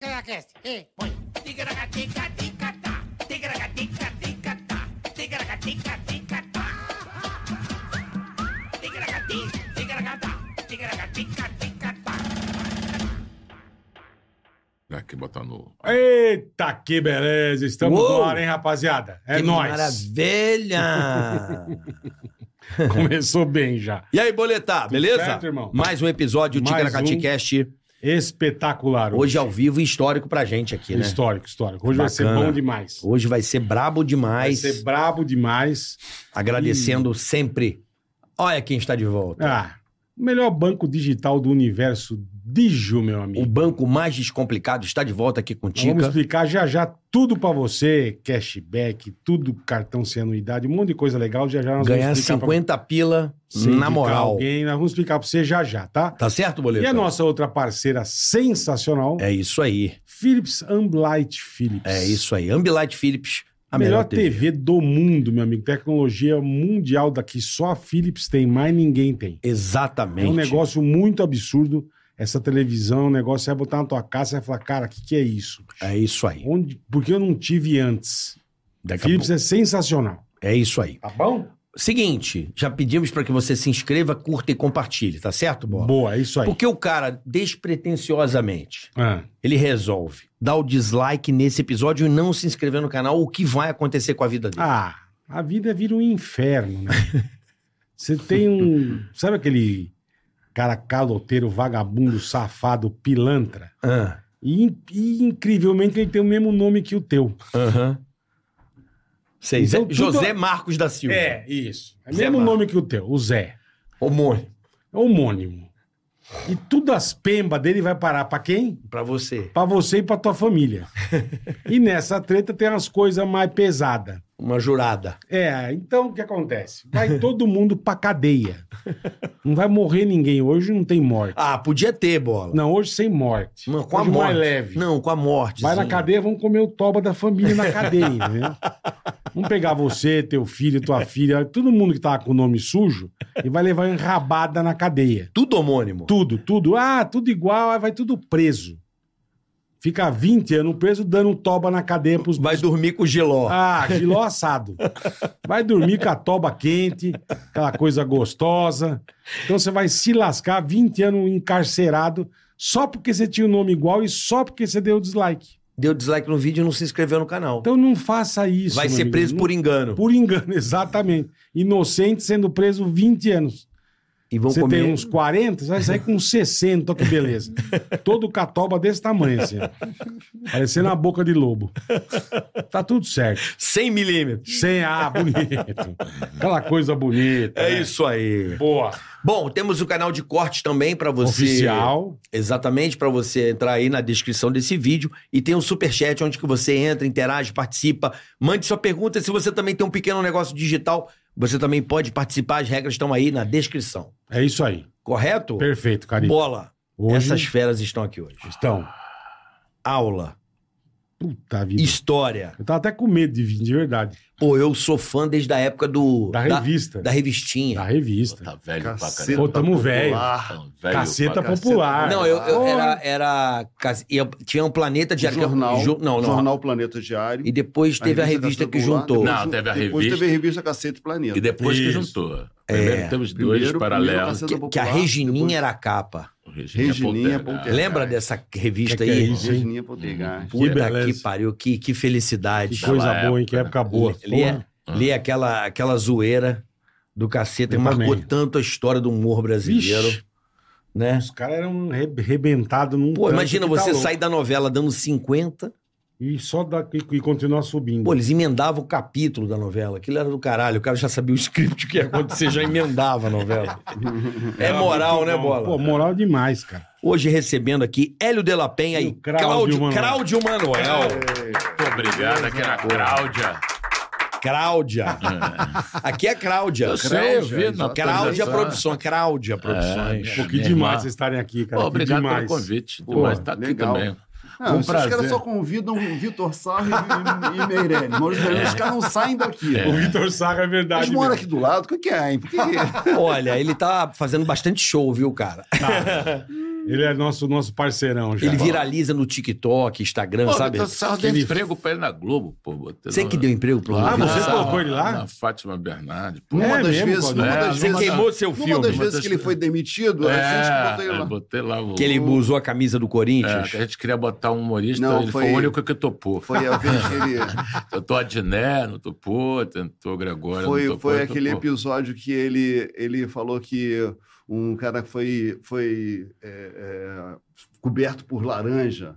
Ticaracast, e põe. Aqui, botar no. Eita, que beleza! Estamos Uou! no ar, hein, rapaziada? É que nóis. maravilha! Começou bem já. e aí, Boletar, beleza? certo, irmão? Mais um episódio do Mais Ticaracati um. Cast. Espetacular. Hoje ao vivo e histórico pra gente aqui, né? Histórico, histórico. Hoje vai ser Bacana. bom demais. Hoje vai ser brabo Vai demais. ser brabo demais. Agradecendo sempre. Olha quem está de volta. Ah, o melhor banco digital do universo, Digio, meu O amigo. banco mais descomplicado está de volta aqui Nós vamos explicar já já tudo pra você, cashback, tudo cartão sem anuidade, um monte de coisa legal. Já já nós Ganhar vamos explicar 50 pila pra você na indicar moral. Alguém, nós vamos explicar pra você já já, tá? Tá certo, E Boletar? a nossa outra parceira sensacional, É isso aí. Philips Ambilight Philips. É isso aí. Ambilight Philips, a melhor, melhor TV. do mundo, meu amigo. Tecnologia mundial daqui. Só a Philips tem, mais ninguém tem. Exatamente. É um negócio muito absurdo. Essa televisão, é um negócio, você vai botar na tua casa e vai falar, cara, o que, que é isso? É isso aí. Onde, porque eu não tive antes. Daqui Philips é sensacional. É isso aí. Tá bom? Seguinte, já pedimos para que você se inscreva, curta e compartilhe, tá certo, Bola? Boa, é isso aí. Porque o cara, despretensiosamente, Ah, ele resolve dar o dislike nesse episódio e não se inscrever no canal, o que vai acontecer com a vida dele? Ah, a vida vira um inferno, né? Você tem um. Sabe aquele cara caloteiro, vagabundo, safado, pilantra? Ah, E, e, incrivelmente ele tem o mesmo nome que o teu. Aham. Sei, Então, Zé- tudo- José Marcos da Silva. isso. É o Zé mesmo Marcos. nome que o teu, o Zé. Homônimo. É homônimo. E tudo as pembas dele vai parar pra quem? Pra você. Pra você e pra tua família. e nessa treta tem as coisas mais pesadas. Uma jurada. É, então o que acontece? Vai todo mundo pra cadeia. Não vai morrer ninguém. Hoje não tem morte. Ah, podia ter, Bola. Não, hoje sem morte. Não, com a hoje morte. mais leve. Não, com a morte. Vai na sim. cadeia, vão comer o toba da família na cadeia, entendeu? Vamos pegar você, teu filho, tua filha, todo mundo que tá com o nome sujo e vai levar enrabada na cadeia. Tudo homônimo. Tudo, tudo. Ah, tudo igual, aí vai tudo preso. Fica 20 anos preso dando toba na cadeia pros Vai dormir com giló. Ah, giló assado. Vai dormir com a toba quente, aquela coisa gostosa. Então você vai se lascar 20 anos encarcerado só porque você tinha o nome igual e só porque você deu dislike. Deu dislike no vídeo e não se inscreveu no canal. Então não faça isso. Vai ser amigo. preso por engano. Por engano, exatamente. Inocente sendo preso 20 anos. E vão Você comer. tem uns 40, você vai sair com 60, olha que beleza. Todo catoba desse tamanho, assim. Parecendo a boca de lobo. Tá tudo certo. 100 milímetros. Sem ah, bonito. Aquela coisa bonita. É né? isso aí. Boa. Bom, temos o canal de cortes também pra você. Oficial. Exatamente, pra você entrar aí na descrição desse vídeo. E tem um superchat onde que você entra, interage, participa. Mande sua pergunta. Se você também tem um pequeno negócio digital, você também pode participar. As regras estão aí na descrição. É isso aí. Correto? Perfeito, carinho. Bola. Hoje Essas feras estão aqui hoje. estão. Aula. Puta vida. História. Eu tava até com medo de vir, de verdade. Pô, eu sou fã desde a época do... Da revista. Da, revistinha. Da revista. Tá velho pra Caceta caramba. Pô, tamo velho. Tá velho Caceta pra popular. Não, eu, eu era, era. eu- Tinha um planeta diário. que eu- Jornal, não, não. Jornal Planeta Diário. E depois teve a revista que Caceta Popular, juntou. Não, depois- teve a Depois revista. teve a revista Cacete Planeta. E depois que Isso. juntou. Primeiro teve os dois paralelos. Caceta que, que a Regininha depois- era a capa. Regininha Regininha. Lembra dessa revista Que que é aí? isso? Regininha Poltergeist. Puta Que pariu, que, que felicidade. Que coisa boa, hein? Que época, época boa. Li, Porra. li aquela, aquela zoeira do caceta Eu e marcou também. tanto a história do humor brasileiro. Vixe. Né? Os caras eram re- rebentados num. Pô, imagina tá você louco. sair da novela dando 50. E só da, e, e continuar subindo. Pô, eles emendavam o capítulo da novela. Aquilo era do caralho. O cara já sabia o script que ia acontecer, já emendava a novela. É Era moral, né. Bola? Pô, moral demais, cara. Hoje recebendo aqui Hélio de la Penha E e Cláudio Cláudio, Manuel. Cláudio Manuel. Muito obrigado, aqui era a Cláudia. Cláudia. Aqui é Cláudia. Eu sei, eu vi na. Cláudia. Produção, Cláudia Produções. É, Pô, que demais vocês estarem aqui, cara. Pô, obrigado demais. pelo convite. Pô, Demais. Tá aqui legal. também. Não, Um esses caras só convidam o Vitor Sarro e, e Meirelles. Mas os caras não saem daqui. É. O Vitor Saga é verdade. Eles moram aqui do lado, o que, que é, hein? Por que... Olha, ele tá fazendo bastante show, viu, cara? Ele é nosso, nosso parceirão já. Ele viraliza no TikTok, Instagram, Pô, sabe? Vitor Sarro deu Ele- emprego pra ele na Globo, pô. Você que deu emprego pro Ah, você colocou ele lá? Na Fátima Bernardes. Pô. É das mesmo, vezes, numa É, das você vezes, queimou seu filme. das vezes que ele foi demitido, a gente botou ele É, lá. botei lá. Que ele usou a camisa do É, Corinthians. que a gente queria botar um humorista, Não, ele foi- foi o único que topou. Foi a vez que ele. Tentou a Diné, não topou, tentou o Gregório, Foi, topou. foi aquele topou. episódio que ele, ele falou que um cara foi, foi é, é, coberto por laranja,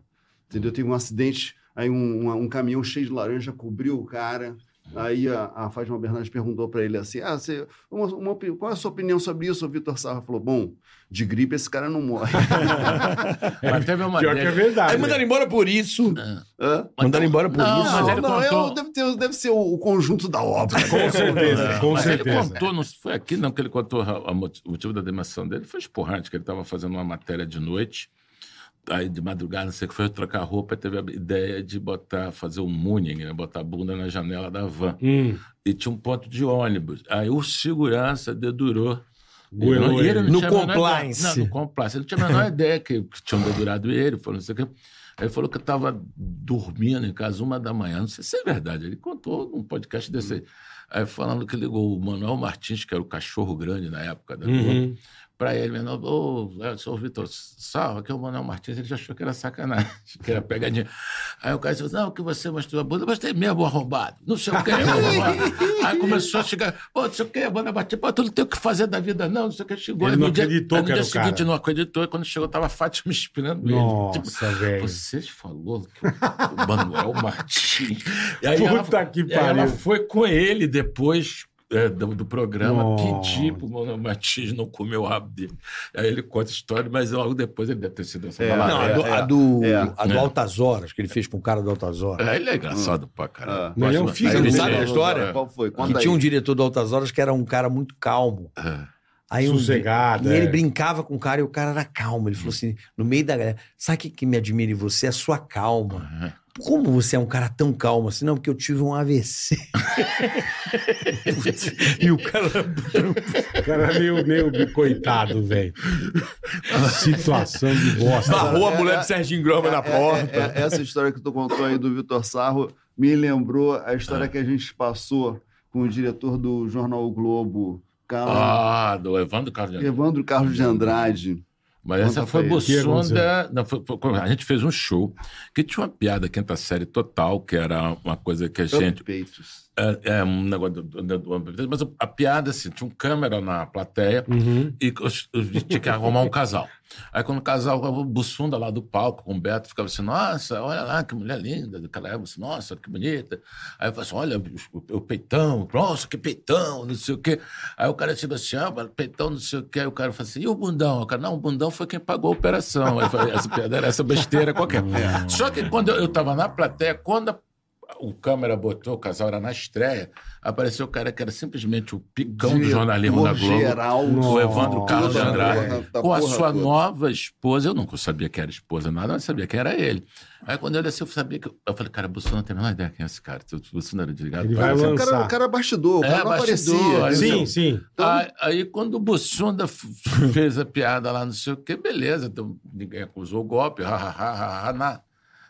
entendeu? Teve um acidente, aí um, uma- um caminhão cheio de laranja cobriu o cara. Aí a, a Fátima Bernardes perguntou para ele assim: ah, você, uma, uma qual é a sua opinião sobre isso? O Vitor Sarra falou: bom, de gripe esse cara não morre. Mas teve uma Pior que é verdade. Aí mandaram embora por isso. Hã? Mandaram embora por Não, isso. mas Não, ele não, eu- contou- deve, ter- deve ser o, o conjunto da obra. Com certeza, com Mas ele certeza. contou, não foi aqui não que ele contou a- a o motivo da demissão dele, foi esporrante, que ele estava fazendo uma matéria de noite, aí de madrugada, não sei o que foi, trocar roupa, e teve a ideia de botar, fazer um mooning, né, botar a bunda na janela da van. Hum, E tinha um ponto de ônibus. Aí o segurança dedurou. Ele ele. não No compliance. ideia- Não, no compliance. Ele não tinha a menor ideia que, que tinham dedurado ele, falou não sei o. Aí ele falou que eu estava dormindo em casa uma da manhã. Não sei se é verdade. Ele contou num podcast desse aí. Aí falando que ligou o Manuel Martins, que era o cachorro grande na época da Globo, Pra ele, menor, ô, eu sou o Vitor Sarro, aqui é o Manuel Martins, ele já achou que era sacanagem, que era pegadinha. Aí o cara disse, não, que você mostrou a bunda, eu mostrei mesmo arrombado, não sei o que, arrombado. Aí começou a chegar, pô, não sei o que, a bunda bateu, pô, tu não tem o que fazer da vida não, não sei o que, chegou. Ele Aí não dia- acreditou no que era dia o cara. seguinte não acreditou, e quando chegou tava a Fátima esperando ele. Tipo, Nossa, velho. vocês falou que o Manuel Martins. E aí ela- Puta que e aí ela pariu. foi com ele depois é, do, do programa Nossa. pedir pro Manuel Martins não comer o rabo dele. Aí ele conta a história, mas logo depois ele deve ter sido essa É. Não, a é, do, a do, é. a do É. Altas Horas, que ele fez com o cara do Altas Horas. É, ele é engraçado pra caralho. Ah. Filho Você Aí não ele- sabe a história? Qual foi? Que Conta tinha um aí. diretor do Altas Horas que era um cara muito calmo. é. Aí um Sossegado, E ele é. brincava com o cara e o cara era calmo. Ele falou assim, no meio da galera, sabe o que, que me admira em você? É a sua calma. Como você é um cara tão calmo assim? Não, porque eu tive um AVC. e o cara... O cara é meio, meio coitado, velho. Situação de bosta. Barrou a É, mulher é, do Serginho Groma na É, porta. é, é, essa história que tu contou aí do Vitor Sarro me lembrou a história que a gente passou com o diretor do jornal o Globo, Carlos, Ah, do Evandro Carlos de Andrade. Evandro Carlos de Andrade. Mas essa foi Bussunda. não, foi- foi- a gente fez um show que tinha uma piada quinta série total, que era uma coisa que a gente. Peitos. É, é um negócio do, do, do- Mas a piada, assim, tinha um câmera na plateia Uhum. e tinha que arrumar um casal. Aí quando o casal, o Bussunda lá do palco, com o Beto, ficava assim, nossa, olha lá, que mulher linda, daquela época, assim, nossa, que bonita. Aí eu falei assim, olha o, o peitão, nossa, que peitão, não sei o quê. Aí o cara chegou assim, ah, mas peitão, não sei o quê. Aí o cara falou assim, e o bundão? O cara, não, o bundão foi quem pagou a operação. Aí eu falei, essa piada era essa besteira qualquer. Só que quando eu, eu tava na plateia, quando a o câmera botou, o casal era na estreia, apareceu o cara que era simplesmente o picão do jornalismo da Globo. Geral, O Evandro. Carlos de Andrade, com a sua toda. nova esposa. Eu não sabia que era esposa, nada, mas sabia quem era ele. Aí quando eu desci, eu sabia que. Eu falei, cara, Bussuna não tem a menor ideia quem é esse cara. O Bussuna era desligado. Ele vai ele. O cara, lançar. o cara é bastidor, o É, cara não bastidor, aparecia. aí Sim, eu- sim. Aí, aí quando o Bussunda f- fez a piada lá, não sei o quê, beleza, então, ninguém acusou o golpe, ha, ha, ha, ha, ha, na,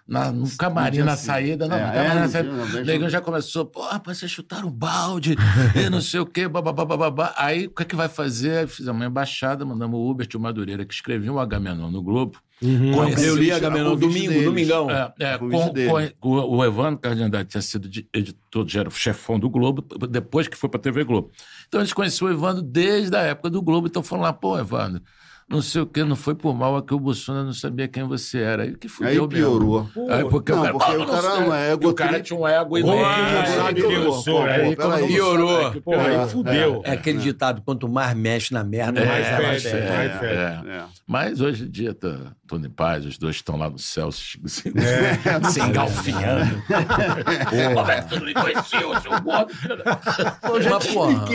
na, no camarim, na saída, não, É, no é, camarim, na saída. O negão já começou, pô, rapaz, vocês chutaram o balde, e não sei o quê, bababá, bababá. Aí o que é que vai fazer? Fizemos uma embaixada, mandamos o Uber de Madureira, que escrevia um Agamenon no Globo. Uhum. Eu li a a Gamenon convite domingo, deles. domingão. É, é, O com, com- o, Evandro Cardiandade tinha sido de- editor, já era chefão do Globo, depois que foi para a TV Globo. Então a gente conheceu o Evandro desde a época do Globo, então foram lá, pô, Evandro, não sei o que, não foi por mal, é que o Bussuna não sabia quem você era. Aí que Aí fudeu mesmo. piorou. Aí, porque Não, o cara, porque "Ah, o cara sei." é um ego o cara tinha um ego enorme. não sabe quem eu sou? Aí, Piorou. que Pô, aí É, fudeu. É aquele ditado, quanto mais mexe na merda, É, mais ela é, é. É. Mas hoje em dia tá tudo em paz, os dois estão lá no céu se, se, É. se engalfinhando. Roberto não me conheceu, seu gordo. Mas, porra,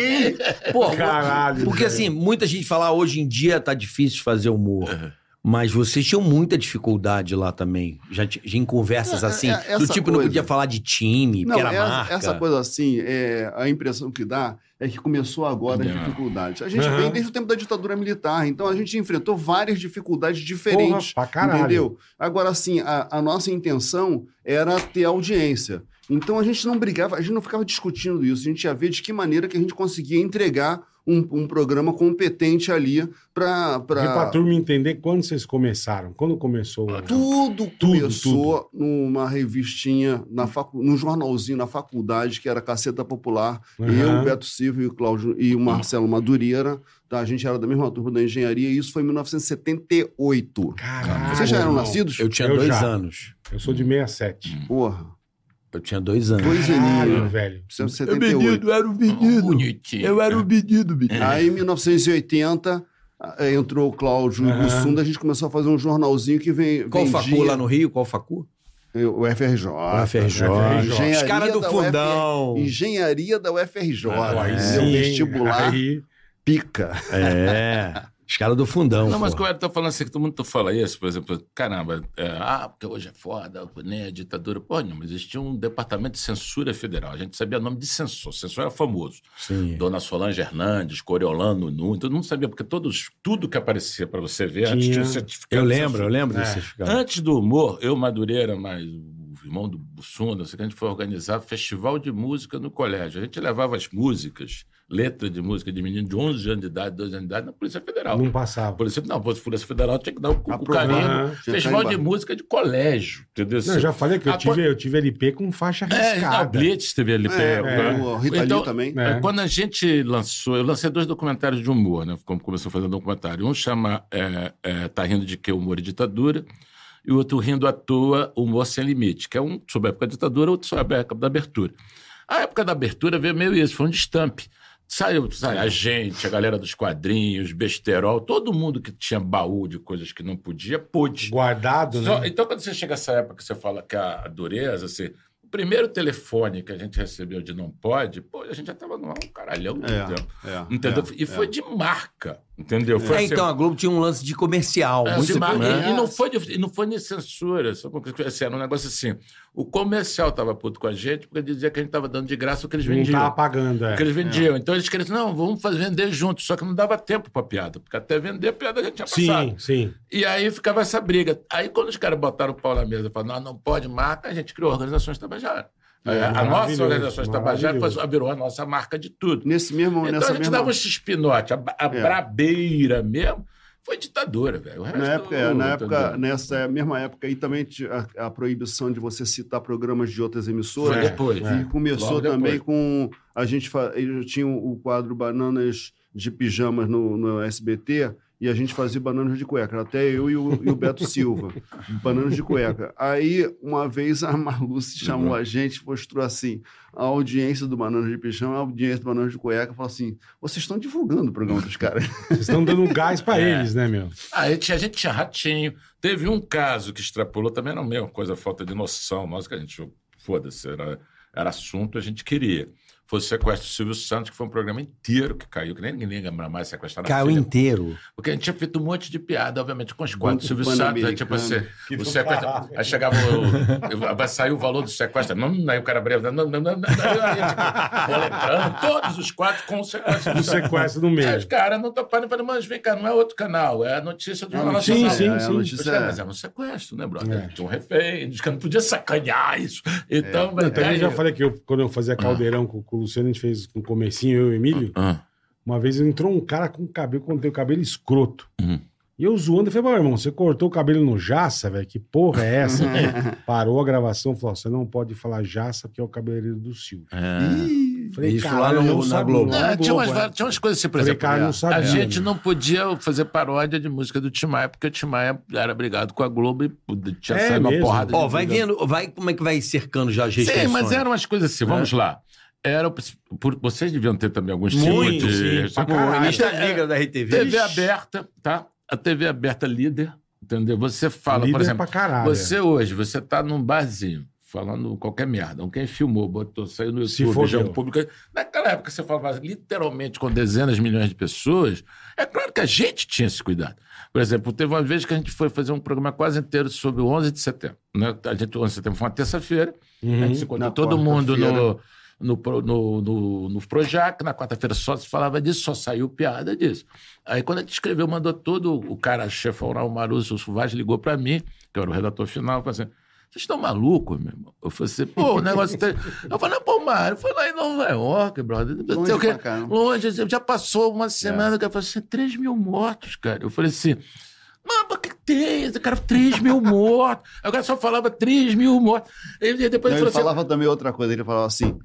porra, Caralho. Porque velho. assim, muita gente fala, "Ah, hoje em dia tá difícil fazer humor. Mas vocês tinham muita dificuldade lá também. Já, já em conversas É, assim. é, do essa tipo, não coisa. podia falar de time, Não, porque era essa, marca. essa coisa assim, é, a impressão que dá é que começou agora as Não. dificuldades. A gente Aham. vem desde o tempo da ditadura militar, então a gente enfrentou várias dificuldades diferentes. Porra, pra caralho. Entendeu? Agora, assim, a, a nossa intenção era ter audiência. Então a gente não brigava, a gente não ficava discutindo isso. A gente ia ver de que maneira que a gente conseguia entregar um, um programa competente ali para. Porque pra turma entender quando vocês começaram. Quando começou? o- Tudo Tudo, começou numa revistinha, na facu... num jornalzinho na faculdade, que era Caceta Popular. Uhum. Eu, o Beto Silva e o, Cláudio... e o Marcelo Madureira. Tá? A gente era da mesma turma da engenharia e isso foi em 1978. Caralho. Vocês já eram nascidos? Eu tinha Eu dois já. anos. Eu sou de 67. Porra, Eu tinha dois anos. dois aninhos. velho. 1978. era um Bonitinho. era um menino, menino. Aí, em 1980, eh, entrou o Cláudio Aham. Bussunda, a gente começou a fazer um jornalzinho que vem, Qual vendia... facu lá no Rio? Qual facu? O FRJ. FRJ. Engenharia Os caras do fundão. Engenharia da UFRJ. Ah, aí É, sim, o vestibular Aí- pica. É. Os caras do fundão. Não, mas como eu tô falando assim, que todo mundo fala isso, por exemplo, caramba, é, ah, porque hoje é foda, nem a ditadura. Pô, não, mas existia um departamento de censura federal. A gente sabia o nome de censor. Censor era famoso. Sim. Dona Solange Hernandes, Coriolano Nunes, todo mundo sabia, porque todos, tudo que aparecia para você ver antes Tinha. tinha um certificado. Eu lembro, eu lembro É. desse certificado. Antes do humor, eu, Madureira, mais o irmão do Bussunda, a gente foi organizar festival de música no colégio. A gente levava as músicas, letra de música de menino de 11 anos de idade, 12 anos de idade, na Polícia Federal. Não passava. Polícia, não, fosse Polícia Federal tinha que dar o, o carinho. Aham. Tinha Festival de música de colégio, entendeu? Não, eu já falei que eu A tive, eu tive LP com faixa É, riscada. Blitz teve ali. É, né? o Rita Então, também. É. Quando a gente lançou, eu lancei dois documentários de humor, né? Como começou a fazer documentário. Um chama é, é, Tá Rindo de Que? Humor e Ditadura. E o outro Rindo à Toa, Humor Sem Limite, que é um sobre a época da ditadura, outro sobre a época da abertura. A época da abertura veio meio isso, foi um destampe. Saiu, saiu a gente, a galera dos quadrinhos, besterol, todo mundo que tinha baú de coisas que não podia, pôde. Guardado, Só- né? então, quando você chega a essa época que você fala que a dureza, assim, o primeiro telefone que a gente recebeu de não pode, pô, a gente já estava num caralhão É, tempo. é, Entendeu? é, e foi de marca, entendeu? Foi É, assim, então a Globo tinha um lance de comercial. é, muito marca. né? E, não foi de, e não foi de censura, só porque, assim, era um negócio assim. O comercial estava puto com a gente porque dizia que a gente estava dando de graça o que eles Não vendiam. tava pagando, é. O que eles vendiam. Então eles queriam, não, vamos fazer, vender juntos. Só que não dava tempo pra piada, porque até vender a piada já tinha passado. Sim, sim. E aí ficava essa briga. Aí quando os caras botaram o pau na mesa e falaram, não, não pode marca, a gente criou organizações Tabajara. É, a nossa organização Tabajara maravilhoso. foi- virou a nossa marca de tudo. Nesse mesmo, Então a gente mesma... dava um espinote. A, a É. brabeira mesmo foi ditadura, velho. Na época, é, na época, nessa mesma época aí também tinha a, a proibição de você citar programas de outras emissoras. Foi depois. é. E começou Logo depois. também com. A gente tinha o quadro Bananas de Pijamas no, no SBT e a gente fazia bananas de cueca. Até eu e o, e o Beto Silva. Bananas de cueca. Aí, uma vez, a Maluce chamou Uhum. a gente e mostrou assim: a audiência do Bananas de Pijama, a audiência do Bananas de Cueca, falou assim: vocês estão divulgando o programa dos caras. Vocês estão dando gás pra É. eles, né, meu? Aí tinha, a gente tinha ratinho. Teve um caso que extrapolou também, era a mesma coisa, falta de noção. Nós que a gente, foda-se, era, era assunto, a gente queria. Foi o sequestro do Silvio Santos, que foi um programa inteiro que caiu, que nem ninguém lembra mais sequestrar Caiu inteiro. Porque a gente tinha feito um monte de piada, obviamente, com os quadros do Silvio Santos. Aí, tipo assim, Que o sequestro. caralho. Aí chegava o. Vai sair o valor do sequestro. Não, aí o cara breve. Não, não, não, não. não, aí, tipo, todos os quadros com o sequestro Do sequestro no Aí meio. os caras não toparam e falaram, mas vem cá, não é outro canal, é a notícia do É Jornal Nacional. sim, é, a sim. notícia Os caras, é- mas era um sequestro, né, brother? É. Tinha um refém, os caras não podiam sacanear isso. Então, Eu vai também já falei que eu, quando eu fazia caldeirão com, com o Luciano, a gente fez no comecinho, eu e o Emílio. Ah, Uma vez entrou um cara com cabelo, quando tem o cabelo escroto. Uhum. E eu zoando, eu falei, meu irmão, você cortou o cabelo no Jaça, velho? Que porra é essa? Parou a gravação, falou, você não pode falar Jaça, porque é o cabeleireiro do Silvio. é. Falei, Isso lá no- eu não na Globo. na É, tinha, umas, é. tinha umas coisas assim, por Falei, exemplo. cara, não sabia. A gente meu. não podia fazer paródia de música do Tim Maia, porque o Tim Maia era brigado com a Globo e tinha É saído uma porrada Ó, de vai vendo, vai, como é que vai cercando já as restrições? Sim, mas eram umas coisas assim, vamos lá. Era, por, vocês deviam ter também alguns Muito, tipos de... sim, caralho. início É, da liga da RTV. TV aberta, tá? A TV aberta líder, entendeu? Você fala, Líder por exemplo, pra caralho. você hoje, você tá num barzinho, falando qualquer merda. Quem filmou, botou, saiu no Se YouTube, já o público... Naquela época você falava literalmente com dezenas de milhões de pessoas, é claro que a gente tinha esse cuidado. Por exemplo, teve uma vez que a gente foi fazer um programa quase inteiro sobre o 11 de setembro. Né? A gente, o 11 de setembro foi uma terça-feira, a gente se encontrou todo mundo no. No, no, no, no Projac, na quarta-feira só se falava disso, só saiu piada disso. Aí quando a gente escreveu, mandou todo, o cara, chefão lá, o Maruso, o Vaz, ligou para mim, que eu era o redator final, falou assim, vocês estão malucos, meu irmão? Eu falei assim, pô, o negócio... Tem... Eu falei, pô, Mário, foi lá em Nova York, brother. Sei Longe o quê. pra caramba. Longe, já passou uma semana, o cara falou assim, 3 mil mortos, cara. Eu falei assim, Mano, mas o que que tem? Esse cara, 3 mil mortos. O cara só falava 3 mil mortos. Ele depois Não, falou ele assim, falava também outra coisa. Ele falava assim: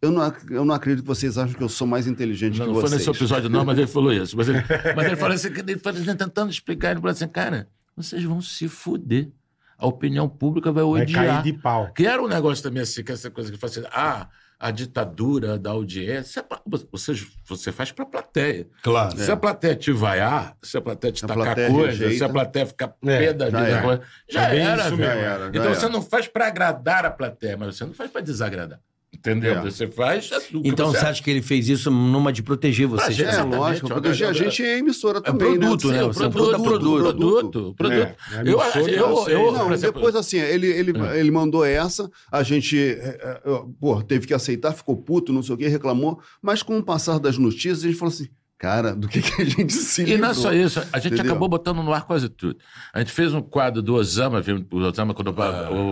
eu não, eu não acredito que vocês acham que eu sou mais inteligente Não, que não foi vocês. nesse episódio, não, mas ele falou isso. Mas ele, mas ele falou assim, ele falou assim, tentando explicar, ele falou assim, cara, vocês vão se fuder. A opinião pública vai Vai odiar. cair de pau. Que era um negócio também assim, que essa coisa que fala assim, ah, a ditadura da audiência, é pra- você, você faz pra plateia. Claro. Se a plateia te vaiar, se a plateia te A tacar plateia coisa, rejeita. se a plateia ficar É, pé da já vida, era. coisa, já É era. Já era, já Então era. você não faz pra agradar a plateia, mas você não faz pra desagradar. Entendeu? É. Você faz. é Então você acha que ele fez isso numa de proteger Pra você? gente, É, lógico. Proteger a gente é emissora É também, produto, né? Você é produto, produto. produto. É, é Eu, eu, de eu, vocês. depois assim, ele, ele, ele mandou essa, a gente é, é, é, pô, teve que aceitar, ficou puto, não sei o que, reclamou, mas com o passar das notícias, a gente falou assim, cara, do que, que a gente se E livrou? não é só isso, a gente Entendeu? acabou botando no ar quase tudo. A gente fez um quadro do Osama, viu? O Osama, quando,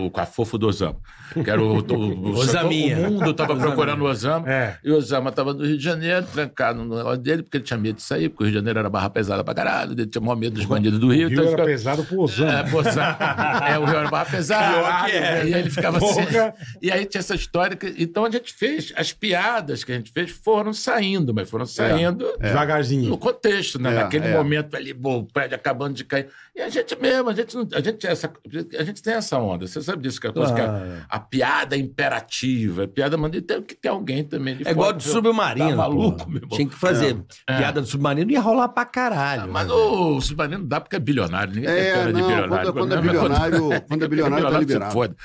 o Cafofo do Osama. Que era o. o, o, Osaminha. o mundo estava procurando o Osama. É. E o Osama estava no Rio de Janeiro, trancado no negócio dele, porque ele tinha medo de sair, porque o Rio de Janeiro era barra pesada pra caralho, ele tinha maior medo dos bandidos do Rio. O Rio então era ficava- pesado pro Osama. É, pô, sabe? é, o Rio era barra pesada. Pior que é. E aí ele ficava assim. Porra. E aí tinha essa história. Que, então a gente fez, as piadas que a gente fez foram saindo, mas foram saindo Devagarzinho. no contexto, né? É, Naquele é. momento ali, bom, o prédio acabando de cair. E a gente mesmo, a gente, não, a gente, essa, a gente tem essa onda. Você sabe disso, que é a coisa que a, a piada é imperativa, a piada manda tem que ter alguém também. de É igual do submarino. Tá maluco, pô. meu irmão? Tinha que fazer. É. Piada do submarino ia rolar pra caralho. Ah, Mas né? o submarino dá porque é bilionário. Ninguém tem É, pena de não, bilionário. quando- quando é bilionário- quando é bilionário, tá se liberado.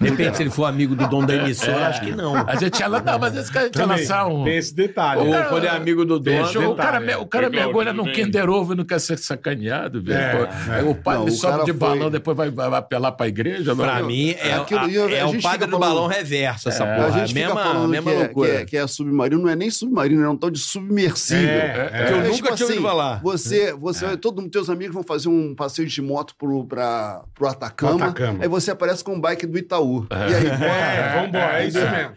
De repente, se ele for amigo do dono da emissora, acho que não. A gente ia lá, não, mas esse cara a gente ia Também, lançar um. Tem esse detalhe. Ou né? quando é amigo do dono. Fechou, o cara, me- o cara mergulha bem. Kinder Ovo e não quer ser sacaneado, velho. É, é. O padre Não, o sobe de foi- balão, depois vai, vai apelar pra igreja. Pra não. mim, é, Aquilo- a- a- é a o gente padre fica do balão reverso, essa A porra. gente A fica mesma, falando mesma que, é, loucura. que, é, que é submarino, não é nem submarino, é um tal de submersível. É, é. Que eu É, nunca tipo tinha ouvido assim, falar. Você, você, todos os teus amigos vão fazer um passeio de moto pro, pra, pro Atacama, Pro Atacama. aí você aparece com um bike do Itaú. E aí, É, vambora, é isso mesmo.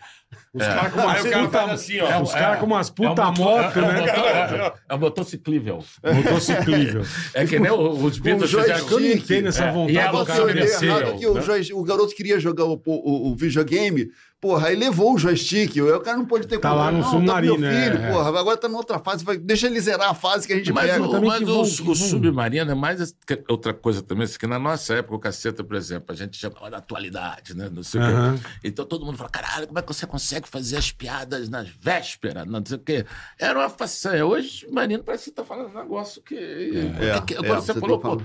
Os caras com umas puta, assim, ó. os caras com umas É um puta moto, é um né? motor- É um motociclível. Motociclível. É que nem os Beatles Um fizeram. Eu não entendo essa É, vontade. do cara que o, né? o garoto queria jogar o, o- o videogame, porra, aí levou o joystick. O cara não pode ter Tá lá no não, submarino, tá meu filho, é, é. porra, agora tá numa outra fase, vai, deixa ele zerar a fase que a gente Mas, pega. o, também mas que o- vão- o que vão- submarino é mais que- outra coisa também, assim, que na nossa época, o caceta, por exemplo, a gente chamava da atualidade, né? Não sei o quê. Então todo mundo fala, caralho, como é que você consegue fazer as piadas nas vésperas? Não sei o quê. Era uma façanha. Hoje, submarino parece que você tá falando um negócio que. É, que- é, agora você você falou, que pô.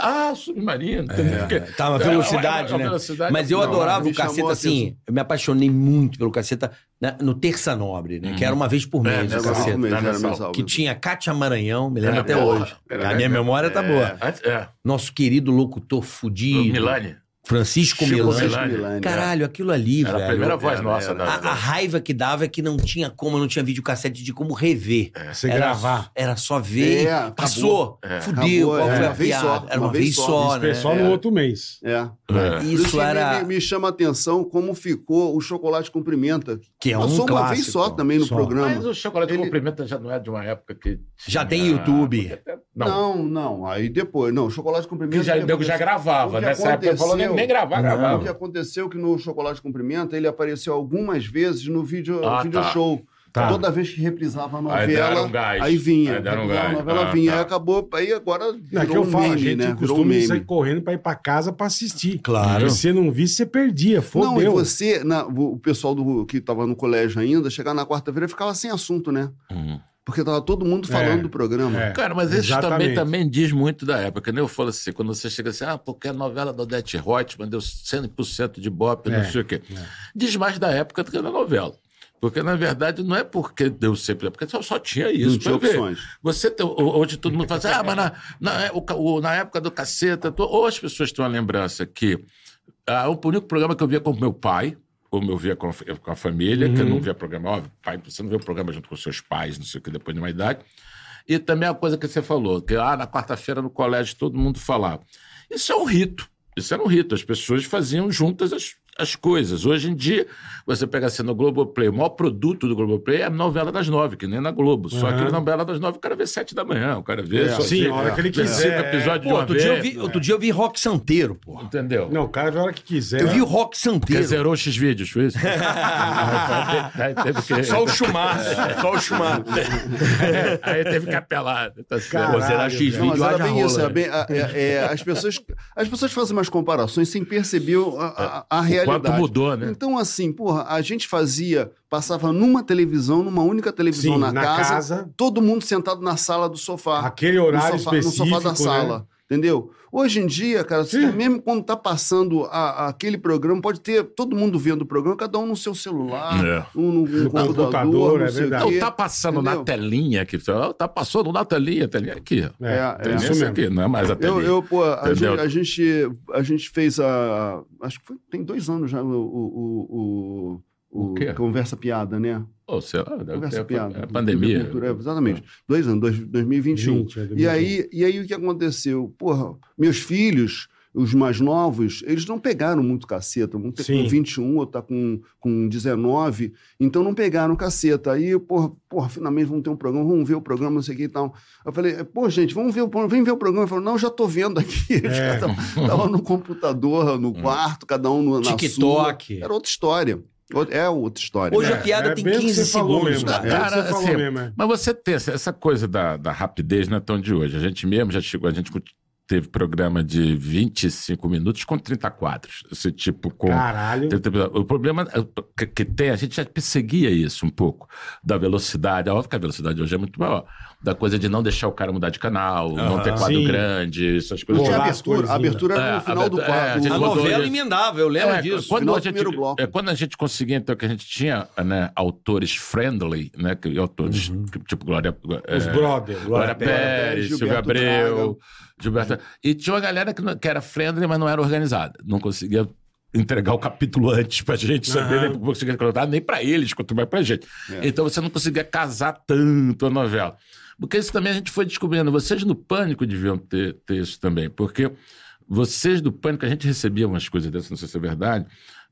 Ah, submarino. entendeu? Porque- Tá uma É, velocidade, é, é, né? é, velocidade, Mas eu não, adorava o caceta assim. Eu me apaixonei muito pelo caceta né, no Terça Nobre, né? Que era uma vez por É, mês né, o caceta. Mesmo, era mensal. Que tinha Cátia Maranhão, me lembro É, até hoje. A minha memória tá boa. É, Nosso querido locutor o fudido. Milani. Francisco Chico Milani. Milani. Milani, Caralho, aquilo ali, Era a velho. primeira voz era, nossa. era. da- A, a raiva que dava é que não tinha como, não tinha videocassete de como rever. Você era, gravar. Era só ver. É. Passou. É. Fudeu. Acabou, qual é. foi a Uma vez piada? só, Era uma, uma vez vez só, só. né? Pessoal no outro mês. É. É. Isso que era. me, me chama a atenção como ficou o chocolate com pimenta. Que é um Passou uma vez clássico. só também no Só. programa. Mas o chocolate Ele- com pimenta já não é de uma época que. Já tinha- tem YouTube. Não. Não, não. Aí depois, não, chocolate com pimenta. Que já, o que nego já gravava. o que Nessa época falou nem, gravar, O gravava. que aconteceu que no Chocolate com Pimenta ele apareceu algumas vezes no vídeo, Ah, vídeo tá. show. Tá. Toda vez que reprisava a Aí novela, um gás. aí vinha. Aí deram um a novela Ah, vinha. tá. Aí acabou, aí agora Não, é que eu um falo, a meme, gente né? Um costuma sair correndo pra ir pra casa pra assistir. Claro. Se você não visse, você perdia. Não, e Fodeu. você, na- o pessoal do, que estava no colégio ainda, chegar na quarta-feira ficava sem assunto, né? Uhum. Porque tava todo mundo falando É, do programa. é. Cara, mas isso também, também diz muito da época, né? Eu falo assim, quando você chega assim, ah, porque a novela da Odete Reutemann deu 100% de bope, É, não sei o quê. Diz mais da época do que da novela. Porque, na verdade, não é porque deu sempre, é porque só, só tinha isso. Não tinha ver. opções. Você tem, hoje todo mundo fala assim, ah, mas na, na, é- o na época do caceta, ou as pessoas têm uma lembrança que ah, o único programa que eu via com meu pai, ou eu via com, a com a família, que eu não via programa, óbvio, pai, você não vê o programa junto com seus pais, não sei o que, depois de uma idade. E também a coisa que você falou, que ah, na quarta-feira no colégio todo mundo falava. Isso é um rito. Isso era um rito. As pessoas faziam juntas as, as coisas. Hoje em dia, você pega assim no Globoplay, o maior produto do Globoplay é a novela das nove, que nem na Globo. Só que Aham. a novela das nove o cara vê sete da manhã, o cara vê. É, só Sim, a hora que ele quiser. de Pô, outro dia, vi, outro dia eu vi rock santeiro, pô. Entendeu? Não, o cara vê a hora que quiser. Eu vi o rock Porque santeiro. zerou X vídeos, foi isso? que, Só o chumaço. Só o chumaço. aí teve que apelar. Tá. Caralho, Pô, será X Não, mas era bem rola, isso. Era bem, a- é- é, as, pessoas, as pessoas fazem umas comparações sem perceber a, a- a realidade. Quanto mudou, né? Então, assim, porra, a gente fazia, passava numa televisão, numa única televisão Sim, na, na casa, casa. todo mundo sentado na sala do sofá. Aquele horário no sofá, específico, no sofá da né? sala. Entendeu? Hoje em dia, cara, você- Sim. mesmo quando tá passando a- aquele programa, pode ter todo mundo vendo o programa, cada um no seu celular, É. um no, no computador, computador, é verdade. Não, tá passando na Entendeu? telinha aqui. Tá passando na telinha, telinha aqui. É, É, é, isso mesmo. aqui, não é mais a telinha. Eu, eu, pô, a gente, a gente, a gente fez a. Acho que foi- tem dois anos já o, o, o, o, O quê? Conversa Piada, né? Ô, sei lá, deve Conversa ter- Piada. É a pandemia. Cultura, é, exatamente. Dois anos, dois, 2021. 20, é, E 2021. aí, e aí o que aconteceu? Porra, meus filhos, os mais novos, eles não pegaram muito caceta. Um tá Sim. com 21, outro tá com, com 19, então não pegaram caceta. Aí, porra, porra, finalmente vamos ter um programa, vamos ver o programa, não sei o que e tal. Eu falei, pô, gente, vamos ver o programa, vem ver o programa. Eu falei, não, já tô vendo aqui. Eles É. estavam no computador, no quarto, cada um no, na TikTok. sua. Era outra história. É outra história. Hoje né? a piada é tem bem o que 15 você falou segundos, mesmo. cara. É Cara, você assim, mesmo. é. Mas você tem essa, coisa da, da rapidez não é tão de hoje. A gente mesmo já chegou, a gente teve programa de 25 minutos com 30 quadros. Esse tipo com. Caralho. O problema é que, que tem, a gente já perseguia isso um pouco, da velocidade. É óbvio que a velocidade hoje é muito maior. Da coisa de não deixar o cara mudar de canal, não ter quadro Sim. grande, essas coisas. Porque a Bolar as abertura, a abertura era É, no final do a- é, quadro. a A novela emendava, eu lembro É, disso. Quando final a, gente, primeiro bloco. é, quando a gente conseguia, então, que a gente tinha né, autores friendly, né, que, autores que, tipo Glória, Os é, brothers. Glória Pérez, Pérez, Silvio Abreu, Gilberto. E tinha uma galera que, não- que era friendly, mas não era organizada. Não conseguia entregar o capítulo antes pra gente saber, Aham. nem, não conseguia nem pra eles, quanto mais pra gente. É. Então você não conseguia casar tanto a novela. Porque isso também a gente foi descobrindo. Vocês no Pânico deviam ter, ter isso também, porque vocês do Pânico, a gente recebia umas coisas dessas, não sei se é verdade,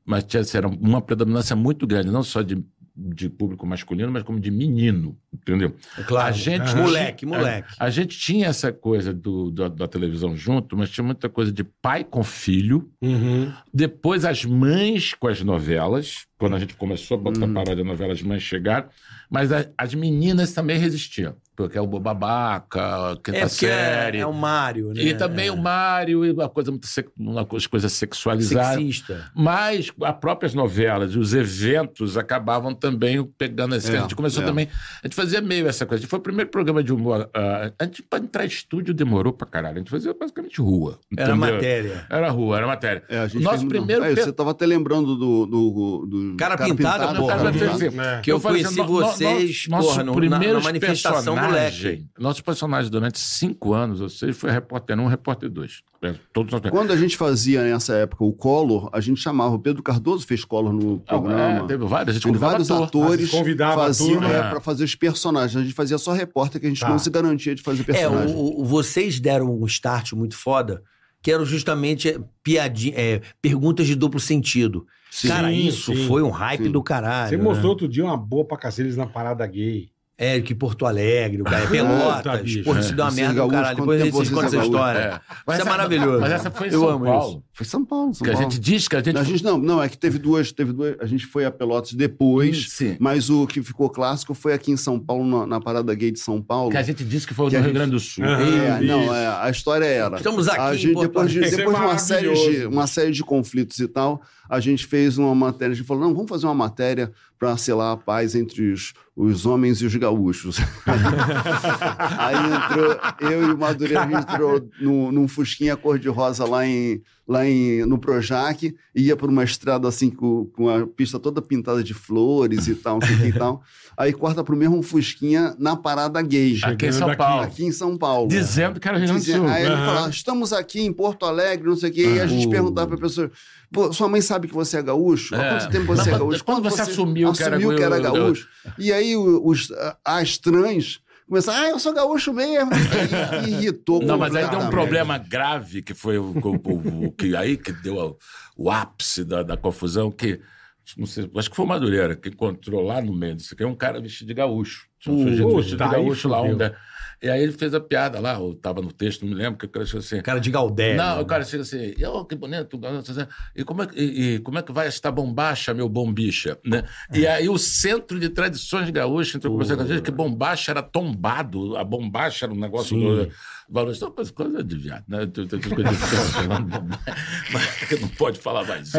mas tinha, era uma predominância muito grande, não só de, de público masculino, mas como de menino, entendeu? Claro. A gente Aham. Moleque, moleque. A, a gente tinha essa coisa do, da, da televisão junto, mas tinha muita coisa de pai com filho, Uhum. depois as mães com as novelas, quando a gente começou a botar Uhum. paródia de novela, as mães chegaram, mas a- as meninas também resistiam, porque é o Bobabaca, quinta É série. é, é o Mário, né? E também o Mário, e uma coisa muito uma coisa coisa sexualizada. Sexista. Mas as próprias novelas e os eventos acabavam também pegando esse. É, a gente começou é. também. A gente fazia meio essa coisa. A gente foi o primeiro programa de humor. ah, a gente, para entrar em estúdio, demorou pra caralho. A gente fazia basicamente rua. Era entendeu? matéria. Era rua, era matéria. É, a gente Nosso fez primeiro. É, pe- você estava até lembrando do. do, do Cara pintado, Não, porra. cara, pintado. assim, É. Que eu falei conheci no- no- vocês, no- nosso porra, no- na- primeiros na manifestação personagem- moleque. Nosso personagem durante cinco anos, ou seja, foi repórter um, repórter dois. É, Todos nós- Quando a gente fazia nessa época o Collor, a gente chamava. O Pedro Cardoso fez Collor no Ah, programa. é, teve vários, a gente convidava vários ator. atores convidava faziam é, para fazer os personagens. A gente fazia só repórter, que a gente Tá. não se garantia de fazer É, personagem. o, o- vocês deram um start muito foda, que eram justamente piadinha, é, perguntas de duplo sentido. Sim, Cara, isso sim. foi um hype Sim. do caralho. Você né? mostrou outro dia uma boa pra cacete na parada gay. É, que Porto Alegre, o cara, Puta, Pelotas. bicho. Porra, isso deu uma merda gaúchos, caralho. Depois vocês vocês contam essa história. É. Mas Isso é maravilhoso. Mas essa foi em Eu São amo Paulo. Foi São Paulo, São Que a gente diz que a gente. A gente não, não, é que teve duas, teve duas. A gente foi a Pelotas depois, Sim. mas o que ficou clássico foi aqui em São Paulo, na, na parada gay de São Paulo. Que a gente disse que foi Que no a Rio gente- Grande do Sul. Aham. É, Isso. não, é, a história era. Estamos aqui a em gente, depois de, depois de uma Isso é série de, uma série de conflitos e tal, a gente fez uma matéria. A gente falou: não, vamos fazer uma matéria para selar a paz entre os, os homens e os gaúchos. Aí entrou, eu e o Madureira, a gente entrou no, num Fusquinha cor-de-rosa lá em, lá em, no Projac, e ia por uma estrada assim, com, com a pista toda pintada de flores e tal, não sei o que e tal. Aí corta pro mesmo Fusquinha na parada gay. Aqui em São. Paulo. Aqui em São Paulo. Dizendo que era Rio Grande do Sul. Aí ele falava, estamos aqui em Porto Alegre, não sei o quê, e a gente perguntava pra pessoa, "Pô, sua mãe sabe que você é gaúcho? Há É. quanto tempo você é mas gaúcho? quando você assumiu que era assumiu que era gaúcho? E aí os, as trans começaram, ah, eu sou gaúcho mesmo. E irritou Não, mas aí deu um problema grave, que foi o, o- o- o que aí que deu o, o ápice da, da confusão, que não sei, acho que foi o Madureira que encontrou lá no meio disso aqui um cara vestido de gaúcho. Tinha um sujeito vestido de aí gaúcho lá. Um, e aí ele fez a piada lá, ou tava no texto, não me lembro, que o cara chegou assim. Cara de Galdé. Não, né? o cara chega assim, oh, que bonito, e como, é, e, e como é que vai esta bombacha, meu bombicha? Né? E aí o Centro de Tradições Gaúchas entrou com a gente que bombacha era tombado, a bombacha era um negócio do valor, isso é coisa, de viado, né? Tu- coisa de falando mas que não pode falar mais isso.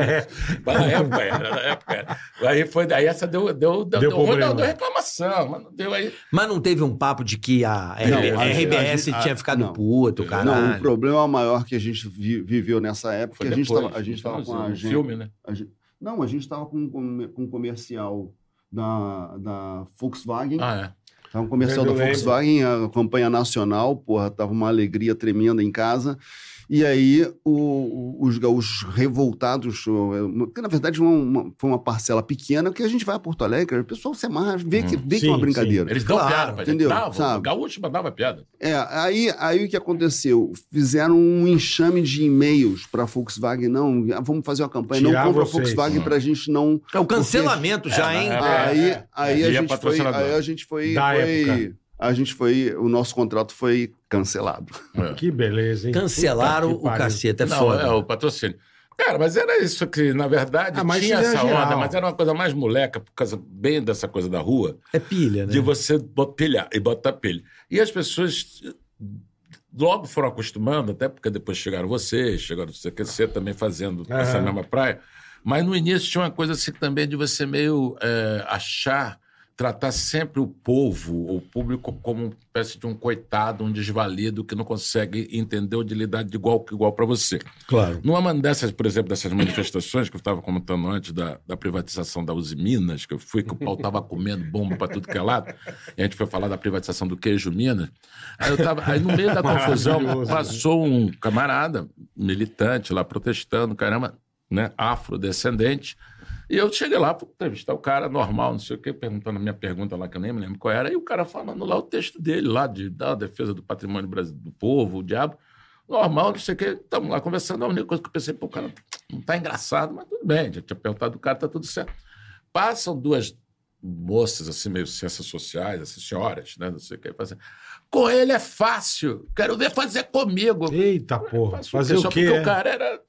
Mas na época era, na época era. Aí, foi, aí essa deu, deu, deu, Deu deu, problema. deu, deu reclamação, mas não deu aí. Mas não teve um papo de que a, Não, RB- a gente- RBS a gente- tinha ficado não. puto, Não, caralho. o problema maior que a gente vi- viveu nessa época, Foi que a gente estava a gente tava com a um agenda- filme, né? a gente- não, a gente estava com, com, com um comercial da, da Volkswagen. Ah, é. Tava um comercial da. Volkswagen, a campanha nacional, porra, tava uma alegria tremenda em casa. E aí o- os gaúchos revoltados, que na verdade uma- uma- foi uma parcela pequena, que a gente vai a Porto Alegre, o pessoal se amarra, vê que, vê que é uma Sim, brincadeira. Eles dão Claro, piada pra entendeu? Davam, Sabe? o gaúcho mandava piada. É, aí, aí o que aconteceu? Fizeram um enxame de e-mails para a Volkswagen, não, vamos fazer uma campanha, Tirar não compra a. Volkswagen para a gente não... É o cancelamento já, É, hein? é, aí é, aí, é, a via gente foi, aí a gente foi... Da foi- época. A gente foi... O nosso contrato foi cancelado. Que beleza, hein? Cancelaram o cacete, é não, foda. é o patrocínio. Cara, mas era isso que, na verdade, Ah, tinha é essa geral. onda, mas era uma coisa mais moleca, por causa bem dessa coisa da rua, É pilha, né? de você pilhar e botar pilha. E as pessoas logo foram acostumando, até porque depois chegaram vocês, chegaram o CQC também fazendo Aham. essa mesma praia. Mas no início tinha uma coisa assim também de você meio é, achar, tratar sempre o povo, o público, como uma espécie de um coitado, um desvalido que não consegue entender ou de lidar de igual que igual para você. Claro. Numa dessas, por exemplo, dessas manifestações que eu estava comentando antes da, da privatização da Uzi Minas, que eu fui, que o pau estava comendo bomba para tudo que é lado, e a gente foi falar da privatização do queijo Minas. Aí, eu tava, aí no meio da confusão, né? passou um camarada, militante lá, protestando, caramba, né, afrodescendente, e eu cheguei lá para entrevistar o cara, normal, não sei o quê, perguntando a minha pergunta lá, que eu nem me lembro qual era, e o cara falando lá o texto dele, lá, de, da defesa do patrimônio do povo, o diabo, normal, não sei o quê, estamos lá conversando, a única coisa que eu pensei, pô, o cara não tá engraçado, mas tudo bem, já tinha perguntado do cara, tá tudo certo. Passam duas moças, assim, meio ciências sociais, assim, senhoras, né, não sei o quê, fazendo, com ele é fácil, quero ver fazer comigo. Eita, porra. Fazer o quê? Porque é? o cara era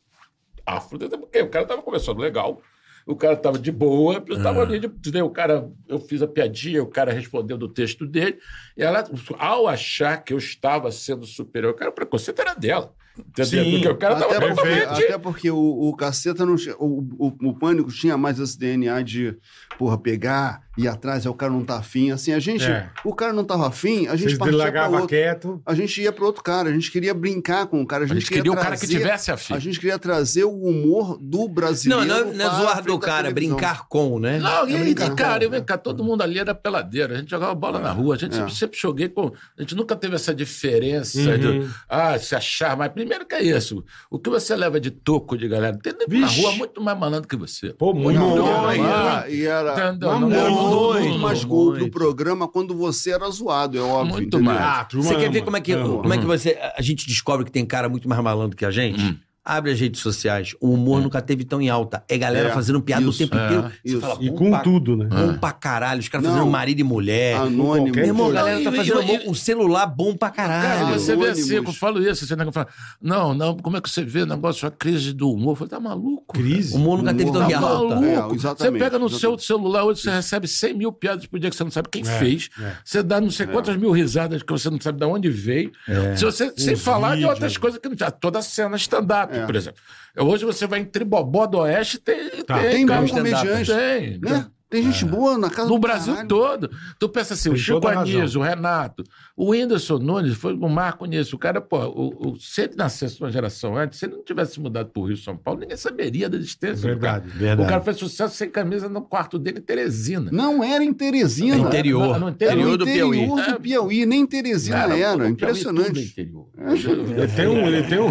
afro, porque o cara tava conversando legal, o cara tava de boa, eu tava ali, de, o cara, eu fiz a piadinha, o cara respondeu do texto dele, e ela, ao achar que eu estava sendo superior, o cara, o preconceito era dela, entendeu? Sim, porque o cara até, porque, até porque o, o caceta não tinha- o, o, o pânico tinha mais esse DNA de porra, pegar, ir atrás, aí o cara não tá afim. Assim, a gente. É. O cara não tava afim, a gente Vocês partia pra outro. quieto. A gente ia para outro cara, a gente queria brincar com o cara, a A gente, gente queria o cara que trazer- tivesse afim. A gente queria trazer o humor do Não, brasileiro. não, é- não é para zoar do cara, televisão. brincar com, né? Não, e, É e, cara, eu, vem cá, todo mundo ali era peladeiro, a gente jogava bola na rua, a gente É. sempre, sempre joguei com. A gente nunca teve essa diferença Uhum. de ah, se achar, mas primeiro que é isso. O que você leva de toco de galera? Tem na rua muito mais malandro que você. Pô, muito. Não, não, mais. e era, não, muito, mais gol do muito. programa quando você era zoado, é óbvio. Muito entendeu? mais. Ah, Você quer ver como é, que, como é que você. A gente descobre que tem cara muito mais malandro que a gente? Hum. Abre as redes sociais. O humor nunca teve tão em alta. É galera É, fazendo piada o isso, tempo é, inteiro. Isso. fala, E com pra, tudo, né? bom pra caralho. Os caras Não. fazendo marido e mulher. Anônimo. Meu irmão, a galera tá Não, e- fazendo e- um celular bom pra Cara, caralho. você vê assim, eu falo isso, você não fala, não, não, como é que você vê o negócio, a crise do humor? Eu falei, tá maluco? Crise. O humor nunca teve tão Tá em alta. maluco. É, Você pega no seu exatamente. celular hoje, você recebe 100 mil piadas por dia que você não sabe quem É, fez. é. Você dá não sei quantas mil risadas que você não sabe de onde veio. Se você, sem falar de outras coisas que não tinha. Toda cena stand-up, É. por exemplo. Hoje você vai em Tribobó do Oeste, tem. Tá. Tem bom stand-up. comediante. Tem. Né? Tem gente boa na casa No do Brasil caralho. todo. Tu pensa assim, o Tem Chico toda a Anísio, o Renato, o Whindersson Nunes foi um marco nisso. O cara, pô, o, o- se ele nascesse uma geração antes, se ele não tivesse mudado pro Rio São Paulo, ninguém saberia da existência Verdade. do cara. Verdade. O cara fez sucesso sem camisa no quarto dele em Teresina. Não era em Teresina. No interior. No- Era interior. no Interior do Piauí. interior do Piauí. Nem em Teresina era. o Piauí Impressionante. é interior. Ele tem um, ele tem um,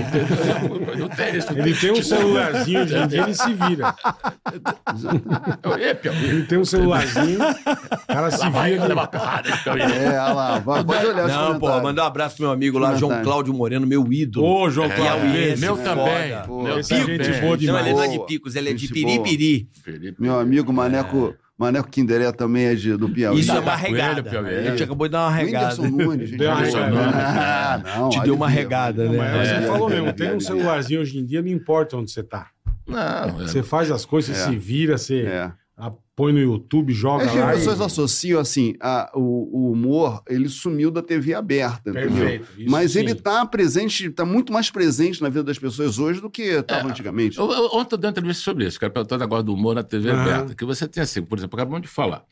ele tem um celularzinho, dia ele se vira. É, Piauí. Ele tem um celularzinho, o cara se vira. de Piauí. É, olha lá. vai- Pode olhar Não, pô, mandar um abraço pro meu amigo lá, João. Cláudio Moreno, meu ídolo. Ô, João É, Cláudio, Piauiense, Meu foda. também. Pô, Meu essa também. gente boa Não, demais. ele não é de Picos, ele é de Piripiri. Meu amigo Maneco, Maneco Kinderé também é de, do Piauí. Isso é uma ele, regada. Piauí. A gente acabou de dar uma regada. Whindersson Nunes. gente Deu uma boa. regada. Ah, não, Te deu uma regada, Não, né? mas É, você falou mesmo, é, tem é, um celularzinho hoje em dia, não importa onde você tá. Não, é. Você faz as coisas, você É. se vira, você É. a- põe no YouTube, joga É que lá. as pessoas e... associam assim, a- o, o humor, ele sumiu da TV aberta, entendeu? Perfeito. isso Mas sim. ele tá presente, tá muito mais presente na vida das pessoas hoje do que estava É. antigamente. Eu- eu- Ontem eu dei uma entrevista sobre isso, cara, perguntando agora do humor na TV aberta. Que você tem assim, por exemplo, acabamos de falar.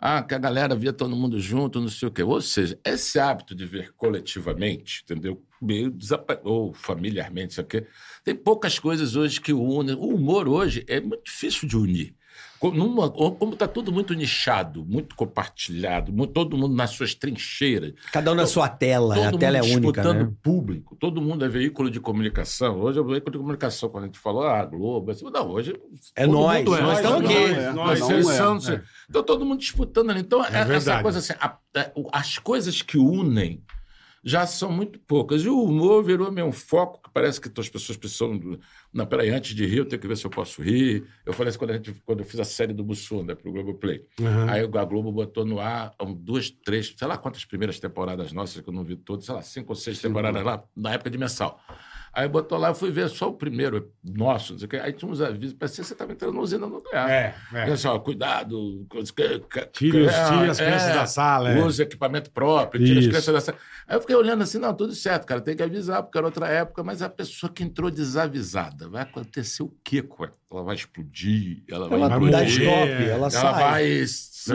Ah, que a galera via todo mundo junto, não sei o quê. Ou seja, esse hábito de ver coletivamente, entendeu? Meio desapa... ou familiarmente, isso aqui. Tem poucas coisas hoje que unem. O humor hoje é muito difícil de unir. Numa- Como está tudo muito nichado, muito compartilhado, mu- todo mundo nas suas trincheiras. Cada um na sua tela. Todo A tela é mundo única, disputando né? público. Todo mundo é veículo de comunicação. Hoje é veículo de comunicação. Quando a gente falou, ah, Globo, assim, não, hoje. É todo nós, mundo nós estamos não aqui. é. Nós é. não sei. Então todo mundo disputando ali. Então, é essa verdade. coisa assim, a- é, o- as coisas que unem já são muito poucas. E o humor virou meio um foco que parece que as pessoas precisam. Não, peraí, antes de rir, eu tenho que ver se eu posso rir. Eu falei isso quando, a gente, quando eu fiz a série do Bussunda né, pro Globoplay. Aham. Aí a Globo botou no ar um, duas, três, sei lá quantas primeiras temporadas nossas, que eu não vi todas, sei lá, cinco ou seis temporadas lá, na época de mensal. Aí botou lá, eu fui ver só o primeiro nosso, não sei o quê. aí tinha uns avisos, parecia que você estava entrando na usina nuclear. É, é. Só, cuidado, Tire, os- é, tire as é, crianças da sala. É. Use equipamento próprio, tira as Isso. crianças da sala. Aí eu fiquei olhando assim, não, tudo certo, cara, tem que avisar, porque era outra época, mas a pessoa que entrou desavisada, vai acontecer o quê com ela? Ela vai explodir, ela vai Ela Vai dá morrer. stop, ela ela sai. vai.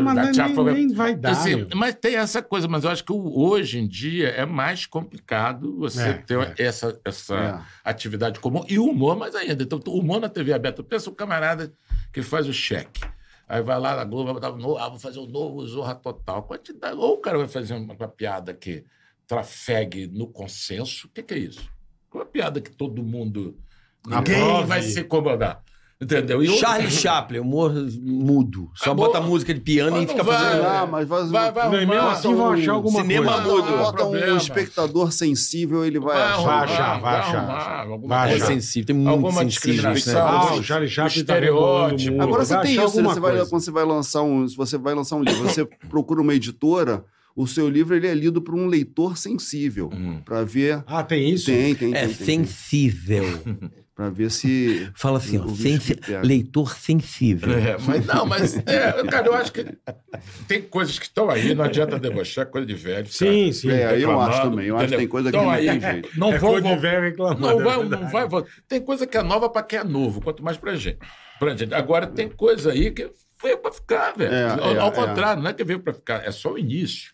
Mas dar nem, nem, vai dar. Assim, mas tem essa coisa, mas eu acho que o- hoje em dia é mais complicado você É, ter é. essa, essa É. atividade comum e o humor mais ainda. Então, o humor na TV aberta, pensa o camarada que faz o cheque. Aí vai lá na Globo, vai botar novo, ah, vou fazer um novo Zorra Total. Quantidade, ou o cara vai fazer uma, uma piada que trafegue no consenso. O que, que é isso? Uma piada que todo mundo. Ninguém vai se incomodar. Entendeu? E Charlie Chaplin, humor mudo. Só Ah, bota música de piano Mas e fica vai. fazendo. Ah, mas vai, Vai, vai Não, e mesmo assim vão um achar alguma cinema coisa. mudo. Bota, bota um problema. espectador sensível, ele vai, Vai achar. Vai achar, vai achar. Vai É achar. coisa. sensível, tem muito Alguma sensíveis, né? discriminação. Ah, Os- o Charlie Chaplin tá estereótipo. Agora você Vai tem isso, né? você vai, quando você vai lançar um, se você vai lançar um livro, você procura uma editora, o seu livro ele é lido por um leitor sensível, Hum. para ver Ah, tem isso? tem, tem, É tem, tem, tem. Pra ver se Fala assim, ó, sensi- leitor sensível. É, mas não, mas é, cara, eu acho que tem coisas que estão aí, não adianta debochar, coisa de velho. cara. Sim, sim. É, eu acho também. Eu acho que tem coisa que não aí, tem jeito. Não é vou, de velho reclamando. não é vai, não vai, vou- Tem coisa que é nova para quem é novo, quanto mais pra gente. Pra gente. Agora tem coisa aí que veio para ficar, velho. É, ao é, ao é. contrário, não é que veio para ficar, é só o início.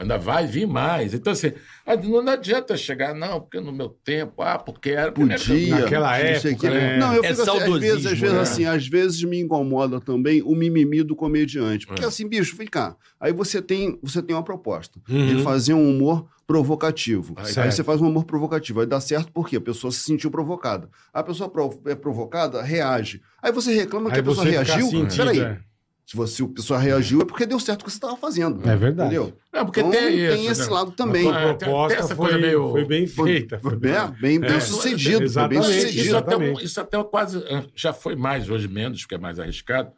Ainda vai vir mais. Então, assim, ah, não adianta chegar, não, porque no meu tempo, ah, porque era. porque Podia. Naquela época, quê. né? Não, eu É fico assim, às vezes, às vezes né? assim, às vezes me incomoda também o mimimi do comediante. Porque É. assim, bicho, vem cá. Aí você tem, você tem uma proposta Uhum. de fazer um humor provocativo. Aí Certo. você faz um humor provocativo. Aí dá certo porque a pessoa se sentiu provocada. A pessoa prov- é provocada, reage. Aí você reclama que Aí a pessoa reagiu. sentido, Peraí. é. Se você, a pessoa reagiu é porque deu certo o que você estava fazendo. É verdade. Entendeu? Não, porque Então, tem isso. tem esse né? lado também. A É, proposta essa foi, coisa meio- foi bem feita. Foi bem... É, bem, bem É. sucedido. Foi bem Exatamente, sucedido. Isso até, Exatamente. isso até quase. eh, Já foi mais, hoje menos, porque é mais arriscado.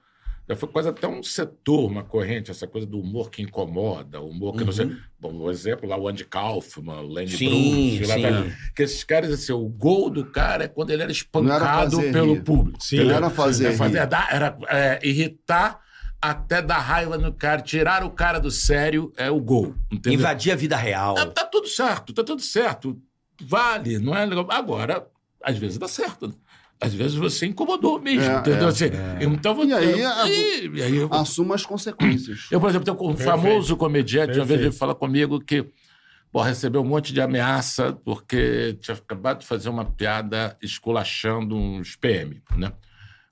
Já foi quase até um setor, uma corrente, essa coisa do humor que incomoda, o humor que não sei. Bom, o exemplo lá, o Andy Kaufman, o Lenny Sim, Bruce, lá sim. que esses caras, assim, o gol do cara é quando ele era era espancado fazer pelo rir. público. Sim? Não era fazer É fazer- dar- era é, irritar até dar raiva no cara, tirar o cara do sério é o gol. Entendeu? Invadir a vida real. Tá, tá tudo certo, tá tudo certo. Vale, não é legal. Agora, às vezes dá certo. né? às vezes você incomodou mesmo, É, entendeu? é. Assim, Então você. E aí, a- e, e aí eu, Assuma as consequências. eu, por exemplo, tenho um Perfeito. famoso comediante, uma vez ele fala comigo que pô, recebeu um monte de ameaça porque tinha acabado de fazer uma piada esculachando uns PM, né?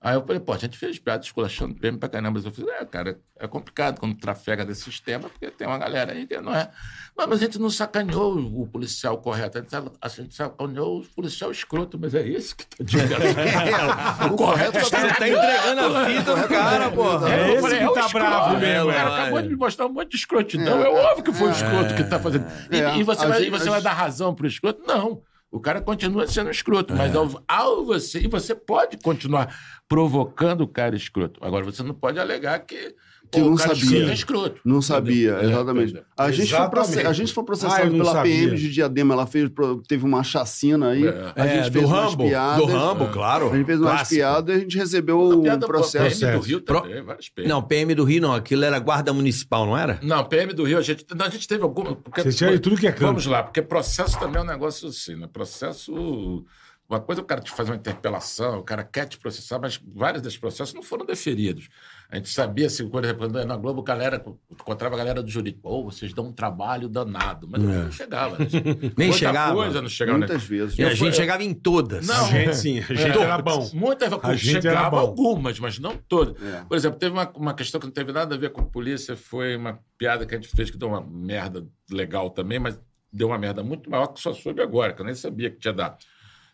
Aí eu falei, pô, a gente fez piada esculachando PM pra caramba. Mas eu falei, é, cara, é complicado quando trafega desse sistema, porque tem uma galera aí que não é. Mas, a gente não sacaneou o policial correto, a gente, a gente sacaneou o policial escroto, mas é isso que tá dizendo. o correto é Você tá entregando a fita do cara, porra. É eu esse falei, que o tá escroto, bravo mesmo, O cara é. acabou de me mostrar um monte de escrotidão. É. É, óbvio que foi o escroto que tá fazendo. E, É. e você, vai, gente- você vai dar razão pro escroto? Não. O cara continua sendo escroto, mas ao, ao você. E você pode continuar provocando o cara escroto. Agora, você não pode alegar que, Que pô, não o sabia. escroto é escroto. Não sabia, Entendeu? É, exatamente. é. A gente, foi Exatamente. proce- a gente foi Ah, processado não pela sabia. PM de Diadema. Ela fez, teve uma chacina aí. É. A gente É, fez do umas Rambo. piadas. Do Rambo, claro. A gente fez umas Clássico. piadas e a gente recebeu um pô, processo. PM do Rio também, várias PM. Não, PM do Rio não. Aquilo era guarda municipal, não era? Não, PM do Rio, a gente, não, a gente teve alguma. Porque, Vocês tiram de tudo que é canto. Vamos lá, porque processo também é um negócio assim, né? Processo. Uma coisa é o cara te fazer uma interpelação, o cara quer te processar, mas vários desses processos não foram deferidos. A gente sabia, assim, quando quando na Globo, a galera encontrava a galera do jurídico. Pô, vocês dão um trabalho danado. Mas não chegava. né? Nem Muita chegava. coisa não chegava. né? Muitas vezes. E a Eu gente fui- chegava em todas. Não. A gente sim, a gente É. era bom. Muitas A gente era chegava bom. algumas, mas não todas. É. Por exemplo, teve uma, uma questão que não teve nada a ver com polícia, foi uma piada que a gente fez que deu uma merda legal também, mas deu uma merda muito maior que só soube agora, que eu nem sabia que tinha dado.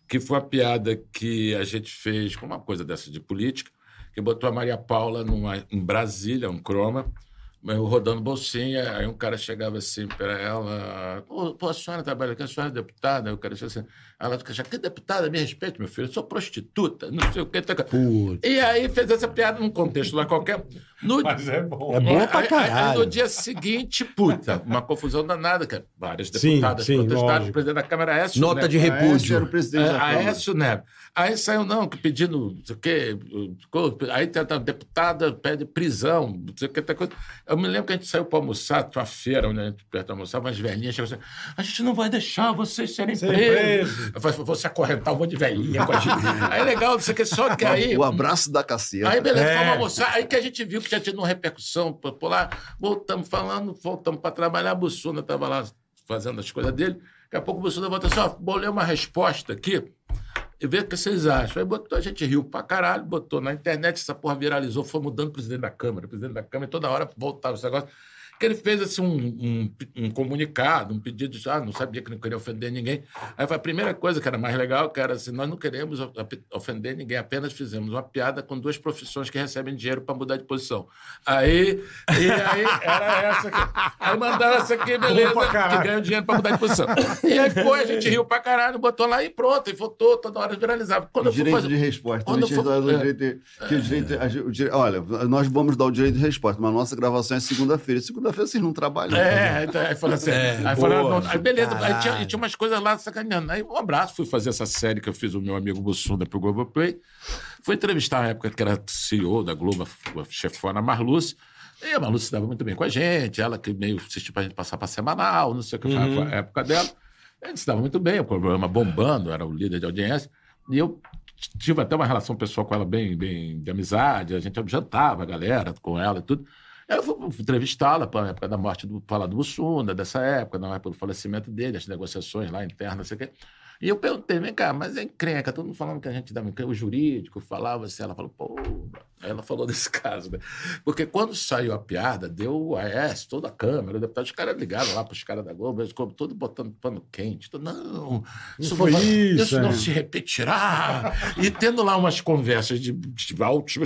Que foi uma piada que a gente fez com uma coisa dessa de política, que botou a Maria Paula numa, em Brasília, um croma, eu rodando bolsinha, aí um cara chegava assim para ela, pô, a senhora trabalha aqui, a senhora é deputada? Aí o cara disse assim, ela fica que deputada, me respeite, meu filho, eu sou prostituta, não sei o que. Putz. E aí fez essa piada num contexto lá qualquer. No, Mas é bom. É bom Aí- pra aí- Aí, caralho. no dia seguinte, puta, uma confusão danada, cara. Várias Sim, deputadas sim, protestaram, lógico. o presidente da Câmara Aécio Nota de Aécio era o repúdio. presidente da É, Câmara. Aécio Neves. Aí saiu, não, que pedindo, não sei o quê, aí tem a deputada pede prisão, não sei o que, coisa. Eu me lembro que a gente saiu para almoçar, tinha uma feira onde a gente perto de almoçar, umas velhinhas chegaram assim, a gente não vai deixar vocês serem Ser presos. preso. Eu falei, você acorrentar um monte de velhinha com a gente. Aí legal, não sei o que, só que aí... O abraço da caceta. Aí, beleza, É. fomos almoçar. Aí que a gente viu que já tinha uma repercussão lá. Voltamos falando, voltamos para trabalhar. A Bussuna estava lá fazendo as coisas dele. Daqui a pouco o Bussuna volta assim: ó, bolei uma resposta aqui e vê o que vocês acham. Aí botou, a gente riu pra caralho, botou na internet, essa porra viralizou, foi mudando o presidente da Câmara. O presidente da Câmara, toda hora voltava esse negócio. Que ele fez assim um, um, um comunicado, um pedido de ah, não sabia que não queria ofender ninguém. Aí foi a primeira coisa que era mais legal, que era assim, nós não queremos of- ofender ninguém, apenas fizemos uma piada com duas profissões que recebem dinheiro para mudar de posição. Aí, e aí era essa. Aí mandaram essa aqui, beleza, que ganham dinheiro para mudar de posição. E aí foi, a gente riu pra caralho, botou lá e pronto, e votou, toda hora viralizava. Quando Direito fazer... de resposta. Quando for- o é. direito de- que o direito- a gente- o dire- Olha, nós vamos dar o direito de resposta, mas a nossa gravação é segunda-feira. Segunda-feira vocês não trabalham. É, então, aí falou assim. É, aí, não, aí beleza, aí tinha, tinha umas coisas lá sacaneando. Aí um abraço, fui fazer essa série que eu fiz o meu amigo Bussunda pro Globoplay. Fui entrevistar na época que era CEO da Globo, a chefona Marluce. E a Marluce se dava muito bem com a gente, ela que meio assistiu pra gente passar pra semanal, não sei o que, foi Uhum. a época dela. A gente se dava muito bem, o programa bombando, era o líder de audiência. E eu tive até uma relação pessoal com ela bem, bem de amizade, a gente jantava, a galera, com ela e tudo. Eu fui entrevistá-la para a época da morte do falar do Bussunda, dessa época, na época do falecimento dele, as negociações lá internas, não sei o quê. E eu perguntei, vem cá, mas é encrenca, todo mundo falando que a gente dava encrenca, o jurídico falava assim, ela falou, pô, aí ela falou desse caso, né? Porque quando saiu a piada, deu o AS, toda a Câmara, o deputado, os caras ligaram lá para os caras da Globo, eles como todo botando pano quente, todo, não, isso, foi não, isso, isso não é. se repetirá. e tendo lá umas conversas de, de altos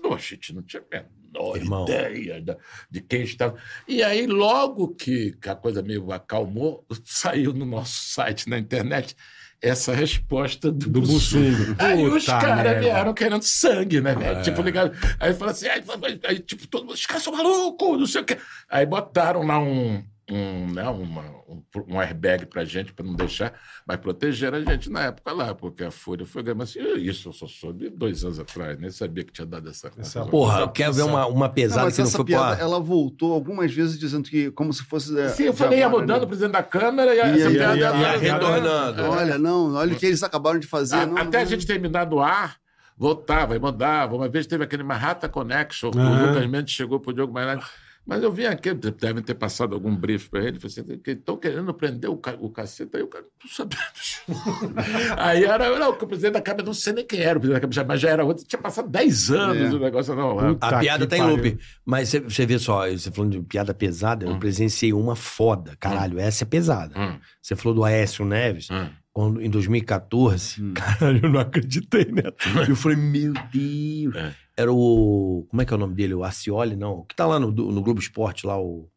não, gente não tinha a menor Irmão. ideia da- de quem estava. E aí, logo que, que a coisa meio acalmou, saiu no nosso site, na internet, essa resposta do, Do Bussunda. Aí os caras vieram querendo sangue, né, É. velho? Tipo, ligado. Aí falaram assim, aí, aí, tipo, todo mundo, os caras são malucos, não sei o quê. Aí botaram lá um, um, né, uma, um, um airbag pra gente, pra não deixar, mas protegeram a gente na época lá, porque a Folha foi grande. Assim, isso eu só soube dois anos atrás, nem sabia que tinha dado essa. Essa Porra, quer ver uma, uma Não, pesada mas que não essa foi piada, pra... ela voltou algumas vezes dizendo que como se fosse... é, Sim, eu falei, ia agora, mudando né? o presidente da Câmara e, E essa piada ia- ia- ia ia- retornando. Olha, não, olha o que eles acabaram de fazer. A- não, até a não. gente terminar do ar, voltava e mudava. Uma vez teve aquele Marrata Connection, Aham. o Lucas Mendes chegou pro Diogo Maynard. Mas eu vi aqui, devem ter passado algum brief para ele, falei assim, que estão querendo prender o, ca o cacete, aí o cara não sabia. aí era, não, o presidente da Câmara, não sei nem quem era o presidente da Câmara, mas já era outro, tinha passado 10 anos É. o negócio, não. Puta A piada tá em loop. Mas você- você vê só, você falando de piada pesada, eu presenciei uma foda. Caralho, essa é pesada. Hum, Você falou do Aécio Neves, hum. quando, em 2014. Hum. Caralho, eu não acreditei nela. Eu falei, meu Deus. É. Era o. Como é que é o nome dele? O Acioli, não. Que tá lá no, no Globo Esporte, lá, o.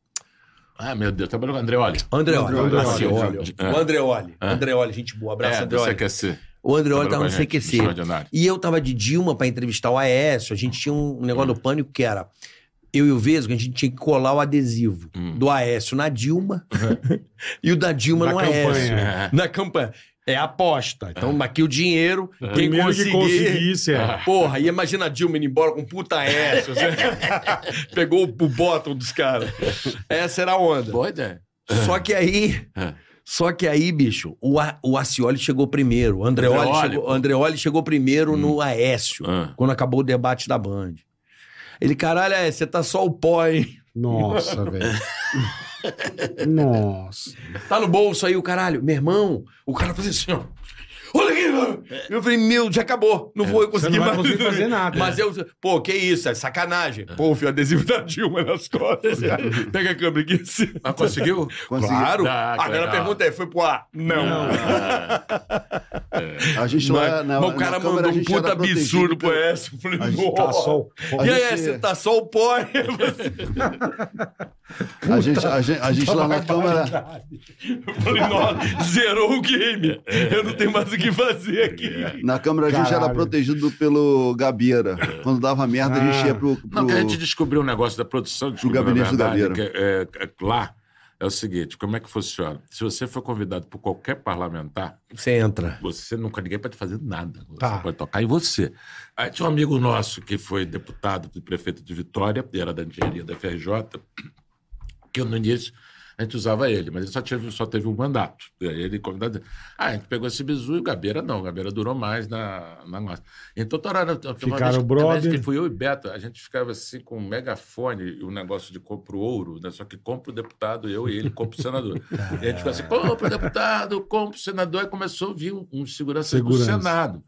Ah, meu Deus, trabalhou com o Andreoli. Andreoli. Andreoli. Acioli. É. O Andreoli. É. Andreoli, gente boa. Abraço, é, Andreoli. ser. O Andreoli tá Trabalhou no CQC. E eu tava de Dilma pra entrevistar o Aécio. A gente tinha um negócio do pânico que era. Eu e o Vesgo, a gente tinha que colar o adesivo Hum. do Aécio na Dilma e o da Dilma Da no campanha. Aécio. É. Na campanha. É aposta. Então, aqui o dinheiro, quem Primeiro que conseguir... conseguisse, é. Porra, e imagina a Dilma indo embora com um puta Aécio. assim. Pegou o bottom dos caras. Essa era a onda. Boa ideia. Só que aí... É. Só que aí, bicho, o, A- o Acioli chegou primeiro. O Andreoli, Andreoli, chegou, Andreoli chegou primeiro no Aécio, Ah. quando acabou o debate da Band. Ele, caralho, é, você tá só o pó, hein? Nossa, velho. Nossa. Tá no bolso aí, o caralho. Meu irmão, o cara fazia assim, ó. Olha aqui, mano. Eu falei, meu, já acabou. Não vou Você conseguir não vai mais. conseguir fazer nada. Mas eu, pô, que isso? É sacanagem. Pô, fio adesivo da Dilma nas costas. Pega a câmera aqui. assim. Mas conseguiu? Consegui. Claro. Ah, Agora a legal. pergunta é: foi pro ar? Não. A gente Mas, lá na, mas o cara mandou um puta era absurdo pro S. Eu falei, Tá só E aí, gente- você tá só o pó? A gente, a gente, a gente lá na Câmara. Eu falei, nossa, zerou o game. Eu não tenho mais o que fazer aqui. Na Câmara a gente era Caralho. protegido pelo Gabeira. Quando dava merda, a gente Ah. ia pro. pro... Não, que a gente descobriu um negócio da produção, descobriu, gabinete do Gabeira. que é, é, lá é o seguinte, como é que funciona? Se você for convidado por qualquer parlamentar, Você entra. você nunca, ninguém pode fazer nada. Você Tá. pode tocar em você. Aí tinha um amigo nosso que foi deputado e prefeito de Vitória, e era da engenharia da FRJ, que no início a gente usava ele, mas ele só, teve, só teve um mandato. E ele convidado. Ah, a gente pegou esse bizu e o Gabeira não. O Gabeira durou mais na, na nossa. Então, uma Ficaram vez que- brother. fui eu e Beto, a gente ficava assim com um megafone e o negócio de compra o ouro, né? Só que compra o deputado, eu e ele compra o senador. e a gente ficava assim: compra o deputado, compra o senador. Aí começou a vir um, um segurança, Segurança. do Senado,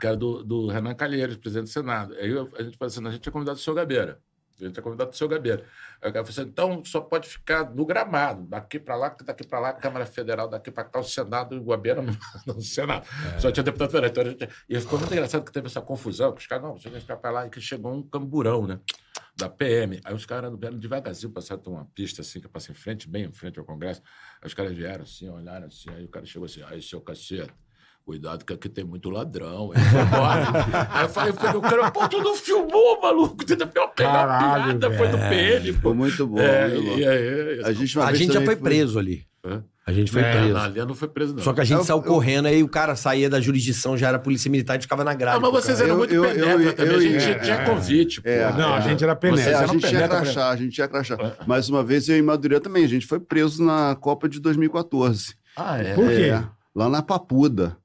que era do, do Renan Calheiros, presidente do Senado. Aí a gente falou assim: "Não, a gente tinha convidado o seu Gabeira. Gente tinha convidado o seu Gabeira. Aí o cara falou assim, então só pode ficar no gramado, daqui para lá, daqui para lá, Câmara Federal, daqui para cá, o Senado o Guabeira no, no Senado. Só tinha deputado federal. Então, gente- e ficou muito engraçado que teve essa confusão, que os caras, não, você vai ficar para lá, e que chegou um camburão, né? Da PM. Aí os caras vieram devagarzinho, passaram uma pista assim, que passa em frente, bem em frente ao Congresso. Aí os caras vieram assim, olharam assim, aí o cara chegou assim, aí, seu cacete. Cuidado que aqui tem muito ladrão. Aí foi embora. Aí eu falei, o cara, pô, tu não filmou, maluco. Tu pior pegar a Caralho, piada, foi do PM, pô. Foi muito bom. É, muito bom. e aí, A gente, A gente já foi preso ali. Hã? A gente foi é, preso. não, ali não foi preso, não. Só que a gente Eu- saiu eu- correndo, aí o cara saía da jurisdição, já era polícia militar e ficava na grade. Ah, mas vocês eram Eu- muito eu- penetra também. a gente é, tinha é. convite, pô. É, Não, a gente era penetra. É, a gente penetra, crachá, a gente tinha crachá. Mas uma vez eu e Madureira também, a gente foi preso na Copa de 2014. Ah, é. Por quê? É, lá na Papuda.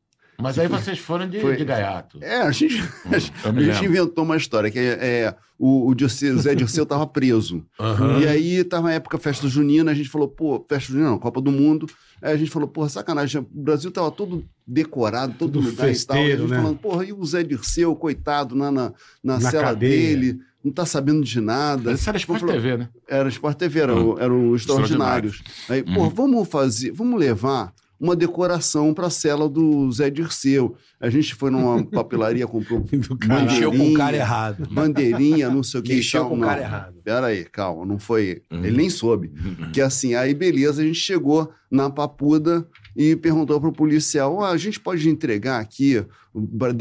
Mas aí vocês foram de, Foi. de gaiato. É, a gente, eu a gente inventou uma história, que é, é, o, o Dirceu- Zé Dirceu estava preso. Aham. E aí tava na época festa junina, a gente falou, pô, festa junina não, Copa do Mundo. Aí a gente falou, porra, sacanagem, o Brasil tava todo decorado, todo Tudo lugar e tal. E a festeiro, gente né? falando, porra, e o Zé Dirceu, coitado, na, na, na, Na cela cadeia. dele, não tá sabendo de nada. Isso era Sport Falou- TV, né? Era Sport TV, era, o- era o Extraordinários. Aí, pô, vamos fazer, vamos levar uma decoração para a cela do Zé Dirceu. A gente foi numa papelaria, comprou. Mexeu com o cara errado. bandeirinha, não sei o que. e Mexeu tal. com o cara errado. Pera aí, calma, não foi. Uhum. Ele nem soube. Que assim, aí beleza, a gente chegou na papuda e perguntou pro policial: "Ó, a gente pode entregar aqui.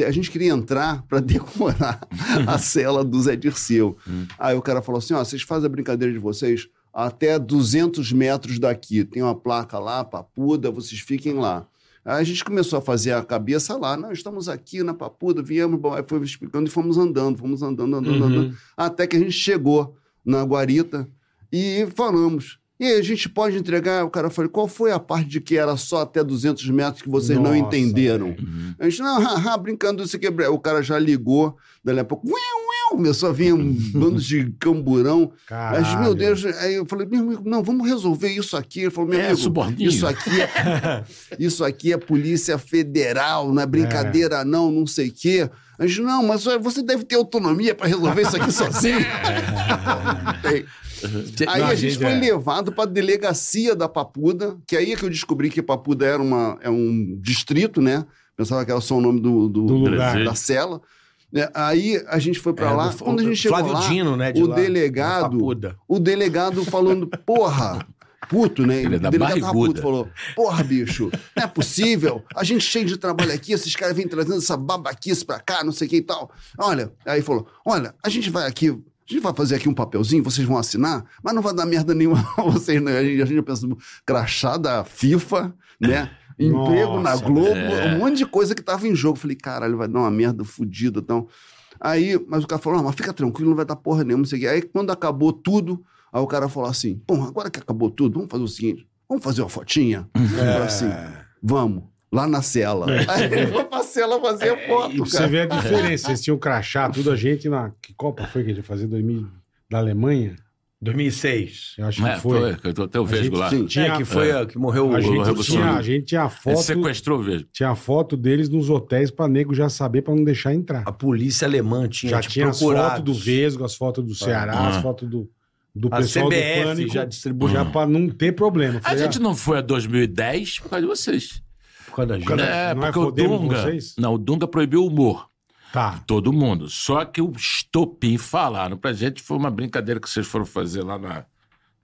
A gente queria entrar para decorar a cela do Zé Dirceu. Uhum. Aí o cara falou assim: ó, vocês fazem a brincadeira de vocês até 200 metros daqui. Tem uma placa lá, papuda, vocês fiquem lá. Aí a gente começou a fazer a cabeça lá, não, estamos aqui na Papuda, viemos, foi explicando e fomos andando, fomos andando, andando, Uhum. andando, até que a gente chegou na guarita e falamos. E aí, a gente pode entregar? O cara falou, qual foi a parte de que era só até 200 metros que vocês não Nossa, entenderam? Uhum. A gente, não, brincando, isso bre-". O cara já ligou, dali a pouco, uiu, uiu, começou a vir um bando de camburão. Caralho. Mas, meu Deus, aí eu falei, meu amigo, não, vamos resolver isso aqui. Ele falou, meu É, amigo, suborninho. isso aqui é, isso aqui é Polícia Federal, não é brincadeira, não, não sei o quê. A gente, não, mas você deve ter autonomia para resolver isso aqui sozinho. Tem. Aí Não, a gente gente foi é. levado para a delegacia da Papuda, que aí é que eu descobri que Papuda era uma, é um distrito, né? Pensava que era só o nome do, do- Do lugar. da cela. É, aí a gente foi para É, lá. do- Quando a gente chegou Flávio lá, Dino, né? de o lá, delegado- o delegado falando, porra, puto, né? Ele é da barriguda. puto, falou, porra, bicho, não é possível, a gente cheio de trabalho aqui, esses caras vêm trazendo essa babaquice pra cá, não sei o que e tal. Olha, aí falou, olha, a gente vai aqui, a gente vai fazer aqui um papelzinho, vocês vão assinar, mas não vai dar merda nenhuma pra vocês, né? A gente, a gente pensa, crachá da FIFA, né? Emprego na Nossa, Globo, é. um monte de coisa que tava em jogo. Falei, caralho, vai dar uma merda fodida, então... Aí, mas o cara falou, ah, mas fica tranquilo, não vai dar porra nenhuma, não sei. Aí, quando acabou tudo, aí o cara falou assim, pô, agora que acabou tudo, vamos fazer o seguinte, vamos fazer uma fotinha? Eu falei assim, vamos, lá na cela. Aí ele foi pra cela fazer a foto, E você vê a diferença. Vocês tinham crachá, tudo a gente na. Que Copa foi que a gente fazia? 2000, da Alemanha? 2006. Eu acho É, que foi. foi, eu tô- até o A Vesgo gente lá. Tinha- é, que foi a que morreu A o gente, tinha, a gente tinha a Ele foto. sequestrou o Vesgo. Tinha a foto deles nos hotéis pra nego já saber pra não deixar entrar. A polícia alemã tinha já te tinha as procurado. fotos do Vesgo, as fotos do Ceará, Ah. as fotos do, do A pessoal do CBF Pânico. já distribuiu. Já pra não ter problema. A gente não foi a 2010 por causa de vocês. Por causa da gente. Cadê? É, não é porque o Dunga. vocês? Não, o Dunga proibiu o humor. Tá. Todo mundo. Só que o estopim falaram pra gente foi uma brincadeira que vocês foram fazer lá na-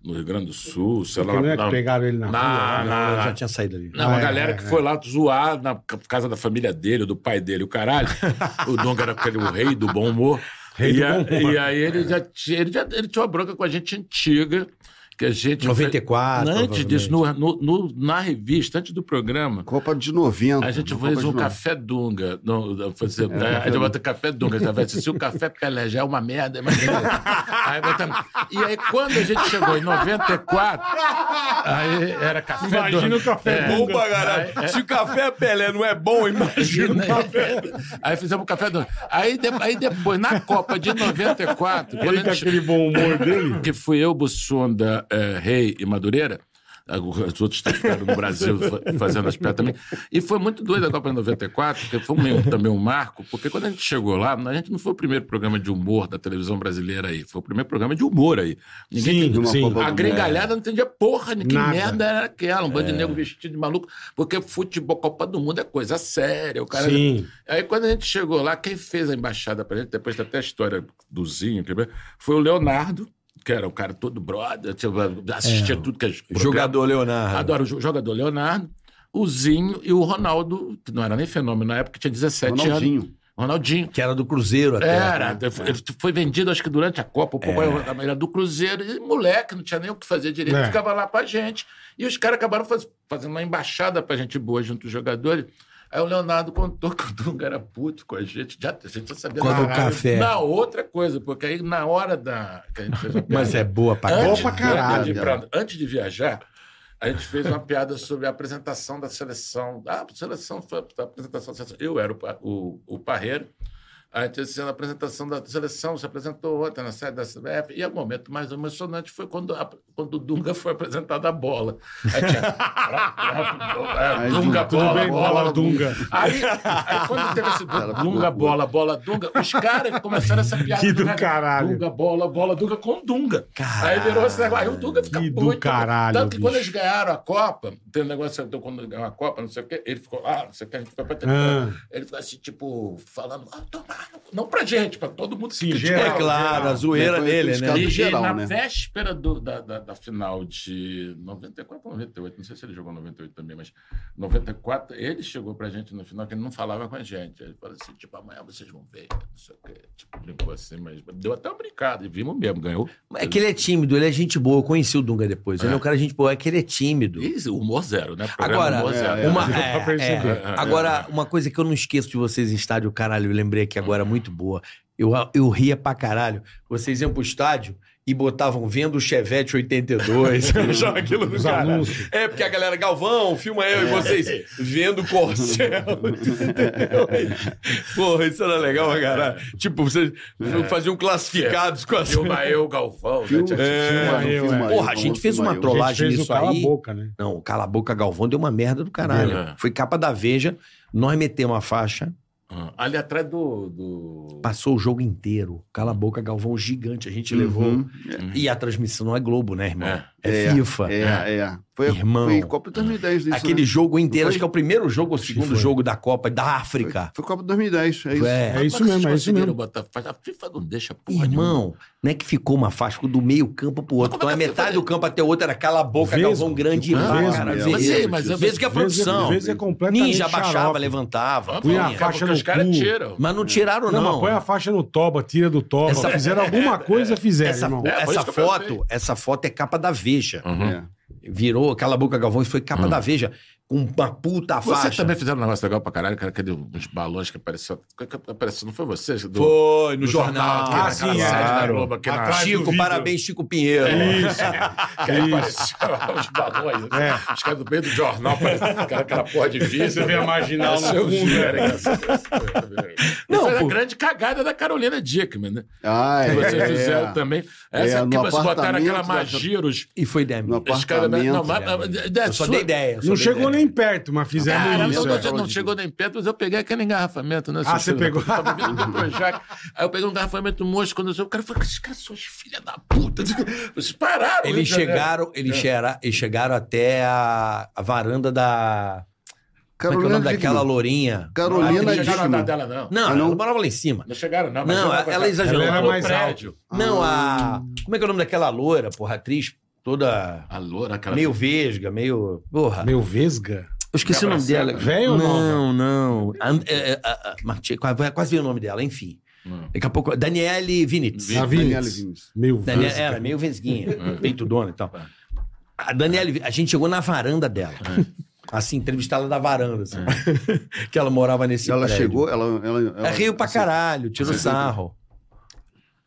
no Rio Grande do Sul, sei Porque lá. não é na- que pegaram ele na, na- rua. lá, né? na- já tinha saído ali. Não, Ah, uma é, galera é, que é. foi lá zoar na ca- casa da família dele, do pai dele, o caralho. o Dunga era aquele o rei do bom humor. Rei e, do a- bom humor. e aí ele já, tinha, ele já ele tinha uma bronca com a gente antiga, que a gente. 94. Antes disso, no, no- no- na revista, antes do programa, Copa de 90. a gente Copa fez um 90. café Dunga. No, fazer, É, né? a gente bota café Dunga. Já vai assistir o café Pelé, já é uma merda. Imagina. aí botamos- e aí, quando a gente chegou em 94, aí era café Imagina Dunga. o café É. Dunga. É. Se o café Pelé não é bom, imagina. Né? Aí fizemos o café Dunga. Aí, de- aí depois, na Copa de 94, quando Ele com gente aquele bom humor dele. que fui eu, Bussunda, eh, Rei e Madureira. Os outros três ficaram no Brasil fa- fazendo as piadas também. E foi muito doido a Copa de 94, porque foi meio, também um marco, porque quando a gente chegou lá, a gente não foi o primeiro programa de humor da televisão brasileira aí, foi o primeiro programa de humor aí. Ninguém Sim, sim. A gringalhada não entendia porra, que Nada. merda era aquela, um bando de nego vestido de maluco, porque futebol, Copa do Mundo é coisa séria. O cara, Sim. Aí quando a gente chegou lá, quem fez a embaixada pra gente, depois até a história do Zinho, foi o Leonardo, que era o cara todo brother, assistia tudo que é. Jogador Leonardo. Adoro o jo- jogador Leonardo, o Zinho e o Ronaldo, que não era nem fenômeno na época, tinha 17 anos. Ronaldinho. Ronaldinho. Que era do Cruzeiro até. Era, né? ele foi vendido acho que durante a Copa, o pouco era do Cruzeiro, e moleque, não tinha nem o que fazer direito, É. ficava lá com a gente. E os caras acabaram faz- fazendo uma embaixada pra gente boa junto aos jogadores. Aí o Leonardo contou que o Dunga era puto com a gente, já, a gente já sabia. Quando o café. Na outra coisa, porque aí na hora da. Que a gente fez a Mas é boa pra Boa antes, pra caralho, antes de, pra- antes de viajar, a gente fez uma piada sobre a apresentação da seleção. Ah, a seleção foi a apresentação da seleção. Eu era o, o, o Parreiro. A gente disse, na apresentação da seleção, se apresentou outra na sede da CBF. E o momento mais emocionante foi quando, a- quando o Dunga foi apresentado a bola. Aí tinha. é, Aí, Dunga, bola, bem, bola, bola, Dunga. Aí, aí quando teve esse Dunga, bola, bola, Dunga, os caras começaram essa piada. Que do né? caralho. Dunga, bola, bola, Dunga com Dunga. Aí virou esse negócio. Aí o Dunga fica Que do muito. caralho, Tanto que quando bicho. eles ganharam a Copa, tem um negócio, então, quando ganhou a Copa, não sei o quê, ele ficou lá, não sei o quê, a gente foi pra Ah. Ele ficou assim, tipo, falando, ah, tomar, no cu." Não pra gente, pra todo mundo Sim, que geral, É claro, a zoeira Foi dele, né? e, geral, na né? véspera do- da, da, da final de 94 ou 98, não sei se ele jogou 98 também, mas 94, ele chegou pra gente no final que ele não falava com a gente. Ele falou assim, tipo, amanhã vocês vão ver, não sei o quê. Tipo, brincou assim, mas deu até uma brincada, e vimos mesmo, ganhou. É que ele é tímido, ele é gente boa. Eu conheci o Dunga depois. Ele é um cara gente boa, é que ele é tímido. E humor zero, né? Programa Agora, humor zero. é, uma, é, perceber. é. agora, uma coisa que eu não esqueço de vocês em estádio, caralho, eu lembrei aqui agora. Era muito boa. Eu, eu ria pra caralho. Vocês iam pro estádio e botavam vendo o Chevette 82. Eu achava aquilo do anúncios. É, porque a galera, Galvão, filma eu e vocês vendo o Corcel. Porra, isso era legal pra caralho. Tipo, vocês faziam classificados com as... Filma eu, Galvão. né? Filma- É, filma eu, filma é. eu, Porra, a gente fez uma trollagem nisso cala aí. a boca, né? Não, o Cala a Boca Galvão deu uma merda do caralho. É. Foi capa da Veja, nós metemos a faixa, Ah, Ali atrás do. do... passou o jogo inteiro. Cala a Boca Galvão gigante, a gente levou. Uhum. E a transmissão não é Globo, né, irmão? É. É, É, FIFA. É, é. Foi, Irmão. foi Copa 2010 disso, Aquele né? jogo inteiro, Foi? acho que é o primeiro jogo ou o segundo foi. jogo da Copa da África. Foi Copa 2010, é isso. É. É isso mesmo, é isso mesmo. botar? A FIFA não deixa porra nenhuma. Irmão, não é que ficou uma faixa, ficou do meio campo pro outro. Então é é metade foi? do campo até o outro, era cala a boca. Galvão grande cara. é. Vesgo. Mas eu- Vesgo que é a produção. Às vezes é completamente Ninja baixava, levantava. Põe a faixa no cu. Mas não tiraram, Não, põe a faixa no toba, tira do toba. Fizeram alguma coisa, fizeram, Essa, irmão. É, essa isso foto, essa foto é capa da Veja. Uhum. É. Virou Cala a Boca Galvão e foi capa da Veja. Com uma puta Vocês faixa. também fizeram um negócio legal pra caralho, cara, aquele uns balões que apareceu. que- que Apareceu, não foi você? Do, Foi, no do jornal. aqui, Ah, sim, é. da Globo, aqui na... Chico, parabéns, Chico Pinheiro. Isso. Que aí apareceu os balões. É. Os caras do meio do jornal, parecia aquela, aquela porra de vídeo. Você vê a marginal no fundo, né? Não, foi a pô. grande cagada da Carolina Dickman, né? Ah, Que é. vocês é. fizeram também. Essa É, que vocês botaram aquela da- Magiros. E foi Demi. No apartamento. não, mas- mas- é Eu só dei ideia. Não chegou ideia. Nem perto, mas fizemos Cara, isso. não, é. não, não chegou nem perto, mas eu peguei aquele engarrafamento, né? Ah, você pegou? Aí eu peguei um engarrafamento moço, quando eu sei, o cara falou, esses caras são os filhos da puta. Vocês pararam. Eles Janeiro. chegaram, eles, chegaram, eles chegaram até a, a varanda da. Como é que é o nome daquela lourinha? Carolina Não Atriz. chegaram na dela, não. Não, Ah, não? ela morava lá em cima. Não chegaram, não. mas Não, ela botar- exagerou. Ela era mais prédio. Não, a. Como é que é o nome daquela loira, porra? Atriz toda. A loura, aquela... Meio vesga, meio. Porra. Meu Vesga? Eu esqueci o nome dela. Velho ou Não, não. And- é, é, quase vi o nome dela, enfim. Hum. Daqui a pouco. Daniele Vinitz. Vi- A Daniela Vinitz. Vinicius. Meu Daniela, Vesga. era meio vesguinha, peito dona e tal. A Daniela, a gente chegou na varanda dela. Assim, entrevistar ela da varanda, assim. que ela morava nesse Ela prédio. chegou, ela. ela, ela É Rio pra assim, caralho, tirou sarro.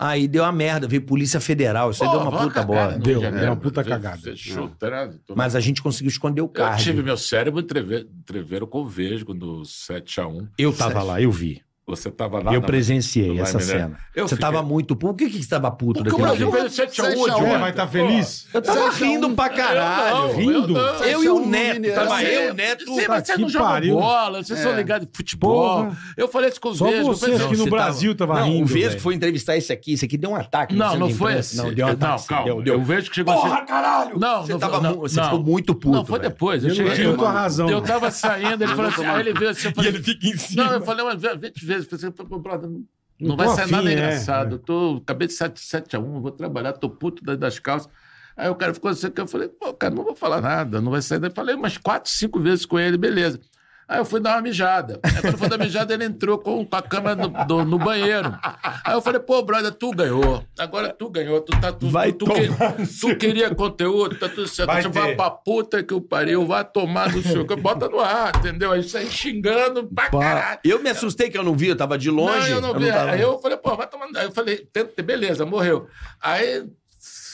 Aí deu a merda, veio Polícia Federal, isso aí deu uma puta bola. né? Deu, deu uma puta cagada. Fechou o trânsito. Mas a gente conseguiu esconder o Eu card. tive meu cérebro entrever, entrever com o Vesgo do 7x1. Eu tava lá, eu vi. Você tava lá eu na- presenciei no essa cena. Eu você fiquei- tava muito. Por que, que você tava puto Porque o daquele Brasil jeito? fez 7x1 7 a 1. de É, vai estar feliz? Eu tava rindo pra caralho. Eu não, rindo. Eu, não. Eu e o 7 a 1 no Neto. Tava Você- eu e o Neto. Sim, mas Puta vocês que não jogam pariu. bola, vocês são É. ligados em futebol. Porra. Eu falei isso com o Só Vesgo. eu você, não, que no você tava- Brasil tava Não, rindo. o Vesgo velho. foi entrevistar esse aqui. Esse aqui deu um ataque. Não, não foi esse. Não, deu um não, ataque. calma. Deu, deu. Eu vejo que chegou Porra, assim. caralho! Não, você não não, você não. ficou muito puto. Não, foi depois. Eu não cheguei. Eu, tua razão. eu tava saindo, ele falou assim. Aí ele veio assim. E ele fica em cima. não, eu falei umas 20 vezes. Pensei, brother, não, Não vai sair afim, nada é, engraçado. é. Eu tô, acabei de 7, 7 a 1, vou trabalhar, tô puto das, calças. Aí o cara ficou assim, eu falei, pô, cara, não vou falar nada, não vai sair. daí. falei umas 4, 5 vezes com ele, beleza. Aí eu fui dar uma mijada. Aí quando foi dar mijada, ele entrou com, com a câmera no, do- no banheiro. Aí eu falei, pô, brother, tu ganhou. Agora tu ganhou, tu tá tu, Vai tu, tu, que- tu queria conteúdo, tá tudo certo. Vai vai pra puta que o pariu, vai tomar no seu. Bota no ar, entendeu? Aí sai xingando pra caralho. Eu me assustei que eu não vi, eu tava de longe. Não, eu não vi. tava- Aí eu falei, pô, vai tomando. Aí eu falei, beleza, morreu. Aí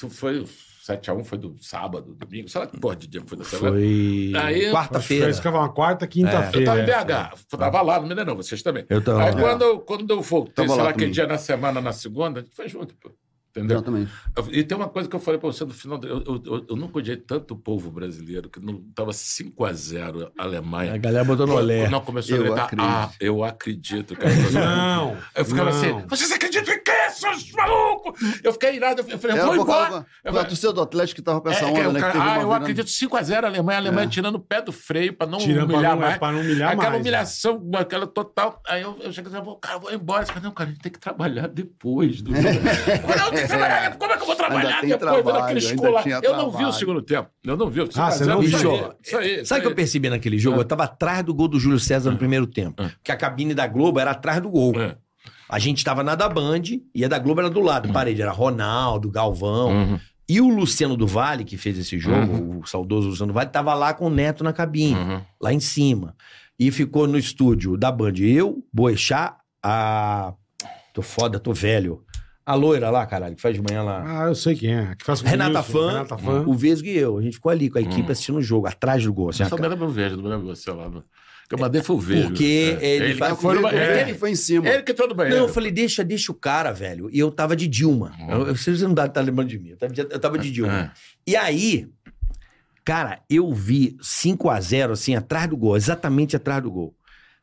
foi 7x1, foi do sábado, domingo, sei lá que porra de dia foi da semana. Foi Aí- quarta-feira. Ficava uma quarta, Eu quinta-feira. tava em é. BH, eu tava lá no Mineirão, vocês também. Eu tava Aí lá. quando, eu- quando eu voltei, sei lá que dia na semana, na segunda, a gente foi junto, pô. Entendeu? Exatamente. Eu- E tem uma coisa que eu falei pra você no final. Eu, eu, eu, eu nunca odiei tanto o povo brasileiro, que não tava 5x0 a Alemanha. A galera botou no olé. Não, começou Eu a gritar, acredito. ah, eu acredito, cara. Não. Eu ficava não. assim, vocês acreditam em quê, seus malucos? Eu fiquei irado, eu falei, eu Era vou embora. Eu falei, torcida do Atlético que tava com essa é, onda, que o né? que teve ah, uma eu acredito 5x0 a Alemanha, a Alemanha É. tirando o pé do freio pra não Tirando pra humilhar é, mais. pra não humilhar Aquela mais. humilhação, aquela total. Aí eu, eu cheguei assim, cara, vou embora. Esse cara, não, cara, a gente tem que trabalhar depois do jogo. Eu falei, não, tem que trabalhar. Como é que eu vou trabalhar depois trabalho, vendo aquele ainda escolar? tinha Eu não vi o segundo tempo. Eu não vi o Ah, você não viu? Isso aí. isso Sabe o que eu percebi naquele jogo? Eu tava atrás do gol do Júlio César no primeiro tempo. Ah. Porque a cabine da Globo era atrás do gol. É. A gente tava na da Band e a da Globo era do lado. Parede era Ronaldo, Galvão. Uhum. E o Luciano do Vale, que fez esse jogo, o saudoso Luciano do Vale, tava lá com o Neto na cabine, Uhum. lá em cima. E ficou no estúdio da Band eu, Boechat, a Tô foda, tô velho. A loira lá, caralho, que faz de manhã lá. Ah, eu sei quem é. Que faz Renata Fã, Renata Fã. o Vesgo e eu. A gente ficou ali com a equipe Hum. assistindo o jogo, atrás do gol. Assim, Eu a só me cara. lembro o verde, não me lembro você lá. Foi o. Porque ele ele, faz- foi no. É, Ele, ele foi em cima. ele que entrou no banheiro. Não, eu falei, deixa, deixa o cara, velho. E eu tava de Dilma. Hum. Eu, eu, vocês não dá tá lembrando de mim. Eu tava de, eu tava de Dilma. É. E aí, cara, eu vi 5 a 0 assim, atrás do gol, exatamente atrás do gol.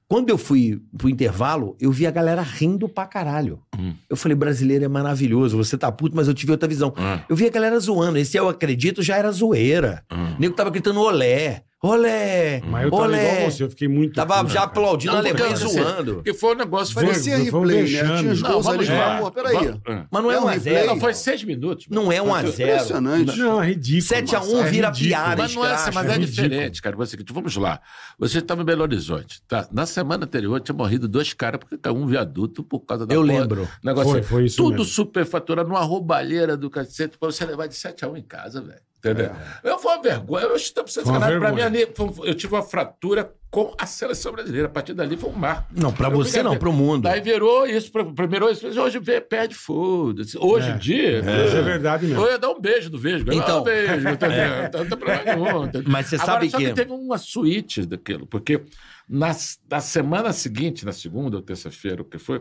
Quando eu fui pro intervalo, eu vi a galera rindo pra caralho. Hum. Eu falei, brasileiro é maravilhoso, você tá puto, mas eu tive outra visão. Ah, Eu vi a galera zoando. Esse eu acredito já era zoeira. ah. O nego tava gritando olé, olé, Mas eu tava olé. igual você, eu fiquei muito. Tava puto, já aplaudindo a Não, Alemanha assim, zoando. Porque foi um negócio... Foi- Parecia foi um replay, né? Tinha os Não, gols ali. lá. falavam, Pô, peraí. Vamos-. Mas não é É um 1 a. 0 Não, foi seis minutos. Não é 1 a 0 Impressionante. Não, é ridículo. 7 a 1 Marcelo, é vira ridículo. piada. Mas não é, escracha, mas é é, diferente, cara. Você, vamos lá. Você estava em Belo Horizonte. Tá? Na semana anterior tinha morrido dois caras porque caiu um viaduto por causa da Eu porra- lembro. Negócio Foi, foi isso Tudo superfaturado, numa roubalheira do cacete, pra você levar de 7 a 1 em casa, velho. Entendeu? Eu foi uma vergonha. Eu estou precisando uma sacanagem. Pra mim, ali, eu tive uma fratura com a seleção brasileira. A partir dali foi um marco. Não, pra Eu você não, pro mundo. Daí virou isso, primeiro isso, hoje vê, perde foda-se. Hoje É. em dia. Isso é verdade mesmo. Eu ia dar um beijo do Vesgo. Então. Então, um beijo, entendeu? Não tem problema nenhum? Mas você Agora, sabe só que- que teve uma suíte daquilo, porque na, na semana seguinte, na segunda ou terça-feira, o que foi,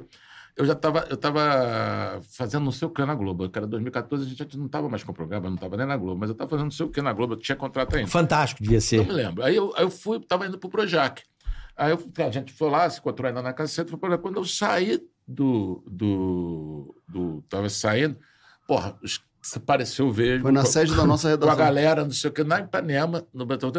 eu já estava eu tava fazendo não sei o que na Globo. Que era 2014, a gente já não estava mais com o programa, não estava nem na Globo, mas eu estava fazendo não sei o que na Globo, eu tinha contrato ainda. Fantástico devia Não ser. me lembro. Aí eu, aí eu fui, tava indo pro Projac. Aí eu, a gente foi lá, se encontrou ainda na caceta, foi pra quando eu saí do, do, do. Tava saindo, porra, os- apareceu o vejo. Foi na sede da nossa Com a redação. galera, não sei o que, na Ipanema, no Betão.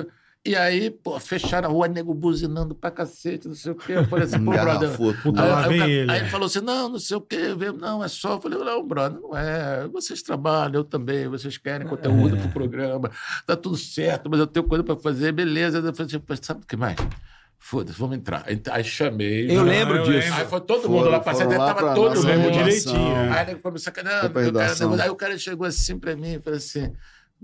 E aí, pô, fecharam a rua, nego buzinando pra cacete, não sei o quê. Eu falei assim, pô, brother. Aí, lá aí ele, aí ele falou assim: não, não sei o quê, não, é só. Eu falei, não, brother, não é. Vocês trabalham, eu também, vocês querem conteúdo É. pro programa, tá tudo certo, mas eu tenho coisa pra fazer, beleza. Eu falei, assim, sabe o que mais? Foda-se, vamos entrar. Aí- chamei. Eu lembro eu disso. lembro. Aí foi todo Foram- mundo lá sede, lá tava todo mundo direitinho. Aí ele ficou me sacanando. Foi. Aí o cara chegou assim pra mim e falou assim.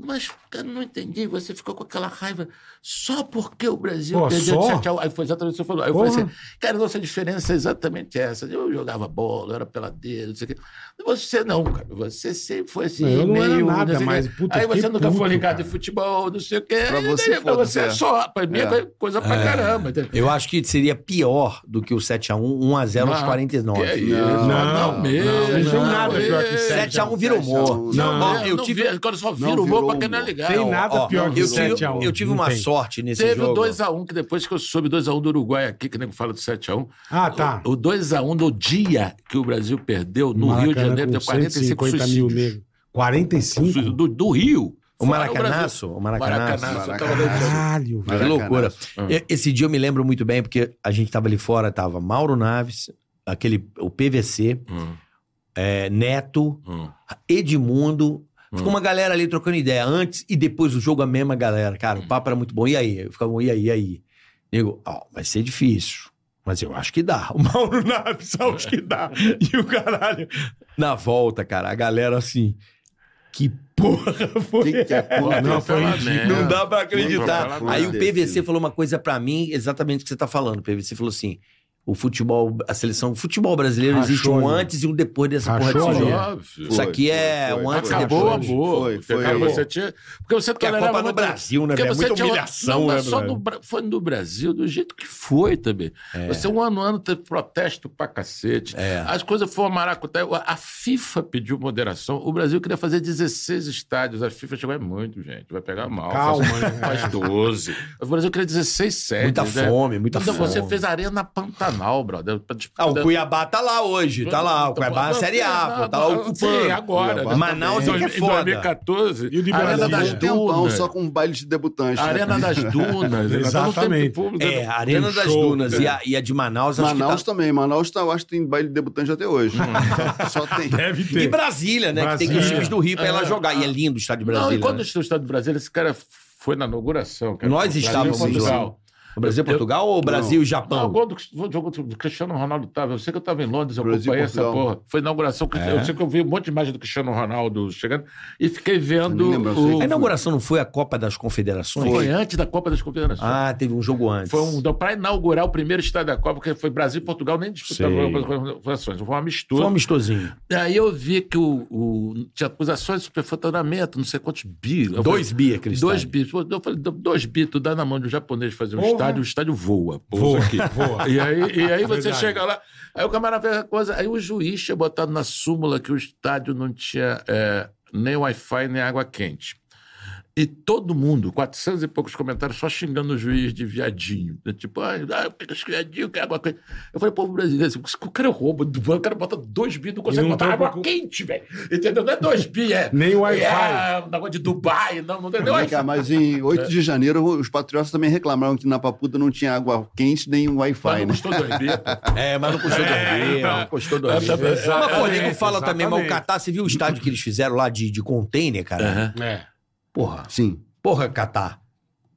Mas, cara, não entendi. Você ficou com aquela raiva só porque o Brasil Pô, perdeu só? de 7 a 1. Aí foi exatamente o que você falou. Aí eu falei assim, cara, nossa diferença é exatamente essa. Eu jogava bola, eu era peladeiro, não sei o quê. Você não, cara. Você sempre foi assim, Não, eu não era meio... nada, não quê. mas, puta, Aí você nunca foi puto, ligado cara. em futebol, não sei o quê. Pra você, daí, pra você é é. só. Pra mim é, É. coisa pra caramba. entendeu? Eu acho que seria pior do que o 7x1, 1x0 aos Não, 49. Que é isso? Não, Não, não, mesmo. não, não tem nada pior que 7x1 vira humor. Não, Ó, eu eu não tive, quando só Não vira humor virou pra humor. ligado. Tem nada ó, pior que eu o tive, 7 a 1. eu tive Não uma tem. sorte nesse Teve jogo. o 2x1, que depois que eu soube 2x1 do Uruguai aqui, que nego fala do 7x1. Ah, tá. O 2x1 no dia que o Brasil perdeu, no Rio de Maracanã Janeiro, deu 45 150 mil suicídios. negros. 45? Do, do Rio. O Maracanaço, o Maracanaço. Maracanaço. Maracanã. dentro. Caralho, Que velho. loucura. Ah. E- Esse dia eu me lembro muito bem, porque a gente tava ali fora, tava Mauro Naves, aquele, o PVC, Hum, é, Neto, hum. Edmundo. Ficou Hum. uma galera ali trocando ideia antes e depois do jogo, a mesma galera. Cara, o papo era muito bom. E aí? Eu ficava, e aí, e aí? Digo, ó, vai ser difícil. Mas eu acho que dá. O Mauro Naves, acho que dá. E o caralho. Na volta, cara, a galera assim. Que porra foi? Que que é Pô, Não, foi. Não dá pra acreditar. Aí o. PVC falou uma coisa pra mim, exatamente o que você tá falando. O PVC falou assim: o futebol, a seleção, o futebol brasileiro Rachou existe um ali. antes e um depois dessa porra Rachou desse ali. jogo. Óbvio. Isso aqui é foi, um antes e Acabou o depois. amor. Foi, porque, foi. cara, você tinha, porque você Porque a Copa no Brasil, né, você Muita tinha- humilhação, não, né, só no, foi no Brasil do jeito que foi também. Você, um ano a ano, teve protesto pra cacete. É. As coisas foram maracutaia. A FIFA pediu moderação. O Brasil queria fazer 16 estádios. A FIFA chegou, é muito, gente. Vai pegar mal. Calma, faz, né? faz 12. O Brasil queria 16 sedes. Muita né? fome, muita Então, fome. você fez Arena Pantanal, brother. pra Ah, o Cuiabá tá lá hoje, tá lá. O Cuiabá na Série A, pô, tá lá Sim, ocupando. agora. Cuiabá né? Manaus é Em que é foda. 2014. E o de Arena Brasília? das Um tempão Dunas. só com um baile de debutante. A né? Arena das Dunas. Exatamente. É, a Arena das show, Dunas é. e, a, e a de Manaus, acho Manaus que tá... também. Manaus tá, eu acho que tem baile de debutante até hoje. só, só tem. Deve E ter. Brasília, né? Que tem que os Brasília. times do Rio pra lá É. jogar. E é lindo o estádio de Não, Brasília. e quando né? o Estado do Brasil, esse cara foi na inauguração. cara. Nós e estávamos Portugal. Brasil e Eu- Portugal ou Brasil e Não, Japão? o gol do, o jogo do Cristiano Ronaldo tava. Eu sei que eu estava em Londres, eu Brasil, acompanhei essa Portugal. porra. Foi inauguração. É? Eu sei que eu vi um monte de imagem do Cristiano Ronaldo chegando e fiquei vendo. o... A inauguração não foi a Copa das Confederações? Foi antes da Copa das Confederações. Ah, teve um jogo antes. Foi um, para inaugurar o primeiro estádio da Copa, que foi Brasil e Portugal, nem disputaram a Copa das Confederações. Foi uma Foi um mistura. amistosinho. Aí eu vi que o, o- tinha acusações de superfaturamento, não sei quantos bi. Dois falei, bi aquele Dois bi. Eu falei, dois bi, tu dá na mão de um japonês fazer um Porra. estádio, o estádio voa. Voa, aqui. voa. E aí, e aí você Verdade. chega lá, aí o camarada fez a coisa, aí o juiz tinha botado na súmula que o estádio não tinha é, nem Wi-Fi nem água quente. E todo mundo, 400 e poucos comentários, só xingando o juiz de viadinho. Tipo, ah, porque esse viadinho quer água quente. Eu falei, povo brasileiro, assim, o cara rouba do banco, o cara bota dois bi, não consegue não botar tem água pouco- quente, velho. Entendeu? Não é dois bi, é. Nem Wi-Fi. É um negócio de Dubai, não, não Wi-Fi. cá, mas em 8 de janeiro, os patriotas também reclamaram que na Papuda não tinha água quente nem Mas Wi-Fi, não né? custou dois bi. É, mas não custou dois bi, então. não custou dois bi. É, é, Mas, pô, exatamente, nego fala também, mas o exatamente. Catar, você viu o estádio que eles fizeram lá de, de container, cara? É. Porra. Sim. Porra, Catar.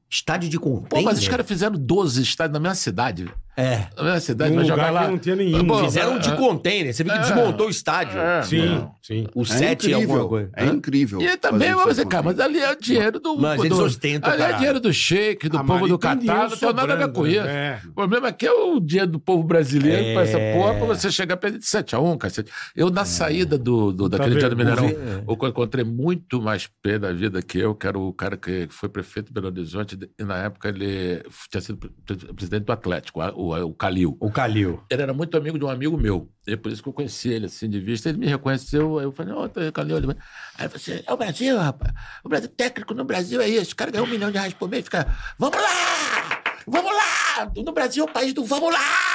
Estádio de container? Pô, mas os caras fizeram 12 estádios na mesma cidade. É. Na mesma cidade, Num vai lugar jogar lá. que não tinha nenhum. Pô, Fizeram de é. container. Você viu que É. desmontou o estádio. É, Sim, não. sim. O É 7 e alguma incrível. coisa. É incrível. E também, fazer você, cara, mas ali é o dinheiro do. Mas do, eles ostentam, Ali é caralho. dinheiro do shake, do Ah, povo mas do tem Catar, não tem nada a ver com isso. é. O problema aqui é o dinheiro do povo brasileiro É. pra essa porra, pra você chegar perto de 7x1, cacete. Eu, na saída do, do, daquele dia do. Mineirão, eu encontrei muito mais pé da vida que eu, que era o cara que foi prefeito de Belo Horizonte, e na época ele tinha sido pre- presidente do Atlético, o, o Calil. O Calil. Ele era muito amigo de um amigo meu. E é por isso que eu conheci ele, assim, de vista. Ele me reconheceu. Aí eu falei, ô, oh, Calil. Ele... Aí você, é o Brasil, rapaz. O Brasil técnico no Brasil é isso. O cara ganha um milhão de reais por mês fica, vamos lá! Vamos lá! No Brasil é o país do vamos lá!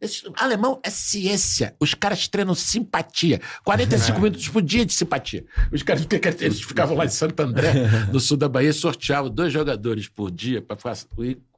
Esse alemão é ciência. Os caras treinam simpatia. 45 minutos por dia de simpatia. Os caras eles ficavam lá em Santo André, no sul da Bahia, sorteavam dois jogadores por dia para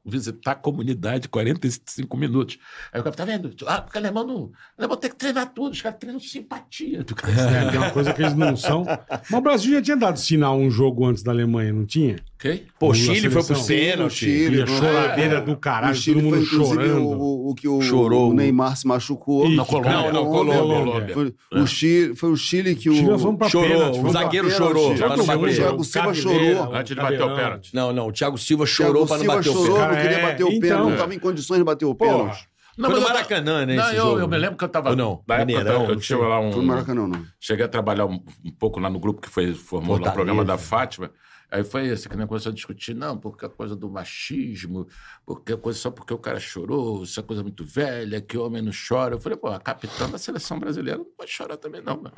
visitar a comunidade 45 minutos. Aí o cara, tá vendo? Ah, porque alemão não. Alemão tem que treinar tudo, os caras treinam simpatia. Do cara. É, uma coisa que eles não são. Mas o Brasil já tinha dado sinal um jogo antes da Alemanha, não tinha? Ok? Pô, o Chile foi pro seleção. pênalti. Chile, choradeira do O caralho, Chile todo foi, mundo inclusive, chorando. o, o que o, Chorou. o Neymar se machucou. Ih, Na Colômbia. Não, não, Colômbia. Foi, o Chile, foi o Chile que o... Chile fomos pra Chorou, pênalti, o zagueiro pênalti. chorou. Bater. Thiago Silva chorou. Antes de bater o pênalti. Não, não, o Thiago Silva chorou pra não bater o chorou, pênalti. Cara, não queria é, bater o então. pênalti, não estava em condições de bater o pênalti. Não, Foi no Maracanã, né, Não, esse eu, jogo? eu me lembro que eu tava. Ou não? Na época Mineirão, eu não tinha lá um. Foi no Maracanã, não. Cheguei a trabalhar um, um pouco lá no grupo que foi, formou lá o programa da Fátima. Aí foi esse que nem começou a discutir, não, porque a coisa do machismo, porque a coisa só porque o cara chorou, isso é coisa muito velha, que homem não chora. Eu falei, pô, a capitã da seleção brasileira não pode chorar também, não, meu.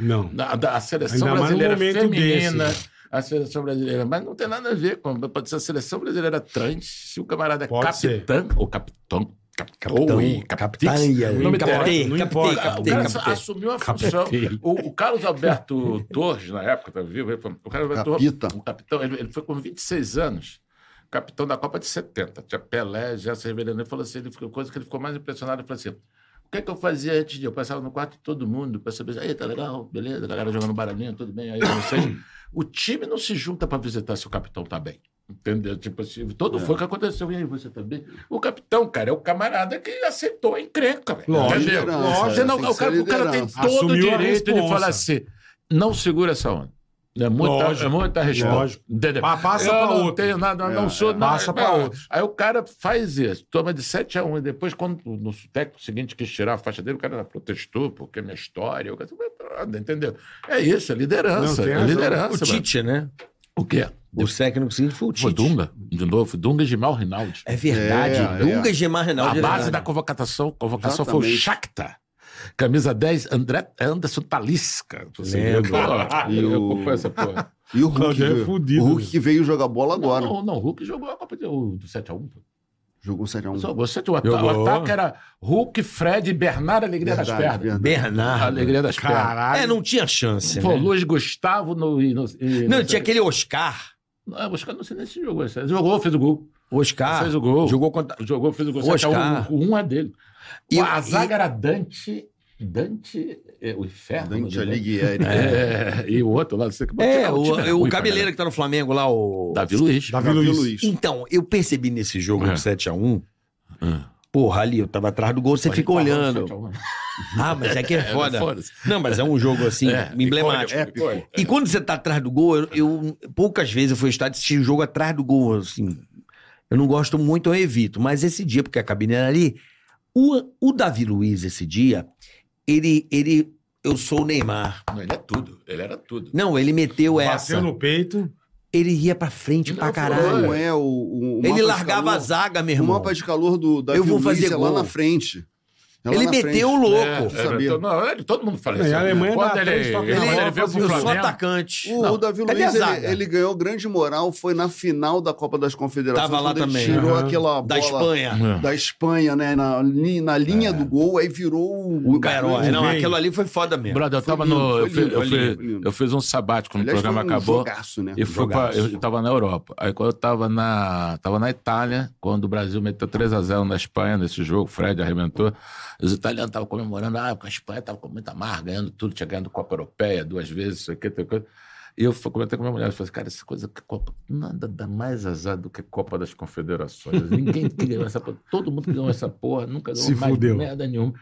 Não. Da, da- a seleção Ainda brasileira feminina, desse. a seleção brasileira, mas não tem nada a ver com. Pode ser a seleção brasileira trans, se o camarada é Pode capitã ou capitão. Capitão, Oi, capitã, o nome capitã, dela. não importa. O cara assumiu a função. O, o Carlos Alberto Torres, na época, tá vivo? ele foi- O Carlos Alberto Capita. Torres, o capitão, ele, ele foi com 26 anos, capitão da Copa de 70. Tinha Pelé, Gerson Rivelino. Ele falou assim: ele ficou, coisa que ele ficou mais impressionado. Ele falou assim: o que, é que eu fazia antes de? Eu passava no quarto de todo mundo para saber, aí tá legal, beleza, a galera jogando baralhinho, tudo bem, aí não sei. O time não se junta para visitar se o capitão tá bem. Entendeu? Tipo assim, todo foi o que aconteceu. E aí, você bem? O capitão, cara, é o camarada que aceitou a encrenca, velho. Lógico, Entendeu? liderança, Você não- o, cara, o cara tem todo o Assumiu a direito de falar assim: não segura essa onda. É muita, Lógico, é muita resposta. lógico. Entendeu? Pa- passa eu pra não outro. tenho nada, eu É, não sou é. nada. Passa pra outro. Aí o cara faz isso, toma de 7 a 1 e depois, quando no técnico seguinte quis tirar a faixa dele, o cara protestou, porque é minha história. O cara, entendeu? É isso, é liderança. Não, é liderança. O. Tite, né? O quê? O técnico seguinte foi o Foi Tite. Dunga, de novo, Dunga e Gimal Rinaldi. É verdade. É, Dunga é. e Gemar Reinaldi. A é base verdade. da convocação, convocação foi o. Shakhtar. Camisa 10, André Anderson Talisca. Você Lembro. E Eu o- acompanho essa porra. E o Hulk, é fudido, o Hulk que veio jogar bola agora. Não, não, o Hulk jogou a Copa do 7x1. pô. Jogou 7x1. Jogou 7 o, ataque era Hulk, Fred, Bernardo, Alegria das Verdade, Pernas. verdade. Bernardo. Alegria das Pernas. Caralho. É, não tinha chance, Pô, né? Luiz Gustavo no. e no e Não, no- tinha aquele Oscar. Não, os caras não sei nem se jogou. esse- Jogou, fez o gol. Oscar. Fez o gol. Jogou contra... Jogou, fez o gol. Oscar. 7 a 1, o um é dele. E- a zaga era Dante Dante, é, o inferno. Dante né? Alighieri. É, e o outro lá, você que É, o, tinha o ruim pra cabeleira que tá no Flamengo lá, o. Davi Luiz. Davi, Davi Luiz. Luiz. Então, eu percebi nesse jogo É. do 7x1. Hum. Porra, ali, eu tava atrás do gol, você fica olhando. Ah, mas é que é É, foda. Não, mas é um jogo assim, É, emblemático. icônico, icônico. E quando você tá atrás do gol, eu, eu- poucas vezes eu fui ao estádio assistir o jogo atrás do gol, assim. Eu não gosto muito, eu evito. Mas esse dia, porque a cabine era ali, o, o Davi Luiz, esse dia, ele, ele. Eu sou o Neymar. Não, ele é tudo. Ele era tudo. Não, ele meteu essa. Bateu no peito. Ele ia pra frente pra Não, caralho. Não é o, o, o Ele largava calor- a zaga, meu O irmão. mapa de calor do Davi Eu vou fazer é lá na frente. É Ele meteu o louco. É, é, sabia. não, ele- todo mundo fala isso. a Alemanha Quando dá ele, ele, ele, bola, veio pro fazia- Eu sou Flamengo. atacante. O, Não, o Davi cadê Luiz, ele, ele ganhou grande moral, foi na final da Copa das Confederações. Tava lá ele também. Tirou Aham. aquela Da bola Espanha. da Espanha, né? Na, na linha do gol, aí virou o, O herói. Não, aquilo ali foi foda mesmo. Brother, eu Foi tava lindo, no. foi eu, fiz, lindo, eu, lindo, lindo. eu fiz um sabático quando o Aliás, programa foi um acabou. jogaço, né? E fui pra, eu tava na Europa. Aí quando eu tava na, tava na Itália, quando o Brasil meteu 3x0 na Espanha nesse jogo, o Fred arrebentou. Os italianos estavam comemorando, ah, porque a Espanha tava com muita mar, ganhando tudo, tinha ganhado Copa Europeia duas vezes, isso aqui, tal coisa. E eu comentei com a minha mulher, eu falei, cara, essa coisa, que Copa, nada dá mais azar do que Copa das Confederações. Ninguém ganhou essa porra, todo mundo ganhou essa porra, nunca ganhou Se mais fudeu. merda nenhuma.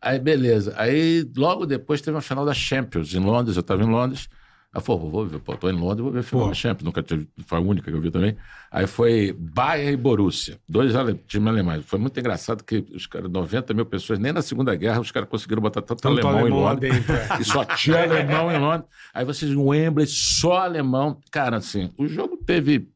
Aí, beleza. Aí, logo depois, teve uma final da Champions em Londres, eu estava em Londres. Ela falou, vou ver, pô, tô em Londres, vou ver a final da Champions. Nunca tive, foi a única que eu vi também. Aí foi Bayern e Borussia, dois ale, times alemães. Foi muito engraçado que os caras, 90 mil pessoas, nem na Segunda Guerra, os caras conseguiram botar tanto, Tanto alemão, alemão em Londres. dentro, é. E só tinha alemão em Londres. Aí vocês, um Wembley, só alemão. Cara, assim, o jogo teve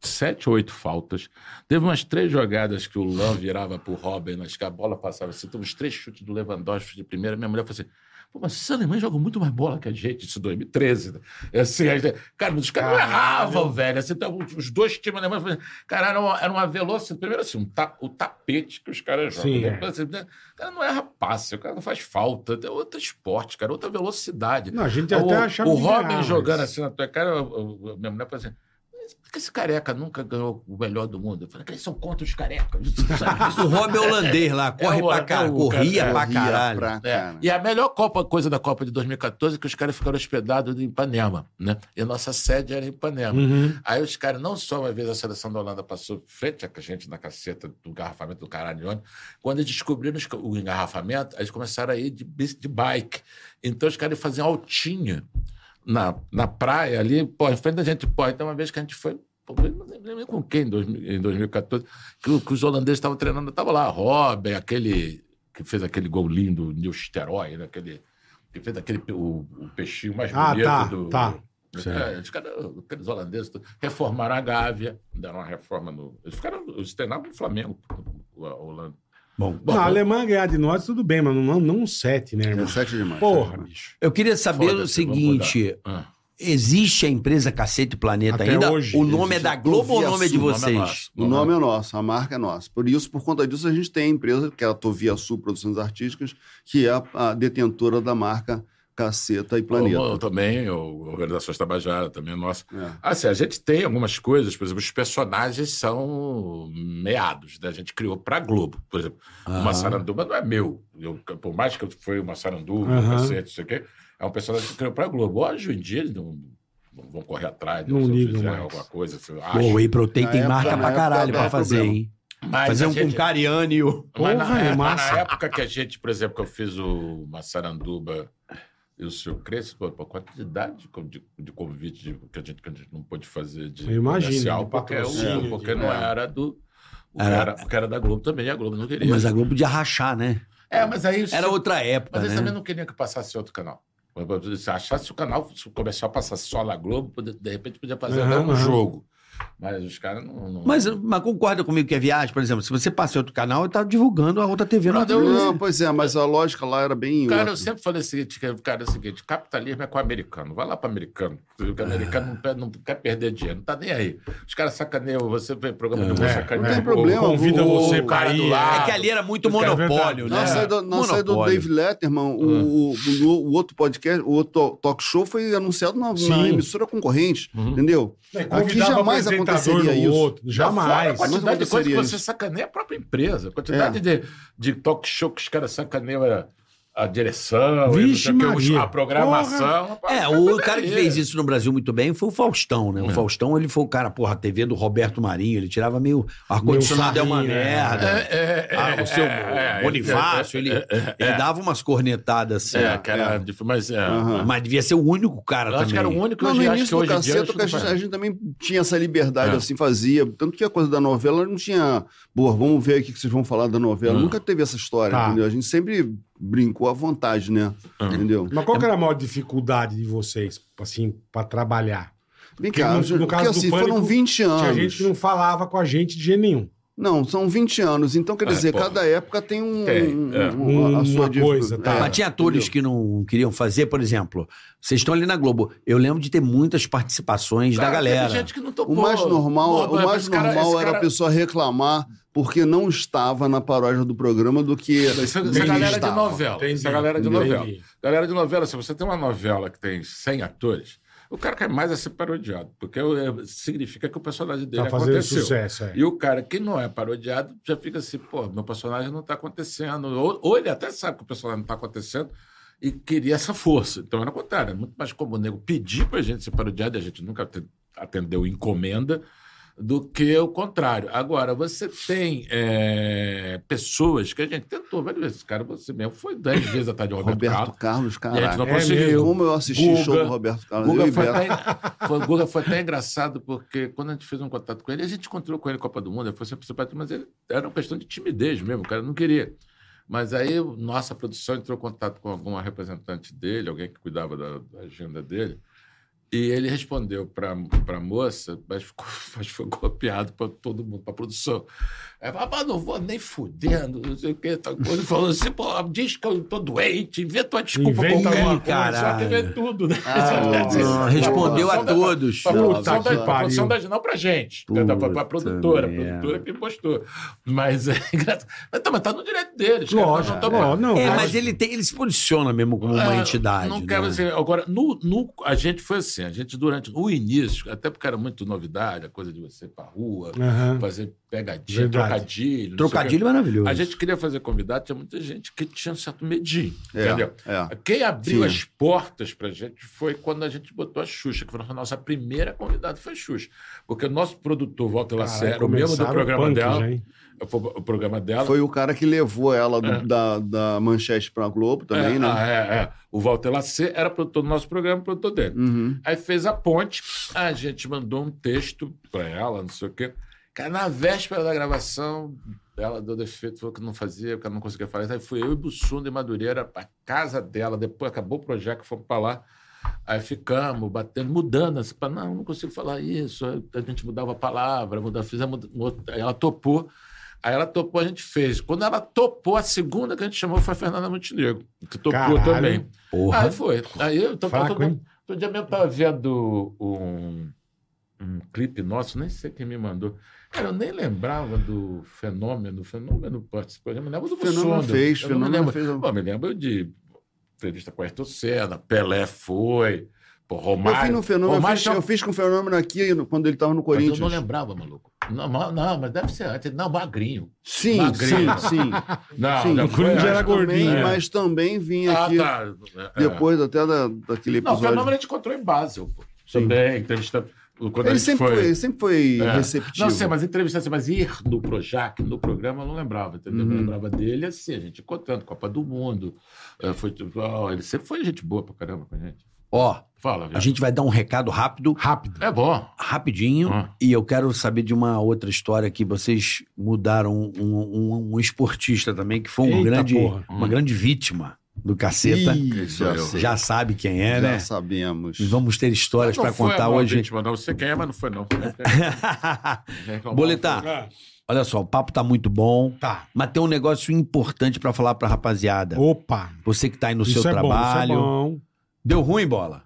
sete ou oito faltas. Teve umas três jogadas que o Lan virava pro Robin, mas que a bola passava assim. Teve uns três chutes do Lewandowski de primeira. Minha mulher falou assim, Pô, mas esses alemães jogam muito mais bola que a gente, isso em 2013. né? É Assim, aí, cara, mas os caras não erravam, velho. Assim, então, os dois times alemães, cara, era uma, era uma velocidade. Primeiro, assim, um ta- o tapete que os caras jogam. Sim, né? é. Assim, né? O cara não erra passe, o cara não faz falta. É outro esporte, cara, outra velocidade. Não, a gente o, até achava o Robin jogando assim na tua cara, eu- eu- minha mulher falou assim. "Mas Por que esse careca nunca ganhou o melhor do mundo? Eu falei, que eles são contra os carecas. O Rob é holandês lá, corre É pra caralho, é corria é, pra caralho. pra É, cara. E a melhor Copa, coisa da Copa de 2014 é que os caras ficaram hospedados em Ipanema, né? E a nossa sede era em Ipanema. Uhum. Aí os caras, não só uma vez a seleção da Holanda passou frente a gente na caceta do engarrafamento do caralho, quando eles descobriram o engarrafamento, eles começaram a ir de, de bike. Então os caras faziam altinha na, na praia ali, pô, em frente da gente, pô. Então uma vez que a gente foi, pô, não lembro nem com quem em, 2000 em 2014, que, que os holandeses estavam treinando, tava lá, Robin, aquele que fez aquele gol lindo, Nilsteroy, né? aquele que fez aquele o, o peixinho mais Ah, bonito tá, do, tá. é, os caras, aqueles holandeses reformaram a Gávea, deram uma reforma no. Eles ficaram. Eles treinavam no Flamengo, a Holanda. Bom, Não, a Alemanha ganhar de nós, tudo bem, mas não, não um sete, né, É irmão? sete demais. Porra, sete bicho. eu queria saber o seguinte: Ah. existe a empresa Cacete Planeta Até ainda? hoje o nome é da Globo ou o nome é de Toviaçu, o nome é vocês? O nome é nosso, a marca é nossa. Por isso, por conta disso, a gente tem a empresa, que é a Tovia Sul Produções Artísticas, que é a, a detentora da marca Caceta e Planeta. Eu, também, o Organizações Tabajara também é nosso. É. Assim, a gente tem algumas coisas, por exemplo, os personagens são meados, né? A gente criou para Globo. Por exemplo, uma Ah. saranduba não é meu. Eu, por mais que eu foi uma saranduba, Aham. um cacete, isso aqui, é um personagem que criou para Globo. Hoje em dia, eles não, não vão correr atrás, Não se eu ligam mais. alguma coisa. Se eu Pô, acho. o Whey Protein tem época- marca na pra caralho pra fazer, problema. hein? Mas Fazer um gente- com Cariani e o. Mas na, Porra, é na- massa. na época que a gente, por exemplo, que eu fiz o Massaranduba e o seu Cresce, pô, pô, quantidade de, de, de convite de- que, a gente, que a gente não pôde fazer de Eu imagino, comercial, de porque, o- patrocínio, porque de- não é. era do. O Era- cara, porque era da Globo também, a Globo não queria. Mas a Globo podia rachar, né? É, mas aí. Era outra época, Mas eles né? também não queriam que passasse outro canal. Se achasse o canal, se o comercial passasse só na Globo, de repente podia fazer até um aham. jogo. Mas os caras não. não Mas, mas concorda comigo que é viagem, por exemplo, se você passa em outro canal, ele tá divulgando a outra TV. Não, Não, eu- Não, pois é, mas a lógica lá era bem. Cara, outra. eu sempre falei o seguinte, cara, é o seguinte, capitalismo é com o americano. Vai lá para americano. O americano não, não quer perder dinheiro, não tá nem aí. Os caras sacaneiam, você vê programa de É, sacaneia. não tem o- problema, Convida o- você o do ir. lado. É que ali era muito monopólio, né? Saída, na saída do. Dave Letterman, o, o, o- o outro podcast, o outro talk show foi anunciado na, na emissora concorrente, Uhum. entendeu? Não, e Aqui convidava jamais aconteceria isso. outro, Fora jamais. a quantidade de coisa que você isso. sacaneia a própria empresa. A quantidade de, de talk show que os caras sacaneiam era a direção, Vixe não sei o que, Maria. a programação. É, o cara que fez isso no Brasil muito bem foi o Faustão, né? O Faustão, ele foi o cara, porra, a TV do Roberto Marinho, ele tirava meio. Ar-condicionado é uma sarrinho, é. merda. É, é, Ah, o seu é, é, Bonifácio, é, ele, é, é, ele dava umas cornetadas assim. É, que era difícil, mas é. Aham. Mas devia ser o único cara Eu também. acho que era o único Não, no acho início que do caceta, porque a gente, a gente também tinha essa liberdade, É. assim, fazia. Tanto que a coisa da novela não tinha. Pô, vamos ver o que que vocês vão falar da novela. Hum. Nunca teve essa história, Tá. entendeu? A gente sempre brincou à vontade, né? Hum. Entendeu? Mas qual que era a maior dificuldade de vocês, assim, pra trabalhar? Vem Porque cá, no- porque no caso do assim, Pânico, foram 20 anos. Tinha gente que não falava com a gente de jeito nenhum. Não, são 20 anos. Então, quer É, dizer, porra. cada época tem um. Um- é. um- a sua Uma coisa, tá. é, Mas tinha atores entendeu? que não queriam fazer, por exemplo. Vocês estão ali na Globo. Eu lembro de ter muitas participações da Cara, galera. teve gente que não topou. O mais normal, Pô, o mais cara- normal era cara- a pessoa reclamar porque não estava na paródia do programa do que. Essa, essa ele galera de estava. novela. Entendi, Essa galera de entendi. novela. Galera de novela, se você tem uma novela que tem 100 atores, o cara quer mais a ser parodiado, porque é, significa que o personagem dele Tá fazendo aconteceu. sucesso, é. E o cara que não é parodiado já fica assim, pô, meu personagem não está acontecendo. Ou, ou ele até sabe que o personagem não está acontecendo e queria essa força. Então era o contrário, é muito mais comum o nego pedir pra gente ser parodiado, e a gente nunca te- atendeu encomenda, do que o contrário. Agora, você tem é, pessoas que a gente tentou várias vezes. Cara, você mesmo foi 10 vezes atrás de Roberto, Roberto Carlos. Carlos, E a gente não. É conseguiu. Como eu assisti o show do Roberto Carlos. Guga foi, até, foi, Guga foi até engraçado, porque quando a gente fez um contato com ele, a gente encontrou com ele na Copa do Mundo, ele foi sempre simpático, mas ele era uma questão de timidez mesmo, o cara não queria. Mas aí nossa produção entrou em contato com alguma representante dele, alguém que cuidava da, da agenda dele, e ele respondeu para a moça, mas, mas foi copiado para todo mundo, para a produção. Aí falou, mas não vou nem fudendo, não sei o que, tal coisa. Ele falou assim, pô, diz que eu tô doente, inventa uma desculpa Inventa qualquer coisa, só que vê tudo, né? Ah, Não, respondeu a da- todos. Pra Puta produção, que da, pra pariu. produção da não pra gente. Puta Pra, pra produtora, a produtora que postou. Mas é engraçado. Mas tá, mas tá no direito deles. cara, Lógico, não tá- não, É, lógico. mas ele, tem, ele se posiciona mesmo como uma É, entidade. Não né? quero dizer. Agora, no, no, a gente foi assim, a gente durante o início, até porque era muito novidade, a coisa de você ir pra rua, Aham. fazer pegadinha, Verdade. Trocadilho. Trocadilho maravilhoso. A gente queria fazer convidado, tinha muita gente que tinha um certo medinho. É, Entendeu? é. Quem abriu Sim. as portas pra gente foi quando a gente botou a Xuxa, que foi a nossa primeira convidada, foi a Xuxa. Porque o nosso produtor, Walter Lacerda, era o mesmo do programa punk dela. já, o programa dela. Foi o cara que levou ela do- É. da, da manchete pra Globo também, é, né? ah, é, é. O Walter Lacerda era produtor do nosso programa, produtor dele. Uhum. Aí fez a ponte, a gente mandou um texto pra ela, não sei o quê. Cara, na véspera da gravação, ela deu defeito, falou que não fazia, que ela não conseguia fazer. Aí fui eu e Bussunda e Madureira pra casa dela, depois acabou o projeto, fomos pra lá. Aí ficamos batendo, mudando, assim, pra, não, não consigo falar isso. Aí a gente mudava a palavra, mudava, fizemos. Aí ela topou. Aí ela topou, a gente fez. Quando ela topou, a segunda que a gente chamou foi a Fernanda Montenegro, que topou Caralho. também. Porra. Aí foi. Aí eu tô, Fraco, tô, hein? Outro dia mesmo tava vendo um, um clipe nosso, nem sei quem me mandou. Cara, eu nem lembrava do fenômeno. O fenômeno participou. Eu me lembro do Fenômeno Bussunda. fez, Eu me Fenômeno lembro. fez. Pô, me lembro de entrevista com Ayrton Senna, Pelé foi, pô, Eu Romário. fiz no fenômeno, eu Romário fiz, tinha- eu fiz com o fenômeno aqui quando ele estava no Mas Corinthians. eu não lembrava, maluco. Não, mas- não, mas deve ser antes. Não, magrinho. Sim, Magrinho. sim, sim. Não, Sim, não o Corinthians era gordinho. Também, É. Mas também vinha Ah, aqui tá. É. depois até da, daquele Não, o episódio. fenômeno a gente encontrou em Basel, pô. Sim. Também, entrevista. Quando ele sempre foi, ele sempre foi É. receptivo. Não sei, mas entrevista assim, mas ir no Projac, no programa, eu não lembrava, entendeu? Eu Uhum. lembrava dele assim, a gente encontrando, Copa do Mundo. é, foi, ele sempre foi gente boa pra caramba com a gente. Ó, Fala, a gente vai dar um recado rápido, Rápido. É bom. rapidinho, Ah. e eu quero saber de uma outra história que vocês mudaram um, um- um esportista também, que foi um Eita grande, porra. uma grande vítima do caceta. Ih, já. Já sabe quem é, Já né? sabemos. E vamos ter histórias Não para foi contar hoje. vítima, não. Você quem é, mas não foi, não. Boletar, Ah, olha só, o papo tá muito bom, tá. mas tem um negócio importante para falar pra rapaziada. Opa. Você que tá aí no isso seu é trabalho. bom, isso é bom. Deu ruim, bola?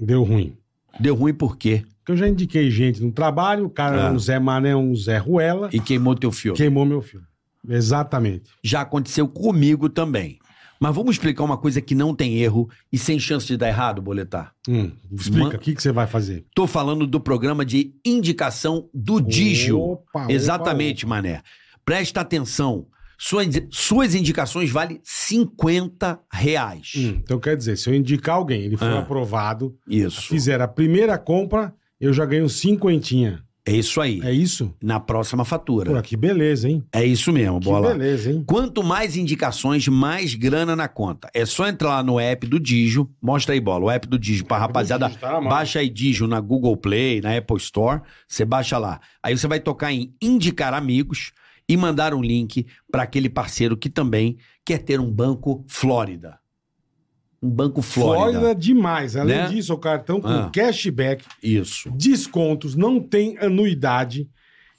Deu ruim. Deu ruim por quê? Porque eu já indiquei gente no trabalho, o cara Ah. era um Zé Mané, um Zé Ruela, E queimou teu filme. queimou meu filme. Exatamente. Já aconteceu comigo também. Mas vamos explicar uma coisa que não tem erro e sem chance de dar errado, boletar. Hum, explica, o que, que você vai fazer? Tô falando do programa de indicação do Digio. Opa, opa, Exatamente, mané. Presta atenção. Suas, suas indicações valem 50 reais. Hum, então quer dizer, se eu indicar alguém, ele for Ah. aprovado, Isso. fizer a primeira compra, eu já ganho cinquentinha. É isso aí. É isso? Na próxima fatura. Pô, que beleza, hein? É isso mesmo, Que bola. beleza, hein? Quanto mais indicações, mais grana na conta. É só entrar lá no app do Digio. Mostra aí, bola. O app do Digio pra rapaziada. Digio, tá. Baixa aí Digio na Google Play, na Apple Store. Você baixa lá. Aí você vai tocar em indicar amigos e mandar um link para aquele parceiro que também quer ter um banco Flórida. Um banco Flórida. Flórida demais. Além Né? disso, o cartão com Ah. cashback, Isso. descontos, não tem anuidade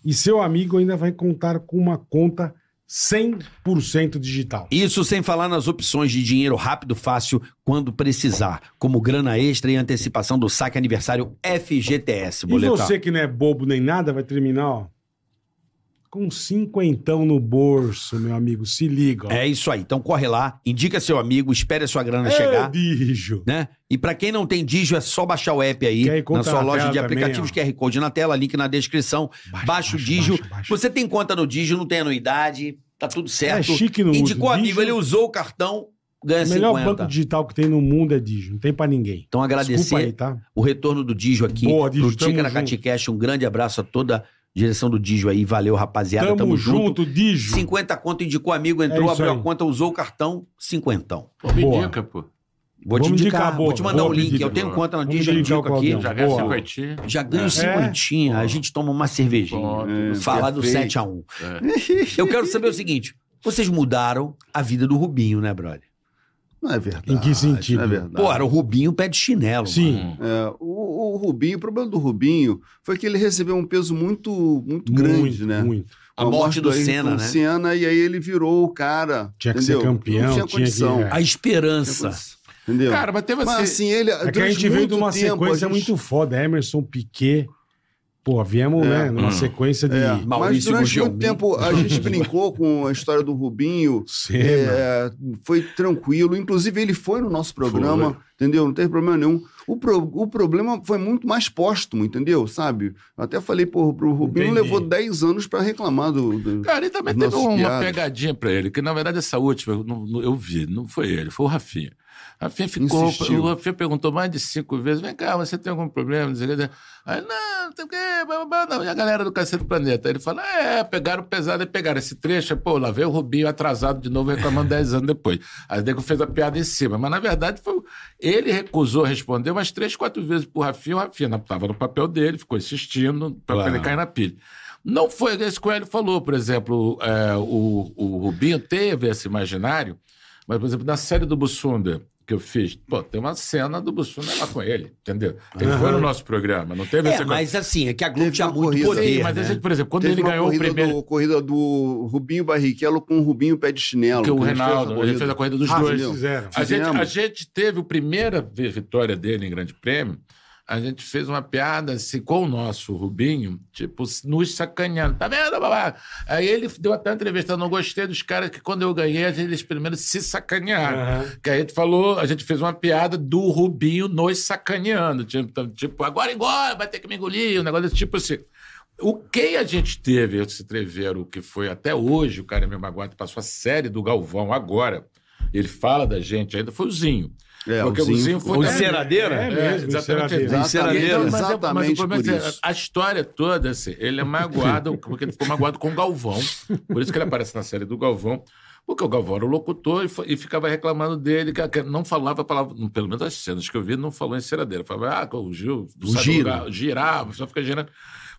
e seu amigo ainda vai contar com uma conta 100% digital. Isso sem falar nas opções de dinheiro rápido, fácil, quando precisar, como grana extra e antecipação do saque aniversário FGTS, E boletar. você que não é bobo nem nada, vai terminar, ó, com cinquentão no bolso, meu amigo. Se liga, ó. É isso aí. Então corre lá, indica seu amigo, espere a sua grana É, chegar, bicho. né? E pra quem não tem Digio, é só baixar o app aí na sua na loja de também, aplicativos, ó. QR Code na tela, link na descrição. Baixa, Baixa o Digio. baixa, baixa. Você tem conta no Digio, não tem anuidade, tá tudo certo. É chique no Indicou uso. amigo, Digio- ele usou o cartão, ganha O melhor 50. banco digital que tem no mundo é Digio. Não tem pra ninguém. Então agradecer aí, tá? o retorno do Digio aqui Boa, Digio, Ticaracati junto. Cash. Um grande abraço a toda a direção do Digio aí. Valeu, rapaziada. Tamo, junto, Digio. 50 conto, indicou amigo, entrou, É abriu aí. a conta, usou o cartão, cinquentão. Pô, me Boa. indica, pô. Vou te indicar, indicar, vou te mandar boa um link. pedida, eu tenho boa. conta no Digio, indico o aqui. Já ganha Boa. cinquentinha. Já ganho É. cinquentinha. A gente toma uma cervejinha. É, Falar do perfeito. 7x1. É. Eu quero saber o seguinte: vocês mudaram a vida do Rubinho, né, brother? Não é verdade. Em que sentido? Não é verdade. Pô, era o Rubinho pé de chinelo. Sim. É, o, o Rubinho, o problema do Rubinho foi que ele recebeu um peso muito, muito grande, muito, né? muito. A Com morte do Ayrton Senna, né? Senna, e aí ele virou o cara. Tinha que entendeu? ser campeão, Não tinha tinha que- condição. é. A esperança. condição, Entendeu? Cara, mas teve Mas assim. assim, ele. É que a gente veio de uma tempo, sequência a gente- muito foda. Emerson, Piquet. Pô, viemos, É. né? Numa Hum. sequência de É, Maurício mas durante muito tempo a gente brincou com a história do Rubinho. Senna. É, foi tranquilo. Inclusive, ele foi no nosso programa, entendeu? Não teve problema nenhum. O, pro- o problema foi muito mais póstumo, entendeu? Sabe? Até falei pro, pro Rubinho, Entendi. levou 10 anos pra reclamar do. do- Cara, e também teve uma piadas. pegadinha pra ele, que na verdade essa última eu, não- eu vi, não foi ele, foi o Rafinha. Rafinha ficou, Insistiu. o Rafinha perguntou mais de cinco vezes: vem cá, você tem algum problema? Aí, não, não tem o quê. E a galera do Cacete do Planeta. Aí ele fala: é, pegaram pesado e pegaram esse trecho. Pô, lá veio o Rubinho atrasado de novo, reclamando 10 anos depois. Aí o Nego fez a piada em cima. Mas na verdade foi. Ele recusou responder umas três, quatro vezes pro Rafinha. O Rafinha estava no papel dele, ficou insistindo para Claro. ele cair na pilha. Não foi esse que o Hélio falou, por exemplo, é, o, o Rubinho teve esse imaginário, mas, por exemplo, na série do Bussunda que eu fiz, pô, tem uma cena do Bussunda lá com ele, entendeu? Ele foi no nosso programa, não teve É, esse mas assim, é que a Globo Teve tinha muito corrida. poder. Sim, mas né? a gente, por exemplo, quando Teve ele uma ganhou o corrida primeiro. Do, corrida do Rubinho Barrichello com o Rubinho Pé de Chinelo. Que o que a gente fez Reinaldo, essa ele fez a corrida dos Ah, dois. fizeram. A gente, a gente teve a primeira vitória dele em Grande Prêmio. A gente fez uma piada assim, com o nosso Rubinho, tipo, nos sacaneando. Tá vendo, babá? Aí ele deu até uma entrevista. Eu não gostei dos caras que, quando eu ganhei, eles primeiro se sacanearam. Aham. Que a gente falou, a gente fez uma piada do Rubinho nos sacaneando. Tipo, tipo agora engole, vai ter que me engolir. Um negócio desse tipo assim. O que a gente teve, esse treveiro, que foi até hoje, o cara me magoado, passou a série do Galvão agora. Ele fala da gente ainda, foi o Zinho. É, Porque o Zinho foi. O é, Enceradeira? É mesmo, exatamente. enceradeira. Exatamente, Então, mas é- mas o exatamente problema por é, isso. A história toda, assim, ele é magoado, porque ele ficou magoado com o Galvão. Por isso que ele aparece na série do Galvão. Porque o Galvão era o locutor e, e ficava reclamando dele, que, que não falava a palavra, pelo menos as cenas que eu vi, não falou enceradeira. Falava, ah, o Gil, O giro. girava, só fica girando.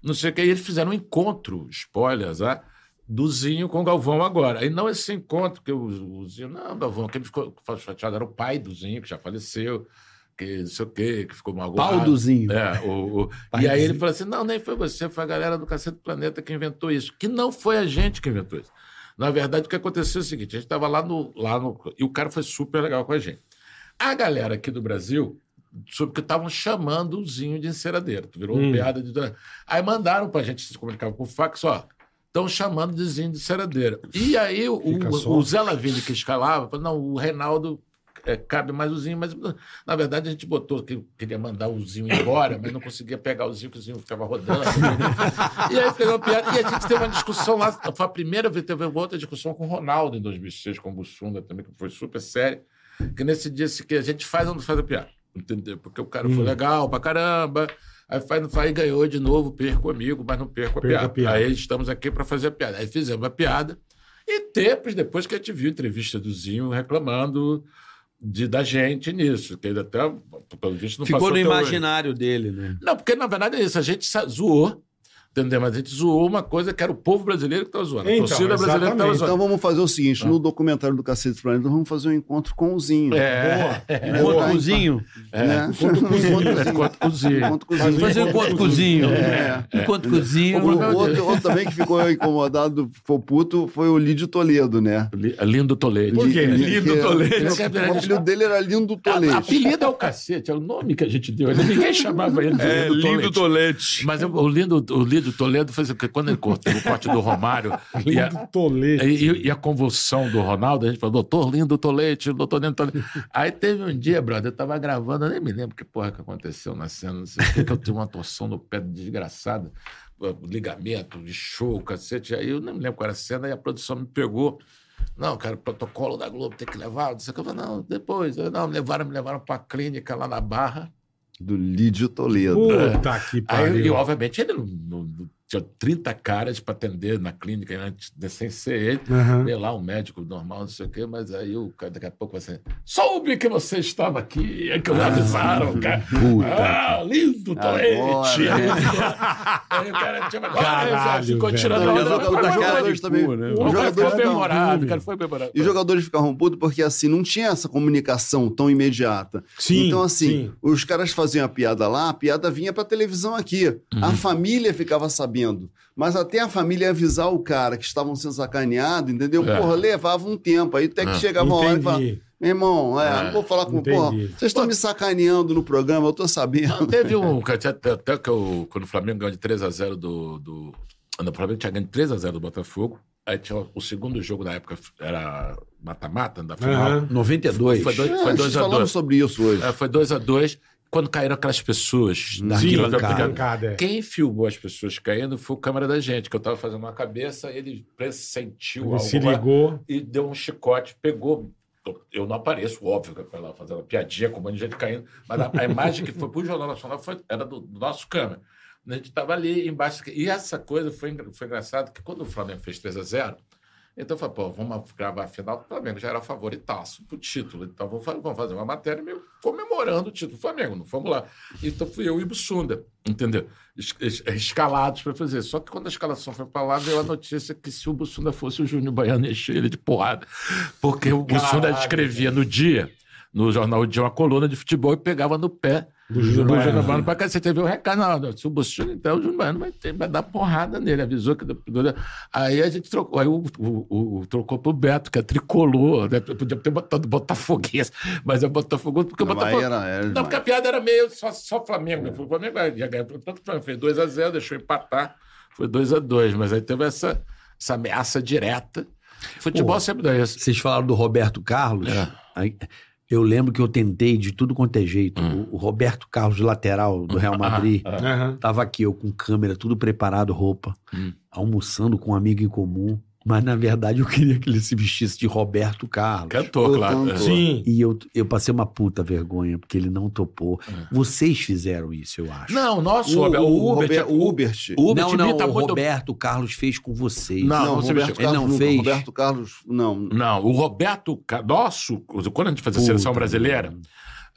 Não sei o que. E eles fizeram um encontro, spoilers, ah, do Zinho com o Galvão agora. E não esse encontro que o, o Zinho, não, Galvão, quem ficou chateado era o pai do Zinho, que já faleceu, que não sei o quê, que ficou magoado. Pau do Zinho. É, o, o- e aí ele falou assim: não, nem foi você, foi a galera do Cacete do Planeta que inventou isso. Que não foi a gente que inventou isso. Na verdade, o que aconteceu é o seguinte: a gente estava lá no, lá no. E o cara foi super legal com a gente. A galera aqui do Brasil, soube que estavam chamando o Zinho de enceradeiro. Virou Hum. piada de. Aí mandaram pra gente se comunicar com o fax, ó. Estão chamando de Zinho de enceradeira. E aí o, o, Zé Lavigne que escalava, falou: não, o Reinaldo é, cabe mais o Zinho, mas na verdade a gente botou que queria mandar o Zinho embora, mas não conseguia pegar o Zinho, que o Zinho ficava rodando. e aí pegou uma piada. E a gente teve uma discussão lá, foi a primeira vez, teve outra discussão com o Ronaldo em 2006, com o Bussunda também, que foi super séria, que nesse dia que a gente faz ou não faz a piada, entendeu? Porque o cara foi legal pra caramba, aí faz, não faz e ganhou de novo, perco amigo, mas não perco a Perco a piada. piada. Aí estamos aqui para fazer a piada. Aí fizemos a piada, e tempos depois que a gente viu a entrevista do Zinho reclamando de, da gente nisso, que ele até, pelo visto, não Ficou passou no até hoje. imaginário dele, né? Não, porque na verdade é isso, a gente zoou, entendeu? Mas a gente zoou uma coisa que era o povo brasileiro que estava zoando, a Então, torcida brasileira que estava exatamente. zoando. Então vamos fazer o seguinte: no documentário do Cacete Planeta, vamos fazer um encontro com o Zinho. É, Né? Encontro Vai- com o Zinho. né? encontro com o Zinho. Encontro com o Zinho. Encontro com o Fazer Zinho. Fazer um encontro com o Zinho. É. Encontro com o Zinho. O outro, também que ficou incomodado, ficou puto, foi o Lídio Toledo, né? Li- Lindo Tolete. Por quê? Li- Lindo Toledo. O apelido dele era Lindo A- Toledo. Apelido é o cacete, é o nome que a gente deu. Ninguém chamava ele de É, Lindo. Tolete. Mas o lindo, o lindo Toledo fez o quê? Quando ele cortou o corte do Romário e a, Lindo tolete. e, e a convulsão do Ronaldo, a gente falou, doutor lindo Tolete, doutor lindo Tolete. Aí teve um dia, brother, eu tava gravando, eu nem me lembro que porra que aconteceu na cena, não sei o que, que eu tive uma torção no pé desgraçada, ligamento, de show, cacete. Aí eu não me lembro qual era a cena, e a produção me pegou. Não, cara, protocolo da Globo tem que levar. Não sei o que. Eu falei, não, depois. Eu, não, me levaram, me levaram pra clínica lá na Barra. Do Lídio Toledo. Puta que Aí, pariu. e, obviamente, ele não- não- tinha 30 caras para atender na clínica, antes de sem ser ele. Aham. Veio lá um médico normal, não sei o quê, mas aí o cara daqui a pouco vai assim, soube que você estava aqui, é que me avisaram, cara. Ah, lindo toalete. Aí o cara tinha ficou tirando Não, os onda. jogadores, também. né? O cara jogadores foi o cara foi memorado. E os jogadores ficavam putos porque, assim, não tinha essa comunicação tão imediata. Sim, então, assim, sim. os caras faziam a piada lá, a piada vinha pra televisão aqui. Uhum. A família ficava sabendo. Mas até a família avisar o cara que estavam sendo sacaneados, entendeu? É. Levava leva um tempo. Aí até que É. chegava uma hora e falava, meu irmão, é, É. não vou falar com... Entendi. Porra, vocês estão me sacaneando no programa, eu tô sabendo. Não, teve um. Até, até que eu, quando o Flamengo ganhou de 3x0 do. do quando o Flamengo tinha ganho de 3x0 do Botafogo. Aí tinha o segundo jogo na época era mata-mata da final. Aham. 92. Foi dois- É, foi a 2 gente a falamos 2 sobre isso hoje. É, foi 2 a 2 Quando caíram aquelas pessoas da Sim, arquibancada. é. Quem filmou as pessoas caindo foi o câmera da gente, que eu tava fazendo uma cabeça, ele pressentiu Ele algo se lá ligou. e deu um chicote, pegou. Eu não apareço, óbvio, que eu lá fazendo piadinha com um monte de gente caindo, mas a, a imagem que foi pro Jornal Nacional foi, era do, do nosso câmera. A gente estava ali embaixo. E essa coisa foi, foi engraçado, que quando o Flamengo fez 3 a 0 então eu falei, pô, vamos gravar a final, o Flamengo já era favoritaço pro título. Então vamos fa- vamos fazer uma matéria meio comemorando o título do Flamengo, não fomos lá. Então fui eu e o Bussunda, entendeu? Es- es- Escalados para fazer. Só que quando a escalação foi para lá, veio a notícia que se o Bussunda fosse o Júnior Baiano, ia encher ele de porrada. Porque o Bussunda escrevia no dia, no jornal de uma coluna de futebol e pegava no pé Do Júnior Baiano. Júnior Baiano pra cá. Você teve o recado, não, não, se o Bussunda, então o Júnior Baiano vai, ter- vai dar porrada nele, avisou que... Aí a gente trocou, aí o, o- o- trocou pro Beto, que é tricolor, né? Podia ter botado Botafoguense, mas é Botafogo porque o Botafogo... era- era não, porque a piada era meio só, só Flamengo, né? O Flamengo ia ganhar, tanto Flamengo fez 2x0, deixou empatar, foi 2x2, mas aí teve essa, essa ameaça direta. Futebol Pô, sempre dá isso. Vocês falaram do Roberto Carlos. É. Aí, eu lembro que eu tentei de tudo quanto é jeito. Hum. O, Roberto Carlos, lateral do Real Madrid, Ah, Aham. tava aqui, eu com câmera, tudo preparado, roupa, Hum. almoçando com um amigo em comum. Mas, na verdade, eu queria que ele se vestisse de Roberto Carlos. Cantou, claro. canto. Sim. E eu, eu passei uma puta vergonha, porque ele não topou. É. Vocês fizeram isso, eu acho. Não, nosso, O, Robert, o, o Uber, o o Uber não, não, o muito- Roberto Carlos fez com vocês. Não, Não, se Roberto. Carlos Ele não nunca. fez? Roberto Carlos, não. Não, o Roberto, nosso, quando a gente fazia a seleção brasileira,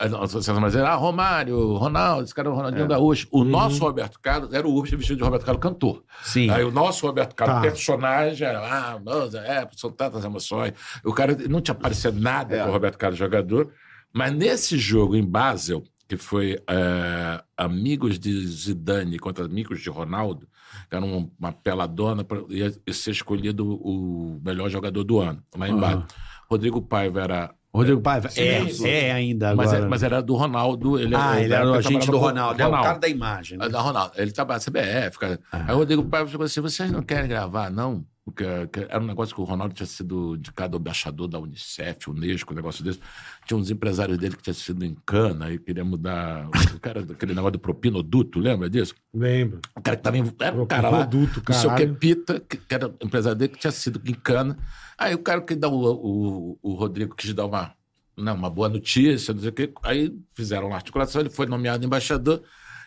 nossa seleção brasileira, ah, Romário, Ronaldo, esse cara é o Ronaldinho É. Gaúcho. O Uhum. nosso Roberto Carlos era o Uber vestido de Roberto Carlos cantor. Sim. Aí o nosso Roberto Carlos, Tá. personagem, era, ah, nossa, é, são tantas emoções. O cara não tinha parecido nada É. com o Roberto Carlos jogador. Mas nesse jogo em Basel, que foi é, amigos de Zidane contra amigos de Ronaldo, que era um- uma peladona, pra, ia, ser escolhido o melhor jogador do ano, lá em Ah. Basel. Rodrigo Paiva era. Rodrigo Paiva. É, sim. é ainda agora. Mas, é- mas era do Ronaldo. Ele, ah, ele na era o agente do com Ronaldo. É o cara da imagem. né? é da Ronaldo. Ele trabalha na CBF. Cara. Ah. Aí o Rodrigo Paiva chegou assim: vocês não querem gravar, não? Porque, que era um negócio que o Ronaldo tinha sido indicado embaixador da Unicef, Unesco, um negócio desse. Tinha uns empresários dele que tinham sido em cana e queria mudar. O cara, aquele negócio do propinoduto, lembra disso? Lembro. O cara que também era um cara lá, Produto, não sei o que, caralho. Pita, que, que era empresário dele, que tinha sido em cana. Aí o cara que dá o, o, o Rodrigo quis dar uma, não, uma boa notícia, não sei o quê. Aí fizeram uma articulação, ele foi nomeado embaixador.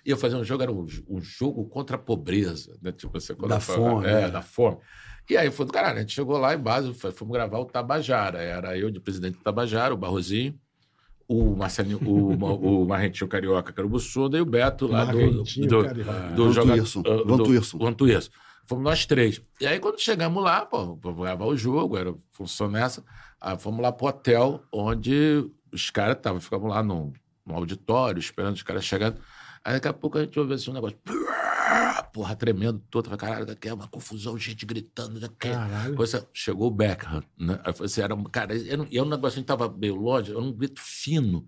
Ia fazer um jogo, era um, um jogo contra a pobreza, né? Tipo, você, quando Da fome, É, né? da fome. E aí foi do caralho, a gente chegou lá em base, foi- fomos gravar o Tabajara. Era eu de presidente do Tabajara, o Barrozinho, o Marcelinho, o, o Marrentinho Carioca, que era o Bussunda, e o Beto lá do, do, Carioca. do ah, do-. Van Tuerson. Fomos nós três. E aí, quando chegamos lá, pô, gravar o jogo, era função nessa, aí fomos lá pro hotel, onde os caras estavam, ficamos lá no, no auditório, esperando os caras chegando. Aí daqui a pouco a gente ouve assim um negócio. Porra, tremendo todo. Falei, caralho, daqui é uma confusão, gente gritando. Daqui. Caralho. Coisa, chegou o Beckham, né? Aí eu assim, era um, cara, era um, e era um negócio, a gente tava meio longe, era um grito fino.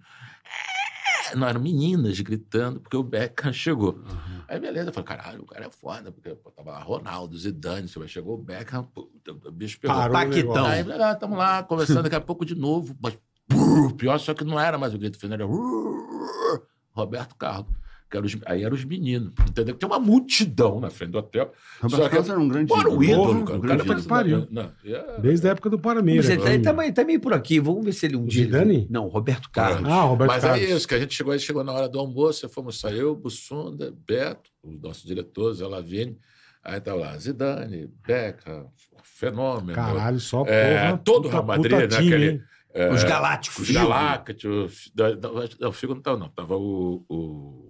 É, Não, eram meninas gritando, porque o Beckham chegou. Aí beleza, eu falei, caralho, o cara é foda, porque pô, tava lá Ronaldo, Zidane, você chegou o Beckham, pô, o bicho pegou. Parou o Paquitão. negócio. Aí, ah, tamo lá, conversando daqui a pouco de novo, mas brrr, pior, só que não era mais o grito fino, era brrr, Roberto Carlos. Era os, aí eram os meninos, entendeu? Tem uma multidão na frente do hotel. Roberto Só que- Carlos era um grande o ídolo, Porra, cara. O grande cara ídolo. Pariu. Não, é- Desde a época do Parameira. Você tá, ele cara. tá, tá meio por aqui. Vamos ver se ele um O dia. Zidane? Não, Roberto Carlos. Ah, Roberto Mas Carlos. é isso, que a gente chegou aí, chegou na hora do almoço, aí fomos sair, eu, Bussunda, Beto, os nossos diretores, a Lavigne, aí tava lá, Zidane, Beca, Fenômeno. Caralho, só É, porra. todo puta- Real Madrid, puta né, time, é, Os Galácticos. Os Galácticos. da- da- da- O Figo não tava, não. Tava o, o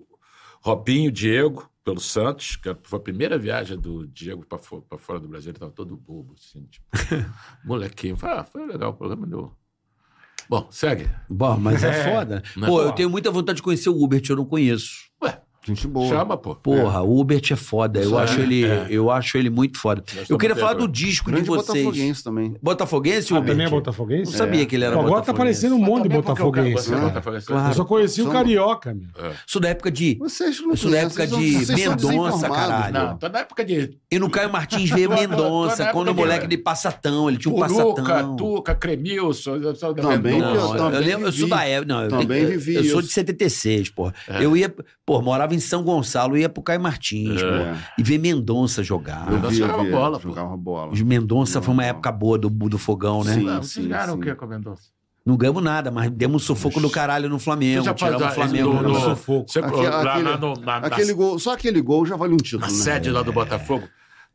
Robinho, Diego, pelo Santos, que foi a primeira viagem do Diego para fora do Brasil. Ele tava todo bobo, assim, tipo, molequinho. Ah, foi legal, o programa deu. Bom, segue. Bom, mas é, É. foda. É Pô, eu foda. tenho muita vontade de conhecer o Hubert, eu não conheço. Ué, Gente boa. chama, pô. Porra, o Hubert é foda. Eu É, acho ele, é. eu acho ele muito foda. Nós Eu queria falar do disco Grande de vocês. botafoguense também. Botafoguense, Ah, Hubert? também é botafoguense? Não sabia que ele era Pô, agora tá botafoguense. aparecendo um monte de o cara- botafoguense. você é né? botafoguense. Claro. Eu só conheci o São- Carioca, meu. É. Isso da época de... Vocês não Isso da época vocês de Mendonça, caralho. Não, tô na época de E no Caio Martins veio Mendonça, quando o moleque de- Passatão, ele tinha um Passatão. Tuca, Cremilson. eu Também, eu eu, lembro, eu sou da época. Não, eu, Também eu, vivi eu sou de 76, porra. É. Eu ia, pô, morava em São Gonçalo, ia pro Caio Martins, É. porra, e ver Mendonça jogar. Eu Mendonça jogava vi, bola, pô. Jogava bola. Os Mendonça foi uma Não, época boa do, do fogão, né? Sim. Não, vocês ganharam sim. o que com a Mendonça? Não ganhamos nada, mas demos um sufoco do caralho no Flamengo. Já Tiramos o Flamengo. no- no no- sufoco. Aquele- lá, aquele- na, na- Aquele gol, só aquele gol já vale um título. na né? sede lá do Botafogo,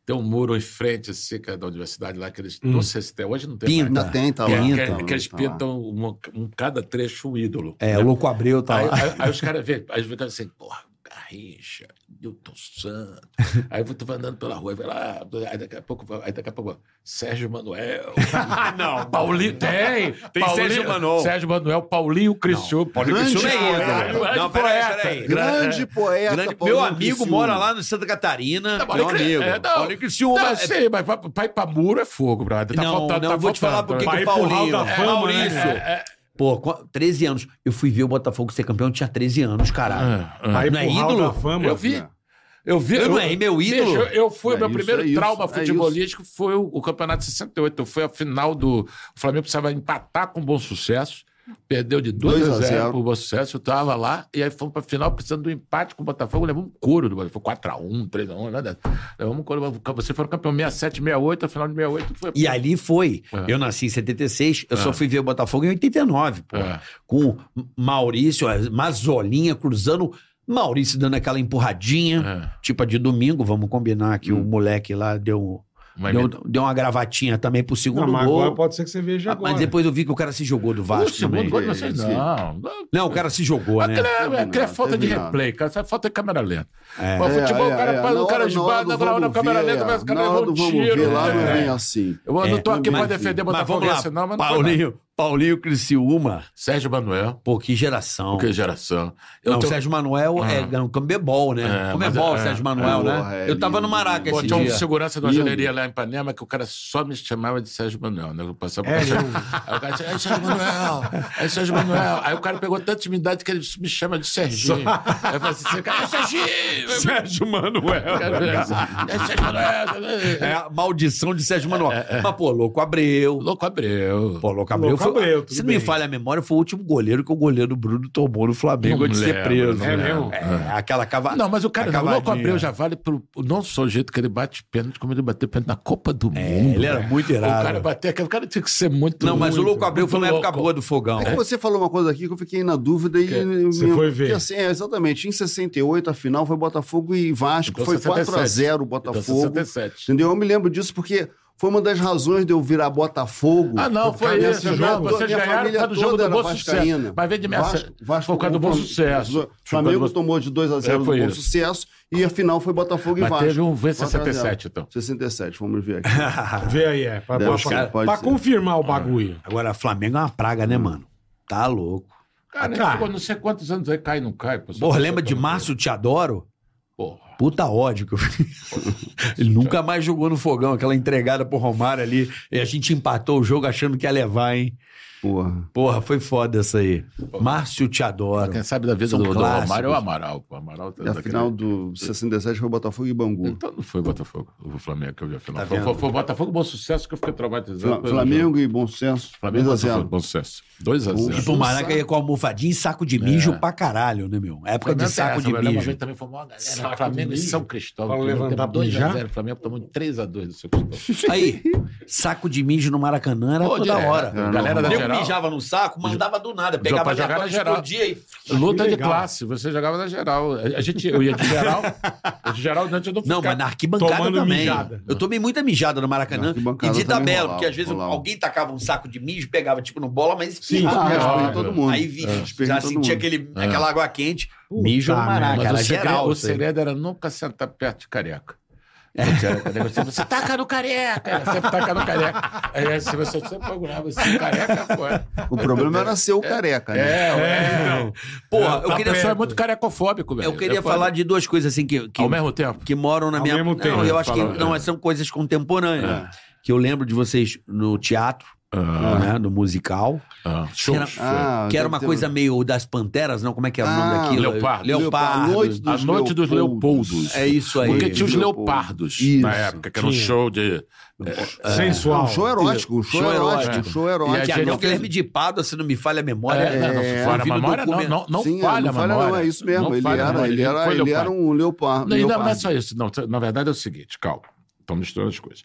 tem um muro em frente, assim, que é da universidade lá, que eles. Hum. Não sei se tem, hoje não tem Pinta. mais. Tem, tá Que, lá. que- Pinta. que eles Tá pintam uma- um, cada trecho um ídolo. É, né? o Louco Abreu tá Aí, lá. aí- aí os caras veem, aí ficam assim, porra, Garrincha, Newton Santos. Aí eu tô andando pela rua, vai lá, aí daqui a pouco, aí daqui a pouco, Sérgio Manuel. não, Paulinho, tem. Tem Paulinho- Sérgio Manuel. Sérgio Manuel, Paulinho Criciúma. Paulinho Grande Criciúma é poeta. Grande Não, poeta. peraí. Grande poeta. Grande- meu amigo Criciúma. mora lá no Santa Catarina. Não, meu Paulinho Cri- amigo. é, não. Paulinho Criciúma. Não, é- sei, mas pra, pra ir pra muro é fogo, brother. Tá Não, faltando, não, tá vou te falar faltando. porque Vai que o Paulinho. é, fama, Maurício. né? Pô, com 13 anos. Eu fui ver o Botafogo ser campeão, eu tinha 13 anos, caralho. Ah, ah. Aí Não é ídolo? fama. Eu vi. É. Eu vi. Eu não é meu ídolo? Bicho, eu, fui, É meu isso, primeiro é isso, trauma é futebolístico foi o, o campeonato de 68. Foi a final do. O Flamengo precisava empatar com bom sucesso. Perdeu de 2 a 2 a 0 0. por bom sucesso. Eu tava lá e aí fomos pra final precisando do empate com o Botafogo. Levamos um couro do Botafogo. 4x1, 3x1, nada. Levamos um couro. Você foi campeão 67, 68. A final de 68 foi. E ali foi. É. Eu nasci em 76, eu É. só fui ver o Botafogo em 89, pô. É. Com Maurício, a Mazolinha cruzando, Maurício dando aquela empurradinha, É. tipo a de domingo, vamos combinar que Hum. o moleque lá deu, deu, deu uma gravatinha também pro Não, segundo mas gol. agora pode ser que você veja Ah, agora. Mas depois eu vi que o cara se jogou do o Vasco segundo também. gol de vocês Esse- não. Não, o cara se jogou, né? Aquilo é, é falta de replay, cara. Isso é falta de câmera lenta. É. Mas futebol, o cara é, o cara hora- na hora esbarra, na hora vamos câmera ver, lenta, mas o cara levou um tiro. ver lá não é. vem assim. Eu não É, tô aqui pra defender Botafoguense, não, mas não. Paulinho, Paulinho Criciúma. Sérgio Manuel, Pô, que geração. que geração. Não, o tô- Sérgio Manuel Ah. é um cambebol, né? É, Cambebol, é- Sérgio Manuel, é, né? é eu tava no. Maraca Pô, esse tinha um dia. segurança de uma galeria lá em Ipanema que o cara só me chamava de Sérgio Manuel, né? Eu passava É, por Aí o cara disse, é Sérgio Manuel, é Sérgio Manuel. Aí o cara pegou tanta intimidade que ele me chama de Serginho. Aí eu falei assim, cara, é Serginho! Sérgio Manuel. É Sérgio Manuel! É a maldição de Sérgio Manuel. Mas, pô, Louco Abreu. Louco Abreu. Pô, Louco Abreu, Foi, se não me bem. falha a memória, foi o último goleiro que o goleiro Bruno tomou no Flamengo antes de ser preso. não É mesmo? É, aquela cava... Não, mas o cara, o Louco. Abreu já vale pelo, não só o jeito que ele bate pênalti, como ele bateu pênalti na Copa do É, Mundo. ele era velho. muito irado. O cara bater, aquele cara tinha que ser muito Não, mas o Louco Abreu foi uma muito época boa do fogão. É que você falou uma coisa aqui que eu fiquei na dúvida e. Você me- foi ver. porque, assim, é, exatamente. Em 68, a final foi Botafogo e Vasco. Então, foi 67. 4x0 o Então, Botafogo. 67. entendeu? Eu me lembro disso porque foi uma das razões de eu virar Botafogo. Ah, não, foi Não, jogo. vocês Minha ganharam por família causa do jogo toda do era Bom vascaína. Sucesso. Mas vem de merda. Vasco, Vasco Por causa do Bom Sucesso. Zo- Flamengo tomou de 2x0 É, do foi Bom isso. Sucesso e a final foi Botafogo e Mas Vasco. teve um 4 a 0. V67, então. 67, vamos ver aqui. Vê aí, é. Pra, Deve pra- pra ser. confirmar o bagulho. Agora, Flamengo é uma praga, né, mano? Tá louco. Cara, ele Cara. ficou não sei quantos anos aí, cai, não cai. Porra, pra- lembra de pra- Márcio Te Adoro? Porra. Puta ódio que eu Ele nunca mais jogou no fogão, aquela entregada pro Romário ali. E a gente empatou o jogo achando que ia levar, hein? Porra. Porra, foi foda essa aí. Márcio Te Adoro. Quem sabe da vida São do, do. Romário é o Amaral. pô. O Amaral tá a daquele- final do 67 foi Botafogo e Bangu. Então não foi Botafogo, o Flamengo que eu vi a final. Tá foi, foi, foi Botafogo Bom Sucesso que eu fiquei traumatizado. Flamengo e Bom Sucesso. Flamengo 2 a Botafogo, 0. Bom Sucesso. 2 a Ufa. 0 E pro Maraca ia com almofadinha e saco de mijo pra caralho, né, meu? Época de saco de Uma mijo. vez também foi uma galera. Saco Flamengo de e mijo? São Cristóvão. Levantar pra 2 a mijar? 0 Flamengo tomou de 3 a 2 do São Cristóvão. Aí, saco de mijo no Maracanã era toda hora. Era Galera da Eu geral. mijava no saco, mandava do nada. Pegava pra jogar na geral. explodia e... Luta de classe, você jogava na geral. A gente, eu ia de geral, de geral antes eu não mas na arquibancada também. mijada. Eu tomei muita mijada no Maracanã. E de tabela, rolava, porque às vezes rolava. alguém tacava um saco de mijo, pegava tipo no bola, mas Sim, espirrava. Ah, é, respirou óbvio. todo mundo. Aí vi, Espirrou já sentia aquele, É. aquela água quente. Puta mijo no. Maraca, Mas era o segredo, geral. o segredo era nunca sentar perto de careca. Você taca no careca, sempre taca no careca. Aí se você sempre procurava assim, careca foi. O problema era ser o careca, né? É, É, é. Porra, eu a queria, pessoa é muito carecofóbico, velho. eu queria É falar de duas coisas assim que, que, Ao mesmo tempo. que moram na Ao minha... mesmo não, tempo, eu acho que não, é. são coisas contemporâneas. Que eu lembro de vocês no teatro, Ah, né, no musical. ah, show. Era- show. Ah, que era uma ter- coisa meio das Panteras, não? Como é que era o nome Ah, daquilo? Leopardo. Leopardo. A noite A dos noite dos Leopoldos. Leopoldos. É isso aí. Porque tinha os leopardos Isso. na época, que era um Tinha. show de. Sensual. Um show erótico, um show, Show erótico, erótico. show E erótico. a Que gente o Guilherme de Pádua, se não me falha a memória. É, não, não, é, falha a memória, não, document- não, não Sim, falha não a falha, memória. não, é isso mesmo. Não ele, falha a era, ele, era, ele era leopardo. um leopardo. Não, e não, não é só isso. Não, na verdade é o seguinte, calma. Estão misturando as coisas.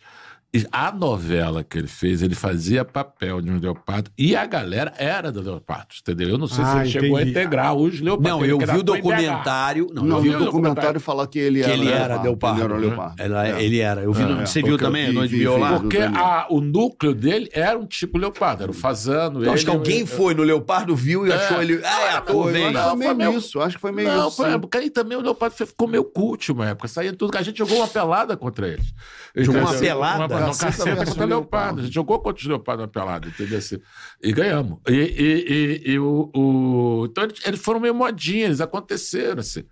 A novela que ele fez, ele fazia papel de um leopardo e a galera era do leopardo, entendeu? Eu não sei se Ah, ele chegou a entendi. integrar os leopardos. Não, eu vi o documentário. Não, Não, eu vi o documentário falar que ele que era ele era leopardo. Ele era leopardo. Ela- É. Ele era. Eu vi, no- É, você viu porque eu também, vi, vi, vi. Porque a- o núcleo dele era um tipo leopardo, era o fazano. Eu acho que alguém foi no Leopardo, viu e É. achou ele. Ah, é ator, Foi, vem. acho que Não, foi meio isso. Acho que foi meio Não, isso. foi, sim. porque aí também o Leopardo ficou meio cult uma época. Saía tudo. A gente jogou uma pelada contra eles. Jogou uma pelada? Caceta contra o Leopardo. Leopardo. A gente jogou contra os Leopardos na pelada, entendeu? Assim, E ganhamos. E, e, e, e o, o- Então eles, eles foram meio modinhas, eles aconteceram, assim.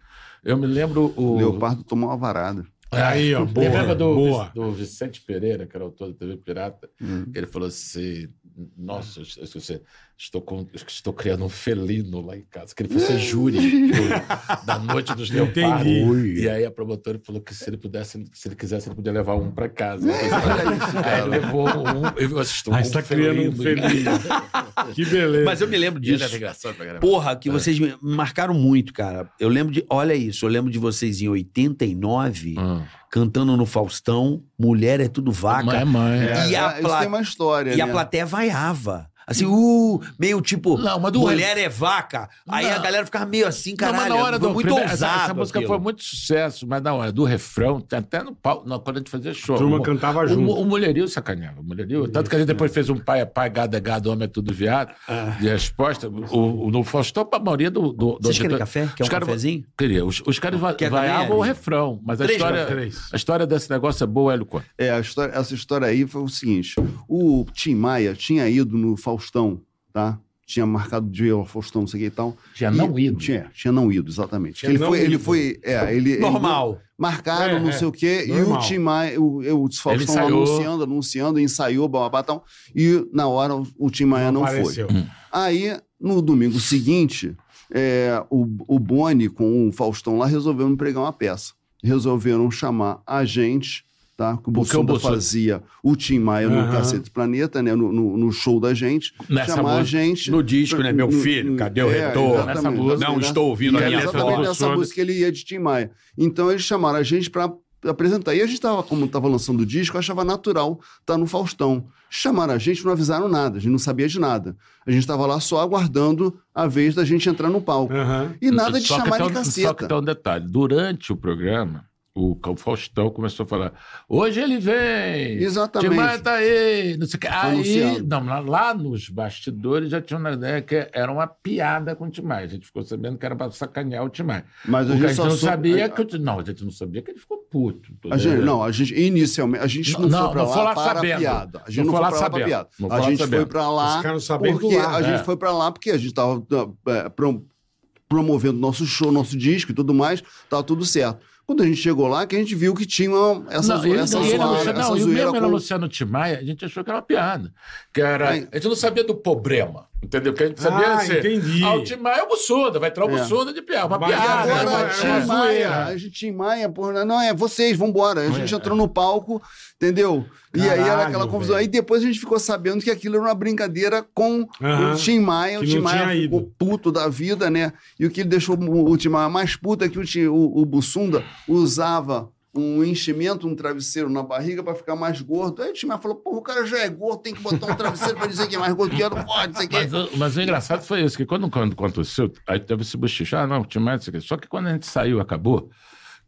Eu me lembro o. O leopardo tomou uma varada. Aí, ó, boa, Lembra do, boa. do Vicente Pereira, que era autor da TV Pirata? Hum. Ele falou assim: Nossa, eu, eu- eu- estou, com- estou criando um felino lá em casa. Que ele fosse júri do- da Noite dos Leopardos. Entendi. E aí a promotora falou que se ele pudesse, se ele quisesse, ele podia levar um para casa. aí ele levou um. Eu assisto Aí você tá criando um felino. Que beleza. Mas eu me lembro disso. Porra, que vocês me marcaram muito, cara. Eu lembro de. Olha isso, eu lembro de vocês em 89, Hum. cantando no Faustão, Mulher é tudo vaca. Mãe é mãe. É, E a isso pla- tem uma história, E a né? plateia vaiava. Assim, uh, meio tipo, Não, mas do- mulher é vaca. Aí Não. a galera ficava meio assim, Não, caralho. mas na hora foi do muito primeiro- ousado. essa, música aquilo. foi muito sucesso, mas na hora do refrão, até no pau, não, quando a gente fazia show. A turma o- cantava o, junto. O, mulherio sacaneava. O mulherio, tanto que a gente depois fez um pai é pai, gado é gado, homem é tudo viado, Ah. de resposta. O, o, no Faustão, pra maioria do. do, do Vocês querem café? Quer um os caras- cafezinho? Queria. Os, os caras va- Quer vaiavam o refrão, mas a Três história, cafés. a história desse negócio é boa, Hélio. É, a história- essa história aí foi o seguinte: o Tim Maia tinha ido no Faustão tá? Tinha marcado de ir ao Faustão, não sei o que e tal. Tinha E- não ido. Tinha, tinha não ido, exatamente. Tinha ele, não foi, ele ido. foi. É, ele, ele- Normal. marcaram, É, não é, sei o quê, e normal. o Tim Maia, o, o, o Faustão anunciando, anunciando, ensaiou, bababá, tal, e na hora o, o Tim Maia não, foi. apareceu. Aí, no domingo seguinte, é, o, o Boni com o Faustão lá resolveram pregar uma peça. Resolveram chamar a gente, tá? Que o Porque o Bussunda Bussunda- fazia o Tim Maia no Aham. Cacete Planeta, né? No, no, no show da gente. Nessa chamar a música- gente. No disco, né? Meu No- filho, no- cadê o é, retorno? Nessa música. Não estou ouvindo a E é minha exatamente voz. nessa música ele ia de Tim Maia. Então eles chamaram a gente para apresentar. E a gente tava, como estava lançando o disco, achava natural estar no Faustão. Chamaram a gente, não avisaram nada, a gente não sabia de nada. A gente estava lá só aguardando a vez da gente entrar no palco. Aham. E nada de Só que chamar de um- Só que caceta. tem um detalhe. Durante o programa, o, o Faustão começou a falar: hoje ele vem. Exatamente. Timaya tá aí. Não sei que. Aí, não, lá, nos bastidores já tinha uma ideia que era uma piada com o Timaya. A gente ficou sabendo que era para sacanear o Timaya. Mas a gente a gente não soube- sabia a- que o Não, a gente não sabia que ele ficou puto. A gente, não, a gente, inicialmente, a gente não, Não, foi não lá, lá para sabendo. piada. A gente Não não, foi foi lá para piada. A gente sabendo. foi pra lá porque lá. a gente É. foi pra lá porque a gente tava é, pro- promovendo nosso show, nosso disco e tudo mais, tava tudo certo. Quando a gente chegou lá, que a gente viu que tinha essa, Não, ele, essa, e ele, zoada, Luciano, essa não, e o zoeira mesmo era com- Luciano Timaya, a gente achou que era uma piada. Que era, a gente não sabia do problema, entendeu? Que a gente sabia Ah, assim, entendi. Ah, o Timaya é o Bussunda, vai entrar o É. Bussunda de piada. Uma Mas piada. agora uma é uma piada. Maia, a gente Tim Maia, porra, não, é vocês, vambora. A gente É. entrou no palco, entendeu? e aí era Caralho, aquela confusão. velho. Aí depois a gente ficou sabendo que aquilo era uma brincadeira com Aham. o Tim Maia. O Que Tim Maia tinha ficou ido. puto da vida, né? E o que deixou o, Tim Maia mais puto é que o, o, o Bussunda usava um enchimento, um travesseiro na barriga pra ficar mais gordo. Aí o Tim Maia falou, porra, o cara já é gordo, tem que botar um travesseiro pra dizer que é mais gordo que eu, não pode, sei. Mas, o- mas o engraçado foi isso, que quando, quando aconteceu, aí teve esse bochicho, ah, não, o Timaya, não sei o quê. Só que quando a gente saiu, acabou,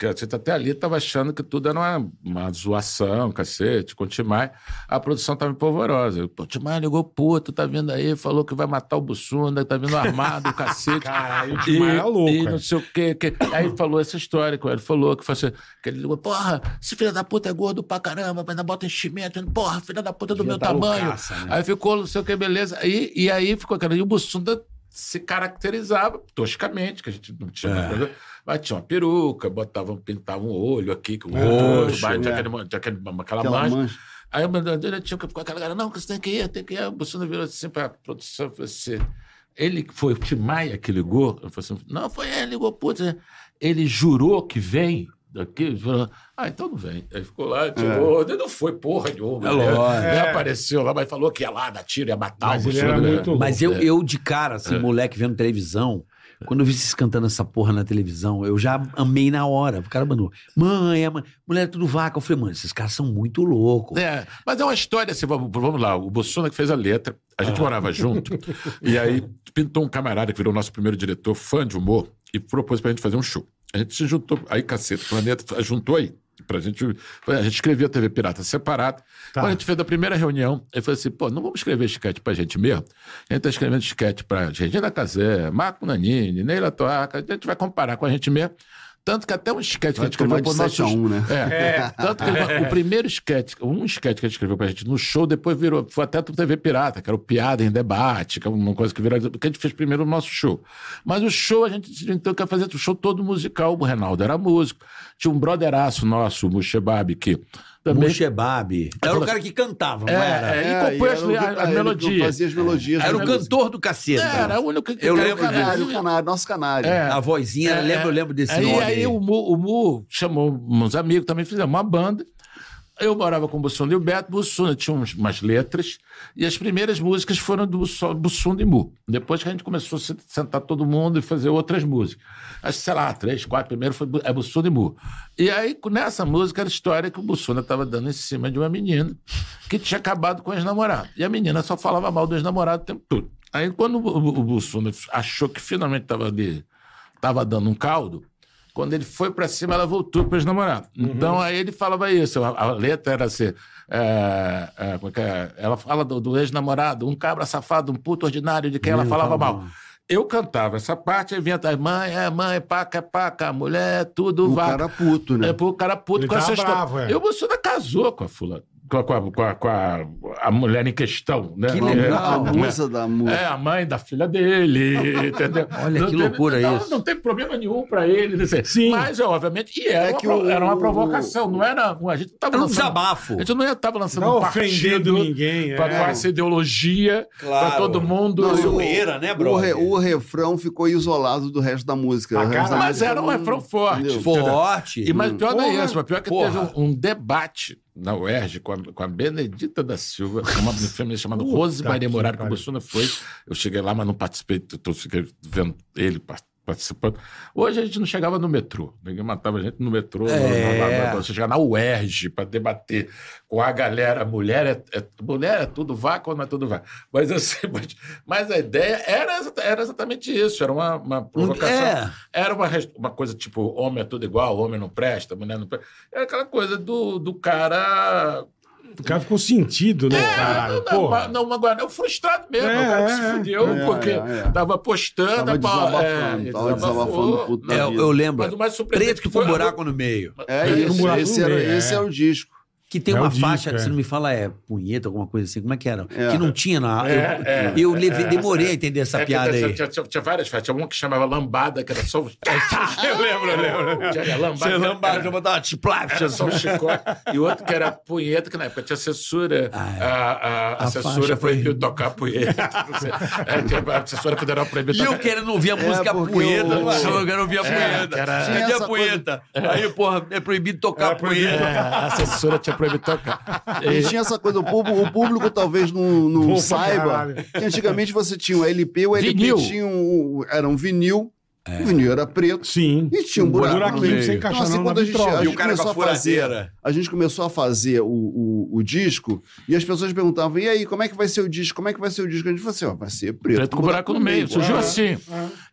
gente até ali estava achando que tudo era uma, uma zoação, cacete, com o Timaya, a produção estava empolvorosa. O Timaya ligou puto, tá vindo aí, falou que vai matar o Bussunda, tá vindo armado, cacete. Caralho, o Timaya é louco. e é. não sei o quê. Que... Aí falou essa história que ele falou, que, assim, que ele ligou, porra, esse filho da puta é gordo pra caramba, ainda bota enchimento, porra, filho da puta do Devia meu tamanho. loucaça, né? Aí ficou, não sei o que, beleza. E, e aí ficou aquela. E o Bussunda se caracterizava toscamente, que a gente não tinha. É. tinha uma peruca, botava, pintava um olho aqui com o É, mas tinha, é. aquela, Aquela mancha. mancha. Aí o mandadeira tinha que ficar aquela cara, não, que você tem que ir, tem que ir. O Bussunda virou assim para a produção falou assim. Ele foi o Timaya que ligou? Eu falei assim, não, foi ele, ligou, putz. Ele jurou que vem daqui, ele falou, ah, então não vem. Aí ficou lá, tirou, ele não foi porra nenhuma. É né? Ele É. apareceu lá, mas falou que ia lá dar tiro, ia matar Mas o Bussunda, né? Mas eu, É. eu de cara, assim, moleque vendo televisão, quando eu vi vocês cantando essa porra na televisão, eu já amei na hora. O cara mandou, mãe, é mãe, mulher tudo vaca. Eu falei, mano, esses caras são muito loucos. É, mas é uma história assim, vamos, vamos lá, o Bolsonaro que fez a letra, a gente morava junto, e aí pintou um camarada que virou nosso primeiro diretor, fã de humor, e propôs pra gente fazer um show. A gente se juntou, aí cacete, o Planeta juntou aí, pra gente, a gente escrevia a TV Pirata separado. Tá. Quando a gente fez a primeira reunião, ele falou assim, pô, não vamos escrever esquete pra gente mesmo? A gente tá escrevendo esquete pra Regina Casé, Marco Nanini, Neila Toaca, a gente vai comparar com a gente mesmo. Tanto que até um esquete que a gente escreveu pro nosso... 7 a 1, né? É, tanto que ele- o primeiro esquete, um esquete que a gente escreveu pra gente no show, depois virou, foi até pro TV Pirata, que era o Piada em Debate, que é uma coisa que virou, porque a gente fez primeiro o nosso show. Mas o show, a gente decidiu então que ia fazer o show todo musical, o Reinaldo era músico, tinha um brotheraço nosso, o Muxebab, que também... Muxebab. Era o cara que cantava, não É, era? é, É, e compôs e era as, o- as melodias. Fazia as melodias. Era o né? cantor do cacete. Era o único que Eu que- lembro Canário, disso. o canário, nosso canário. É. A vozinha, eu lembro, eu lembro desse aí, nome. Aí o Mu, o Mu chamou uns amigos, também fizemos uma banda. Eu morava com o Bussunda e o Beto. Bussunda tinha umas letras. E as primeiras músicas foram do Bussunda e Mu. Depois que a gente começou a se- sentar todo mundo e fazer outras músicas. Acho sei lá, três, quatro. Primeiro foi é Bussunda e Mu. E aí, nessa música, era a história que o Bussunda estava dando em cima de uma menina que tinha acabado com o ex-namorado. E a menina só falava mal do ex-namorado o tempo todo. Aí, quando o Bussunda achou que finalmente estava ali, estava dando um caldo, quando ele foi pra cima, ela voltou para os namorados. Então aí ele falava isso. A, a letra era assim. é, é, como é que é? Ela fala do, do ex-namorado, um cabra safado, um puto ordinário de quem ela Meu, falava tá mal. Eu cantava essa parte, aí vinha atrás, mãe, é mãe, paca, é paca, mulher, tudo O vaca. cara puto, né? É pro cara puto Ele com essa história. é. E o Bolsonaro casou com a fulana. Com, a, com a- com a- com a- a mulher em questão, né? Que É, legal. A né? musa da música. É, a mãe da filha dele, entendeu? Olha que tem- loucura não, isso. Não tem problema nenhum pra ele. não sei. Sim. Mas, obviamente, e era, É uma, o- era uma o- provocação, não era... A gente não tava Era um lançando... desabafo. A gente não estava lançando Não um partido ninguém. pra, é. com essa ideologia Claro. pra todo mundo. Não, o- era, né, O, brother? re- o refrão ficou isolado do resto da música. Ah, O resto cara, da mas música era um não- refrão forte. Forte. E mais pior não é isso, mas pior que teve um debate na UERJ com a, com a Benedita da Silva, uma feminista chamada Rose Maria que o. Bussuna foi. Eu cheguei lá, mas não participei, fiquei vendo ele participando. Hoje a gente não chegava no metrô, ninguém matava a gente no metrô. É. Você chegava na UERJ para debater com a galera. Mulher é, é- mulher é tudo vácuo ou não é tudo vácuo? Mas, assim, mas, mas a ideia era, era exatamente isso, era uma, uma provocação. É. Era uma, uma coisa tipo, homem é tudo igual, homem não presta, mulher não presta. Era aquela coisa do, do cara. O cara ficou sentido, né, É, caralho? não, Porra. não, não, agora, é o frustrado mesmo. É, o cara que se é. fudeu É, porque é, é. tava postando. Tava pá, desabafando, é, tava desabafando É, vida. eu lembro. Mas o mais surpreendente Preto que com foi- buraco no meio. É É, isso, esse, no era- meio, esse é. é o disco. Que tem É uma disco, faixa, é. se não me fala, é punheta, alguma coisa assim. Como é que era? É. Que não tinha na. É, eu é, eu levei, é, demorei é. a entender essa É piada tinha, aí. Tinha, tinha- tinha várias faixas. Tinha uma que chamava Lambada, que era só. o- eu lembro, eu lembro. Tinha lambada. Você lambada, eu botava tiplaf, Era só o chicote. E outro que era punheta, que na época tinha censura. Ah, é. a, a, a, A censura foi- proibiu tocar punheta. Tinha- a censura federal proibiu E eu tocar. querendo ouvir a música punheta, não eu quero ouvir a punheta. Cadê Tinha a punheta? Aí, porra, é proibido tocar punheta. A censura tinha proibido tocar. E tinha essa coisa, o público, o público talvez não, não pra saiba caralho. que antigamente você tinha o LP, o LP Vinil. tinha um, era um vinil, o vinil era preto Sim. e tinha um buraco no buraquinho pra meio. você Então, assim, quando a gente, a E gente o cara com a começou a fazer, a gente começou a fazer o, o, o disco e as pessoas perguntavam, e aí, como é que vai ser o disco? Como é que vai ser o disco? A gente falou assim, ó, vai ser preto, Preto com buraco no meio. Surgiu É. assim.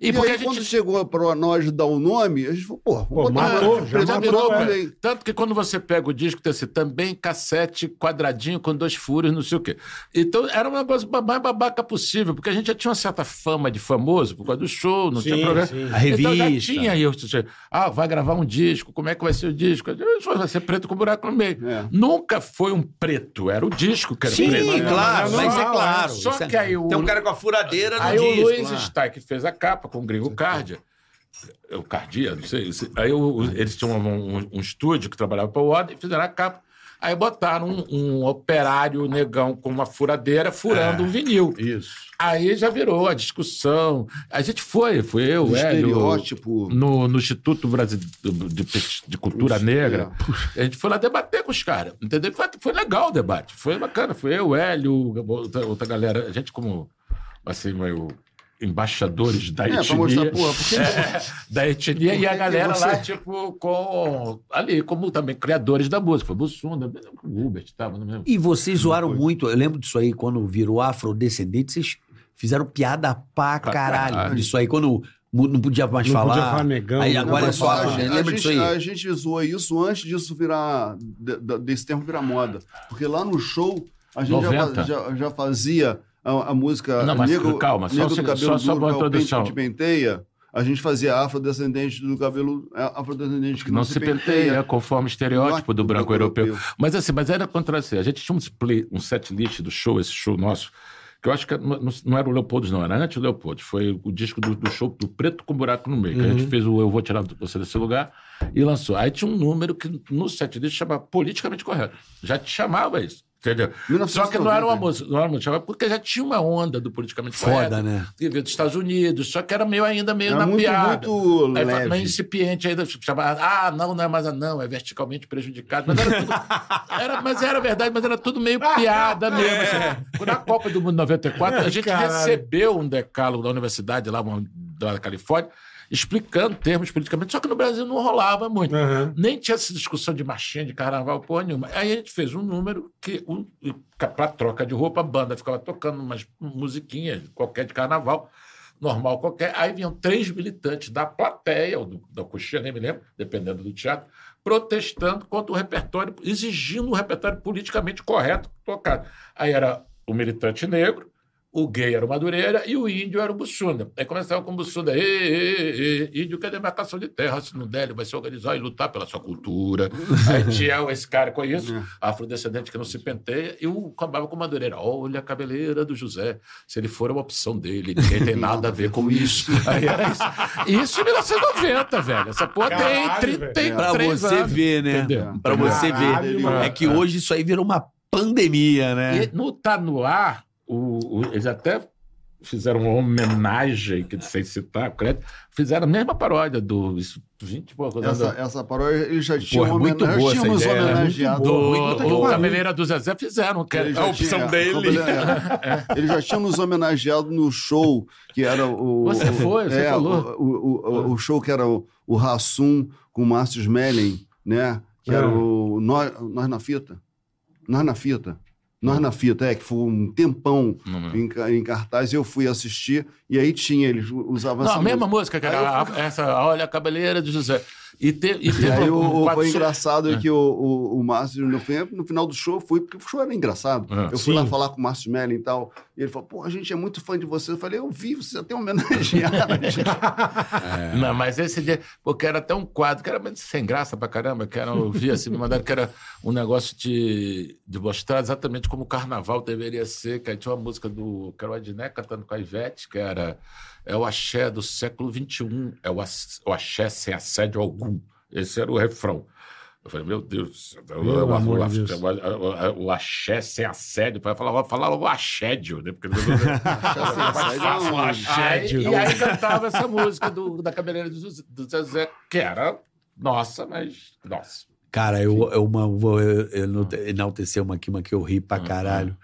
E, E porque aí, gente quando chegou para nós dar o nome, a gente falou, pô, Pô, botar matou, um já preto com matou, buraco no é. meio. Tanto que quando você pega o disco, tem assim, também cassete quadradinho com dois furos, não sei o quê. Então era uma coisa mais babaca possível, porque a gente já tinha uma certa fama de famoso por causa do show, não Sim, tinha problema. sim. A Então já revista. tinha aí, ah, vai gravar um disco, como é que vai ser o disco? Vai ser preto com buraco no meio. É. Nunca foi um preto, era o disco que era Sim, preto. Mas- claro, mas é mas é claro. Só é- que aí o- Tem um cara com a furadeira no Aí o disco. Luiz lá. Stein fez a capa com o Gringo Cardia. O Cardia, não sei. se- Aí o- eles tinham um, um- um estúdio que trabalhava para o Oda e fizeram a capa. Aí botaram um, um operário negão com uma furadeira furando um vinil. Isso. Aí já virou a discussão. A gente foi, foi eu, O Hélio, estereótipo. no, no Instituto Brasileiro de, de Cultura Os- Negra. A gente foi lá debater com os caras, entendeu? Foi, foi legal o debate, foi bacana. Foi eu, o Hélio, outra, outra galera, a gente como, assim, meio embaixadores da É, etnia. mostrar, porra, porque É, da etnia e a galera você- lá, tipo, com. Ali, como também criadores da música. Foi Bussunda, o Hubert estava, não lembro. E vocês zoaram Foi. muito, eu lembro disso aí, quando virou afrodescendente, vocês fizeram piada pra Pra caralho caralho. disso aí, quando não podia mais Não falar. podia falar negão. Aí não agora Não, é só a, gente, lembra a, disso gente, aí? a gente zoou isso antes disso virar. de- de- desse termo virar moda. Porque lá no show, a gente já, 90. fa- já, já fazia a, a música. Não, mas Negro, calma, só Negro do segundo, cabelo só- só duro, uma é pente introdução. te penteia. A gente fazia afrodescendente do cabelo. é, Afrodescendente que não se penteia conforme o estereótipo do branco europeu. Mas assim, mas era contra si. A gente tinha um, split, um set list do show, esse show nosso, que eu acho que não, não era o Leopoldo, não, era antes do Leopoldo. Foi o disco do, do show do Preto com Buraco no Meio, que a gente fez o Eu Vou Tirar Você desse lugar e lançou. Aí tinha um número que no set list chamava politicamente correto. Já te chamava isso. Entendeu? Só que não era uma 1990. música, não era uma música, porque já tinha uma onda do politicamente Foda, correto. né? Que veio dos Estados Unidos, só que era meio ainda meio Era na muito, piada. muito Aí leve. meio incipiente ainda, chamava, ah, não, não é mais não, é verticalmente prejudicado. Mas era tudo, era, mas era verdade, mas era tudo meio piada mesmo. assim. Na Copa do Mundo 94, a gente Caralho. recebeu um decálogo da universidade lá da Califórnia, explicando termos politicamente, só que no Brasil não rolava muito. Aham. Nem tinha essa discussão de marchinha, de carnaval, porra nenhuma. Aí a gente fez um número que, um, para troca de roupa, a banda ficava tocando umas musiquinhas, qualquer de carnaval, normal qualquer. Aí vinham três militantes da plateia, ou do, da coxinha, nem me lembro, dependendo do teatro, protestando contra o repertório, exigindo um repertório politicamente correto tocado. Aí era o militante negro, o gay era o Madureira e o índio era o Bussunda. Aí começava com o Bussunda, ê, ê, ê, índio quer demarcação de terra, se não der, ele vai se organizar e lutar pela sua cultura. Aí tinha esse cara com isso, afrodescendente que não se penteia, e o acabava com o Madureira, olha a cabeleira do José, se ele for é uma opção dele, ninguém tem nada a ver com isso. Aí era isso. Isso em 1990, velho. Essa porra Caralho, tem velho. 33 Pra você anos. ver, né? Entendeu? Pra você Caralho, ver. mano. É que hoje isso aí virou uma pandemia, né? E no Tá No Ar, o, o- eles até fizeram uma homenagem, que sem citar, crédito, fizeram a mesma paródia do isso, 20 e poucos. Essa, essa paródia, eles já tinham é muito boa essa ideia, né? homenageado. Boa. Do, o. Cabeleira do Zezé fizeram, que é já a opção tinha- dele. é, Eles já tinham nos homenageado no show, que era o. Você foi, você é, falou. O, o, o, show que era o, o Rassum com o Márcio Smelling, né? Que era É. o Nós, Nós na Fita. Nós na Fita. Nós na Fita, é, que foi um tempão em, em cartaz. Eu fui assistir e aí tinha, eles usavam Não, essa a mesma música. música, era a- essa, olha a cabeleira do José. E, te, e E aí um o, foi engraçado É. que o, o, o Márcio, no, no final do show, eu fui, porque o show era engraçado. É. Eu fui Sim. lá falar com o Márcio Melling e tal. E ele falou, pô, a gente é muito fã de você. Eu falei, eu vi, você até homenageado. Não, mas esse dia, porque era até um quadro que era sem graça pra caramba, que era, eu vi assim, me mandaram que era um negócio de, de mostrar exatamente como o carnaval deveria ser, que aí tinha uma música do o Adnet cantando com a Ivete, que era é o axé do século XXI, é o, ax- o axé sem assédio algum. Esse era o refrão. Eu falei, meu Deus, o, o, de Deus. o, o axé sem assédio, para falar, falar o assédio, né? Porque é um- Aí, e aí cantava essa música do, da cabeleira do, do Zezé, que era nossa, mas nossa. Cara, eu, eu uma, vou eu- eu enaltecer uma aqui, uma que eu ri pra caralho.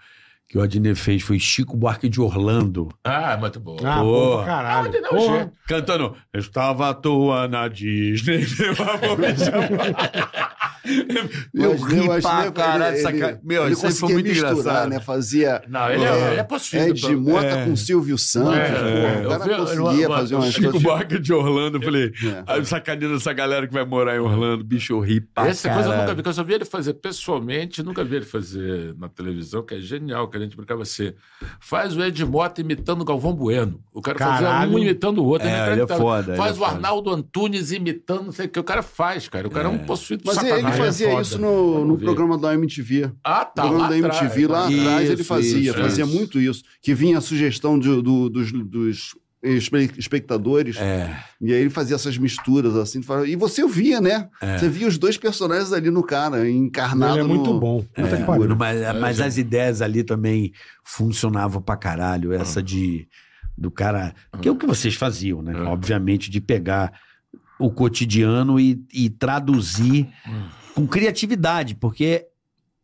Que o Adnet fez foi Chico Buarque de Orlando. Ah, muito bom. Ah, pra caralho. Aonde não, Porra. gente? Cantando, estava à toa na Disney. meu amor, me eu Mas ri eu pra caralho. ele- essa ele- ca- Meu, ele isso aí foi conseguia muito misturar, engraçado. né? Fazia Não, ele é, ele é possível. Ed Mota É. com Silvio Santos. É, pô, é. o cara Eu conseguia eu- fazer eu- umas Chico. Buarque de Orlando, eu falei, É. sacaneando essa galera que vai morar em Orlando, bicho, eu ri pra Essa coisa eu nunca vi, eu só vi ele fazer pessoalmente, nunca vi ele fazer na televisão, que é genial, que a gente brincava assim. Faz o Ed Mota imitando o Galvão Bueno. O cara fazia um imitando o outro. É, ele é foda, Faz é o. Arnaldo Antunes imitando, não sei o que o cara faz, cara. O cara é, um possuído sacanagem. Fazia É foda. isso no, no programa da MTV. Ah, tá. o programa lá da MTV, lá atrás, atrás, ele fazia, isso, fazia isso. muito isso. Que vinha a sugestão de- do- dos, dos espe- espectadores, É, e aí ele fazia essas misturas assim. E você via, né? É. Você via os dois personagens ali no cara, encarnado Ele é muito no... bom. É, que pariu. mas, mas as ideias ali também funcionavam pra caralho. Essa de do cara. Que é o que vocês faziam, né? É. Obviamente, de pegar o cotidiano e, e traduzir com criatividade, porque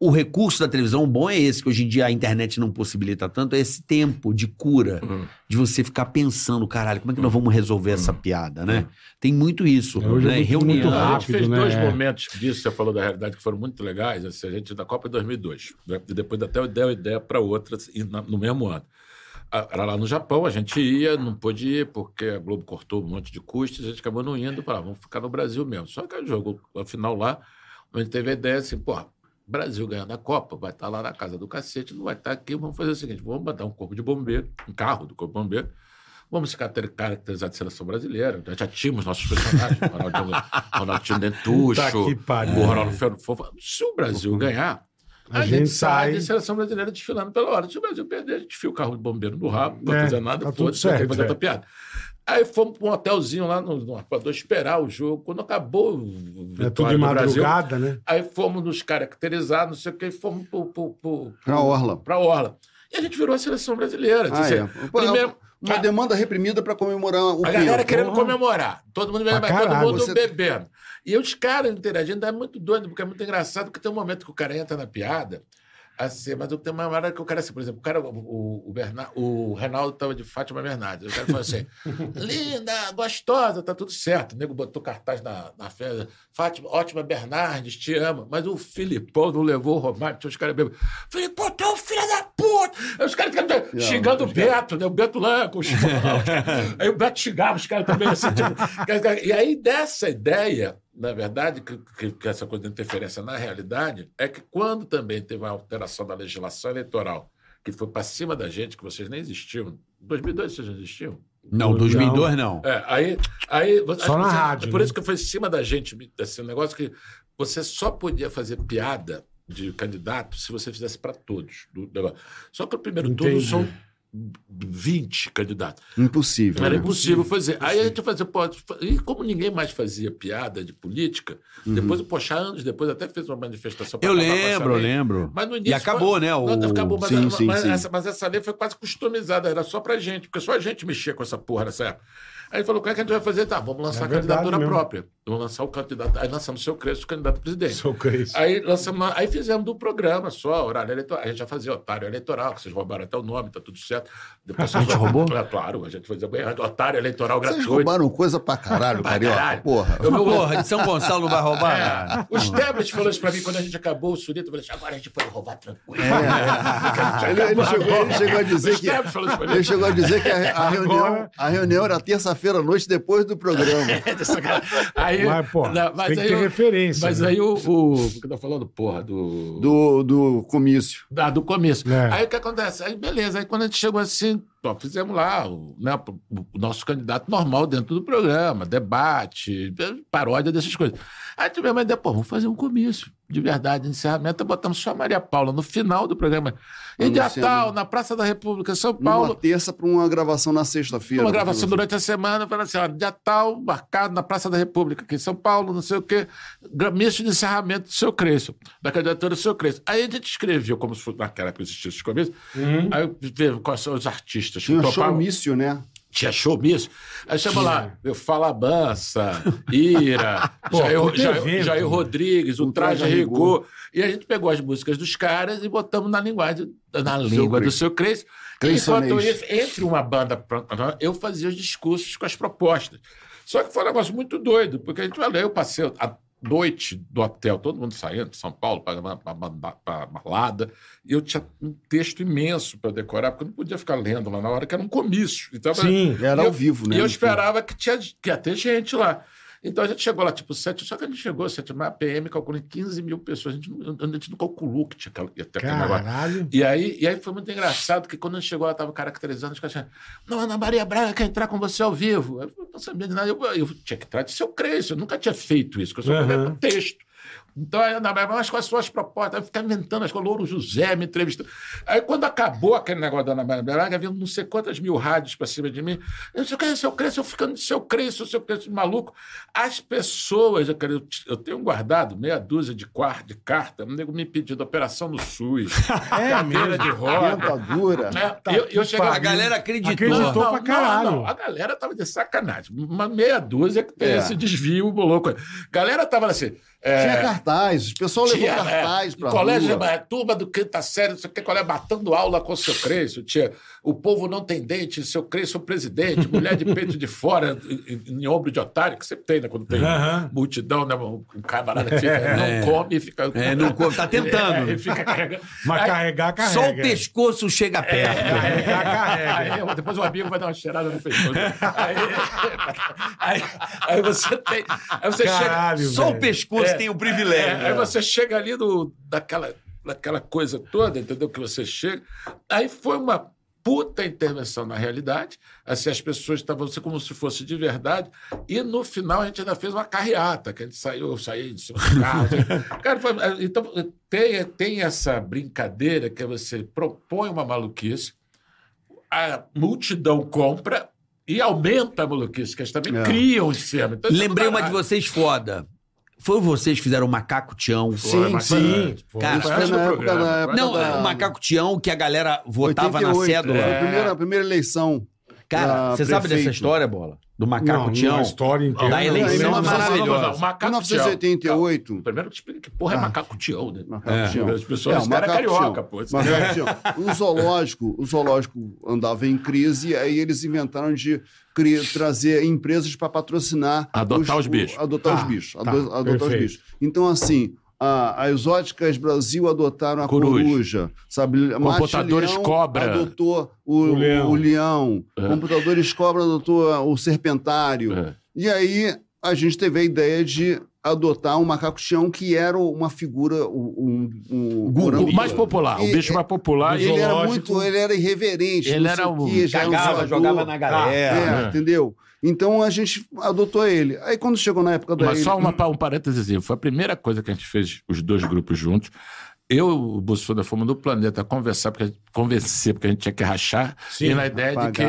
o recurso da televisão bom é esse, que hoje em dia a internet não possibilita tanto, é esse tempo de cura, Hum. de você ficar pensando, caralho, como é que nós vamos resolver essa piada, né? Tem muito isso, É, hoje é né? muito- Reunião. muito a rápido. gente fez né? dois É. momentos disso, você falou da realidade, que foram muito legais. Assim, a gente da Copa de 2002. né? Depois até deu ideia para outras na- no mesmo ano. Ah, Era lá no Japão, a gente ia, não pôde ir, porque a Globo cortou um monte de custos, a gente acabou não indo, falava, vamos ficar no Brasil mesmo. Só que o jogo, afinal, lá, a gente teve a ideia assim, pô, Brasil ganhando a Copa, vai estar lá na casa do cacete, não vai estar aqui, vamos fazer o seguinte, vamos mandar um corpo de bombeiro, um carro do corpo de bombeiro, Vamos se caracter- caracterizar de seleção brasileira. Já, já tínhamos nossos personagens, o Ronaldinho, Ronaldinho Dentucho, pariu. o Ronaldo Ferro Fofo. Se o Brasil ganhar, a, A gente, gente sai de seleção brasileira desfilando pela hora. Se o Brasil perder, a gente fia o carro de bombeiro no rabo, não É, fazer nada, tá tudo certo, fazer é. piada. Aí fomos para um hotelzinho lá no, no Arpoador esperar o jogo. Quando acabou o É tudo de do Brasil, madrugada, né? aí fomos nos caracterizar, não sei o que, e fomos para Pra Orla. Pra Orla. E a gente virou a seleção brasileira. Ah, Assim, é. Pô, primeiro, Uma demanda reprimida para comemorar o a galera querendo comemorar. Todo mundo, mas todo mundo você- bebendo. E os caras interagindo é muito doido, porque é muito engraçado, porque tem um momento que o cara entra na piada, assim, mas tem uma hora que o cara, assim, por exemplo, o cara, o, o, Berna- o Reinaldo estava de Fátima Bernardes. O cara falou assim: linda, gostosa, tá tudo certo. O nego botou cartaz na, na festa. Fátima, ótima Bernardes, te amo. Mas o Filipão não levou o Romário, tinha os caras bebendo. Filipão, tu é um filho da puta! Aí os caras ficam xingando o Beto, né? O Beto lá com os Aí o Beto xingava os caras também, assim, tipo, E aí, dessa ideia, na verdade, que, que- que essa coisa de interferência na realidade, é que quando também teve uma alteração da legislação eleitoral, que foi pra cima da gente, que vocês nem existiam. Em 2002 vocês já existiam? Não, 2002 não. É, aí. aí Só na você- rádio, É por né? isso que foi em cima da gente, assim, um negócio que você só podia fazer piada de candidato se você fizesse para todos. do negócio. Só que o primeiro turno Entendi. são 20 candidatos. Impossível. Era né? impossível fazer. Aí a gente fazia, pô, e como ninguém mais fazia piada de política, depois o Pochá, anos depois, até fez uma manifestação Eu lembro, eu lembro. Mas no E início acabou, foi- né? O... Não, acabou, mas, Sim, sim, mas sim. Essa, mas essa lei foi quase customizada, era só pra gente, porque só a gente mexia com essa porra nessa época. Aí ele falou: o que, é que a gente vai fazer? Tá, vamos lançar É a candidatura mesmo. própria. Vamos lançar o candidato. Aí lançamos o seu Crespo, candidato a presidente. Sou Crespo. Aí, lançamos, aí fizemos do programa só, horário eleitoral. A gente já fazia otário eleitoral, que vocês roubaram até o nome, tá tudo certo. Depois A gente roubou? É claro, a gente fazia bem. Otário eleitoral Vocês gratuito. roubaram coisa pra caralho, Pra carioca. caralho. Porra. Eu, meu, Porra, de São Gonçalo não vai roubar é, nada. o Stablet falou isso pra mim quando a gente acabou o Surito. Eu falei assim, agora a gente pode roubar tranquilo. Ele, ele chegou, ele chegou a dizer que. Ele chegou a dizer que a, a reunião, a reunião era terça-feira à noite depois do programa. Aí, Mas, pô, não, mas tem que aí ter eu- referência. Mas né? aí o. o o que eu tô falando, porra, do. Do, do comício. Da- do começo. É. Aí o que acontece? Aí beleza, aí quando a gente chegou assim, ó, fizemos lá o, né, o- nosso candidato normal dentro do programa, debate, paródia dessas coisas. Aí tivemos uma ideia, pô, vamos fazer um comício de verdade, encerramento, botamos só a Maria Paula no final do programa. Em dia tal, na Praça da República, São Paulo, terça para uma gravação na sexta-feira. uma gravação durante a semana, falando assim, ó, dia tal, marcado na Praça da República, aqui em São Paulo, não sei o quê, comício de encerramento do seu Crespo, da candidatura do seu Crespo. Aí a gente escreveu, como se fosse naquela época existia esses comícios, Uhum. aí eu vi quais são os artistas que Tinha topavam. showmício, né? Tinha showmício. Aí chama lá, eu Fala Bança, Ira, Pô, Jair, Jair- Jair? Rodrigues, o Traje Rigor. E a gente pegou as músicas dos caras e botamos na linguagem, na língua do seu. Cresçonês. Enquanto isso, entre uma banda, eu fazia os discursos com as propostas. Só que foi um negócio muito doido, porque a gente olha, eu passei a noite do hotel, todo mundo saindo de São Paulo para balada, e eu tinha um texto imenso para decorar, porque eu não podia ficar lendo lá na hora, que era um comício. Então, Sim. Era e ao eu- vivo, né? E eu no esperava que, tinha, que ia ter gente lá. Então a gente chegou lá, tipo, sete, só que a gente chegou, sete, mas a PM calculou em 15 mil pessoas. A gente não, a gente não calculou que tinha negócio. Caralho. E aí, e aí foi muito engraçado que quando a gente chegou lá, estava caracterizando, os caras assim, não, Ana Maria Braga quer entrar com você ao vivo. Eu não sabia de nada. Eu, eu tinha que entrar de seu Crespo, eu nunca tinha feito isso, eu só uhum. texto. Então, aí, Ana Maria, mas são as propostas? Aí ficar inventando as coisas. Louro José me entrevistando. Aí, quando acabou aquele negócio da Ana Maria Braga, havia não sei quantas mil rádios para cima de mim. Eu sei o que, seu Crespo, eu ficando de seu Crespo, seu Crespo maluco. As pessoas, eu, eu eu tenho guardado meia dúzia de, quar, de carta, um nego me pedindo operação no SUS, É cadeira de roda. Dentadura. né? Tá eu, que eu chegava, A galera acreditou. Acreditou. pra caralho. não, a galera tava de sacanagem. Uma meia dúzia que tem É. esse desvio louco. Galera tava assim. É, Tinha cartaz. O pessoal levou tinha, cartaz é, pra colégio, rua. é, turma do quinta série, não sei o que, colégio matando aula com o seu Crespo. Tinha o povo não tem dente, seu Crespo é o presidente, mulher de peito de fora, em, em ombro de otário, que sempre tem, né? Quando tem Aham. multidão, né? Um um camarada que fica, É. não come e fica. É, não come, tá tentando. É, fica carregando. Mas Aí- carregar, carrega. Só o pescoço chega perto. Carregar, carrega. Aí, depois o amigo vai dar uma cheirada no pescoço. Aí, aí, aí você tem. Aí você Caralho, chega. Só velho. o pescoço É. tem o privilégio. É, aí você chega ali no, daquela, daquela coisa toda, entendeu? Que você chega. Aí foi uma puta intervenção na realidade. Assim, as pessoas estavam assim, como se fosse de verdade. E no final a gente ainda fez uma carreata, que a gente saiu, eu saí de cima do carro. Cara, foi- então tem, tem essa brincadeira que é você propõe uma maluquice, a multidão compra e aumenta a maluquice, que eles também É. criam em cima. Então, é Lembrei do uma de vocês foda. Foi vocês que fizeram o Macaco Tião. Sim, mas- Sim. pô. Cara, Foi na época, na época Não, da... o Macaco Tião que a galera votava na 88, cédula. Foi a É. primeira, a primeira eleição. Cara, você sabe dessa história, Bola? Do Macaco Não, Tião? uma história inteira. Da não, eleição não, é não, maravilhosa. Não, não, o macaco 1988. Primeiro te explica que porra é Ah. macaco tião, né? Macaco É. Tião. As pessoas, É, esse o cara é macaco carioca, Tião. pô. Macaco cara- Tião. O zoológico, o zoológico andava em crise, aí eles inventaram de trazer empresas para patrocinar. Adotar os bichos. o- Adotar Tá, os bichos. tá, ado- adotar os bichos. Então, assim. A, a Exóticas Brasil adotaram a Coruja. coruja, sabe? Computadores Leão Cobra. adotou o, O o leão. leão. É. Computadores Cobra adotou o serpentário. É. E aí a gente teve a ideia de adotar um macaco Tião que era uma figura, um, um, um O mais popular, o E- bicho mais popular. ele era muito, ele era irreverente, Ele era o- um Cagava, jogador. jogava na É, galera. É. entendeu? Então a gente adotou ele. Aí quando chegou na época da Mas só ele- uma, um parênteses, foi a primeira coisa que a gente fez, os dois grupos juntos. Eu e o Bussunda fomos no planeta conversar, porque, convencer, porque a gente tinha que rachar, Sim, e na ideia de que.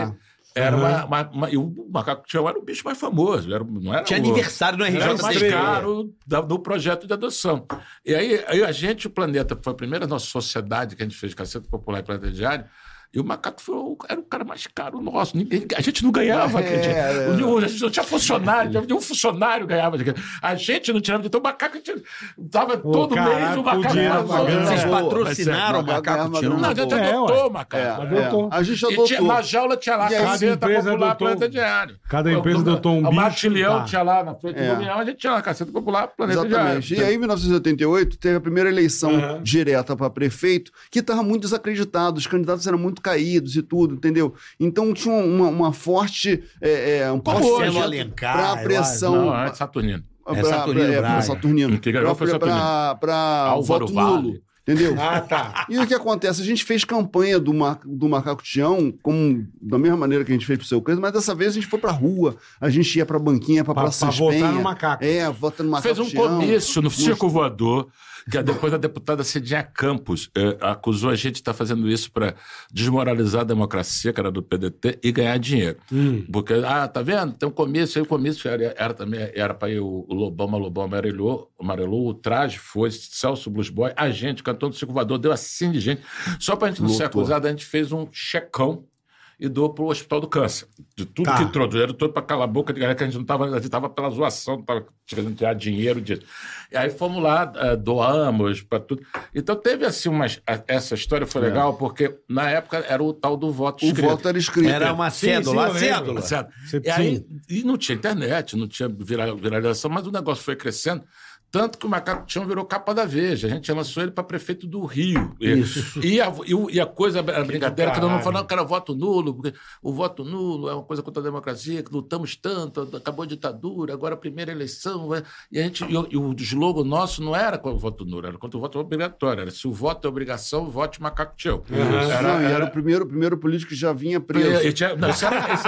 Era Aham. uma, uma- uma- E o Macaco Tião era o bicho mais famoso, era, não era Tinha o- aniversário no era o mais caro da- do projeto de adoção. E aí, aí a gente, o Planeta, foi a primeira nossa sociedade que a gente fez, Cacete Popular e Planeta Diário, e o Macaco foi o- era o cara mais caro nosso. Ninguém, a gente não ganhava. É, acredita? é. O- A gente não tinha funcionário, nenhum funcionário ganhava. A gente não tirava então o macaco, a gente dava todo caralho, mês o macaco. dinheiro pagando. Vocês É, patrocinaram o Macaco Não, a gente É, adotou o macaco. É, Adotou. é. A gente adotou. tinha, na jaula tinha lá aí, Caceta Popular, adotou- Planeta Diário. cada empresa adotou um O bicho, Martilhão tá. tinha lá na frente É. do União, a gente tinha lá Caceta Popular, Planeta Exatamente. Diário. E aí, em 1988, teve a primeira eleição direta para prefeito, que estava muito desacreditado, os candidatos eram muito caídos e tudo, entendeu? Então tinha uma, uma forte. É, é, um projeto Alencar, pra pressão. Não, é Saturnino. É Saturnino pra, Braga. Saturnino. Ganhou foi Pra- Saturnino. pra- pra Álvaro voto Vale. nulo. Entendeu? Ah, tá. E o que acontece? A gente fez campanha do, ma do Macaco Tião, como, da mesma maneira que a gente fez pro seu coisa, mas dessa vez a gente foi pra rua, a gente ia pra banquinha, pra Pra, Praça pra votar Penha. no macaco. É, vota no Macaco Fez um Tião. comício no Circo Voador, depois a deputada Cidinha Campos eh, acusou a gente de estar fazendo isso para desmoralizar a democracia, que era do PDT, e ganhar dinheiro. Hum. Porque, ah, tá vendo? Tem um comício, aí o comício era, era também, era para ir o, o Lobão, o Lobão amarelou, amarelou, o traje foi, Celso Blues Boy, a gente, cantor do Circo Voador, deu assim de gente. Só pra gente não ser Lotou. acusado, a gente fez um checão e doou pro Hospital do Câncer. De tudo Tá. que trouxe, dinheiro todo para calar a boca de galera que a gente não tava, a gente tava pela zoação, não tava querendo tirar dinheiro disso. E aí fomos lá, eh, doamos para tudo. Então teve assim umas. a- Essa história foi legal, porque na época era o tal do voto O escrito. voto era escrito. Era uma Sim, cédula, sim, lembro. cédula. Você- E, aí, sim. e não tinha internet, não tinha vira- viralização, mas o negócio foi crescendo. Tanto que o Macaco Tião virou capa da Veja. A gente lançou ele para prefeito do Rio. E- E, a, e, a coisa, a brincadeira, que todo mundo falando que era voto nulo, porque o voto nulo é uma coisa contra a democracia, que lutamos tanto, acabou a ditadura, agora a primeira eleição. E, a gente, e, o- e o slogan nosso não era contra o voto nulo, era contra o voto obrigatório. Era se o voto é obrigação, vote Macaco Tião. Era, não, e era o primeiro, primeiro político que já vinha preso. E tinha- não, isso era, isso,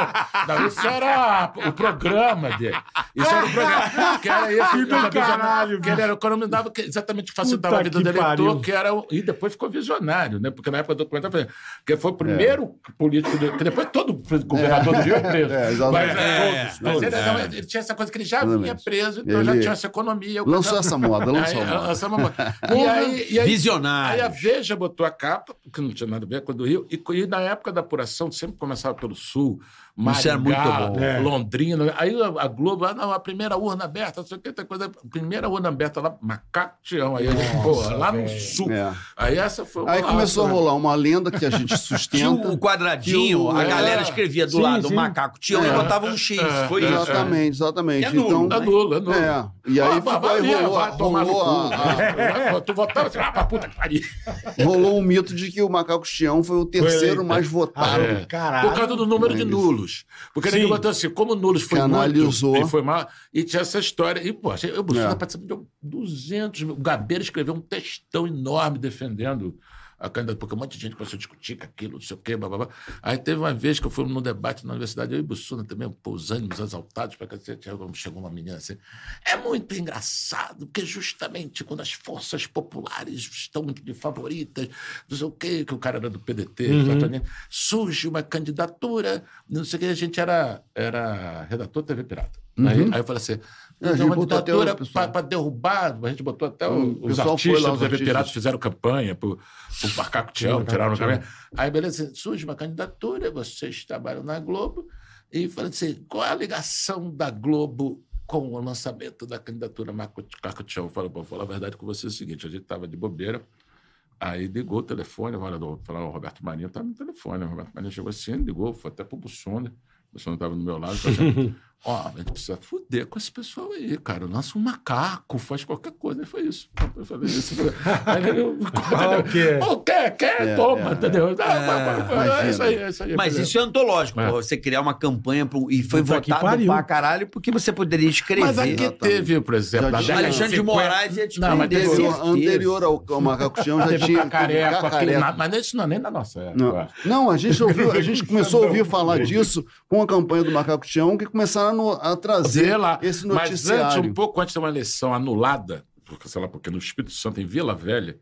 não, isso era o programa dele. Isso era o programa. Que era esse. Que do era caralho, que ele era economizava, que exatamente facilitava Puta a vida que do eleitor, pariu. que era. o- E depois ficou visionário, né? Porque na época do documentário, foi- que foi o primeiro político. do- que depois todo governador do Rio é preso. É, exatamente. Mas, é, É, mas todos. ele, não, ele tinha essa coisa que ele já Exatamente. vinha preso, então já Ele tinha essa economia. o Lançou essa moda, lançou Aí, a moda. lançou uma moda. E aí, e aí, Visionário. Aí a Veja botou a capa, que não tinha nada a ver com a do Rio, e, e na época da apuração sempre começava pelo Sul, Isso era muito bom. É. Londrina. Aí a, Globo, ah, não, a primeira urna aberta, não sei o que, tem coisa. Primeira urna aberta lá, Macaco Tião. Aí a gente, porra, lá no Sul. É. Aí essa foi Aí começou a né? rolar uma lenda que a gente Tinha sustenta. o quadradinho, o- a é. galera escrevia do Sim, lado sim. o macaco Tião e É. botava um X. É. Foi isso. Exatamente, exatamente. É nulo, então, É nulo, é nulo. É. E aí Ah, ficou, vai, aí vai, rolou, vai rolou, a- a- Tu votava assim, ah, pra puta que pariu. rolou um mito de que o Macaco Tião foi o terceiro mais votado. Ah, caralho. Por causa do número de Mas- nulos. Porque Sim. ninguém botou assim, como nulos foi muito e foi mal, e tinha essa história. E, achei- eu Bolsonaro É. participou de 200 mil. O Gabeira escreveu um textão enorme defendendo a candidatura, porque um monte de gente começou a discutir com aquilo, não sei o quê, blá, blá, blá. Aí teve uma vez que eu fui num debate na universidade, eu e Bussuna também, pô, os ânimos exaltados, pra cacete, chegou uma menina assim, é muito engraçado, porque justamente quando as forças populares estão de favoritas, não sei o quê, que o cara era do PDT, exatamente, surge uma candidatura, não sei o que, a gente era, era redator TV Pirata. Aí, aí eu falei assim, a gente é uma o pessoal. para derrubar, a gente botou até O o- os artistas lá, os artistas. Pirata fizeram campanha pro, pro Macaco Tião, tiraram o campanha. Aí, beleza, surge uma candidatura, vocês trabalham na Globo, e falei assim, qual é a ligação da Globo com o lançamento da candidatura Macaco Tião? Eu falei, vou falar a verdade com você é o seguinte, a gente estava de bobeira, Aí ligou o telefone, olha, falou, o Roberto Marinho estava no telefone. O Roberto Marinho chegou assim, ligou, foi até pro Bussunda. O Bussunda estava no meu lado. falou assim, Ó, a gente precisa fuder com esse pessoal aí, cara. Lança um macaco, faz qualquer coisa. E foi isso. Eu falei isso. Aí ele, Ah, o quê? Pô, quer, quer, É, toma, é, entendeu? Ah, é, imagina. isso aí, é isso aí. Mas isso é antológico, É. pô, você criar uma campanha pro- e foi Puta votado pariu. pra caralho porque você poderia escrever. Mas aqui Exatamente. teve, por exemplo, Já tinha- Alexandre de 50, Moraes ia te Não, mas Anterior, anterior ao, ao Macaco Tião já Teve tinha. cacareco, aquilo, na- mas isso não é nem da nossa época. eu Não, não, a gente ouviu, a gente começou a ouvir falar disso com a campanha do Macaco Tião, que começaram a, no- a trazer lá. esse Mas antes, noticiário. um pouco antes de uma eleição anulada, porque, sei lá, porque no Espírito Santo, em Vila Velha,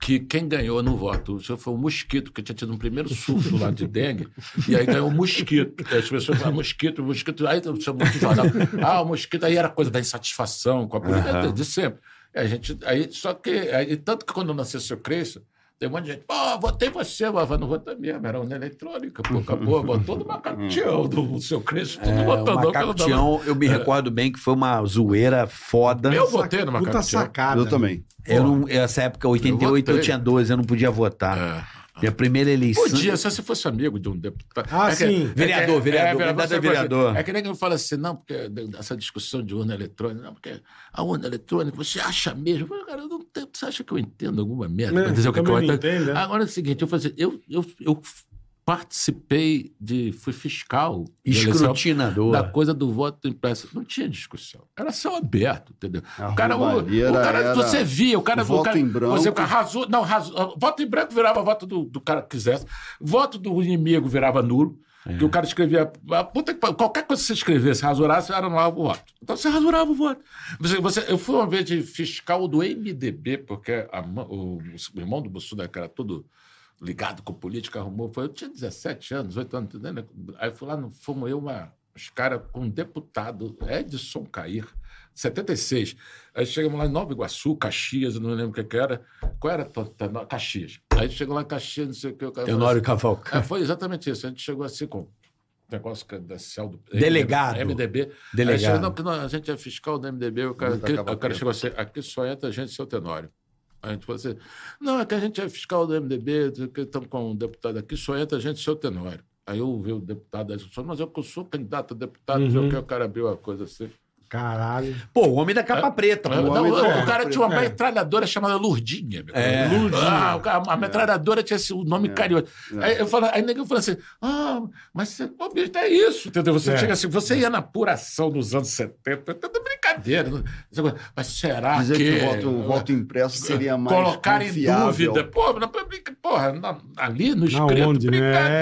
que quem ganhou no voto foi o Mosquito, que tinha tido um primeiro surto lá de dengue, e aí ganhou o Mosquito. As pessoas falavam, Mosquito, Mosquito, aí chamou de jornal. Ah, o Mosquito, aí era coisa da insatisfação com a política, de sempre. E a gente, aí, só que, aí, tanto que quando nasceu seu Cresço, tem um monte de gente, pô, votei você, mas não votei mesmo, era urna eletrônica, pô, acabou, votou no macaqueão do seu Cresço, tudo É, votando. Macaco Tião, eu me recordo bem que foi uma zoeira foda. Eu votei no Puta macaqueão. sacada. Eu também. Eu não, essa época, 88, eu, votei. tinha 12, eu não podia votar. É. Minha primeira eleição. Podia, se você fosse amigo de um deputado. Ah, que- sim. Vereador, vereador, candidato você a pode- vereador. É que nem eu falo assim, não, porque essa discussão de urna eletrônica, não, porque a urna eletrônica, você acha mesmo? Eu falo, cara, eu não tenho, você acha que eu entendo alguma merda? É, dizer o que, que eu não entendo? entendo, é. Agora é o seguinte, eu, falo assim, eu, eu, eu participei de. fui fiscal Escrutinador. da coisa do voto impresso. Não tinha discussão. Era céu aberto, entendeu? A o cara, o, o cara você via, o cara. o voto cara, em branco. Você, o cara rasou, não, rasou, voto em branco virava voto do, do cara que quisesse. Voto do inimigo virava nulo. Que o cara escrevia. a puta que qualquer coisa que você escrevesse, rasurasse, era anulava o voto. Então você rasurava o voto. Você, você- eu fui uma vez de fiscal do MDB, porque a o, o irmão do Bussuda, que era todo ligado com política, arrumou. Foi, eu tinha 17 anos, 8 anos, entendeu? Aí fui lá, no, fomos eu, uma, os caras com um deputado, Edson Cair, 76. Aí chegamos lá em Nova Iguaçu, Caxias, eu não lembro o que, que era. Qual era? Caxias. Aí chegou lá em Caxias, não sei o que. O cara falou Tenório assim, Cavalcante. é, foi exatamente isso. A gente chegou assim com negócio credencial do Delegado. MDB. Delegado. Chegou, não, porque a gente é fiscal do MDB. O cara, aqui, o cara chegou assim: aqui só entra gente seu Tenório. A gente falou assim: não, é que a gente é fiscal do MDB, que estamos com um deputado aqui, só entra gente seu Tenório. Aí eu ouvi o deputado, aí falou, mas eu que sou candidato a deputado, não sei o que, o cara abriu a coisa assim. Caralho. Pô, o homem da capa preta, Não, pô. não, o, tá- cara tinha uma é. metralhadora chamada Lurdinha. meu. É. Ah, o cara- a metralhadora tinha esse, o nome carinhoso. É. Aí eu falo, aí ninguém falou assim: ah, mas você, pô, bicho, é isso, entendeu? Você É. chega assim, você ia na apuração dos anos 70, tudo brincadeira. né? Mas será Dizer que. que, o, voto, o voto impresso seria mais Colocar em confiável. dúvida. Pô, porra, na- ali no escrito, onde, né?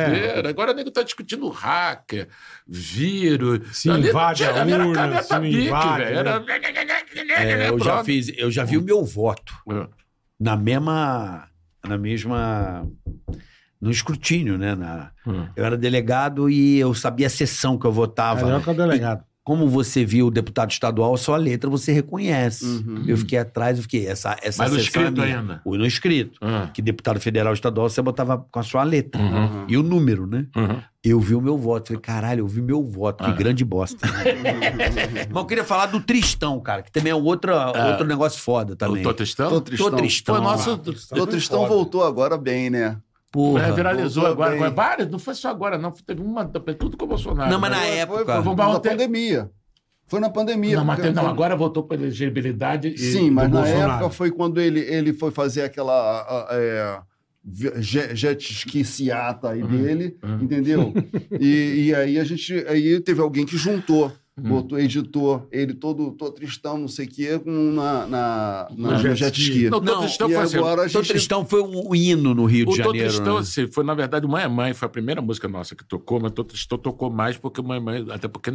brincadeira. Agora o nego tá discutindo hacker, vírus. Se Ali invade tinha- a ali urna, se invade, velho. Era... É, eu já fiz, eu já vi o meu voto É. na mesma, na mesma, no escrutínio, né? Na, Hum. eu era delegado e eu sabia a sessão que eu votava. Carioca é o delegado. Como você viu o deputado estadual, só a letra você reconhece. Uhum. Eu fiquei atrás, eu fiquei, essa, essa Mas no é escrito minha. ainda. O no escrito. Ah. Que deputado federal estadual você botava com a sua letra. Uhum. E o número, né? Uhum. Eu vi o meu voto. Falei, caralho, eu vi meu voto. Que Ah. grande bosta. Mas eu queria falar do Tristão, cara, que também é outro, outro negócio foda também. O Totestão? Tô tristão. Tô Tristão. Foi nosso. O Tristão voltou agora bem, né? Porra. É, viralizou voltou agora. bem. Várias, não foi só agora, não. Teve uma. Tudo com o Bolsonaro. Não, mas na né? época- Foi, foi, Vamos na manter- pandemia. Foi na pandemia. Não, mas não, agora voltou para elegibilidade. e- Sim, mas na Bolsonaro. época foi quando ele, ele foi fazer aquela a- a- é, jet, jet ski ciata aí dele, uhum. entendeu? E, e aí a gente aí teve alguém que juntou, Uhum. botou, editou ele todo, todo tristão, não sei o quê, com, na, na, na- No no jet jet, ski. Não, o Não, Totestão e foi assim. agora Tô gente Tristão foi um, hino no Rio de O Janeiro. Totestão, né? assim, foi, na verdade, Mãe é Mãe, foi a primeira música nossa que tocou, mas Totestão tocou mais porque Mãe é Mãe, até porque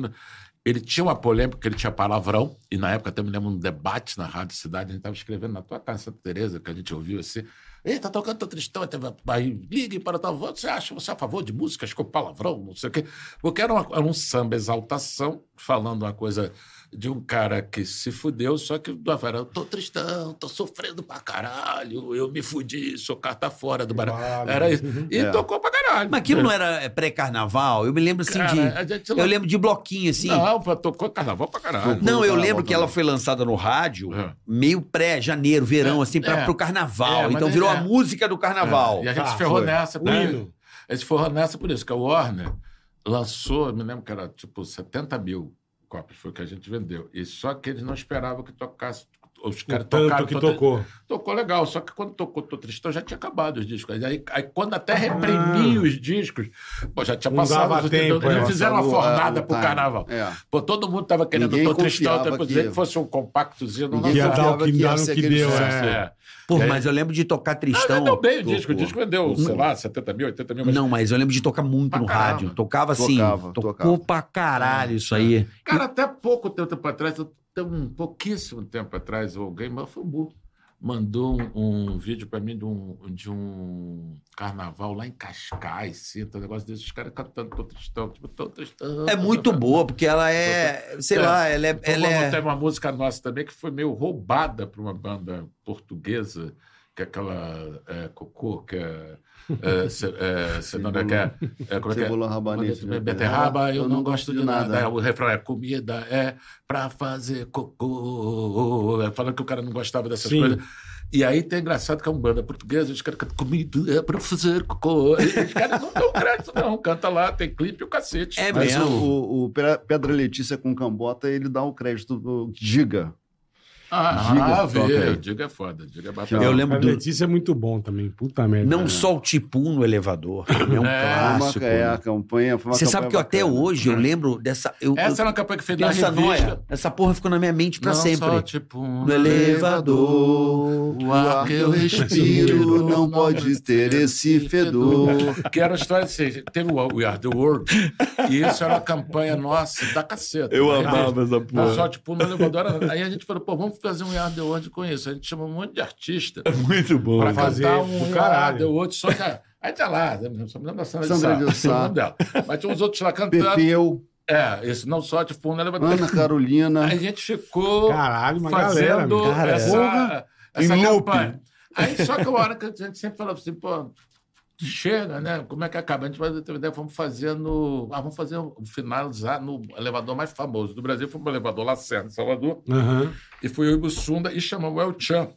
ele tinha uma polêmica, porque ele tinha palavrão, e na época até me lembro um debate na Rádio Cidade, a gente estava escrevendo na tua casa, Santa Teresa, que a gente ouviu assim, Ei, tá tocando Totestão, aí ligue para tal você acha, você é a favor de músicas com palavrão, não sei o quê, porque era, uma- era um samba exaltação, falando uma coisa de um cara que se fudeu, só que do Havaí, eu tô tristão, tô sofrendo pra caralho, eu me fudi, sou carta fora do baralho. Vale. Era isso. E É. tocou pra caralho. Mas aquilo não era é, pré-carnaval? Eu me lembro assim Cara, de. Eu lembro de bloquinho, assim. Não, tocou carnaval pra caralho. Não, eu lembro que ela foi lançada no rádio É. meio pré-janeiro, verão, É, assim, pra, é. pro carnaval. É, então é- virou é. a música do carnaval. E a gente Tá, se ferrou foi. nessa. O né? hino. A gente se ferrou nessa por isso, que a Warner lançou, me lembro que era tipo 70 mil cópias, foi o que a gente vendeu. E só que eles não esperavam que tocasse. Os caras tanto tocaram. que tocou. Tocou legal, só que quando tocou Tô Tristão já tinha acabado os discos. Aí, aí quando até reprimi os discos, pô, já tinha Não passado. dava os- tempo, eles é. fizeram uma fornada pro time. carnaval. É. Pô, todo mundo tava querendo Ninguém Tô Tristão, confiava depois que- se fosse um compactozinho, não Ia dar o que que que aquele deu. É. É. Pô, aí- mas eu lembro de tocar Ah, Tristão. vendeu bem o disco. O disco vendeu, sei lá, 70 mil, 80 mil. Não, mas eu lembro de tocar muito no rádio. Tocava assim. Tocava, tocou tocava. pra caralho isso aí. Cara, até pouco tempo atrás, até um pouquíssimo tempo atrás, alguém, o Bu, mandou um, um vídeo para mim de um, de um carnaval lá em Cascais, cinta, um negócio desses, os caras cantando Tô Tristão, tipo, Tô Tristão. É muito boa, porque ela é. Sei É. lá, ela é. Então, Ela é... ter uma música nossa também que foi meio roubada para uma banda portuguesa, que é aquela é, Cocô, que é. É, ce, é, cenoura, que é, é, como é que é? Cebola rabanete. Quando Beterraba, eu não gosto de nada. É, o refrão é comida é pra fazer cocô. É, Falando que o cara não gostava dessas Sim. coisas. E aí tem engraçado que é um banda portuguesa, os caras cantam comida é pra fazer cocô. E os caras não dão crédito, não. Canta lá, tem clipe e o cacete. É Mas mesmo. o, o, o Pedra Letícia com Cambota, ele dá o crédito do Giga. Ah, Diga, ah. Diga é foda. Diga é Eu bacana. Eu lembro A do. Letícia é muito bom também. Puta merda. Não só o Tipum no elevador. É um É, clássico. Uma, é, a campanha foi uma Você sabe que eu, até hoje eu lembro dessa. Eu, Essa eu era uma campanha que fez na essa revista. noia. Essa porra ficou na minha mente pra Não sempre. Só, tipo, No elevador. o ar que eu respiro não pode ter esse fedor. Que era uma história assim, teve o We Are The World, e isso era uma campanha nossa da caceta. Eu Aí, amava essa Não, porra. só, tipo, no elevador. Aí a gente falou, pô, vamos fazer um Are The World com isso. A gente chamou um monte de artista Muito bom. pra fazer um. Are The World. Só que... Aí tá lá, não sabemos da Sandra, Sandra de de Sá. Sá, o nome dela. Mas tinha uns outros lá cantando. Pepeu, É, esse não só, tipo, no elevador. Ana Carolina. Aí a gente ficou Caralho, uma galera. fazendo meu. Cara, essa, porra. essa Em loop. campanha. Aí só que a hora que a gente sempre falava assim, pô, chega, né? Como é que acaba? A gente vai ter ideia, vamos fazendo. Ah, vamos fazer finalizar no elevador mais famoso do Brasil. Foi um elevador Lacerda, em Salvador. Aham. E foi o Bussunda e chamamos o El Chan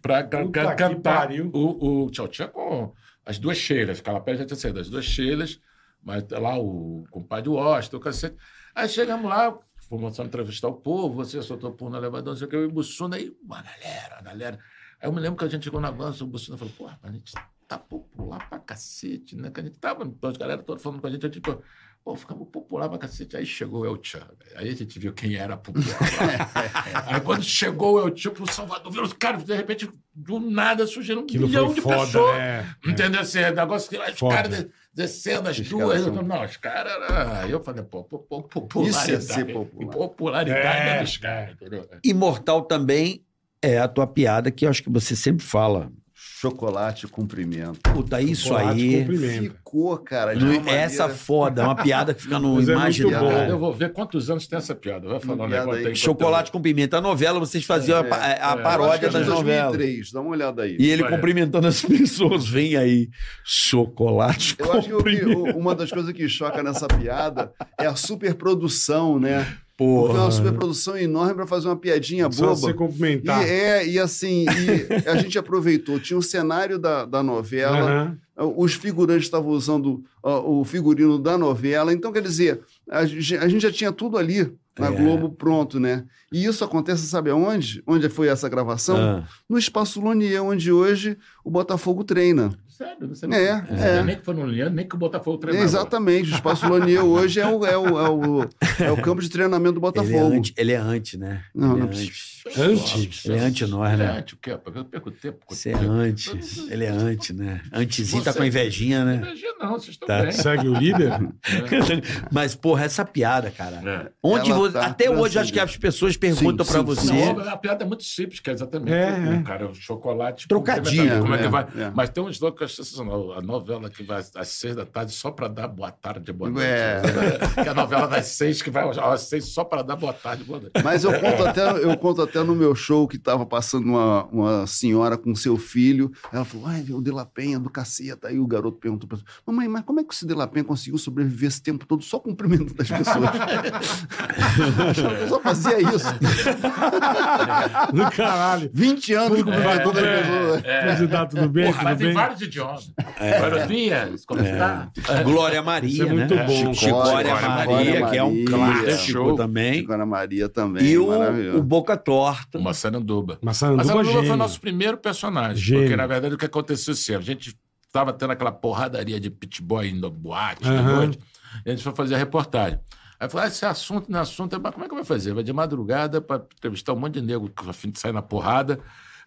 para cantar o, o Tchau Tchan com as duas Sheilas. Calapé já tinha saído, as duas Sheilas, mas lá o compadre Washington, o cacete. Aí chegamos lá, fomos entrevistar o povo, você soltou por no elevador, não sei o que, o Bussunda, aí uma galera, a galera. Aí eu me lembro que a gente chegou na avança, o Bussunda falou, pô, a gente tá popular pra cacete, né? Que a gente tava, então, a galera toda falando com a gente, a gente, pô, pô, ficamos popular pra cacete. Aí chegou o El Chan, aí a gente viu quem era popular. aí quando chegou o El Chan pro Salvador, viu os caras, de repente, do nada, surgiram um Aquilo milhão foi de foda, pessoas. né? Entendeu? Assim, é negócio que os caras de- descendo as duas. são- não, os caras eram. Aí eu falei, pô, pô, pô, popularidade. Isso é ser popular. Popularidade É, dos caras, entendeu? Imortal também é a tua piada que eu acho que você sempre fala. Chocolate cumprimento. Puta, isso Chocolate aí. cumprimento. Ficou, cara, de No- uma essa maneira- foda, é uma piada que fica no Mas é imaginário. Eu vou ver quantos anos tem essa piada. Vai falar um piada negócio aí. aí. Chocolate com pimenta. A novela, vocês faziam a, pa- a é. Que paródia é das de novelas. 2003, dá uma olhada aí. E ele cumprimentando as pessoas. Vem aí, chocolate Eu com acho que que- uma das coisas que choca nessa piada é a superprodução, né? Porque é Porra. uma superprodução enorme para fazer uma piadinha Só você boba. E, cumprimentar. é, e assim, e a gente aproveitou. Tinha o cenário da, da novela, Aham. os figurantes estavam usando ó, o figurino da novela. Então, quer dizer, a, a gente já tinha tudo ali na É. Globo pronto, né? E isso acontece, sabe aonde? Onde foi essa gravação? Ah. No Espaço Lonier, onde hoje o Botafogo treina. Sério, você É, não é. é. nem que foi no Leandro, nem que o Botafogo treinava. Exatamente, o Espaço Lonier hoje é o, é, o, é, o, é o campo de treinamento do Ele é, Botafogo. anti, ele é anti, né? Não, ele não é precisa. anti. Antes. Ele é anti nós, Ele é né? anti o quê? Porque eu perco tempo. Você é anti. Ele é anti, né? Antizinho tá com invejinha, né? Imagina, não, vocês estão Tá. bem. Segue o líder? Mas, porra, essa piada, cara. É. Onde você, tá até hoje, acho que as pessoas perguntam Sim, pra sim, você. Não, a piada é muito simples, que é exatamente É, o é. cara, o chocolate. Trocadilho, Como é, né? que vai? É. Mas tem um slogan que eu acho sensacional. A novela que vai às seis da tarde só para dar boa tarde, boa noite. É. Que é a novela das seis que vai às seis só para dar boa tarde, boa noite. Mas eu conto até, eu conto até no meu show que estava passando uma, uma senhora com seu filho. Ela falou: Ai, o De La Penha do caceta. Aí o garoto perguntou pra ela: Mamãe, mas como é que o De La Penha conseguiu sobreviver esse tempo todo só cumprimentando as pessoas? eu só fazia isso. Do caralho. 20 anos cumprimentando é. as pessoas. Como tá tudo bem? Porra, tudo mas em bem? vários idiomas. Buenos dias, como está? Glória Maria, Isso é muito né? bom, Chico. Glória Glória Maria, Maria, que é um Maria. clássico Show. também. Chico Ana Maria também. E o, o Boca Torta. Uma Saranduba. Mas A Sanduba Saranduba foi o nosso primeiro personagem. Gênio. Porque, na verdade, o que aconteceu assim, a gente estava tendo aquela porradaria de pit boy indo a boate de Aham. noite, e a gente foi fazer a reportagem. Aí falou, ah, esse assunto não é assunto, mas como é que vai fazer? Vai de madrugada para entrevistar um monte de nego que a fim de sair na porrada.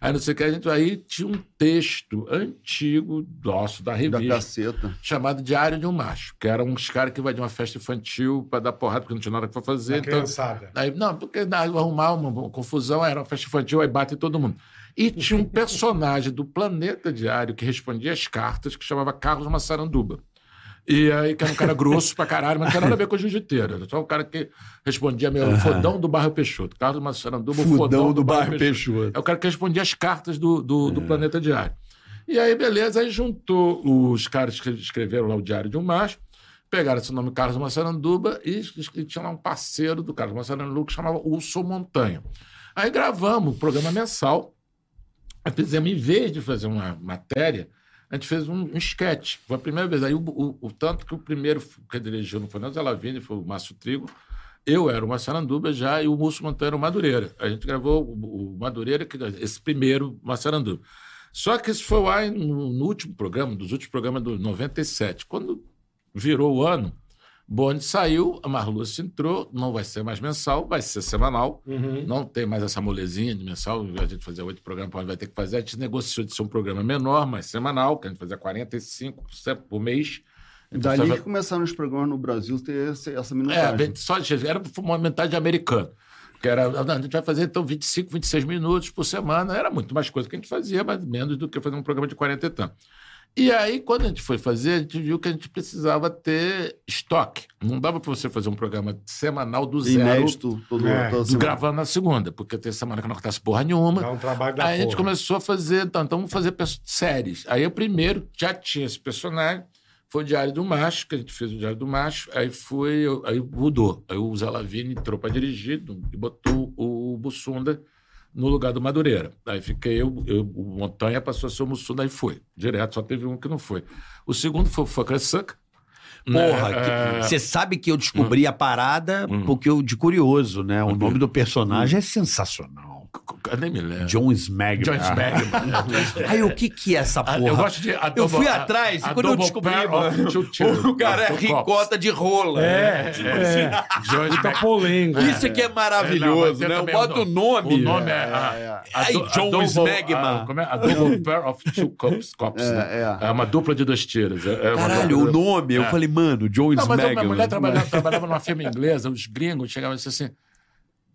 Aí não sei o que, a gente aí tinha um texto antigo nosso da Da revista caceta. chamado Diário de um Macho, que era uns caras que vai de uma festa infantil para dar porrada, porque não tinha nada para fazer. Da Então, criançada. Aí, não, porque dá- arrumar uma, uma confusão, era uma festa infantil, aí bate todo mundo. E tinha um personagem do Planeta Diário que respondia as cartas, que chamava Carlos Massaranduba. E aí, que era um cara grosso pra caralho, mas não tinha nada a ver com jiu-jiteiro. Era só o cara que respondia meio fodão do bairro Peixoto. Carlos Massaranduba, o Fudão do bairro Peixoto. É o cara que respondia as cartas do, do, do Planeta Diário. E aí, beleza, aí juntou os caras que escreveram lá o Diário de um Macho, pegaram esse nome Carlos Massaranduba e, e tinha lá um parceiro do Carlos Massaranduba que chamava Urso Montanha. Aí gravamos o programa mensal, fizemos, em vez de fazer uma matéria, a gente fez um, um sketch. Foi a primeira vez. Aí o, o- o tanto que o primeiro que dirigiu não foi Zé Lavigne, foi o Márcio Trigo. Eu era o Massaranduba já e o Múcio Montanha era o Madureira. A gente gravou o, o Madureira, que, esse primeiro Massaranduba. Só que isso foi lá no, no último programa, dos últimos programas do 97. Quando virou o ano, Bond saiu, a Marluce entrou, não vai ser mais mensal, vai ser semanal. Uhum. Não tem mais essa molezinha de mensal, a gente fazia oito programas, vai ter que fazer. A gente negociou de ser um programa menor, mas semanal, que a gente fazia 45 por mês. Então, Dali só- que começaram os programas no Brasil ter essa é, minutagem. gente só era uma metade americana. Que era, a gente vai fazer então 25, 26 minutos por semana. Era muito mais coisa que a gente fazia, mas menos do que fazer um programa de 40 e tanto. E aí, quando a gente foi fazer, a gente viu que a gente precisava ter estoque. Não dava para você fazer um programa semanal do zero, Inédito, todo, É. toda do semana. gravando na segunda, porque tem semana que não acontece porra nenhuma. Dá um trabalho da Aí a gente porra. começou a fazer, então, então vamos fazer séries. Aí o primeiro já tinha esse personagem, foi o Diário do Macho, que a gente fez o Diário do Macho, aí foi, aí mudou. Aí o Zé Lavini entrou para dirigir e botou o Bussunda no lugar do Madureira. Aí fiquei eu, eu o Montanha passou a ser o Bussunda, aí foi. Direto, só teve um que não foi. O segundo foi o Suck. Porra, né? você sabe que eu descobri a parada Hum. porque eu, de curioso, né? O nome do personagem é sensacional. Eu nem me lembro. John Smegma. John Smegma. Aí o que que é essa Ah, porra? Eu gosto de. a Eu fui atrás a e quando eu descobri, mano, o cara é ricota de rola. É, é. John Muita. Isso aqui é maravilhoso, É, não, né? Bota o nome. O nome é. É, a- é. John double- Smegma. a- como é? A double pair of two cups. cups É, né? é. é uma dupla de dois tiros. É, é Caralho, dupla- o nome. Eu É. falei, mano, John Não, mas a minha mulher trabalhava, trabalhava numa firma inglesa, os gringos chegavam e diziam assim.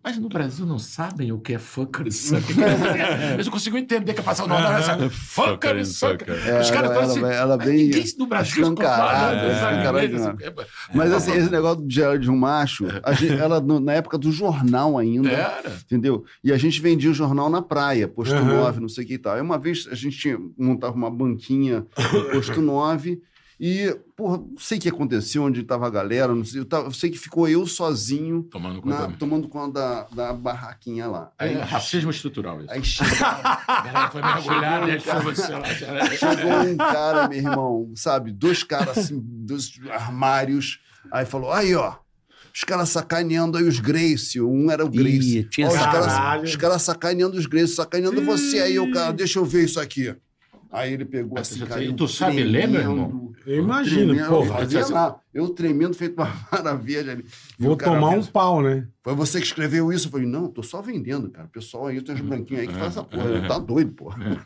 Mas no Brasil não sabem o que é fucker e sucker. Eles não conseguiam entender que é passar o nome dessa fucker e sucker. É, Os caras estão assim. ela- ela "Mas bem ninguém no Brasil escancarada, escancarado, escancarada. Mas assim, esse negócio do Diário de um Macho, gente- ela no- na época do jornal ainda, Era. entendeu? E a gente vendia o jornal na praia, posto Aham. 9, não sei o que e tal. Aí uma vez a gente montava uma banquinha no posto 9 e, porra, não sei o que aconteceu, onde estava a galera, não sei, eu, tava- eu sei que ficou eu sozinho Tomando na- conta. tomando conta da, da barraquinha lá. Aí, É racismo estrutural isso. aí chegou, Ela foi e você lá. chegou um cara, meu irmão, sabe? Dois caras assim, dois armários. Aí falou: aí, ó. Os caras sacaneando aí os Grace. Um era o Grace. Ih, tinha Ó, os caras os caras sacaneando os Grace, sacaneando você aí, o cara, deixa eu ver isso aqui. Aí ele pegou Ah, assim, tu- cara. tu sabe ler, meu irmão? Eu imagino, Tremendo, pô. eu, fazia lá, eu tremendo, feito uma maravilha ali. Vou tomar um pau, né? Foi você que escreveu isso? Eu falei, não, tô só vendendo, cara. O pessoal aí tem uns branquinhos aí que faz essa porra. Tá doido, porra.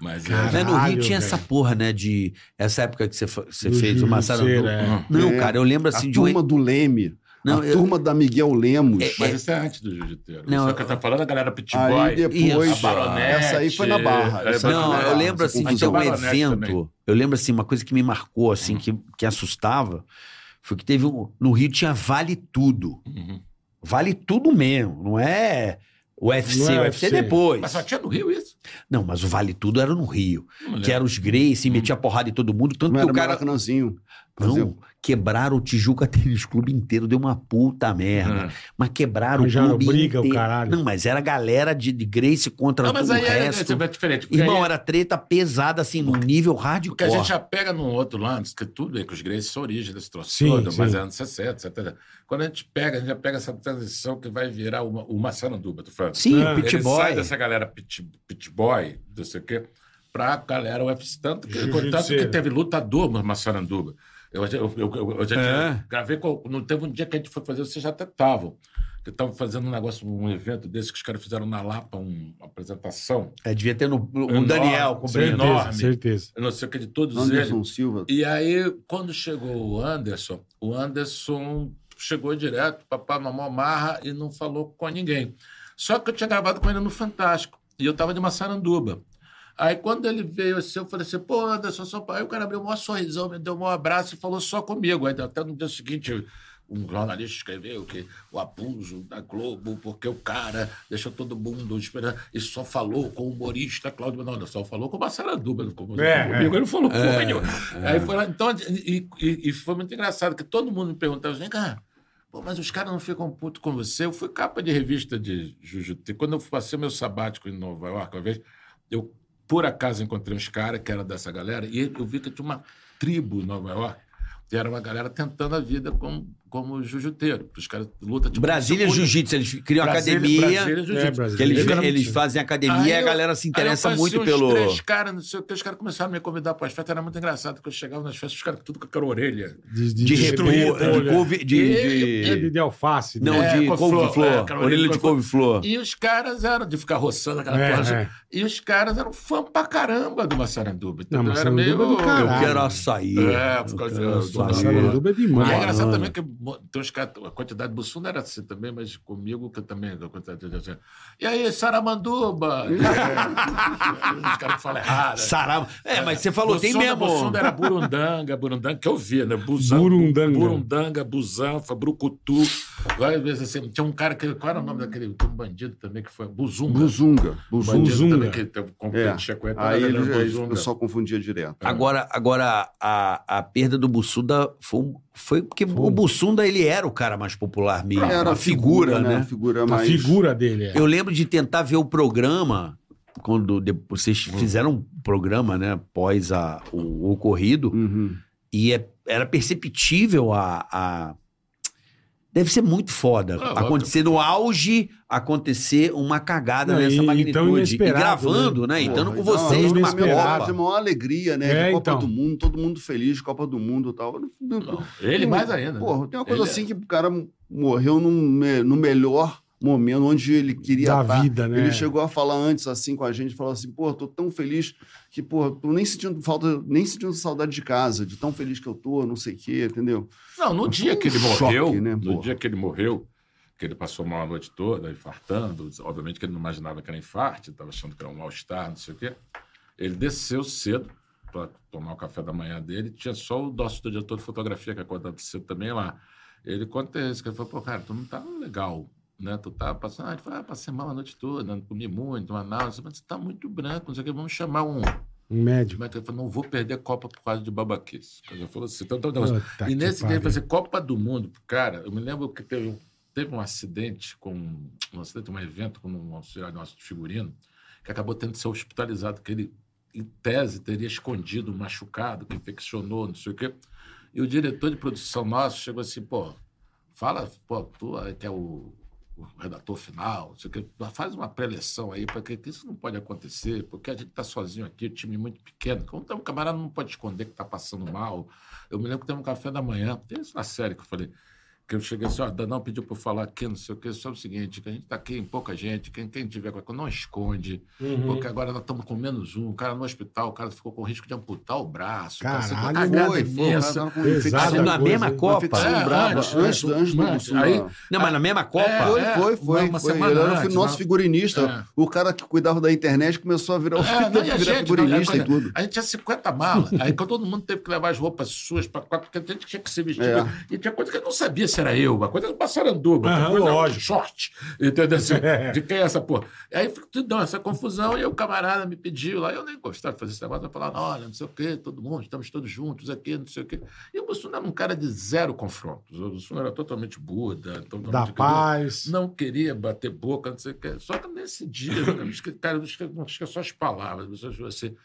Mas é. Cara, Né, no Rio Caralho, tinha velho. essa porra, né? De. Essa época que você, fez o Massaranduba. Juruceira, é. Não, É. cara, eu lembro A assim de um. turma do Leme, Não, a eu- turma da Miguel Lemos. É, Mas isso é antes do jiu-jiteiro. Não, Não, eu- que tá falando a galera pit Aí depois, Isso. a Baronete, essa aí foi na Barra. é, Não, na eu Barra, lembro essa assim de um evento. também. Eu lembro assim, uma coisa que me marcou, assim, que, que assustava, foi que teve um. No Rio tinha Vale Tudo. Uhum. Vale tudo mesmo, não é UFC, Não é UFC UFC. depois. Mas só tinha no Rio isso? Não, mas o Vale Tudo era no Rio. Que lembro. era os Grace, metia porrada em todo mundo, tanto Não que era o cara. Maracanãzinho. Fazer- Não, quebraram o Tijuca Tênis Clube inteiro, deu uma puta merda. Hum. Mas quebraram Arranjaram o clube briga, o inteiro. caralho. Não, mas era a galera de, de Grace contra Não, mas o aí é, resto. é diferente. porque Irmão, aí- era treta pesada, assim, num nível Porque hardcore. a gente já pega num outro lance, que tudo bem que os Grace são origem desse troço Sim, todo, mas sim. é anos 60, 70. Quando a gente pega, a gente já pega essa transição que vai virar uma, o Massaranduba, tô falando. Sim, É. o Pit Boy. sai dessa galera pit, pit boy, não sei o quê, pra galera UFC. Tanto que, tanto que teve lutador no Massaranduba. Eu, eu, eu, eu, eu já tinha- É. gravei com. Não teve um dia que a gente foi fazer, vocês já até estavam. Que estavam fazendo um negócio, um evento desse que os caras fizeram na Lapa, um- uma apresentação. É, devia ter no, o Enorme, Daniel cobrindo. Certeza, enorme. certeza. Eu não sei o que de todos eles. Anderson Silva. E aí, quando chegou o Anderson, o Anderson chegou direto, papá, mamão marra e não falou com ninguém. Só que eu tinha gravado com ele no Fantástico e eu tava de Massaranduba. Aí quando ele veio assim, eu falei assim, pô, Anderson, só Aí o cara abriu um maior sorrisão, me deu um maior abraço e falou só comigo. Aí até no dia seguinte, um jornalista escreveu que o abuso da Globo, porque o cara deixou todo mundo esperando e só falou com o humorista Cláudio Não, só falou com o Massaranduba, não falou É, comigo, é. ele não falou porra nenhuma. Aí foi lá, então, e, e- e foi muito engraçado, que todo mundo me perguntava, vem cá, pô, mas os caras não ficam putos com você? Eu fui capa de revista de Jiu-Jitsu. Quando eu passei meu sabático em Nova York, uma vez, eu, por acaso, encontrei uns caras que eram dessa galera, e eu vi que tinha uma tribo em Nova York, que era uma galera tentando a vida como, como jiu-jiteiro. Os caras lutam tipo. Brasília Jiu-Jitsu. Jiu-Jitsu, eles criam Brasília- academia. Brasília Jiu-Jitsu. É, Brasília. Que eles, Eles fazem academia Aí e a eu- galera se interessa muito uns pelo. três caras, não sei o que, os caras começaram a me convidar para as festas, era muito engraçado, porque eu chegava nas festas, os caras tudo com aquela orelha. De, De, de, é. couve- de, E- de- De, de alface. Não? É, de couve-flor, é, orelha de couve-flor. E os caras eram de ficar roçando aquela É, coisa. é. E os caras eram fã pra caramba do Massaranduba. Não, entendeu? Era é caralho. Eu quero açaí. É, por causa do- Massaranduba é E demais. é engraçado também que tem caras, a quantidade do Bussunda era assim também, mas comigo que eu também. a quantidade de- assim, E aí, Saramanduba? os caras falam errado. Sarava. É, mas você falou, tem Bussunda, mesmo. Bussunda era burundanga, burundanga, que eu via, né? Buzan, Burundanga. Burundanga, busanfa, brucutu. Várias vezes assim, tinha um cara que. Qual era o nome daquele? Tinha um bandido também que foi. Buzunga. Buzunga. Um Buzunga. Buzunga. também que competia com ele. Aí era ele, Buzunga. o pessoal confundia direto. Agora, agora a, a perda do Bussunda foi, foi porque o Bussunda ele era o cara mais popular mesmo. Era a figura, né? A figura A mais... figura dele. É. Eu lembro de tentar ver o programa quando vocês fizeram um programa, né, após a, o ocorrido, Uhum. e é- era perceptível a, a- Deve ser muito foda. Ah, acontecer no auge, acontecer uma cagada Não, nessa e- e magnitude. tão E gravando, né? Porra, Estando com não, vocês não, numa. Copa. É maior alegria, né? É, de Copa então. do Mundo, todo mundo feliz, Copa do Mundo e tal. Não, ele mais ainda. Porra, tem uma coisa Ele é- assim que o cara morreu me- no melhor momento onde ele queria Da estar. vida, né? Ele chegou a falar antes assim com a gente, falou assim, pô, tô tão feliz que, pô, tô nem sentindo falta, nem sentindo saudade de casa, de tão feliz que eu tô, não sei o quê, entendeu? Não, no dia um que ele choque, morreu, né, no porra? dia que ele morreu, que ele passou mal a noite toda, infartando, obviamente que ele não imaginava que era infarto, estava achando que era um mal-estar, não sei o quê. Ele desceu cedo para tomar o café da manhã dele, tinha só o nosso diretor de fotografia, que acordava cedo também lá. Ele conta isso, que ele falou, pô, cara, tu não tá legal, né? Tu tá passando, ah, ele falou, ah, passei mal a noite toda, não comi muito, mas não, mas você tá muito branco, não sei o quê, vamos chamar um... Um médico. Mas ele falou, não vou perder a Copa por causa de babaquice. Ele falou assim, então, então, então, e que nesse dia, pariu. fazer Copa do Mundo, cara, eu me lembro que teve, um- teve um acidente com um acidente, um evento com um auxiliar nosso de figurino, que acabou tendo que ser hospitalizado, que ele, em tese, teria escondido machucado, que infeccionou, não sei o quê. E o diretor de produção nosso chegou assim, pô, fala, pô, tu aí que é o, o redator final, não sei o quê, faz uma preleção aí, porque isso não pode acontecer, porque a gente está sozinho aqui, o time é muito pequeno. Tá, um camarada não pode esconder que está passando mal. Eu me lembro que teve um café da manhã, tem isso na série que eu falei, que eu cheguei assim, ó, Danão pediu para eu falar aqui, não sei o quê, só o seguinte, que a gente está aqui em pouca gente, quem, quem tiver qualquer coisa, não esconde, Uhum. porque agora nós estamos com menos um, o cara no hospital, o cara ficou com risco de amputar o braço. cara, você Caralho, uma cagada Foi, foi, o cara imensa. Pesado. infecção. Cada na mesma Copa. É, braba, antes, antes, antes, antes. Aí- Não, mas na mesma Copa. É, Foi, foi, foi. uma foi. semana era antes, nosso figurinista. É. O cara que cuidava da internet começou a virar, o É, não, e a virar gente, figurinista não, e tudo. A gente tinha 50 malas. Aí quando todo mundo teve que levar as roupas suas para quatro, porque a gente tinha que se vestir. É. E tinha coisa que eu não sabia se era eu, uma coisa do passaranduba, uma coisa lógico. short, entendeu? Assim, É. De quem é essa porra? Aí tudo essa confusão e o camarada me pediu lá, eu nem gostava de fazer esse negócio, eu falava, olha, não sei o quê, todo mundo, estamos todos juntos aqui, não sei o quê. E o Bussunda era um cara de zero confrontos, o Bussunda era totalmente Buda, totalmente... Da paz. Não queria bater boca, não sei o quê. Só que nesse dia, cara, não esque- não esqueço as palavras. Você falou assim: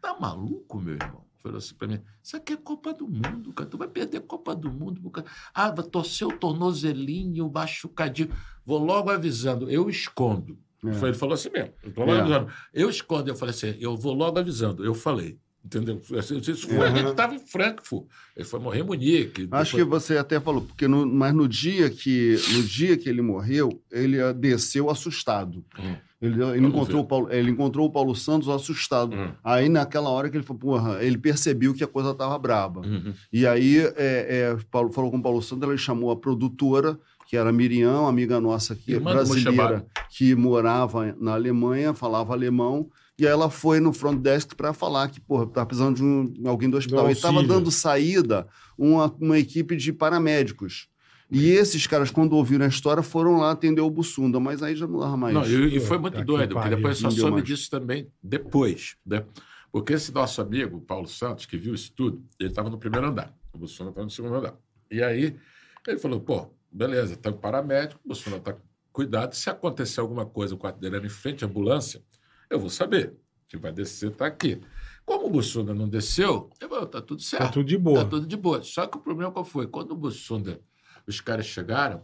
tá maluco, meu irmão? Falou assim pra mim: isso aqui é Copa do Mundo, cara. Tu vai perder a Copa do Mundo. causa- Ah, vai torcer o tornozelinho, machucadinho. Vou logo avisando, eu escondo. É. Foi, Ele falou assim mesmo. Eu, É. avisando. eu escondo. Eu falei assim: eu vou logo avisando. Eu falei. Entendeu? Assim, Isso foi, Uhum. gente estava em Frankfurt. Ele foi morrer em Munique. Acho que depois- você até falou, porque no, mas no dia que no dia que ele morreu, ele desceu assustado. Hum. Ele, ele encontrou o Paulo, ele encontrou o Paulo Santos assustado. Hum. Aí naquela hora que ele falou, porra, ele percebeu que a coisa tava braba. Uhum. E aí é, é, Paulo falou com o Paulo Santos, ele chamou a produtora, que era a Miriam, amiga nossa aqui, Irmã do brasileira, que morava na Alemanha, falava alemão. E aí ela foi no front desk para falar que, porra, tá precisando de um, alguém do hospital. E estava dando saída uma, uma equipe de paramédicos. E esses caras, quando ouviram a história, foram lá atender o Bussunda, mas aí já não dava mais. Não, e, e foi muito que doido, porque depois eu só soube mais. disso também depois, né? Porque esse nosso amigo, o Paulo Santos, que viu isso tudo, ele estava no primeiro andar, o Bolsonaro estava no segundo andar. E aí ele falou, pô, beleza, tá o paramédico, o Bolsonaro tá com cuidado, se acontecer alguma coisa, o quarto dele era em frente à ambulância, eu vou saber, que vai descer, tá aqui. Como o Bussunda não desceu, eu falei, tá tudo certo. Tá tudo de boa. Tá tudo de boa. Só que o problema qual foi? Quando o Bussunda, os caras chegaram,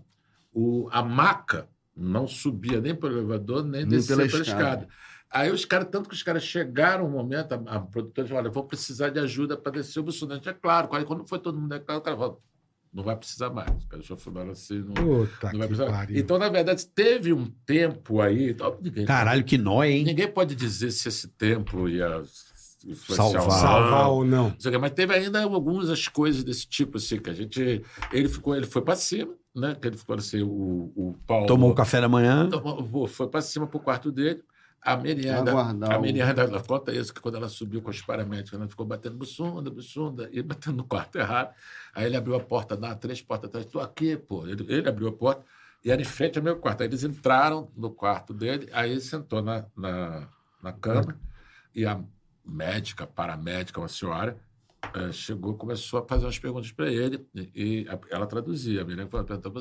o, a maca não subia nem pelo elevador, nem, Nem descia pela pela, escada. escada. Aí os caras, tanto que os caras chegaram um momento, a, a produtora falou, olha, vou precisar de ajuda para descer o gente, É claro, quando foi todo mundo é claro, o cara falou, não vai precisar mais. Os caras já falaram assim, não, Puta não vai precisar. Então, na verdade, teve um tempo aí. ninguém- Caralho, que nóia, hein? Ninguém pode dizer se esse tempo ia Salvar. ou não. Salvar ou não. Não Mas teve ainda algumas coisas desse tipo, assim, que a gente. Ele ficou, ele foi para cima, né? Que ele ficou assim, o, o Paulo. Tomou o café da manhã. tomou- foi para cima pro quarto dele. A Aguardar a ainda ela conta isso, que quando ela subiu com os paramédicos, ela ficou batendo bussunda, bussunda, e batendo no quarto errado. Aí ele abriu a porta, dá três portas atrás, estou aqui, pô. Ele, ele abriu a porta e era em frente ao meu quarto. Aí eles entraram no quarto dele, aí ele sentou na, na, na cama e a médica, paramédica, uma senhora, eh, chegou começou a fazer umas perguntas para ele e, ela traduzia. A falou, perguntou,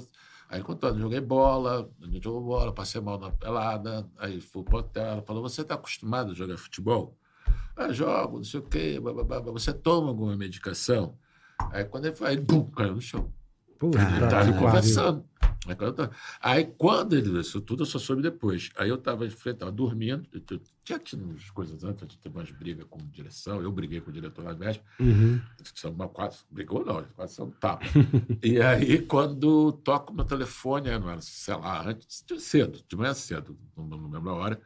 Aí ele contou, eu joguei bola, a gente jogou bola, passei mal na pelada, aí fui pro hotel, ela falou, você está acostumado a jogar futebol? Ah, jogo, não sei o quê, você toma alguma medicação? Aí quando ele foi, aí, bum, caiu no chão. Puta Ele estava conversando. Aí quando, ele, isso tudo eu só soube depois. Aí eu estava estava dormindo, eu, tinha tido umas coisas antes, eu teve umas brigas com direção, eu briguei com o diretor na véspera, Uhum. são uma quase, brigou não, quase são tapa. e aí, quando toco meu telefone, não era, sei lá, antes, de cedo, de manhã cedo, não, não lembro a hora,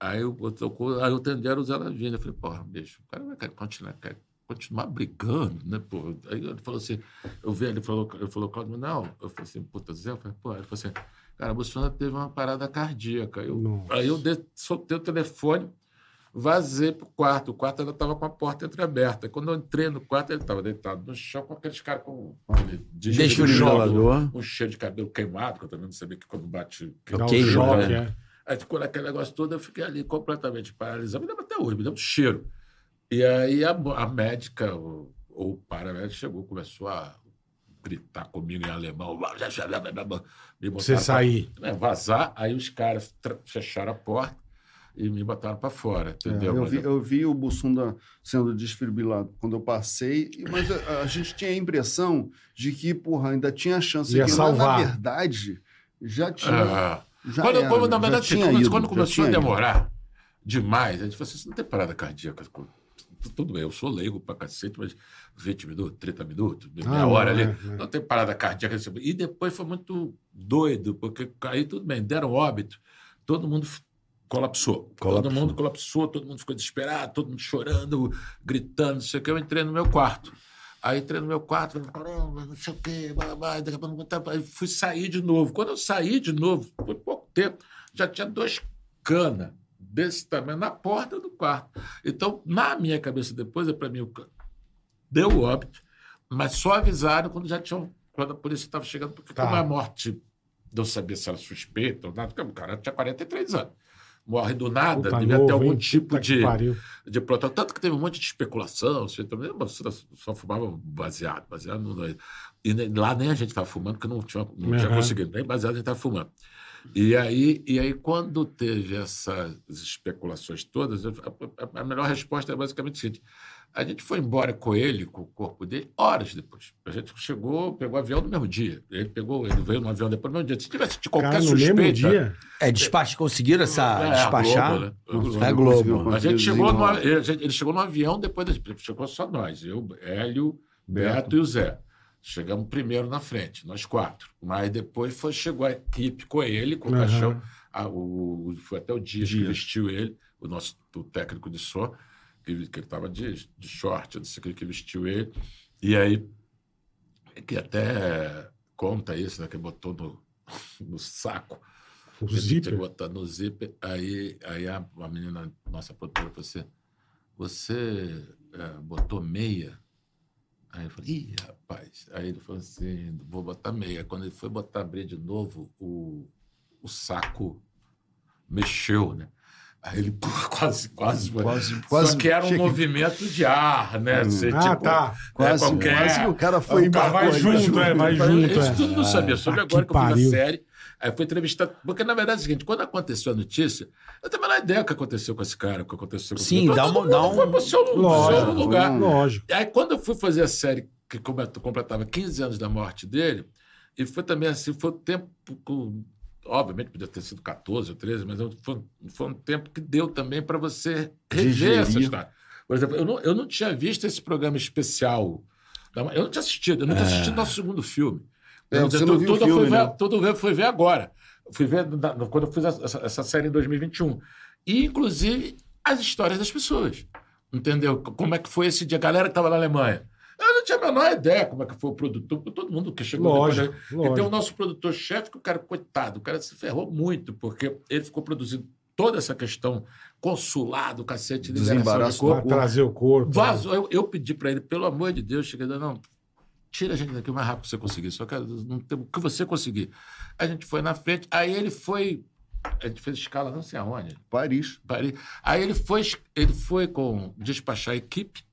aí eu, eu tocou, aí eu atendi era o Zé eu falei, porra, bicho, o cara vai continuar, quer continuar brigando, né, pô? Aí ele falou assim, eu vi, ele falou, ele falou, Claudio, não, eu falei assim, puta, Zé, eu falei, pô, ele falou assim, cara, Bolsonaro teve uma parada cardíaca, eu, Nossa. aí eu de, soltei o telefone, Vazei pro quarto. O quarto ainda estava com a porta entreaberta. Quando eu entrei no quarto, ele estava deitado no chão com aqueles caras com Desfibrilador. um cheiro de cabelo queimado, que eu também não sabia que quando bate. Que Dá um Ok, choque, né? é. Aí ficou naquele negócio todo, eu fiquei ali completamente paralisado. Me lembro até hoje, me lembro do cheiro. E aí a, a médica, ou o paramédico, chegou, começou a gritar comigo em alemão. Me Você pra- sair. é, vazar, aí os caras fecharam a porta e me botaram para fora, É, entendeu? eu, Mas vi, eu vi o Bussunda sendo desfibrilado quando eu passei, mas a, a gente tinha a impressão de que, porra, ainda tinha chance. Ia que, mas, salvar. na verdade, já tinha. Ah, já quando, era, quando, na já verdade, tinha quando, ido, quando começou a tinha ido. demorar demais, a gente falou assim: não tem parada cardíaca. Tudo bem, eu sou leigo pra cacete, mas 20 minutos, 30 minutos, meia Ah, hora não, ali. é, é. Não tem parada cardíaca. E depois foi muito doido, porque aí tudo bem, deram óbito, todo mundo colapsou. Colapsou. Todo mundo colapsou, todo mundo ficou desesperado, todo mundo chorando, gritando, não sei o que. Eu entrei no meu quarto. Aí entrei no meu quarto, falei, caramba, não sei o quê, blá, blá, blá, daqui a pouco estar- Aí fui sair de novo. Quando eu saí de novo, foi pouco tempo, já tinha dois canas desse tamanho na porta do quarto. Então, na minha cabeça depois, é para mim, o deu óbito, mas só avisaram quando já tinham quando a polícia estava chegando, porque Tá. como a morte não sabia se era suspeita ou nada, porque o cara tinha 43 anos. Morre do nada, Puta devia novo, ter algum hein? tipo Puta de, de protocolo. Tanto que teve um monte de especulação. Você também só fumava baseado. baseado não, e lá nem a gente estava fumando, porque não tinha, não tinha Aham. conseguido. Nem baseado a gente estava fumando. E aí, e aí, quando teve essas especulações todas, a, a- a melhor resposta é basicamente o seguinte: a gente foi embora com ele, com o corpo dele, horas depois. A gente chegou, pegou avião no mesmo dia. Ele pegou, ele veio no avião depois no mesmo dia. Se tivesse de qualquer Cara, no suspeita. mesmo dia. É, despacho, conseguiram essa É, a despachar? Globo, né? A Globo. É Globo. Conseguiu A gente chegou no, ele chegou no avião depois da, chegou só nós, eu, Hélio, Beto. Beto. e o Zé. Chegamos primeiro na frente, nós quatro. Mas depois foi, chegou a equipe com ele, com o Aham. caixão. A- o, foi até o Dias que Dias. vestiu ele, o nosso o técnico de som, que, que ele estava de, de short, o que, que vestiu ele. E aí, que até conta isso, né, que botou no, no saco. O zíper. que botar no zíper. Aí, aí a, a menina, nossa produtora, falou assim: Você é, botou meia? Aí eu falei: Ih, rapaz. Aí ele falou assim: Vou botar meia. Quando ele foi botar abrir de novo, o, o saco mexeu, né? Aí ele pô, quase, quase. Quase, Só quase que era um que- movimento de ar, né? Você, Ah, tipo, tá. Quase, é, qualquer- quase que o cara foi cara embarcou vai aí, junto, é, vai junto. Isso é. tudo não sabia, soube Ah, agora que que, eu fiz a série. Aí fui entrevistado. Porque, na verdade, é o seguinte: quando aconteceu a notícia, eu tenho a menor ideia do que aconteceu com esse cara, o que aconteceu com Sim, dá uma- dá um- Foi pro seu, Lógico, seu lugar. Lógico. E aí, quando eu fui fazer a série, que complet- completava 15 anos da morte dele, e foi também assim, foi o tempo. com- Obviamente, podia ter sido 14 ou 13, mas foi, foi um tempo que deu também para você rever essa história. Por exemplo, eu não, eu não tinha visto esse programa especial. Eu não tinha assistido, eu não tinha assistido nosso segundo filme. É, você tudo- não viu o ver, né? tudo fui ver agora. Fui ver na- quando eu fiz essa, essa série em 2021. E, inclusive, as histórias das pessoas. Entendeu? Como é que foi esse dia? A galera que estava na Alemanha. Eu não tinha a menor ideia como é que foi o produtor. Todo mundo que chegou Lógico, depois. da- E lógico. tem o nosso produtor-chefe, que o cara, coitado, o cara se ferrou muito, porque ele ficou produzindo toda essa questão consulado, cacete, de Desembaraço corpo. Pra trazer o corpo. Vazou. Eu, eu pedi para ele, pelo amor de Deus, cheguei não, tira a gente daqui o mais rápido que você conseguir. Só quero não tem, o que você conseguir. A gente foi na frente, aí ele foi. A gente fez escala não sei aonde. Paris. Paris. Aí ele foi, ele foi com despachar a equipe.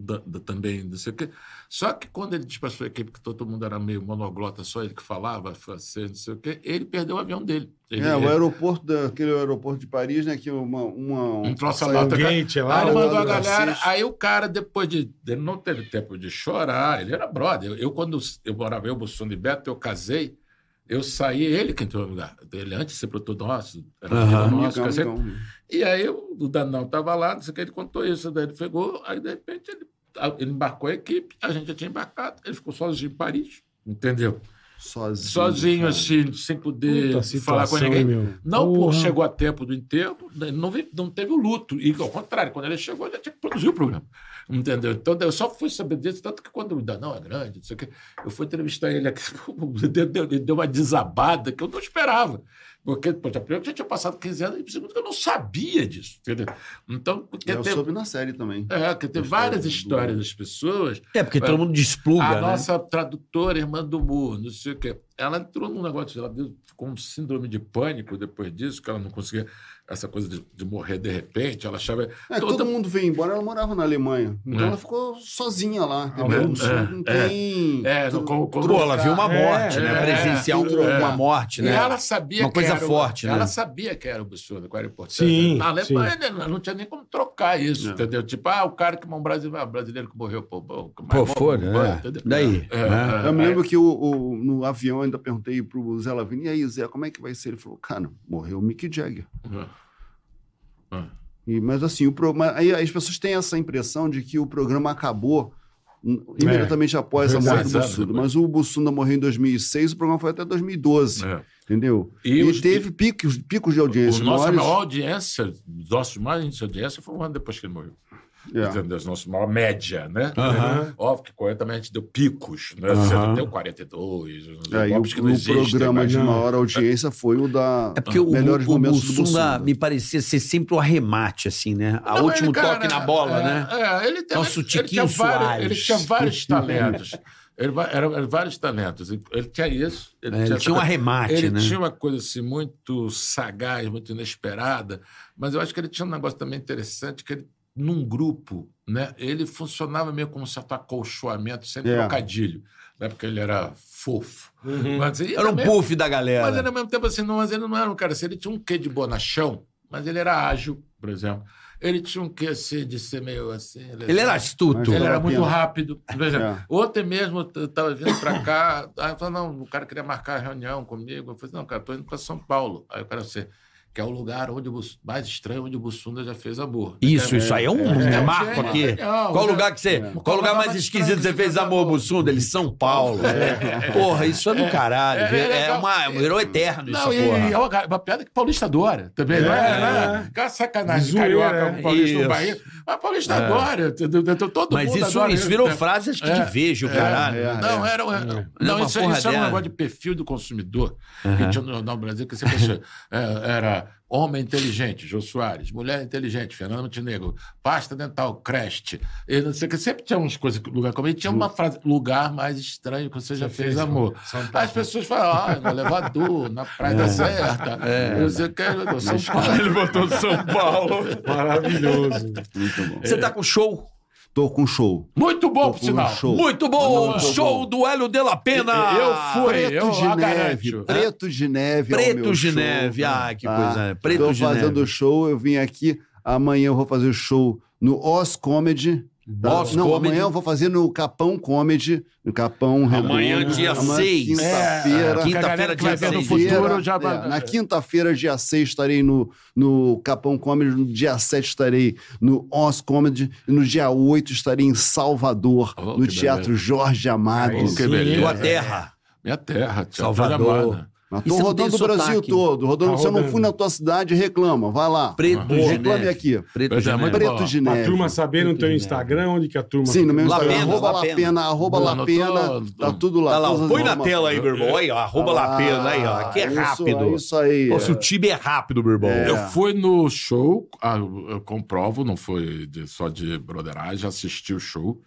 Da- da- também, não sei o quê. Só que quando ele despachou a equipe, que todo mundo era meio monoglota, só ele que falava francês, não sei o quê, ele perdeu o avião dele. Ele, É, o aeroporto, da, aquele aeroporto de Paris, né? Que uma. uma Um troço lá, gate Aí lá. ele o mandou a galera. Aí o cara, depois de. Ele não teve tempo de chorar, ele era brother. Eu, eu, quando eu morava, eu, Bussunda e Beto, eu casei, eu saí, ele que entrou no lugar. Ele antes de ser produtor nosso, era Aham. amigo Amigão, nosso, casei. amigão. E aí o, Danão estava lá, não sei o que, ele contou isso, daí ele pegou, aí de repente ele, ele embarcou a equipe, a gente já tinha embarcado, ele ficou sozinho em Paris, entendeu? Sozinho. Sozinho, cara. assim, sem poder Puta falar com ninguém. meu? Não por chegou a tempo do enterro, né, não, não teve o luto. E ao contrário, quando ele chegou, ele já tinha que produzir o programa. Entendeu? Então eu só fui saber disso, tanto que quando o Danão é grande, não sei o quê, eu fui entrevistar ele aqui, deu, deu- ele deu uma desabada que eu não esperava. Porque, pô, já, primeiro que já tinha passado 15 anos, e segundo que eu não sabia disso. Entendeu? Então, porque Eu tem, soube na série também. é, porque tem várias do- histórias das pessoas É, porque todo mundo despluga, a né? nossa tradutora, irmã do Mu, não sei o quê, ela entrou num negócio, ela ficou um síndrome de pânico depois disso, que ela não conseguia, essa coisa de, de morrer de repente, ela achava... É, que toda- todo mundo veio embora, ela morava na Alemanha. Então É. ela ficou sozinha lá, Ah, entendeu? é, Não- é, é. tem. É, tu- como- como- Pô, ela viu uma É, morte, né? é, Presenciar é, é. uma morte, E né? ela sabia Uma que coisa o- forte, né? Ela sabia que era o Bussunda, qual era a importância. Sim, Na Alemanha sim. né, não, tinha nem como trocar isso, É. entendeu? Tipo, ah, o cara que é um brasileiro, ah, brasileiro que morreu, pô, pô, que Pô, bom, né? Daí, É, né? é, Eu me é. lembro que o, o- no avião ainda perguntei pro Zé Lavini, e aí, Zé, como é que vai ser? Ele falou, cara, morreu o Mick Jagger. É. E, mas assim, o pro, mas aí as pessoas têm essa impressão de que o programa acabou hum, imediatamente após a morte do. Bussunda. Mas o Bussunda morreu em 2006, o programa foi até 2012, É. entendeu? E E, teve picos, picos de audiência. O nossa maior audiência, nosso maior audiência foi um ano depois que ele morreu. É. Entendeu? Nossa maior média, né? Aham. Óbvio que Coelho também a gente deu picos, né? Você não deu 42, uns É, e o, que não o existem. programa mas- de não. maior audiência foi o da É porque o, melhores o momentos do Bussunda Bussunda. me parecia ser sempre o arremate, assim, né? A Não, último ele, cara, toque na bola, é, né? É, ele, tem, Nosso ele, ele Tiquinho tinha vários, Soares. ele tinha vários talentos. Ele era, era vários talentos. Ele ele tinha isso. Ele É, ele essa tinha um arremate, Ele né? tinha uma coisa assim, muito sagaz, muito inesperada, mas eu acho que ele tinha um negócio também interessante, que ele, num grupo, né, ele funcionava meio como um certo acolchoamento, sem É. trocadilho, né, porque ele era fofo. Mas ele Era um puff da Mas galera. ele, ao mesmo tempo, assim, não, mas ele não era um cara assim, ele tinha um quê de bonachão, mas ele era ágil, por exemplo. Ele tinha um quê assim, de ser meio assim... Ele era astuto. Mas Ele era muito rápido. Por exemplo, É. ontem mesmo eu estava vindo para cá, aí eu falei, não, o cara queria marcar a reunião comigo. Eu falei, não, cara, estou indo para São Paulo. Aí o cara disse, que é o lugar onde o Bus- mais estranho onde o Bussunda já fez amor. Isso, isso aí é um É, marco é, aqui. é, não, Qual já- lugar que você. É. Qual lugar mais mais esquisito estranho você que fez amor? Bussunda? Ele São Paulo. Porra, isso é do caralho. é, é É, legal. uma, virou eterno isso, Não, e, porra. e é uma, uma piada que paulista adora também, não É, é? é. Né? Sacanagem carioca, é. um paulista Isso. no Bahia. Mas paulista adora, entendeu? todo Mas mundo isso, adora isso virou né? frase, acho que É, de vejo, caralho. é. Não, era, um- Não, isso, isso era um negócio de perfil do consumidor. Que tinha no Jornal Brasil, que você pensou, é, era homem inteligente, Jô Soares, mulher inteligente, Fernando Montenegro, pasta dental, Crest, e não sei que. Sempre tinha umas coisas, lugar como. Tinha uma frase, lugar mais estranho que você já fez, amor. São Paulo. As pessoas falam, ah, no elevador, na praia É. da Certa, não sei o que, São Paulo. Ele botou de São Paulo. Maravilhoso. Muito bom. Você tá com show? Tô com show. Muito bom, Tô por sinal. um show. Muito bom! Muito show bom. do Hélio de la Pena! Eu fui, Preto eu de neve. garanto. Preto de neve. é Preto meu de show, neve. tá? Ah, que coisa. Preto Tô de fazendo neve. show, eu vim aqui. Amanhã eu vou fazer o show no Oz Comedy. Tá? Não, Comedy. amanhã eu vou fazer no Capão Comedy, no Capão Redondo. Amanhã, dia Amanhã, 6. Quinta-feira. É, Quinta-feira, a galera que dia vai ver no seis. futuro já É, na quinta-feira, dia 6, estarei no, no Capão Comedy. No dia 7, estarei no Oz Comedy. E no dia 8, estarei em Salvador, Oh, no Teatro beleza. Jorge Amado. Aí Que sim, beleza. Tua terra. Minha terra, Salvador. Mas tô rodando o Brasil sotaque? todo. Rodando, Tá se eu não fui na tua cidade, reclama. Vai lá. Preto de Reclame aqui. Preto de é, neve. Preto de A neve. turma saber no teu Instagram onde que a turma Sim, no meu Instagram, Pena, arroba La La Pena. Pena, arroba Boa, La no Pena, todo. tá tudo lá. Tá lá, põe na tela aí, meu irmão. Aí, ó, arroba Tá La Pena aí, ó. Que é rápido. é Isso aí. Se o time é rápido, meu irmão. É. Eu fui no show, ah, eu comprovo, não foi de- só de broderagem, assisti o show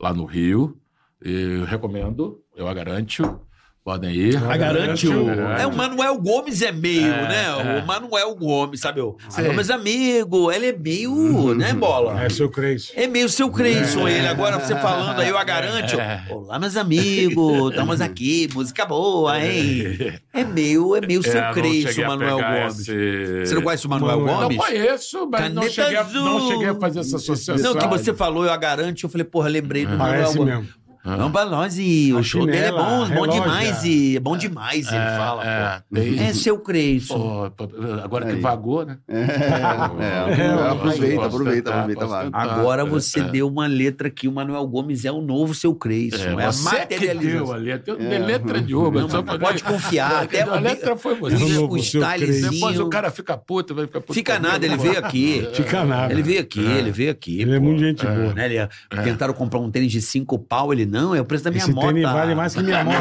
lá no Rio. E recomendo, eu a garanto. Podem ir. A garante o. Garante. É, o Manuel Gomes é meio, É, né? é. O Manuel Gomes, sabe? O... Sim. Ah, mas amigo, ele é meio, né, bola? É, seu Creis. É meio seu Creyson ele. Agora você falando aí, eu a garanto. Olá, meus amigos, estamos aqui, música boa, hein? É meio, é meio seu É, não Creyson, cheguei a Manuel Gomes. esse- Você não conhece o Manuel Manuel. Não Gomes? conheço, mas não Caneta cheguei, a, não cheguei a fazer essa associação. Não, que você falou, eu a garanto, eu falei, porra, lembrei do Manuel Parece Gomes. mesmo. Não, pra nós, e o A show dele é bom, bom demais, e é bom demais, ele É, fala, é, tem- É seu. Pô, pô, agora que vagou, né? É, é, aproveita, aproveita, aproveita. Agora é, você é. deu uma letra que o Manuel Gomes é o novo seu Creyson. É, a você que materialização. deu ali, até É. de letra de ouro. Não, pode confiar, até a letra foi É você. novo o seu stylezinho. Depois o cara fica puto, vai ficar puto. Fica nada, ele veio aqui. Fica nada. Ele veio aqui, ele veio aqui. Ele é muito gente boa. Né, ele- Tentaram comprar um tênis de cinco pau, ele não, é o preço da minha Esse moto. tênis vale mais que minha moto.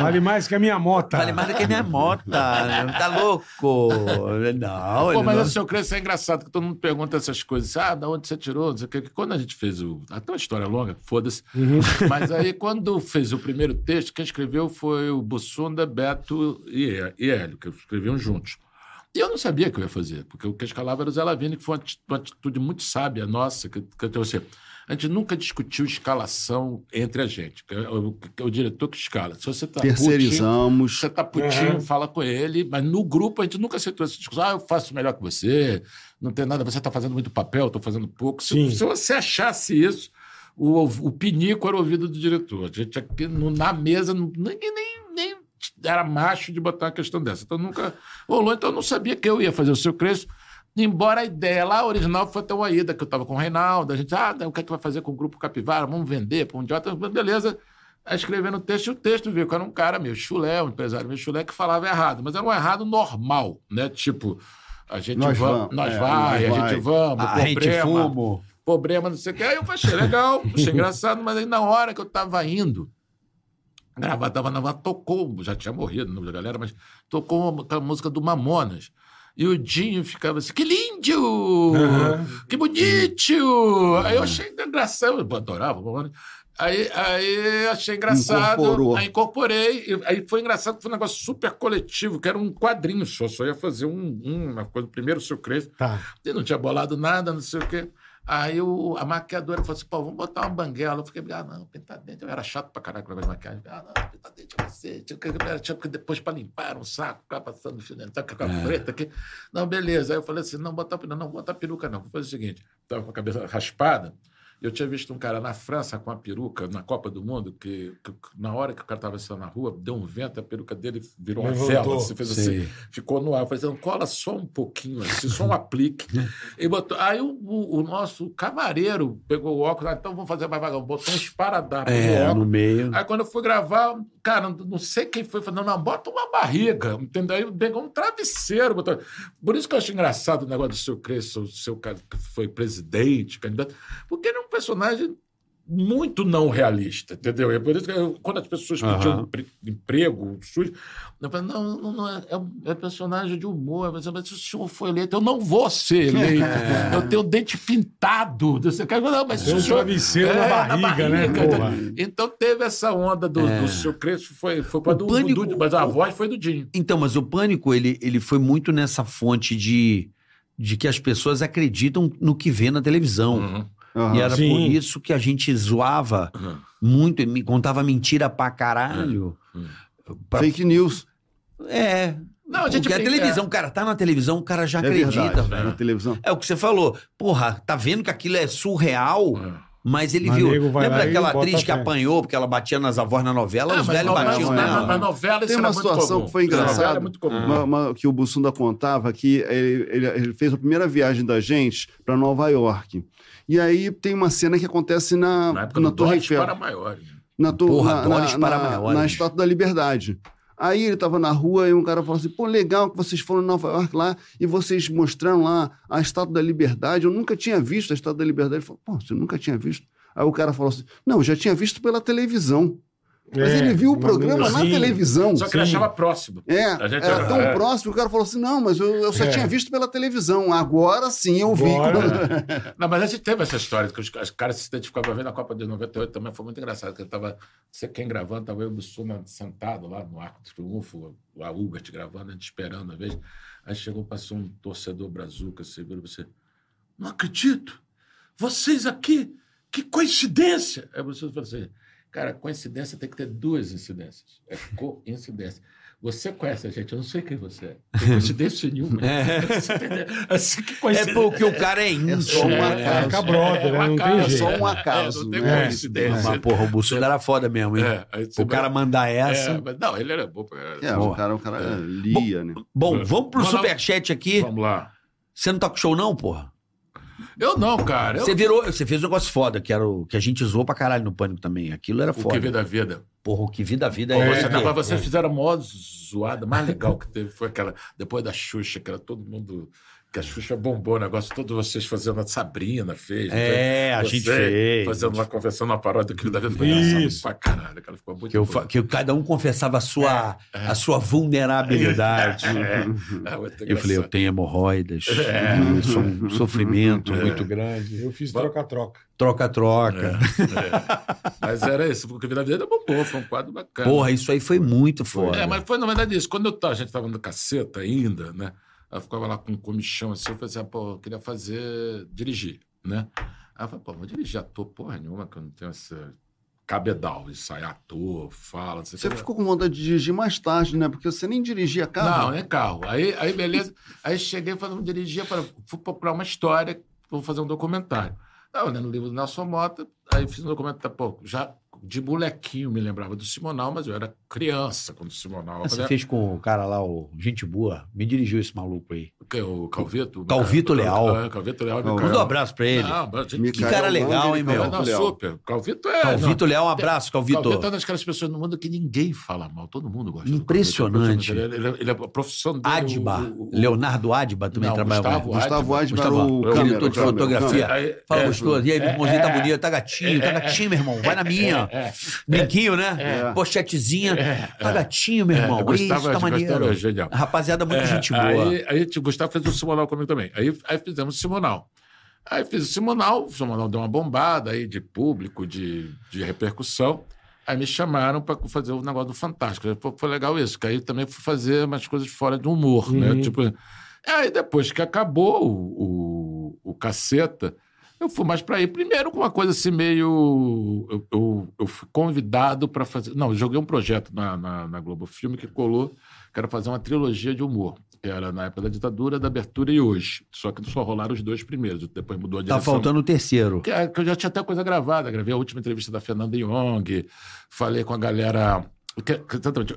Vale mais que a minha moto. Vale mais do que a minha moto. Tá louco? Não, Pô, mas não... o seu Cresce é engraçado, que todo mundo pergunta essas coisas. Ah, da onde você tirou? Não sei o quê. Que Quando a gente fez o. Até uma história longa, foda-se. Uhum. Mas aí, quando fez o primeiro texto, quem escreveu foi o Bussunda, Beto e e Hélio, que escreviam juntos. E eu não sabia que eu ia fazer, porque o que escalava era o Zé Lavini, que foi uma ati- uma atitude muito sábia nossa, que, que eu trouxe. A gente nunca discutiu escalação entre a gente. que É o, que é o diretor que escala. Se você tá putinho, Terceirizamos. você tá putinho, Uhum. fala com ele, mas no grupo a gente nunca aceitou essa discussão. Ah, eu faço melhor que você, não tem nada, você tá fazendo muito papel, tô fazendo pouco. Se, se você achasse isso, o, o pinico era o ouvido do diretor. A gente aqui no- na mesa, não- ninguém nem, nem era macho de botar uma questão dessa. Então nunca rolou, então eu não sabia que eu ia fazer o seu Crespo. Embora a ideia lá original foi até uma ida, que eu estava com o Reinaldo, a gente, ah, o que é que vai fazer com o Grupo Capivara? Vamos vender para um idiota? Beleza. Aí escrevendo o texto, e o texto viu que era um cara meio chulé, um empresário meio chulé, que falava errado, mas era um errado normal, né? Tipo, a gente Nós va- vamos, nós é, vai, nós a gente vamos, A gente problema, fumo. problema, não sei o que. Aí eu achei legal, achei engraçado, mas aí na hora que eu tava indo, gravar, tava na tocou, já tinha morrido, não, galera, mas tocou aquela música do Mamonas. E o Dinho ficava assim, que lindo! Aham. Que bonito! Aí eu achei engraçado, eu adorava. Aí, aí achei engraçado. Incorporou. Aí incorporei. Aí foi engraçado, foi um negócio super coletivo, que era um quadrinho só. Só ia fazer um, um- uma coisa. Primeiro o seu Crespo. Tá. E não tinha bolado nada, não sei o quê. Aí o, a maquiadora falou assim: pô, vamos botar uma banguela. Eu fiquei, ah, não, pintar dente. Eu era chato pra caralho com de maquiagem. Ah, não, pintar dente é você. Tinha que, era- tinha que depois pra limpar era um saco, ficar passando fio dental, com a preta aqui. Não, beleza. Aí eu falei assim: não, botar peruca, não, botar peruca não. Vou fazer o seguinte: tava com a cabeça raspada. Eu tinha visto um cara na França com a peruca na Copa do Mundo, que, que na hora que o cara estava saindo na rua, deu um vento, a peruca dele virou uma Levantou. vela. Fez Sei. assim, ficou no ar. Assim, cola só um pouquinho, assim, só um aplique. e botou, aí o, o- o nosso camareiro pegou o óculos, ah, então vamos fazer mais vagar, botou um esparadrapo no É, óculos. no meio. Aí quando eu fui gravar, cara, não não sei quem foi, falando, não, bota uma barriga, entendeu? Aí pegou um travesseiro. Botou... Por isso que eu acho engraçado o negócio do seu Crespo, o seu cara que foi presidente, candidato, porque ele é um personagem muito não realista, entendeu? É por isso que eu- quando as pessoas pediam empre- emprego, SUS, eu falei, não, não, não é, é, é personagem de humor, mas, mas se o senhor for eleito, eu não vou ser eleito. Eu tenho o dente pintado. Você quer, não, mas se o senhor... travesseiro É, na na barriga, né? barriga, Porra. então teve essa onda do, do seu Crespo, foi, foi com a do, Pânico- do- mas a voz foi do Dinho. Então, mas o pânico, ele, ele foi muito nessa fonte de, de que as pessoas acreditam no que vê na televisão. Uhum. Aham. E era Sim. por isso que a gente zoava Uhum. muito, e me contava mentira pra caralho. Uhum. Pra- Fake news. É. Não, a gente Porque a televisão, o cara tá na televisão, o cara já É acredita, verdade. velho. Na televisão. É o que você falou. Porra, tá vendo que aquilo é surreal, Uhum. mas ele Mas viu. Lembra daquela bota atriz que apanhou porque ela batia nas avós na novela? Ah, os mas velhos batiam não, na, nela. na novela isso Tem era uma muito situação comum. que foi engraçada. é que o Bussunda contava que ele, ele- ele fez a primeira viagem da gente para Nova York. E aí tem uma cena que acontece na, Na época na do Torre Eiffel. para maiores. Na, to- Porra, na, na, para na- maiores. na Estátua da Liberdade. Aí ele estava na rua e um cara falou assim: pô, legal que vocês foram em Nova York lá e vocês mostraram lá a Estátua da Liberdade. Eu nunca tinha visto a Estátua da Liberdade. Ele falou: pô, você nunca tinha visto? Aí o cara falou assim: não, eu já tinha visto pela televisão. Mas É, ele viu o programa na televisão. Só que ele achava próximo. É, A gente era era- tão é. próximo, o cara falou assim: não, mas eu, eu só É. tinha visto pela televisão. Agora sim eu vi. Agora- Não, mas a gente teve essa história, que os, os caras se identificavam vendo a Copa de 98 também, foi muito engraçado, que eu tava, sei quem gravando, tava eu e o Bussuna sentado lá no Arco do Triunfo, o a Hubert gravando, a gente esperando a vez. Aí chegou, passou um torcedor brazuca, você virou você, não acredito, vocês aqui, que coincidência! Aí você falou assim, cara, coincidência tem que ter duas incidências, é coincidência. Você conhece a gente, eu não sei quem você é. Não coincidência nenhuma. Você entendeu? Assim, que É coincidência. porque o cara é É íntimo. só um É, acaso. Fica brother, né? Não tem acaso, jeito. só um é, acaso, é, não tem né? coincidência. Mas, porra, o Bussunda era foda mesmo, hein? É, O cara vai- mandar essa. É, mas não, ele era bom. caralho. É, o cara, o cara lia, né? Bom, vamos pro Mas superchat aqui. Vamos lá. Você não toca show, não, porra? Eu não, cara. Eu, Você virou, você fez um negócio foda, que era o que a gente zoou pra caralho no pânico também. Aquilo era o foda. que vê da vida. Porra, o que vida a vida é. é, mas é. vocês fizeram a maior zoada, mais legal que teve foi aquela, depois da Xuxa, que era todo mundo. Que a Xuxa bombou o negócio, todos vocês fazendo a Sabrina fez. É, a foi? gente fez. Fazendo uma conversando uma paródia do que da vida foi Isso. pra caralho. Ficou muito Que, eu, que cada um confessava a sua, a sua vulnerabilidade. É, é Eu falei, eu tenho hemorroidas, É. eu sou um sofrimento muito grande. Eu fiz troca-troca. Troca-troca. É. Mas era isso, porque a vida bombou, foi um quadro bacana. Porra, isso aí foi muito foda. É, mas foi na verdade isso. Quando eu tava, a gente estava no caceta ainda, né? Eu ficava lá com um comichão assim, eu falei assim, ah, pô, eu queria fazer, dirigir, né? Aí eu falei, pô, vou dirigir ator porra nenhuma, que eu não tenho esse cabedal de sair ator, fala, não Você ficou com vontade de dirigir mais tarde, né? Porque você nem dirigia carro. Não, nem carro. Aí, aí beleza. aí cheguei, falei, vou dirigir, falei, fui procurar uma história, vou fazer um documentário. Estava lendo o livro do Nelson Mota, aí fiz um documentário, pô, já de molequinho me lembrava do Simonal, mas eu era criança quando o Simonal. Você Quando fez com o cara lá, o Gente Boa. Me dirigiu esse maluco aí. O, quê? o Calvito? Calvito Leal. É, Calvito Leal. Não. Manda um abraço pra ele. Não, gente, Micael cara legal, hein, meu? não, Calvito Leal. super. Calvito é. Calvito não, Leal, um abraço, Calvito. Calvito é uma daquelas pessoas no mundo que ninguém fala mal, todo mundo gosta. Impressionante. Calvito. Ele, ele, ele, a profissão dele. Adiba. o- o- o- Leonardo Adiba também Não, trabalha Gustavo. Gustavo Adba era Gustavo, o eu- câmera, diretor de fotografia. Fala, é, gostoso. E aí, meu é, irmãozinho tá é, bonito, tá gatinho, tá é, gatinho, meu irmão. Vai na minha. É, Brinquinho, né? É. Pochetezinha. é, Tá gatinho, meu É, irmão. Gustavo- Isso, tá Gustavo maneiro. é genial. Rapaziada, muito É, gente boa. Aí, aí o Gustavo fez o Simonal comigo também. Aí, aí fizemos o Simonal. Aí fiz o Simonal, o Simonal deu uma bombada aí de público, de, de repercussão. Aí me chamaram para fazer o negócio do Fantástico. Foi, foi legal isso, que aí também fui fazer umas coisas fora do humor, Uhum. né? Tipo, aí depois que acabou o, o, o Caceta, eu fui mais para ir. Primeiro com uma coisa assim meio... Eu, eu, eu fui convidado para fazer... Não, joguei um projeto na, na, na Globo Filme que colou, que era fazer uma trilogia de humor. Era na época da ditadura, da abertura e hoje. Só que só rolaram os dois primeiros. Depois mudou a Tá direção. faltando o terceiro. Que, é, que eu já tinha até coisa gravada. Gravei a última entrevista da Fernanda Young, falei com a galera.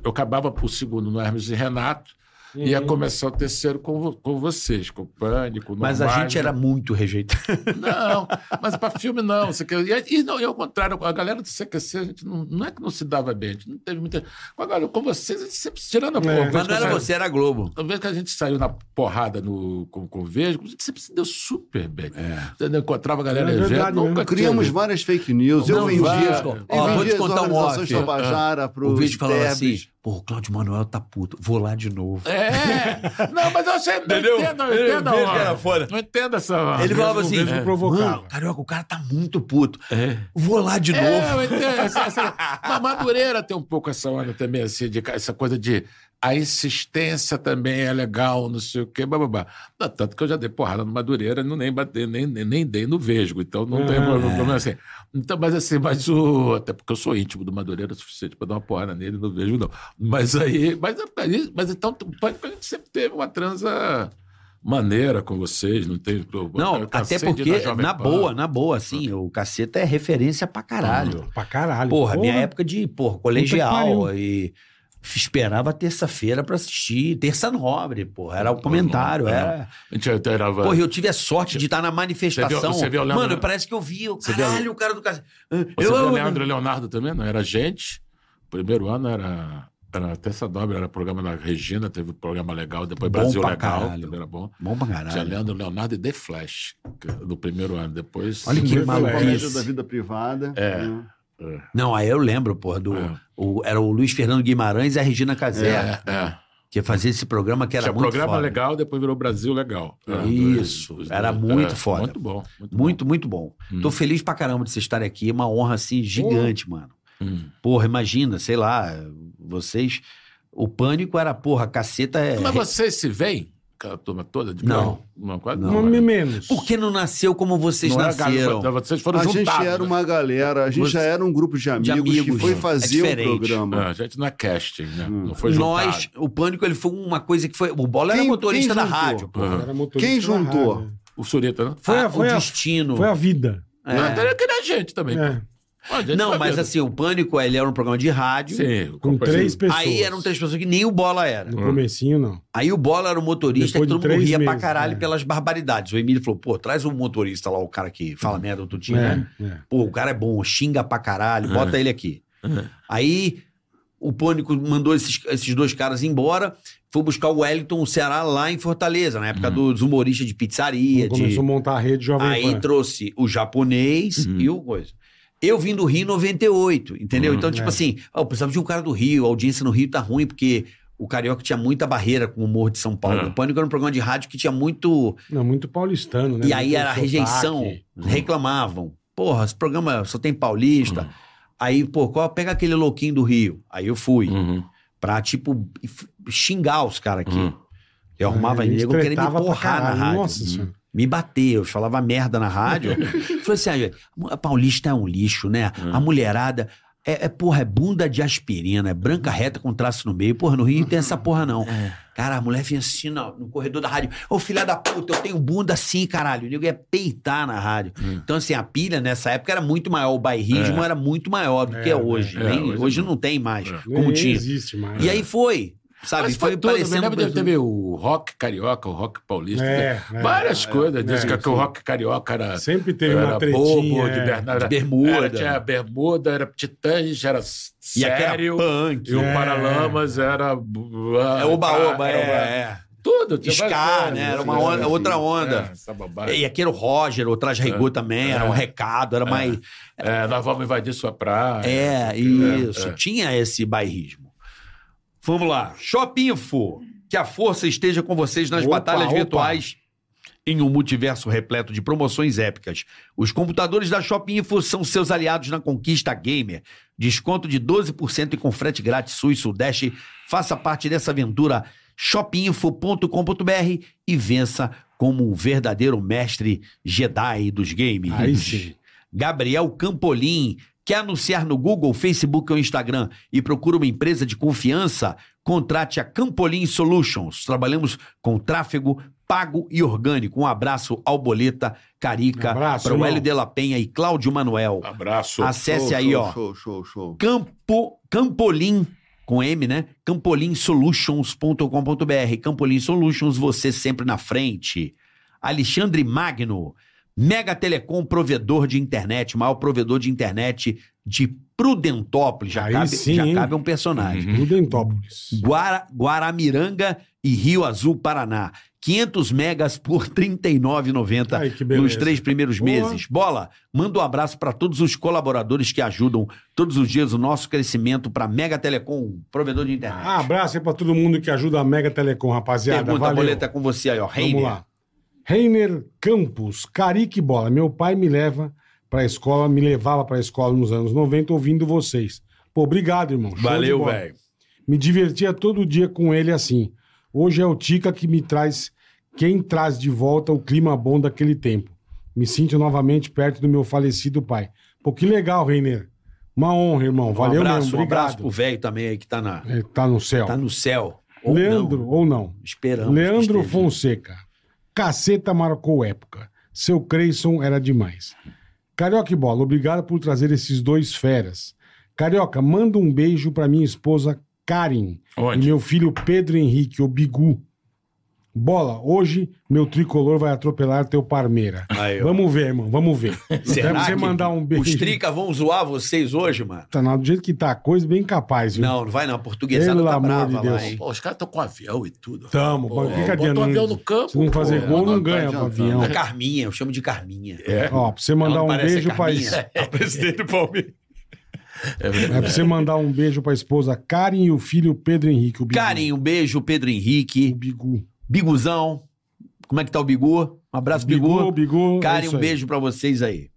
Eu acabava o segundo no Hermes e Renato, e ia começar o terceiro com, com vocês, com o Pânico. no Mas a gente era muito rejeitado. Não, mas para filme não. Você quer, e, e não, e ao contrário, a galera do CQC, a gente não, não é que não se dava bem, a gente não teve muita. Agora, com vocês, a gente sempre tirando a É. porra. Mas não era você, era a Globo. Uma vez que a gente saiu na porrada no, com, com o Vesgo, a gente sempre se deu super bem. É. Encontrava a galera É evento, verdade nunca Criamos várias fake news. Eu Não eu Ó, vou te contar um off. Tabajara pro O vídeo falava assim. Pô, o Cláudio Manuel tá puto, vou lá de novo. É! Não, mas eu achei. Não Entendeu? entendo, não entendo. era foda. Não entendo essa. Ele falava assim: provocava. Mano, carioca, o cara tá muito puto. É. Vou lá de É, novo. eu entendo. Essa, essa... Mas Madureira tem um pouco essa onda também, assim, de, essa coisa de. A insistência também é legal, não sei o quê, bababá. Não, Tanto que eu já dei porrada no Madureira, não nem, batei, nem, nem, nem dei no Vesgo, então não tem Ah, problema assim. Então, mas assim, mas o. Até porque eu sou íntimo do Madureira o suficiente para dar uma porrada nele, não vejo, não. Mas aí. Mas, aí- mas então, o Pânico a gente sempre teve uma transa maneira com vocês, não tem problema. Não, Eu até porque, na Pan. boa, na boa, assim, o caceta é referência pra caralho. Pra caralho. Porra, minha época de, porra, colegial pariu. e esperava terça-feira pra assistir, terça nobre, porra, era o comentário, não. era... A gente era. Porra, eu tive a sorte de estar na manifestação. Você viu o Leandro- Mano, parece que eu vi, o Você viu- caralho, o cara do. Você Eu, viu o Leandro e Leonardo também? Não era gente. Primeiro ano era, era Terça Dobre, era programa da Regina, teve um programa legal, depois Bom Brasil pra Legal, caralho. também era bom. Bom pra Tinha caralho. Leandro, Leonardo e The Flash, no primeiro ano. Depois. Olha que. Colégio da vida privada. É. né? Não, aí eu lembro, porra, do... É. o- era o Luiz Fernando Guimarães e a Regina Casé, É, é. que fazia esse programa que era Tinha muito programa foda. legal, depois virou Brasil Legal. Era Isso, era muito é, foda. Muito bom. Muito, Muito, muito bom. Hum. Tô feliz pra caramba de vocês estarem aqui. Uma honra, assim, gigante, mano. bom. Hum. Porra, imagina, sei lá, vocês... O pânico era, porra, caceta é... Mas vocês se veem? Aquela turma toda? De Não. Não, quase Não, não. Né? menos. Por que não nasceu como vocês Não era nasceram? garoto, Vocês foram A gente juntados. era né? uma galera, a gente Você- já era um grupo de amigos, amigos, que foi né? fazer É o programa. É, a gente não é casting, né? Hum. Não foi Nós, juntado. o pânico, ele foi uma coisa que foi... O Bola era Quem- motorista quem da rádio. Aham. Era motorista Quem da juntou? O Surita, né? Foi, a- Ah, foi, o a, destino. foi a vida. É. Não, ele queria a gente também. É. Não, mas mesmo. assim, o Pânico, ele era um programa de rádio. Sim, Com três sim. pessoas. Aí eram três pessoas que nem o Bola era. No comecinho, não. Aí o Bola era o motorista Depois que todo mundo três ria pra caralho é. pelas barbaridades. O Emílio falou, pô, traz o motorista lá, o cara que fala merda do time, né? É, é. Pô, o cara é bom, xinga pra caralho, É. bota ele aqui. É. Aí o Pânico mandou esses, esses dois caras embora, foi buscar o Wellington, o Ceará, lá em Fortaleza, na época dos humoristas de pizzaria, Quando de... Começou a montar a rede Jovem Aí Pan. trouxe o japonês Uhum. e o coisa. Eu vim do Rio em 98, entendeu? Uhum. então, tipo É. assim, eu precisava de um cara do Rio, a audiência no Rio tá ruim, porque o Carioca tinha muita barreira com o humor de São Paulo. É. O Pânico era um programa de rádio que tinha muito. Não, muito paulistano, né? e aí Muito era a sotaque. rejeição, reclamavam. Porra, esse programa só tem paulista. Uhum. Aí, pô, qual, pega aquele louquinho do Rio. Aí eu fui, Uhum. pra, tipo, xingar os caras aqui. Uhum. Eu arrumava a gente nego querendo me porrar na rádio. Nossa senhora. Me bateu, eu falava merda na rádio. Falei assim, ah, a Paulista é um lixo, né? A mulherada é, é, porra, é bunda de aspirina, é branca reta com traço no meio. Porra, no Rio não tem essa porra, não. Cara, a mulher vinha assim no, no corredor da rádio. Ô, filha da puta, eu tenho bunda assim, caralho. O nego ia peitar na rádio. Então, assim, a pilha nessa época era muito maior. O bairrismo era muito maior do que é É, hoje. é, Nem- hoje hoje não. não tem mais, É. como Nem tinha. existe mais. E aí foi, sabe? Mas foi foi tudo. Parecendo... lembro, teve o rock carioca, o rock paulista. É, é. Várias coisas. Diz é, que, que sim. o rock carioca era... Sempre teve era uma tretinha. bobo, de, é. Bernardo, de bermuda. Era, tinha bermuda, era titãs, era E sério. punk. E o É. Paralamas era... É oba-oba, era é, é. Tudo. tinha Ska, coisas, né? Era assim, uma onda- assim, outra onda. É, essa bobagem. E aquele Roger, o Traje Rigor também, era um recado, era mais. É, nós vamos invadir sua praia. É, isso. é. Tinha esse bairrismo. Vamos lá. Shop Info. Que a força esteja com vocês nas Opa, batalhas opa. virtuais em um multiverso repleto de promoções épicas. Os computadores da Shopping Info são seus aliados na conquista gamer. Desconto de 12% e com frete grátis Sul e Sudeste. Faça parte dessa aventura shopinfo.com.br e vença como um verdadeiro mestre Jedi dos games. Gabriel Campolim. Quer anunciar no Google, Facebook ou Instagram e procura uma empresa de confiança? Contrate a Campolim Solutions. Trabalhamos com tráfego pago e orgânico. Um abraço ao Boleta, Carica, para o. Hélio de la Penha e Cláudio Manuel. Abraço. Acesse Show, aí, show, ó. Show, show, show. Campo, Campolim, com M, né? Campolinsolutions.com.br. Campolim Solutions, você sempre na frente. Alexandre Magno, Mega Telecom, provedor de internet, maior provedor de internet de Prudentópolis. Já, Aí cabe, sim, já hein? cabe um personagem. Tudo em Tópolis. Guara, Guaramiranga e Rio Azul, Paraná. 500 megas por R$ 39,90 Aí, que beleza. nos três primeiros Boa. meses. Bola, manda um abraço para todos os colaboradores que ajudam todos os dias o nosso crescimento para Mega Telecom, provedor de internet. Ah, abraço aí pra todo mundo que ajuda a Mega Telecom, rapaziada. Pergunta, Valeu. boleta com você aí, ó. Vamos Reiner. lá. Reiner Campos, Carique Bola. Meu pai me leva pra escola, me levava pra escola nos anos 90 ouvindo vocês. Pô, obrigado, irmão. Show Valeu, velho. Me divertia todo dia com ele assim. Hoje é o Tica que me traz, quem traz de volta o clima bom daquele tempo. Me sinto novamente perto do meu falecido pai. Pô, que legal, Reiner. Uma honra, irmão. Valeu um abraço, mesmo. um abraço Obrigado. pro velho também aí que tá, na, É, tá no céu. tá no céu. Ou Leandro, não. ou não. Esperamos. Leandro. Fonseca. Caceta marcou época. Seu Creyson era demais. Carioca e Bola, obrigado por trazer esses dois feras. Carioca, manda um beijo pra minha esposa Karen e Onde? meu filho Pedro Henrique, o Bigu. Bola, hoje meu tricolor vai atropelar teu Parmeira. Aí. Vamos ver, irmão, vamos ver. Será Deve você mandar um beijo. Os trica vão zoar vocês hoje, mano? Tá, não, do jeito que tá a coisa, bem capaz, viu? Não, não vai não. A portuguesada Pelo tá brava de lá, Deus. Pô, os caras estão com avião e tudo. Tamo, Pô, que que botou adianta? avião no campo. Se não fazer pô. gol, não tá ganha com adiantando. avião. A Carminha, eu chamo de Carminha. É. Ó, pra você mandar um beijo pra a presidente do Palmeiras. É É pra você mandar um beijo pra esposa Karen e o filho Pedro Henrique. O. Carinho, um beijo, Pedro O Henrique. Bigu. Biguzão. Como é que tá o Bigu? Um abraço, Bigu. Bigu, Bigu. é Karen, isso um aí. beijo pra vocês aí.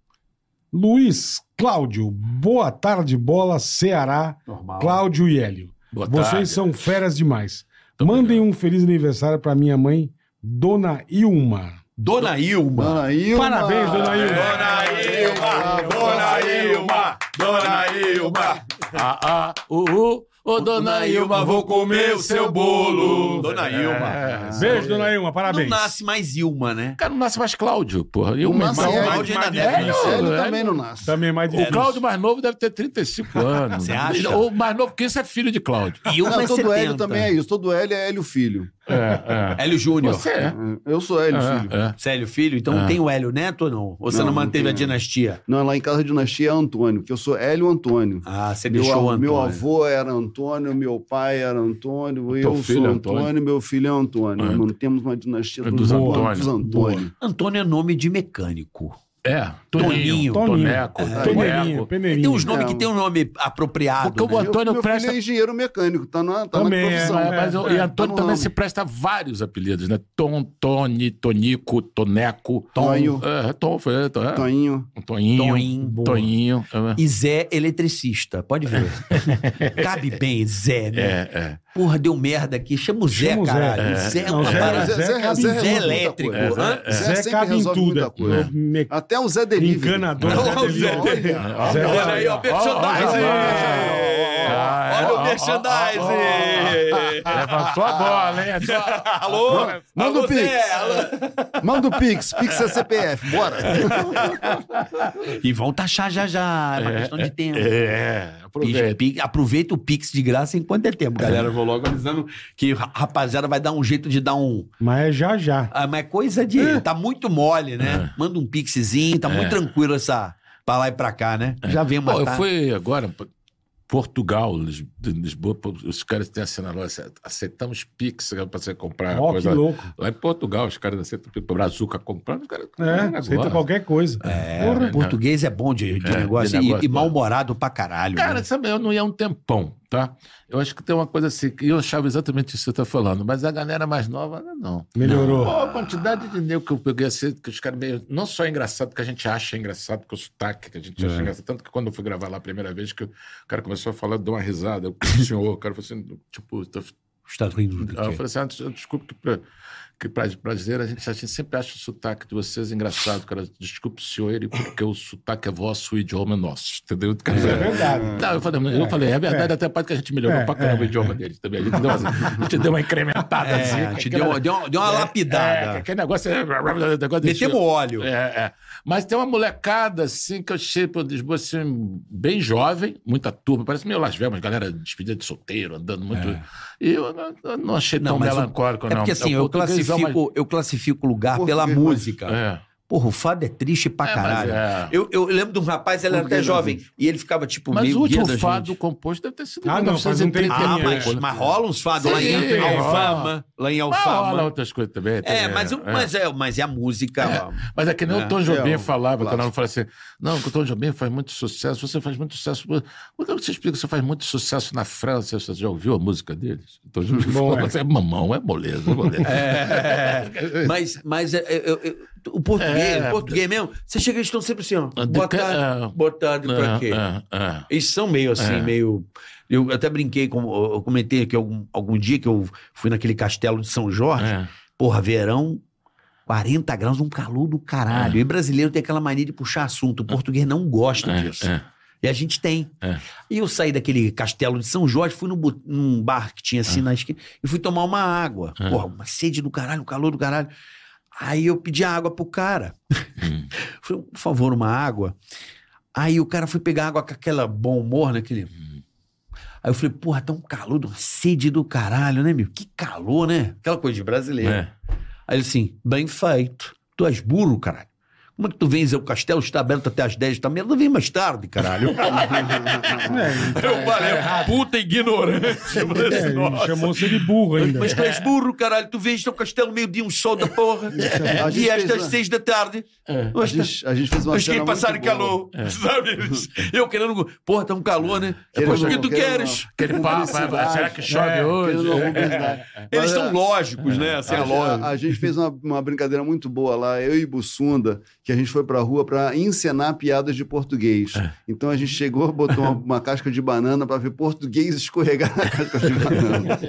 Luiz Cláudio, boa tarde, bola, Ceará, Normal. Cláudio e Hélio. Boa Vocês tarde. são feras demais. Muito Mandem um feliz aniversário pra minha mãe, Dona Ilma. Dona Ilma. Dona Ilma. Parabéns, Dona Ilma. Dona Ilma, Dona Ilma, Dona Ilma. Ah, ah, uh, uh. Ô, dona Ilma, vou comer o seu bolo. Dona Ilma. É. Beijo, Dona Ilma, parabéns. Não nasce mais Ilma, né? O cara não nasce mais Cláudio, porra. E o Não mais nasce mais- Cláudio ainda mais- deve é, nascer. Ele é, também não nasce. Também é mais O difícil. Cláudio mais novo deve ter 35 anos. Você acha? O mais novo que isso é filho de Cláudio. Ilma Não, é todo 70. Hélio também é isso. Todo Hélio é Hélio Filho. É, Hélio Júnior. Você é. Eu sou Hélio Filho. É, é. Você é Hélio Filho? Então Ah. tem o Hélio Neto ou não? Ou você não, Não, não manteve a tem. dinastia? Não, lá em casa a dinastia é Antônio, porque eu sou Hélio Antônio. Ah, você Meu, deixou o a- Antônio. meu avô era Antônio, meu pai era Antônio, O eu sou é Antônio, Antônio? meu filho é Antônio. É. Mantemos uma dinastia É dos, dos Antônio. Antônio. Antônio é nome de mecânico. É. Toninho. Toninho. Toninho. Toneco. Peneirinho, Toneco. Peneirinho. Tem uns nomes É. que tem um nome apropriado. Porque o né? Antônio meu, meu presta- filho é engenheiro mecânico, tá na, tá Também na é, profissão. É, mas o- e É, Antônio tá no também se presta vários apelidos, né? Tom, Tony, Tonico, Toneco. Tonho. É, Tom, foi, Tom, é. Toinho. Toninho. Toinho. Boa. Toninho. é. E Zé eletricista, pode ver. Cabe bem, Zé, né? É, é. Porra, deu merda aqui. Chama o Zé, Chama o Zé. caralho. É. O Zé é Não, Zé- parada. Zé, Zé, Zé Zé, resolve Zé elétrico. Hã? Zé, Zé sempre cabe em tudo. muita é. coisa. Me- Até o Zé Delivery. Encanador, o Zé Zé Delivery. Zé Olha aí, ó, merchandising. Olha o merchandising. Levantou a bola, hein? Alô? Manda o Pix. Zé. Manda o Pix. Pix é CPF. Bora. E vão taxar já já. É uma questão de tempo. É, aproveita. Aproveita o Pix de graça enquanto é tempo, galera. Vou logo avisando que rapaziada vai dar um jeito de dar um. Mas é já já. Ah, mas é coisa de. Tá muito mole, né? Manda um pixzinho, tá muito tranquilo essa. Pra lá e pra cá, né? Já vem uma. Pô, eu fui agora Portugal, Lisboa, os caras têm assinado, aceitamos Pix pra você comprar Ó, que coisa. louco. Lá em Portugal, os caras aceitam Brazuca comprando, os caras É, aceita qualquer coisa. É, Porra. português é bom de, de É, negócio, de e- negócio, e, pô. mal-humorado pra caralho. Cara, né? sabe, eu não ia um tempão. Tá? Eu acho que tem uma coisa assim, que eu achava exatamente isso que você está falando, mas a galera mais nova, não. Melhorou. Pô, a quantidade de nego que eu peguei assim, que os caras meio. Não só é engraçado, que a gente acha engraçado, que o sotaque que a gente acha engraçado. Tanto que quando eu fui gravar lá a primeira vez, que o cara começou a falar, deu uma risada. Eu, o senhor, o cara falou assim, tipo, tô- Está rindo do eu quê? falei assim, ah, des- desculpe que que pra prazer, a gente, a gente sempre acha o sotaque de vocês engraçado, cara. Desculpe, senhor, porque o sotaque é vosso, o idioma é nosso, entendeu? Dizer, É verdade. Não, eu falei, eu falei, é verdade, até a parte que a gente melhorou É, pra caramba é, o idioma dele também. A gente deu a gente deu uma incrementada É, assim. a gente aquela- deu, deu, uma- deu uma É, lapidada. aquele negócio é. Negócio Metemos óleo. é, é. Mas tem uma molecada, assim, que eu achei por Lisboa, assim, bem jovem, muita turma, parece meio Las Vegas, galera despedida de solteiro, andando muito. E eu, não- eu não achei Não, tão mas o- melancólico, É não. porque assim, eu portuguesão, classifico, eu classifico o lugar pela música. mas- É. Porra, o fado é triste pra É, mas caralho. é. Eu, eu lembro de um rapaz, ele era até jovem, mas- e ele ficava tipo Mas meio o último fado composto deve ter sido Ah, não, faz um 1930 tempinho, Ah, mas, pouco, mas rola uns fados lá em Alfama. Lá em Mas rola Alfama. outras coisas também. É, também, mas, o- é. mas, é, mas é a música. Mas é que nem É. o Tom Jobim É, falava, quando ela fala assim: não, o Tom Jobim faz muito sucesso, você faz muito sucesso. Por que você explica que você faz muito sucesso na França? Você já ouviu a música deles? O Tom Jobim é. assim, é mamão, é moleza, é moleza. É, mas mas é, é, é, é, o português, É. o português mesmo, você chega eles estão sempre assim, ó. De Boa tarde, é. boa tarde pra quê? É, é. Eles são meio assim, É. meio. Eu até brinquei, com, eu comentei que algum, algum dia que eu fui naquele castelo de São Jorge, É. porra, verão, 40 graus, um calor do caralho. E brasileiro tem aquela mania de puxar assunto. O português não gosta É, disso. é. E a gente tem. É. E eu saí daquele castelo de São Jorge, fui num, num bar que tinha assim na esquina e fui tomar uma água. É. Porra, uma sede do caralho, um calor do caralho. Aí eu pedi água pro cara. Hum. Falei, por favor, uma água. Aí o cara foi pegar água com aquela bom humor, né? Aquele... Aí eu falei, porra, tá um calor, uma sede do caralho, né, meu? Que calor, né? Aquela coisa de brasileiro. É. Aí ele assim, bem feito. Tu és burro, caralho. Como é que tu vens? O castelo está aberto até às 10 da manhã. Não vem mais tarde, caralho. É, Eu falei, puta ignorante. é, chamou você de burro ainda. Mas tu és burro, caralho. Tu vens ao castelo meio-dia, um sol da porra. A E estas uma- seis da tarde. A Hoje tá- gente, a gente fez uma Mas quem cena passar muito calor, boa. sabe? Eu querendo. Porra, tá um calor, né? É Querendo- o que tu queres. Aquele papo, será que chove É, hoje? Eles são é, lógicos, né? Assim, a A, a- a gente fez uma, uma brincadeira muito boa lá, eu e Bussunda, que a gente foi para a rua para encenar piadas de português. É. Então a gente chegou, botou uma, uma casca de banana para ver português escorregar na casca de banana.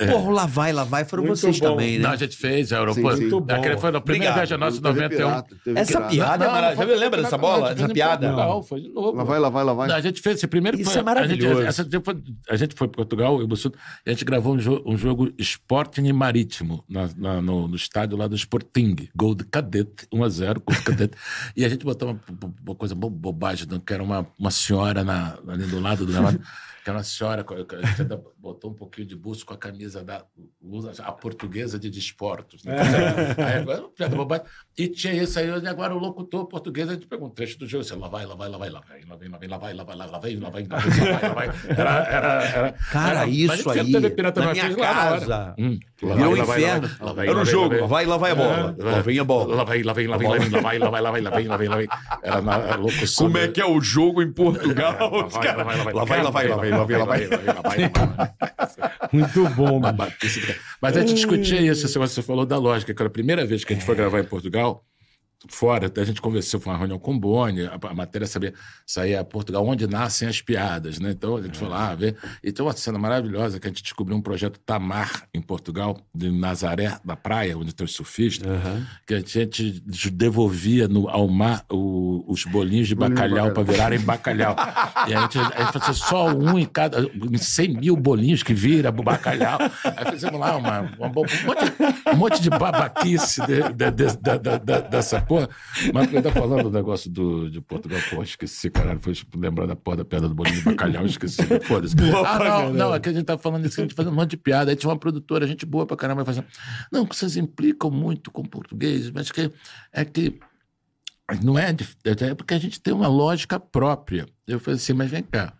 É. Porra, lá vai, lá vai, foram Muito vocês bom. também, né? Não, a gente fez, a Europa. Muito bom. Aquele foi na primeira viagem nossa, 91. Pirata, Essa pirata, piada é não, é maravilhosa. Lembra dessa bola? Essa piada? Não, foi de novo. Lá vai, lá vai, lá vai. Não, a gente fez esse primeiro. Isso foi, é maravilhoso. A gente, foi, a gente foi para Portugal, eu, Bolsonaro, a gente gravou um, jo um jogo Sporting Marítimo na, na, no, no, estádio lá do Sporting. Gol de cadete, 1 a 0 zero. e a gente botou uma, uma coisa, bobagem, né, que era uma, uma senhora na, ali do lado do gramado. Uma senhora, com- a gente ainda botou um pouquinho de buço com a camisa da a portuguesa de desportos. Né? Aí agora, piada bobagem. E tinha isso aí, e agora o locutor português, a gente pegou um trecho do jogo, assim, lá vai, lá vai, lá vai, lá vai, lá vem, lá vem, lá vai, lá vai, lá vai, lá vem, lá vai, lá vai, lá vai, lá vai. Era, era, era, Cara, era- isso aí, na minha casa, Hum, lá Virou um vai, lá vai, lá inferno. vai, lá vai, Era vai, jogo. lá Lá vai. vai, lá vai a bola. É, Lá vem a bola. Lá vai, lá vem, lá vem, lá vem, lá vai, lá vai, lá vai, lá vem, lá vem, lá vem. Era na locução. Como é que é o jogo em Portugal? Lá vai, lá vai, lá vai, Lá vai, lá vai, lá lá vai. Muito bom. Mas a gente discutia isso, você falou da lógica, que era a primeira vez que a gente foi gravar em Portugal, fora, até a gente conversou, foi uma reunião com o Boni, a, a matéria sabia sair a Portugal, onde nascem as piadas, né? Então a gente foi lá ver. E tem uma cena maravilhosa que a gente descobriu um projeto Tamar em Portugal, de Nazaré, da praia, onde tem os surfistas, que a gente devolvia no, ao mar o- os bolinhos de bacalhau para virarem bacalhau. e a gente, a gente fazia só um em cada, em 100 mil bolinhos que vira bacalhau. Aí fizemos lá uma, uma um, monte, um monte de babaquice de- de- de- dessa porra. Mas eu tá falando do negócio do, de Portugal, pô, esqueci, caralho, foi lembrar da porra da pedra do bolinho de bacalhau, esqueci, foda-se. Ah, não, não, é que a gente tá falando isso, a gente fazendo um monte de piada, aí tinha uma produtora, gente boa pra caramba, fazendo, não, que vocês implicam muito com português, mas que é que não é, é porque a gente tem uma lógica própria. Eu falei assim, mas vem cá,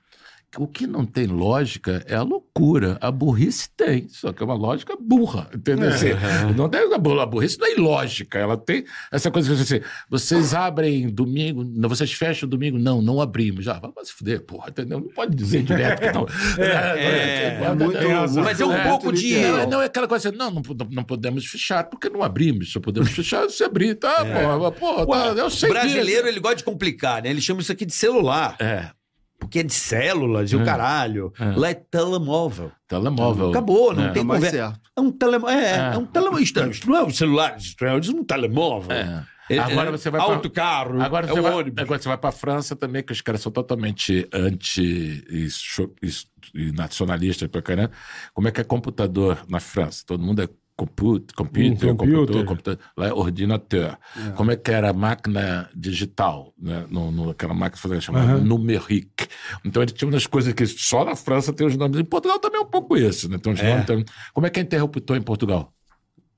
O que não tem lógica é a loucura. A burrice tem, só que é uma lógica burra, entendeu? Assim, não tem, a bu- a burrice não é ilógica, ela tem essa coisa que você, vocês abrem domingo, não, vocês fecham domingo, não, não abrimos. Já, vai se fuder, porra, entendeu? Não pode dizer direto que não. é, É muito, tem razão. Mas é um muito pouco de-. Não, não é aquela coisa assim, não, não, não podemos fechar, porque não abrimos. Só podemos fechar se abrir, tá? Porra, porra, tá, eu O sei brasileiro, disso. ele gosta de complicar, né? Ele chama isso aqui de celular. É, Porque é de células e o É. caralho. É. Lá é telemóvel. telemóvel. Acabou, não É. tem Tá mais conversa. certo. É um telemóvel. É, É. é um telemóvel. Estranho. Isso não é um celular estranho, isso é um telemóvel. É. É- Agora é você vai pra- Autocarro. Agora é você, um vai, ônibus. agora você vai pra França também, que os caras são totalmente anti e, nacionalistas pra caramba. Como é que é computador na França? Todo mundo é comput, computer, Um computer. computador, computador. Lá é ordinateur. Como é que era a máquina digital? Né? No, no, aquela máquina chamada Aham. numérique. Então ele tinha umas coisas que só na França tem os nomes. Em Portugal também é um pouco isso. Né? Tem uns É. nomes também. Como é que é interruptor em Portugal?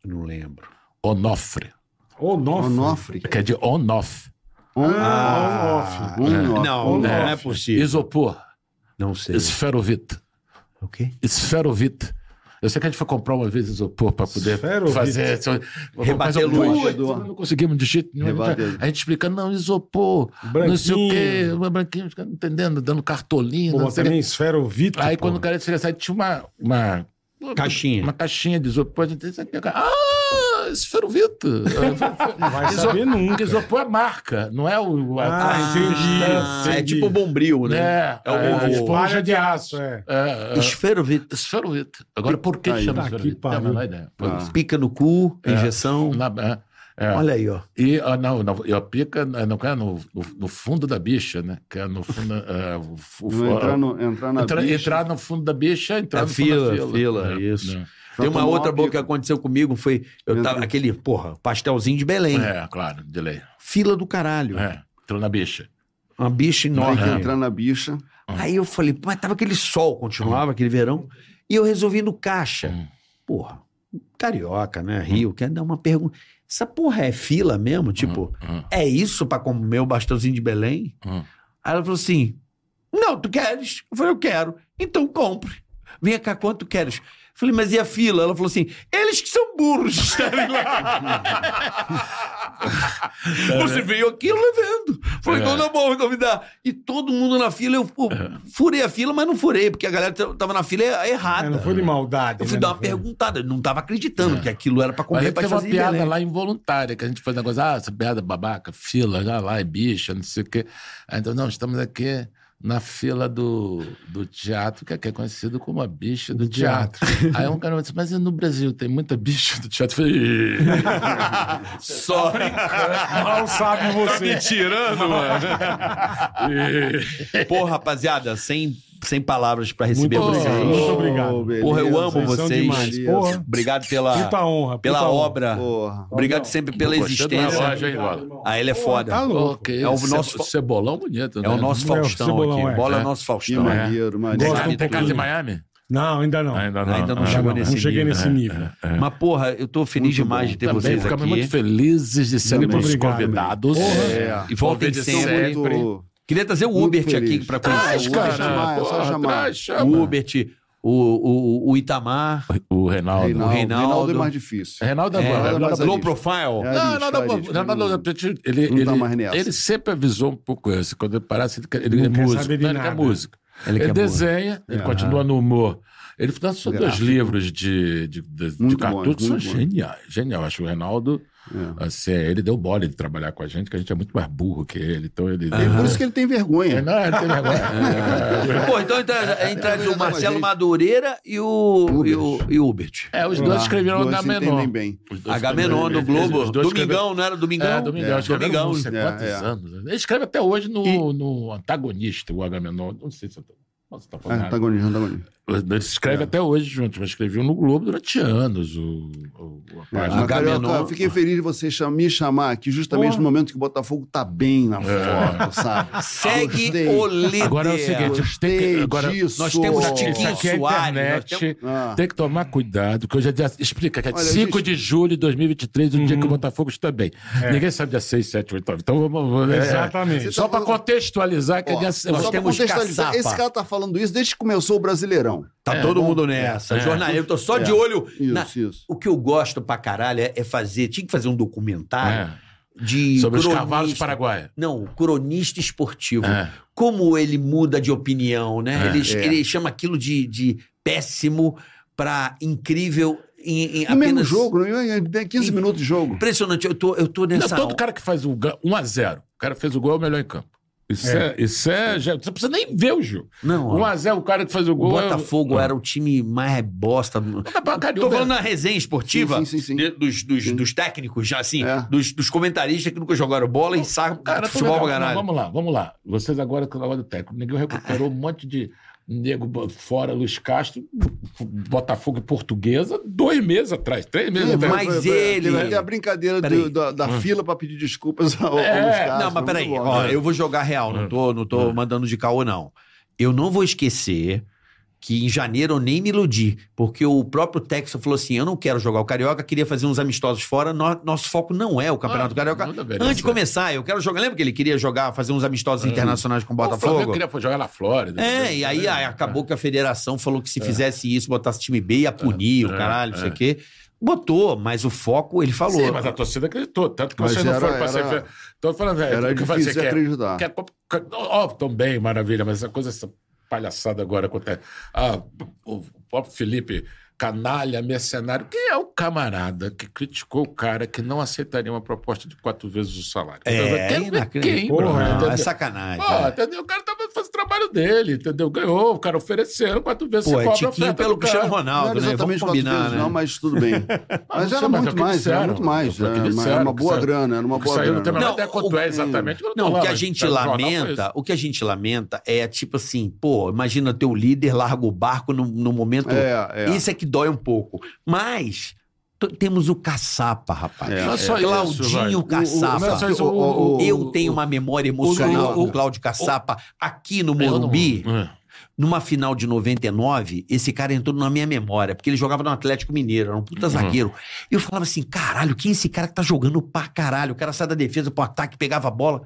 Não lembro. Onofre. Onofre. Onofre. Que é de on-off. On- Ah, on- on- Não, on- não é Onofre. possível. Isopor. Não sei. Esferovite. O quê? Esferovite. Eu sei que a gente foi comprar uma vez isopor para poder fazer. só- Rebater mas luz. Nós Não conseguimos de jeito nenhum. Rebater. A gente explicando, não, isopor, não sei o quê, Branquinho. branquinho, não entendendo, dando cartolina. Pô, também esferovite. Aí pô. quando o cara disse assim, tinha uma, uma. Caixinha. Uma caixinha de isopor. A gente disse, ah, esferovite. Não vai saber nunca. Isopor é marca, não é o. a- Ah, entendi. é tipo bombril, né? É, É o- é, o- Esponja de aço, é. É, é. Esferovite. Esferovite. Agora, por que Aí. chama Tá, esferovite? Ah. isso. Pica no cu, injeção. Na- é, é. Olha aí, ó. E ah, não, não, e a pica é, não, é no, no, no fundo da bicha, né? Que é no fundo. É, o, o- entrar, no, entrar na entra- bicha. entrar no fundo da bicha, entrar É no fundo da fila, fila, É, isso. né? Tem uma outra boa que aconteceu comigo, foi. Eu tava. Aquele, porra, pastelzinho de Belém. É, claro, de lei. Fila do caralho. É, entrou na bicha. Uma bicha Tem enorme. que entrar na bicha. Aí eu falei, mas tava aquele sol, continuava aquele verão, e eu resolvi ir no caixa. Hum. Porra, carioca, né? Rio, quer dar uma pergunta. Essa porra é fila mesmo? Tipo, Hum, é isso pra comer o bastãozinho de Belém? hum. Aí ela falou assim: Não, tu queres? Eu falei, eu quero. Então compre. Vem cá, quanto tu queres? Falei, mas e a fila? Ela falou assim: eles que são burros estarem lá. Você veio aqui eu levando. Falei, É. então tá bom, me dá. E todo mundo na fila, eu pô, furei a fila, mas não furei, porque a galera tava na fila errada. É, não foi de maldade. Eu fui né? dar uma perguntada, eu não tava acreditando que aquilo era pra Mas comer aí teve uma piada Belém. lá involuntária, que a gente faz negócio, ah, essa piada babaca, fila, já lá é bicha, não sei o quê. Aí, então, não, estamos aqui na fila do, do teatro, que aqui é conhecido como a bicha do, Do teatro. Aí um cara disse, mas no Brasil tem muita bicha do teatro? Eu falei, "Ih." Só. Mal sabe você. tirando, mano. Pô, rapaziada, sem, sem palavras pra receber Muito vocês. obrigado. Muito obrigado. Oh, beleza. Porra, eu amo Vocês demais. Obrigado pela, Puta honra. pela puta honra. obra. Porra. Obrigado sempre pela existência. loja, hein, Bola? Ah, ele é foda. Tá louco. É o ce- nosso- cebolão bonito, né? É o nosso É o Faustão aqui. é. Bola é É. o nosso Que Faustão. maneiro, maneiro. Tem, um tem casa em. Miami? Não, ainda não. Ainda não. Ainda não Ah, chegou não, nesse não cheguei nível. nesse nível. Mas, porra, eu tô feliz Muito demais bom. de ter Também vocês ficamos aqui. muito felizes de serem Muito convidados. É. E voltem Convide sempre. Queria trazer o Muito Ubert feliz. aqui pra Traz, conhecer. cara. o é só chamar. traz, chama. O Ubert, o, o, o Itamar, O Reinaldo. Reinaldo. Reinaldo. Reinaldo é mais difícil. Reinaldo é, agora. Reinaldo é mais Low. Profile. É Não, não, não, não, não, não, Não- ele, não tá ele, mais nessa. ele sempre avisou um pouco isso. Quando ele parece, ele quer, ele Não é músico. Não, ele quer música. Ele Ele, quer desenha, ele É. continua no humor. Ele lançou dois Gráfico. livros de, de, que são geniais. Genial. Acho que o Reinaldo, É. assim, ele deu bola de trabalhar com a gente, que a gente é muito mais burro que ele. Então ele. E por isso que ele tem vergonha. Não, ele tem vergonha. Pô, então entra, entra o Marcelo gente. Madureira e o, e o, e o Ubert. É, os dois Ah, escreveram dois na menor. entendem bem. H-Menon no Globo. Domingão, não era Domingão? É, Domingão. É. Domingão. não É, quantos é. anos. Ele escreve até hoje no, no Antagonista, o Agamenon. Não sei se eu tô... Nossa, tá É, falando. nada. antagonista, antagonista. Ele escreve É. até hoje juntos, mas escreveu no Globo durante anos. O, o, a É, página. mas, Carioca, eu fiquei feliz de você cham- me chamar aqui justamente Porra. no momento que o Botafogo tá bem na foto, sabe? Segue Gostei. o líder. Agora é o seguinte, tem que, agora, disso. nós temos Isso Tiquinho aqui é Soares, internet. temos- Ah. Tem que tomar cuidado, que hoje é dia. Explica, que é Olha, 5 gente- de julho de 2023, o dia Uhum. que o Botafogo está bem. Ninguém sabe dia 6, 7, 8, 9. Então vamos. vamos- é, Exatamente. Só para contextualizar que é Ó, dia. nós Só temos contextualizar, caçapa. esse cara tá falando isso desde que começou o Brasileirão. Tá É, todo mundo nessa. É. Jornal, eu tô só É. de olho. Isso, na- isso. O que eu gosto pra caralho é, é fazer. Tinha que fazer um documentário É. de. Sobre os cronista. cavalos do Paraguai. Não, cronista esportivo. É. Como ele muda de opinião, né? É. ele, É. ele chama aquilo de, de péssimo pra incrível em, em No mesmo apenas. jogo, não é? Tem 15 minutos de jogo. Impressionante. Eu tô, eu tô Não, nessa. todo cara que faz o 1x0, o cara fez o gol é o melhor em campo. Isso é, isso é. já- você não precisa nem ver o jogo. Não, ó, 1x0, o cara que faz o o gol. é- Botafogo Ah. era o time mais bosta. É. Tô falando na resenha esportiva Sim, sim, sim, de- dos, dos, dos técnicos, já assim, É. dos, dos comentaristas que nunca jogaram bola e Cara, tô futebol pra caralho. Vamos lá, vamos lá. Vocês agora com o negócio do técnico. Ninguém recuperou um monte de nego fora, Luiz Castro, Botafogo e Portuguesa, dois meses atrás, três meses atrás. mas foi- foi- ele- teve a brincadeira do- da, da fila pra pedir desculpas ao, É, aos caras. Não, mas peraí, ó, né? eu vou jogar real, não tô, não tô mandando de caô, não. Eu não vou esquecer que em janeiro eu nem me iludi, porque o próprio Texas falou assim: eu não quero jogar o Carioca, queria fazer uns amistosos fora, no- nosso foco não é o Campeonato Ah, Carioca. Antes de começar, eu quero jogar. Lembra que ele queria jogar, fazer uns amistosos internacionais com o O Flamengo Botafogo? queria jogar na Flórida. É, e aí, aí acabou que a federação falou que se fizesse isso, botasse time B, ia punir o é, caralho, não sei é. o quê. Botou, mas o foco, ele falou. Sim, mas a torcida acreditou. Tanto que Mas vocês não era- foram pra ser. era- Tô falando, velho. Era o que difícil é- acreditar. que é- Ó, também, maravilha, mas essa coisa, essa palhaçada agora acontece. Ah, o próprio Felipe, canalha, mercenário, quem é o camarada que criticou o cara que não aceitaria uma proposta de quatro vezes o salário? É, quem, quem, Porra? Não, é sacanagem. Pô, é. O cara o trabalho dele, entendeu? Ganhou, o cara oferecendo, quatro vezes Pô, você é cobra a oferta pelo. Cristiano Não Ronaldo, era né? Vamos combinar, vezes, né? não, mas tudo bem. Mas era é muito mais, era muito mais. Que Era, uma boa grana, era uma boa saiu não grana. tem Não, ideia quanto o- é exatamente. Não, o que a gente foi lamenta, o que a gente lamenta é tipo assim, pô, imagina teu líder larga o barco no, no momento. É, é. Isso é que dói um pouco. Mas temos o caçapa, rapaz. É, Não é só isso, Claudinho vai. Caçapa. O- o- é isso, o- o- Eu tenho uma memória emocional o- com o- o Cláudio Caçapa aqui no Eu não- Morumbi. É. Numa final de 99, esse cara entrou na minha memória, porque ele jogava no Atlético Mineiro, era um puta Uhum. zagueiro. E eu falava assim: caralho, quem é esse cara que tá jogando pra caralho? O cara sai da defesa pro ataque, pegava a bola.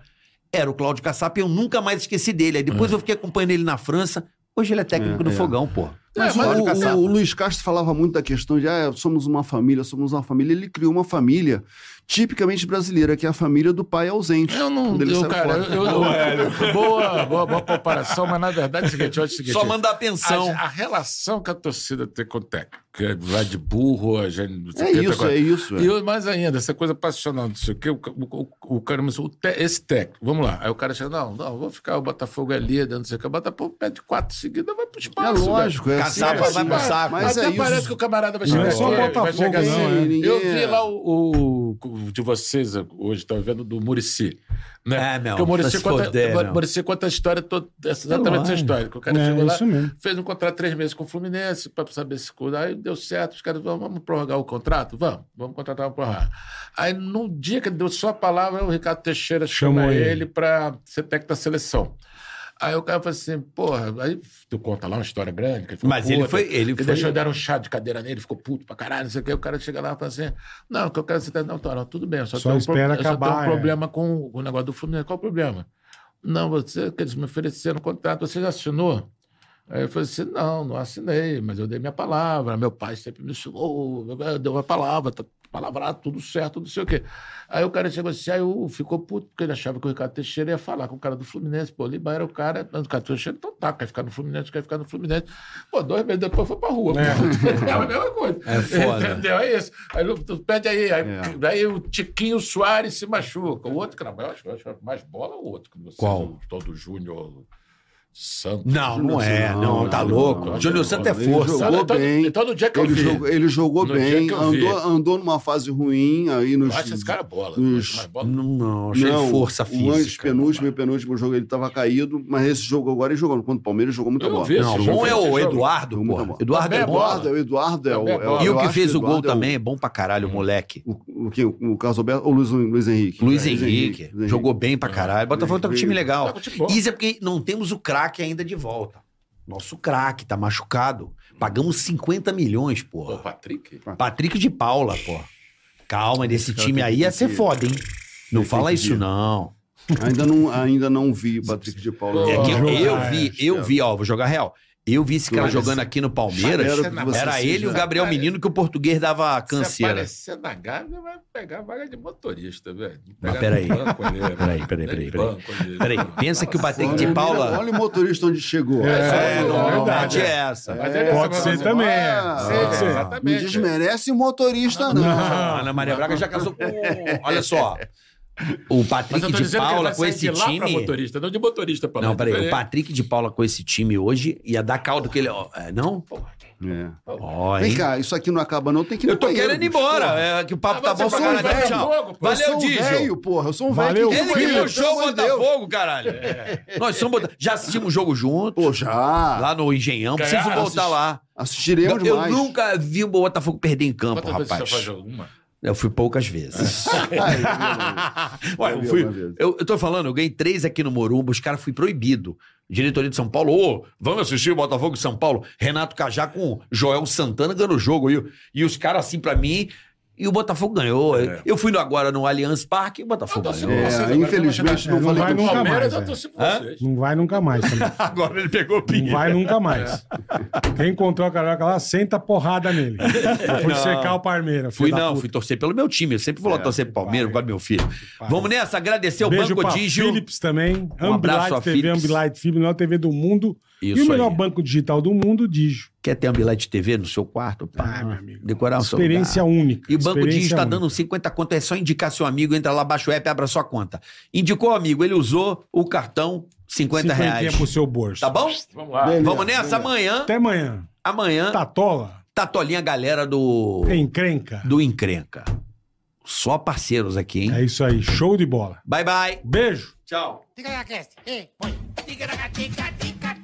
Era o Cláudio Caçapa e eu nunca mais esqueci dele. Aí depois eu fiquei acompanhando ele na França. Hoje ele é técnico É, do é. Fogão, pô. Mas É, mas o, o Luiz Castro falava muito da questão de ah, somos uma família, somos uma família. Ele criou uma família tipicamente brasileira, que é a família do pai ausente. Eu não. Eu, cara, eu, eu- boa, boa, boa comparação, mas na verdade é o seguinte: olha o seguinte. Só mandar a, pensão. a relação que a torcida tem com o técnico, que é lá de burro, a gente. não É o que, isso, é isso. é. E eu- mais ainda, essa coisa passional, não sei o quê, o, o, o cara, mas o te- esse técnico, vamos lá. Aí o cara chega, não, não, vou ficar, o Botafogo é líder, não sei o que. O Botafogo pede quatro seguidas, vai pro É espaço. lógico, é assim, Caçapa é assim, vai pro mas- saco. Mas Até é parece isso. que o camarada vai Não chegar é só vai Botafogo, chegar não, assim. é. Ninguém Eu é- vi lá o, o de vocês hoje, estão vendo do Murici. Né? É, meu, Porque o Murici tá conta, foder, o meu. Muricy conta a história toda, exatamente essa história. Que o cara É, chegou lá, mesmo. fez um contrato três meses com o Fluminense para saber se cuidar. Aí deu certo, os caras vamos, vamos prorrogar o contrato? Vamos, vamos contratar, vamos prorrogar. Aí no dia que ele deu só a palavra, o Ricardo Teixeira Chamou ele. ele para ser técnico da seleção. Aí o cara falou assim, porra, aí tu conta lá uma história grande. Ele Mas ele foi- ele que foi- deixou dar um chá de cadeira nele, ficou puto pra caralho, não sei o que. O cara chega lá e fala assim: Não, que eu quero ser. Não, tá, não, tudo bem, eu só, Só tenho um, espera eu só acabar, tenho um é. problema com o negócio do Fluminense. Qual o problema? Não, você, que eles me ofereceram um contrato, você já assinou? Aí eu falei assim: não, não assinei, mas eu dei minha palavra. Meu pai sempre me ensinou, deu uma palavra, tá palavrado, tudo certo, não sei o quê. Aí o cara chegou assim, aí o- ficou puto, porque ele achava que o Ricardo Teixeira ia falar com o cara do Fluminense. Pô, Lima era o cara, o Ricardo Teixeira, então tá, quer ficar no Fluminense, quer ficar no Fluminense. Pô, dois meses depois foi pra rua. É. É a mesma coisa. É foda. Entendeu? É isso. Aí tu pede aí, aí, É. daí o Tiquinho Soares se machuca. O outro, eu acho, eu acho mais bola o outro. Que você, Qual? O todo Júnior Santos. Não, não é, não, tá não, louco. não, Júnior. Santos é Ele força. jogou Então, bem. No dia que eu Ele vi. jogou, ele jogou No bem, que eu andou, andou numa fase ruim aí nos. Eu acho esse cara bola. Nos- eu bola. Não, não, achei Não, ele força o antes física. penúltimo e o penúltimo jogo ele estava caído, mas esse jogo agora ele jogou. Contra o Palmeiras jogou muita Eu bola. vi Não, bom é o. Eduardo, pô. Eduardo é é bom. o Eduardo é o. É é. E eu o que fez o gol é também é bom pra caralho, o moleque. O, quem? o Carlos Alberto ou o Luiz, Luiz Henrique? Luiz É, Henrique. Jogou bem pra caralho. Botafogo tá com um time Tá legal. bom. Isso é porque não temos o craque ainda de volta. Nosso craque tá machucado. Pagamos 50 milhões, Pô, porra. Patrick. Patrick de Paula, pô. Calma, desse time aí ia ser foda, hein? Não fala isso, não. Ainda não, ainda não vi Patrick de Paula. É que eu, Jogar, eu é, vi, eu vi, ó, vou jogar real. Eu vi esse cara jogando aqui no Palmeiras. Era ele e o Gabriel Menino que o português dava Se canseira. aparecer na Gávea, vai pegar a vaga de motorista, velho. Mas peraí. banco ali, Peraí, peraí, peraí, nem peraí. Peraí, pensa que o Patrick Olha, de Paula. Olha o motorista onde chegou. É, É, não, não, verdade. mete essa. Ele Pode ser também, é. Ah, Pode ser. Não exatamente. desmerece o motorista, não. Ana Maria Braga já casou com. Olha só. O Patrick eu de que Paula com esse de lá pra time. motorista, não de motorista pra. Não, peraí. O diferente. Patrick de Paula com esse time hoje ia dar caldo que ele. ó, é, Não? É. Ó, Vem cá, isso aqui não acaba não, tem que ir Eu tô banheiro, querendo ir embora. É que o papo Ah, tá você bom pra caralho. velho, Tchau. fogo, pô. Eu Valeu, sou um velho, porra. Eu sou um velho. Valeu, que Ele viu banheiro, o. Botafogo, caralho. Nós somos. Já assistimos o jogo junto. Pô, já. Lá no Engenhão. Preciso voltar lá. Assistiremos Eu mais. nunca vi o Botafogo perder em campo, Quantas vezes rapaz. você faz alguma? Eu fui poucas vezes. Ué, eu, fui, eu, eu tô falando, eu ganhei três aqui no Morumba, os caras fui proibido. Diretoria de São Paulo, ô, vamos assistir o Botafogo de São Paulo. Renato Cajá com Joel Santana ganhando o jogo. E, e os caras assim pra mim, e o Botafogo ganhou. É. Eu fui no, agora no Allianz Parque e o Botafogo ganhou. É, infelizmente É, não não falei vai do nunca Palmeiras. mais, vocês. Não vai nunca mais. Agora ele pegou o Não vai nunca mais. Quem encontrou a Carioca lá, senta porrada nele. Eu fui Não. secar o Parmeira. Fui não, puta. fui torcer pelo meu time. Eu sempre vou lá É, torcer pro Palmeiras, do meu filho. pariu. Vamos nessa, agradecer o Banco Digio. Philips também. Um abraço a TV, Philips. Ambilight Philips, melhor TV do mundo. E Isso o melhor aí. banco digital do mundo, Digio. Quer ter Ambilight TV no seu quarto? Pá, Ah, meu amigo. Decorar o seu Experiência lugar. única. E o Banco Digio está dando 50 conto, é só indicar seu amigo, entra lá, baixa o app, abra sua conta. Indicou o amigo, ele usou o cartão, 50 Cinquentinha reais. pro seu bolso. Tá bom? Vamos lá. Beleza, Vamos nessa, amanhã, Até amanhã. amanhã, Tatola, Tatolinha galera do, encrenca. do Encrenca. Só parceiros aqui, hein? É isso aí. Show de bola. Bye, bye. Beijo. Tchau. Ticaracast, eh, põe. Ticaracatica, ticatá. Ticaracatica,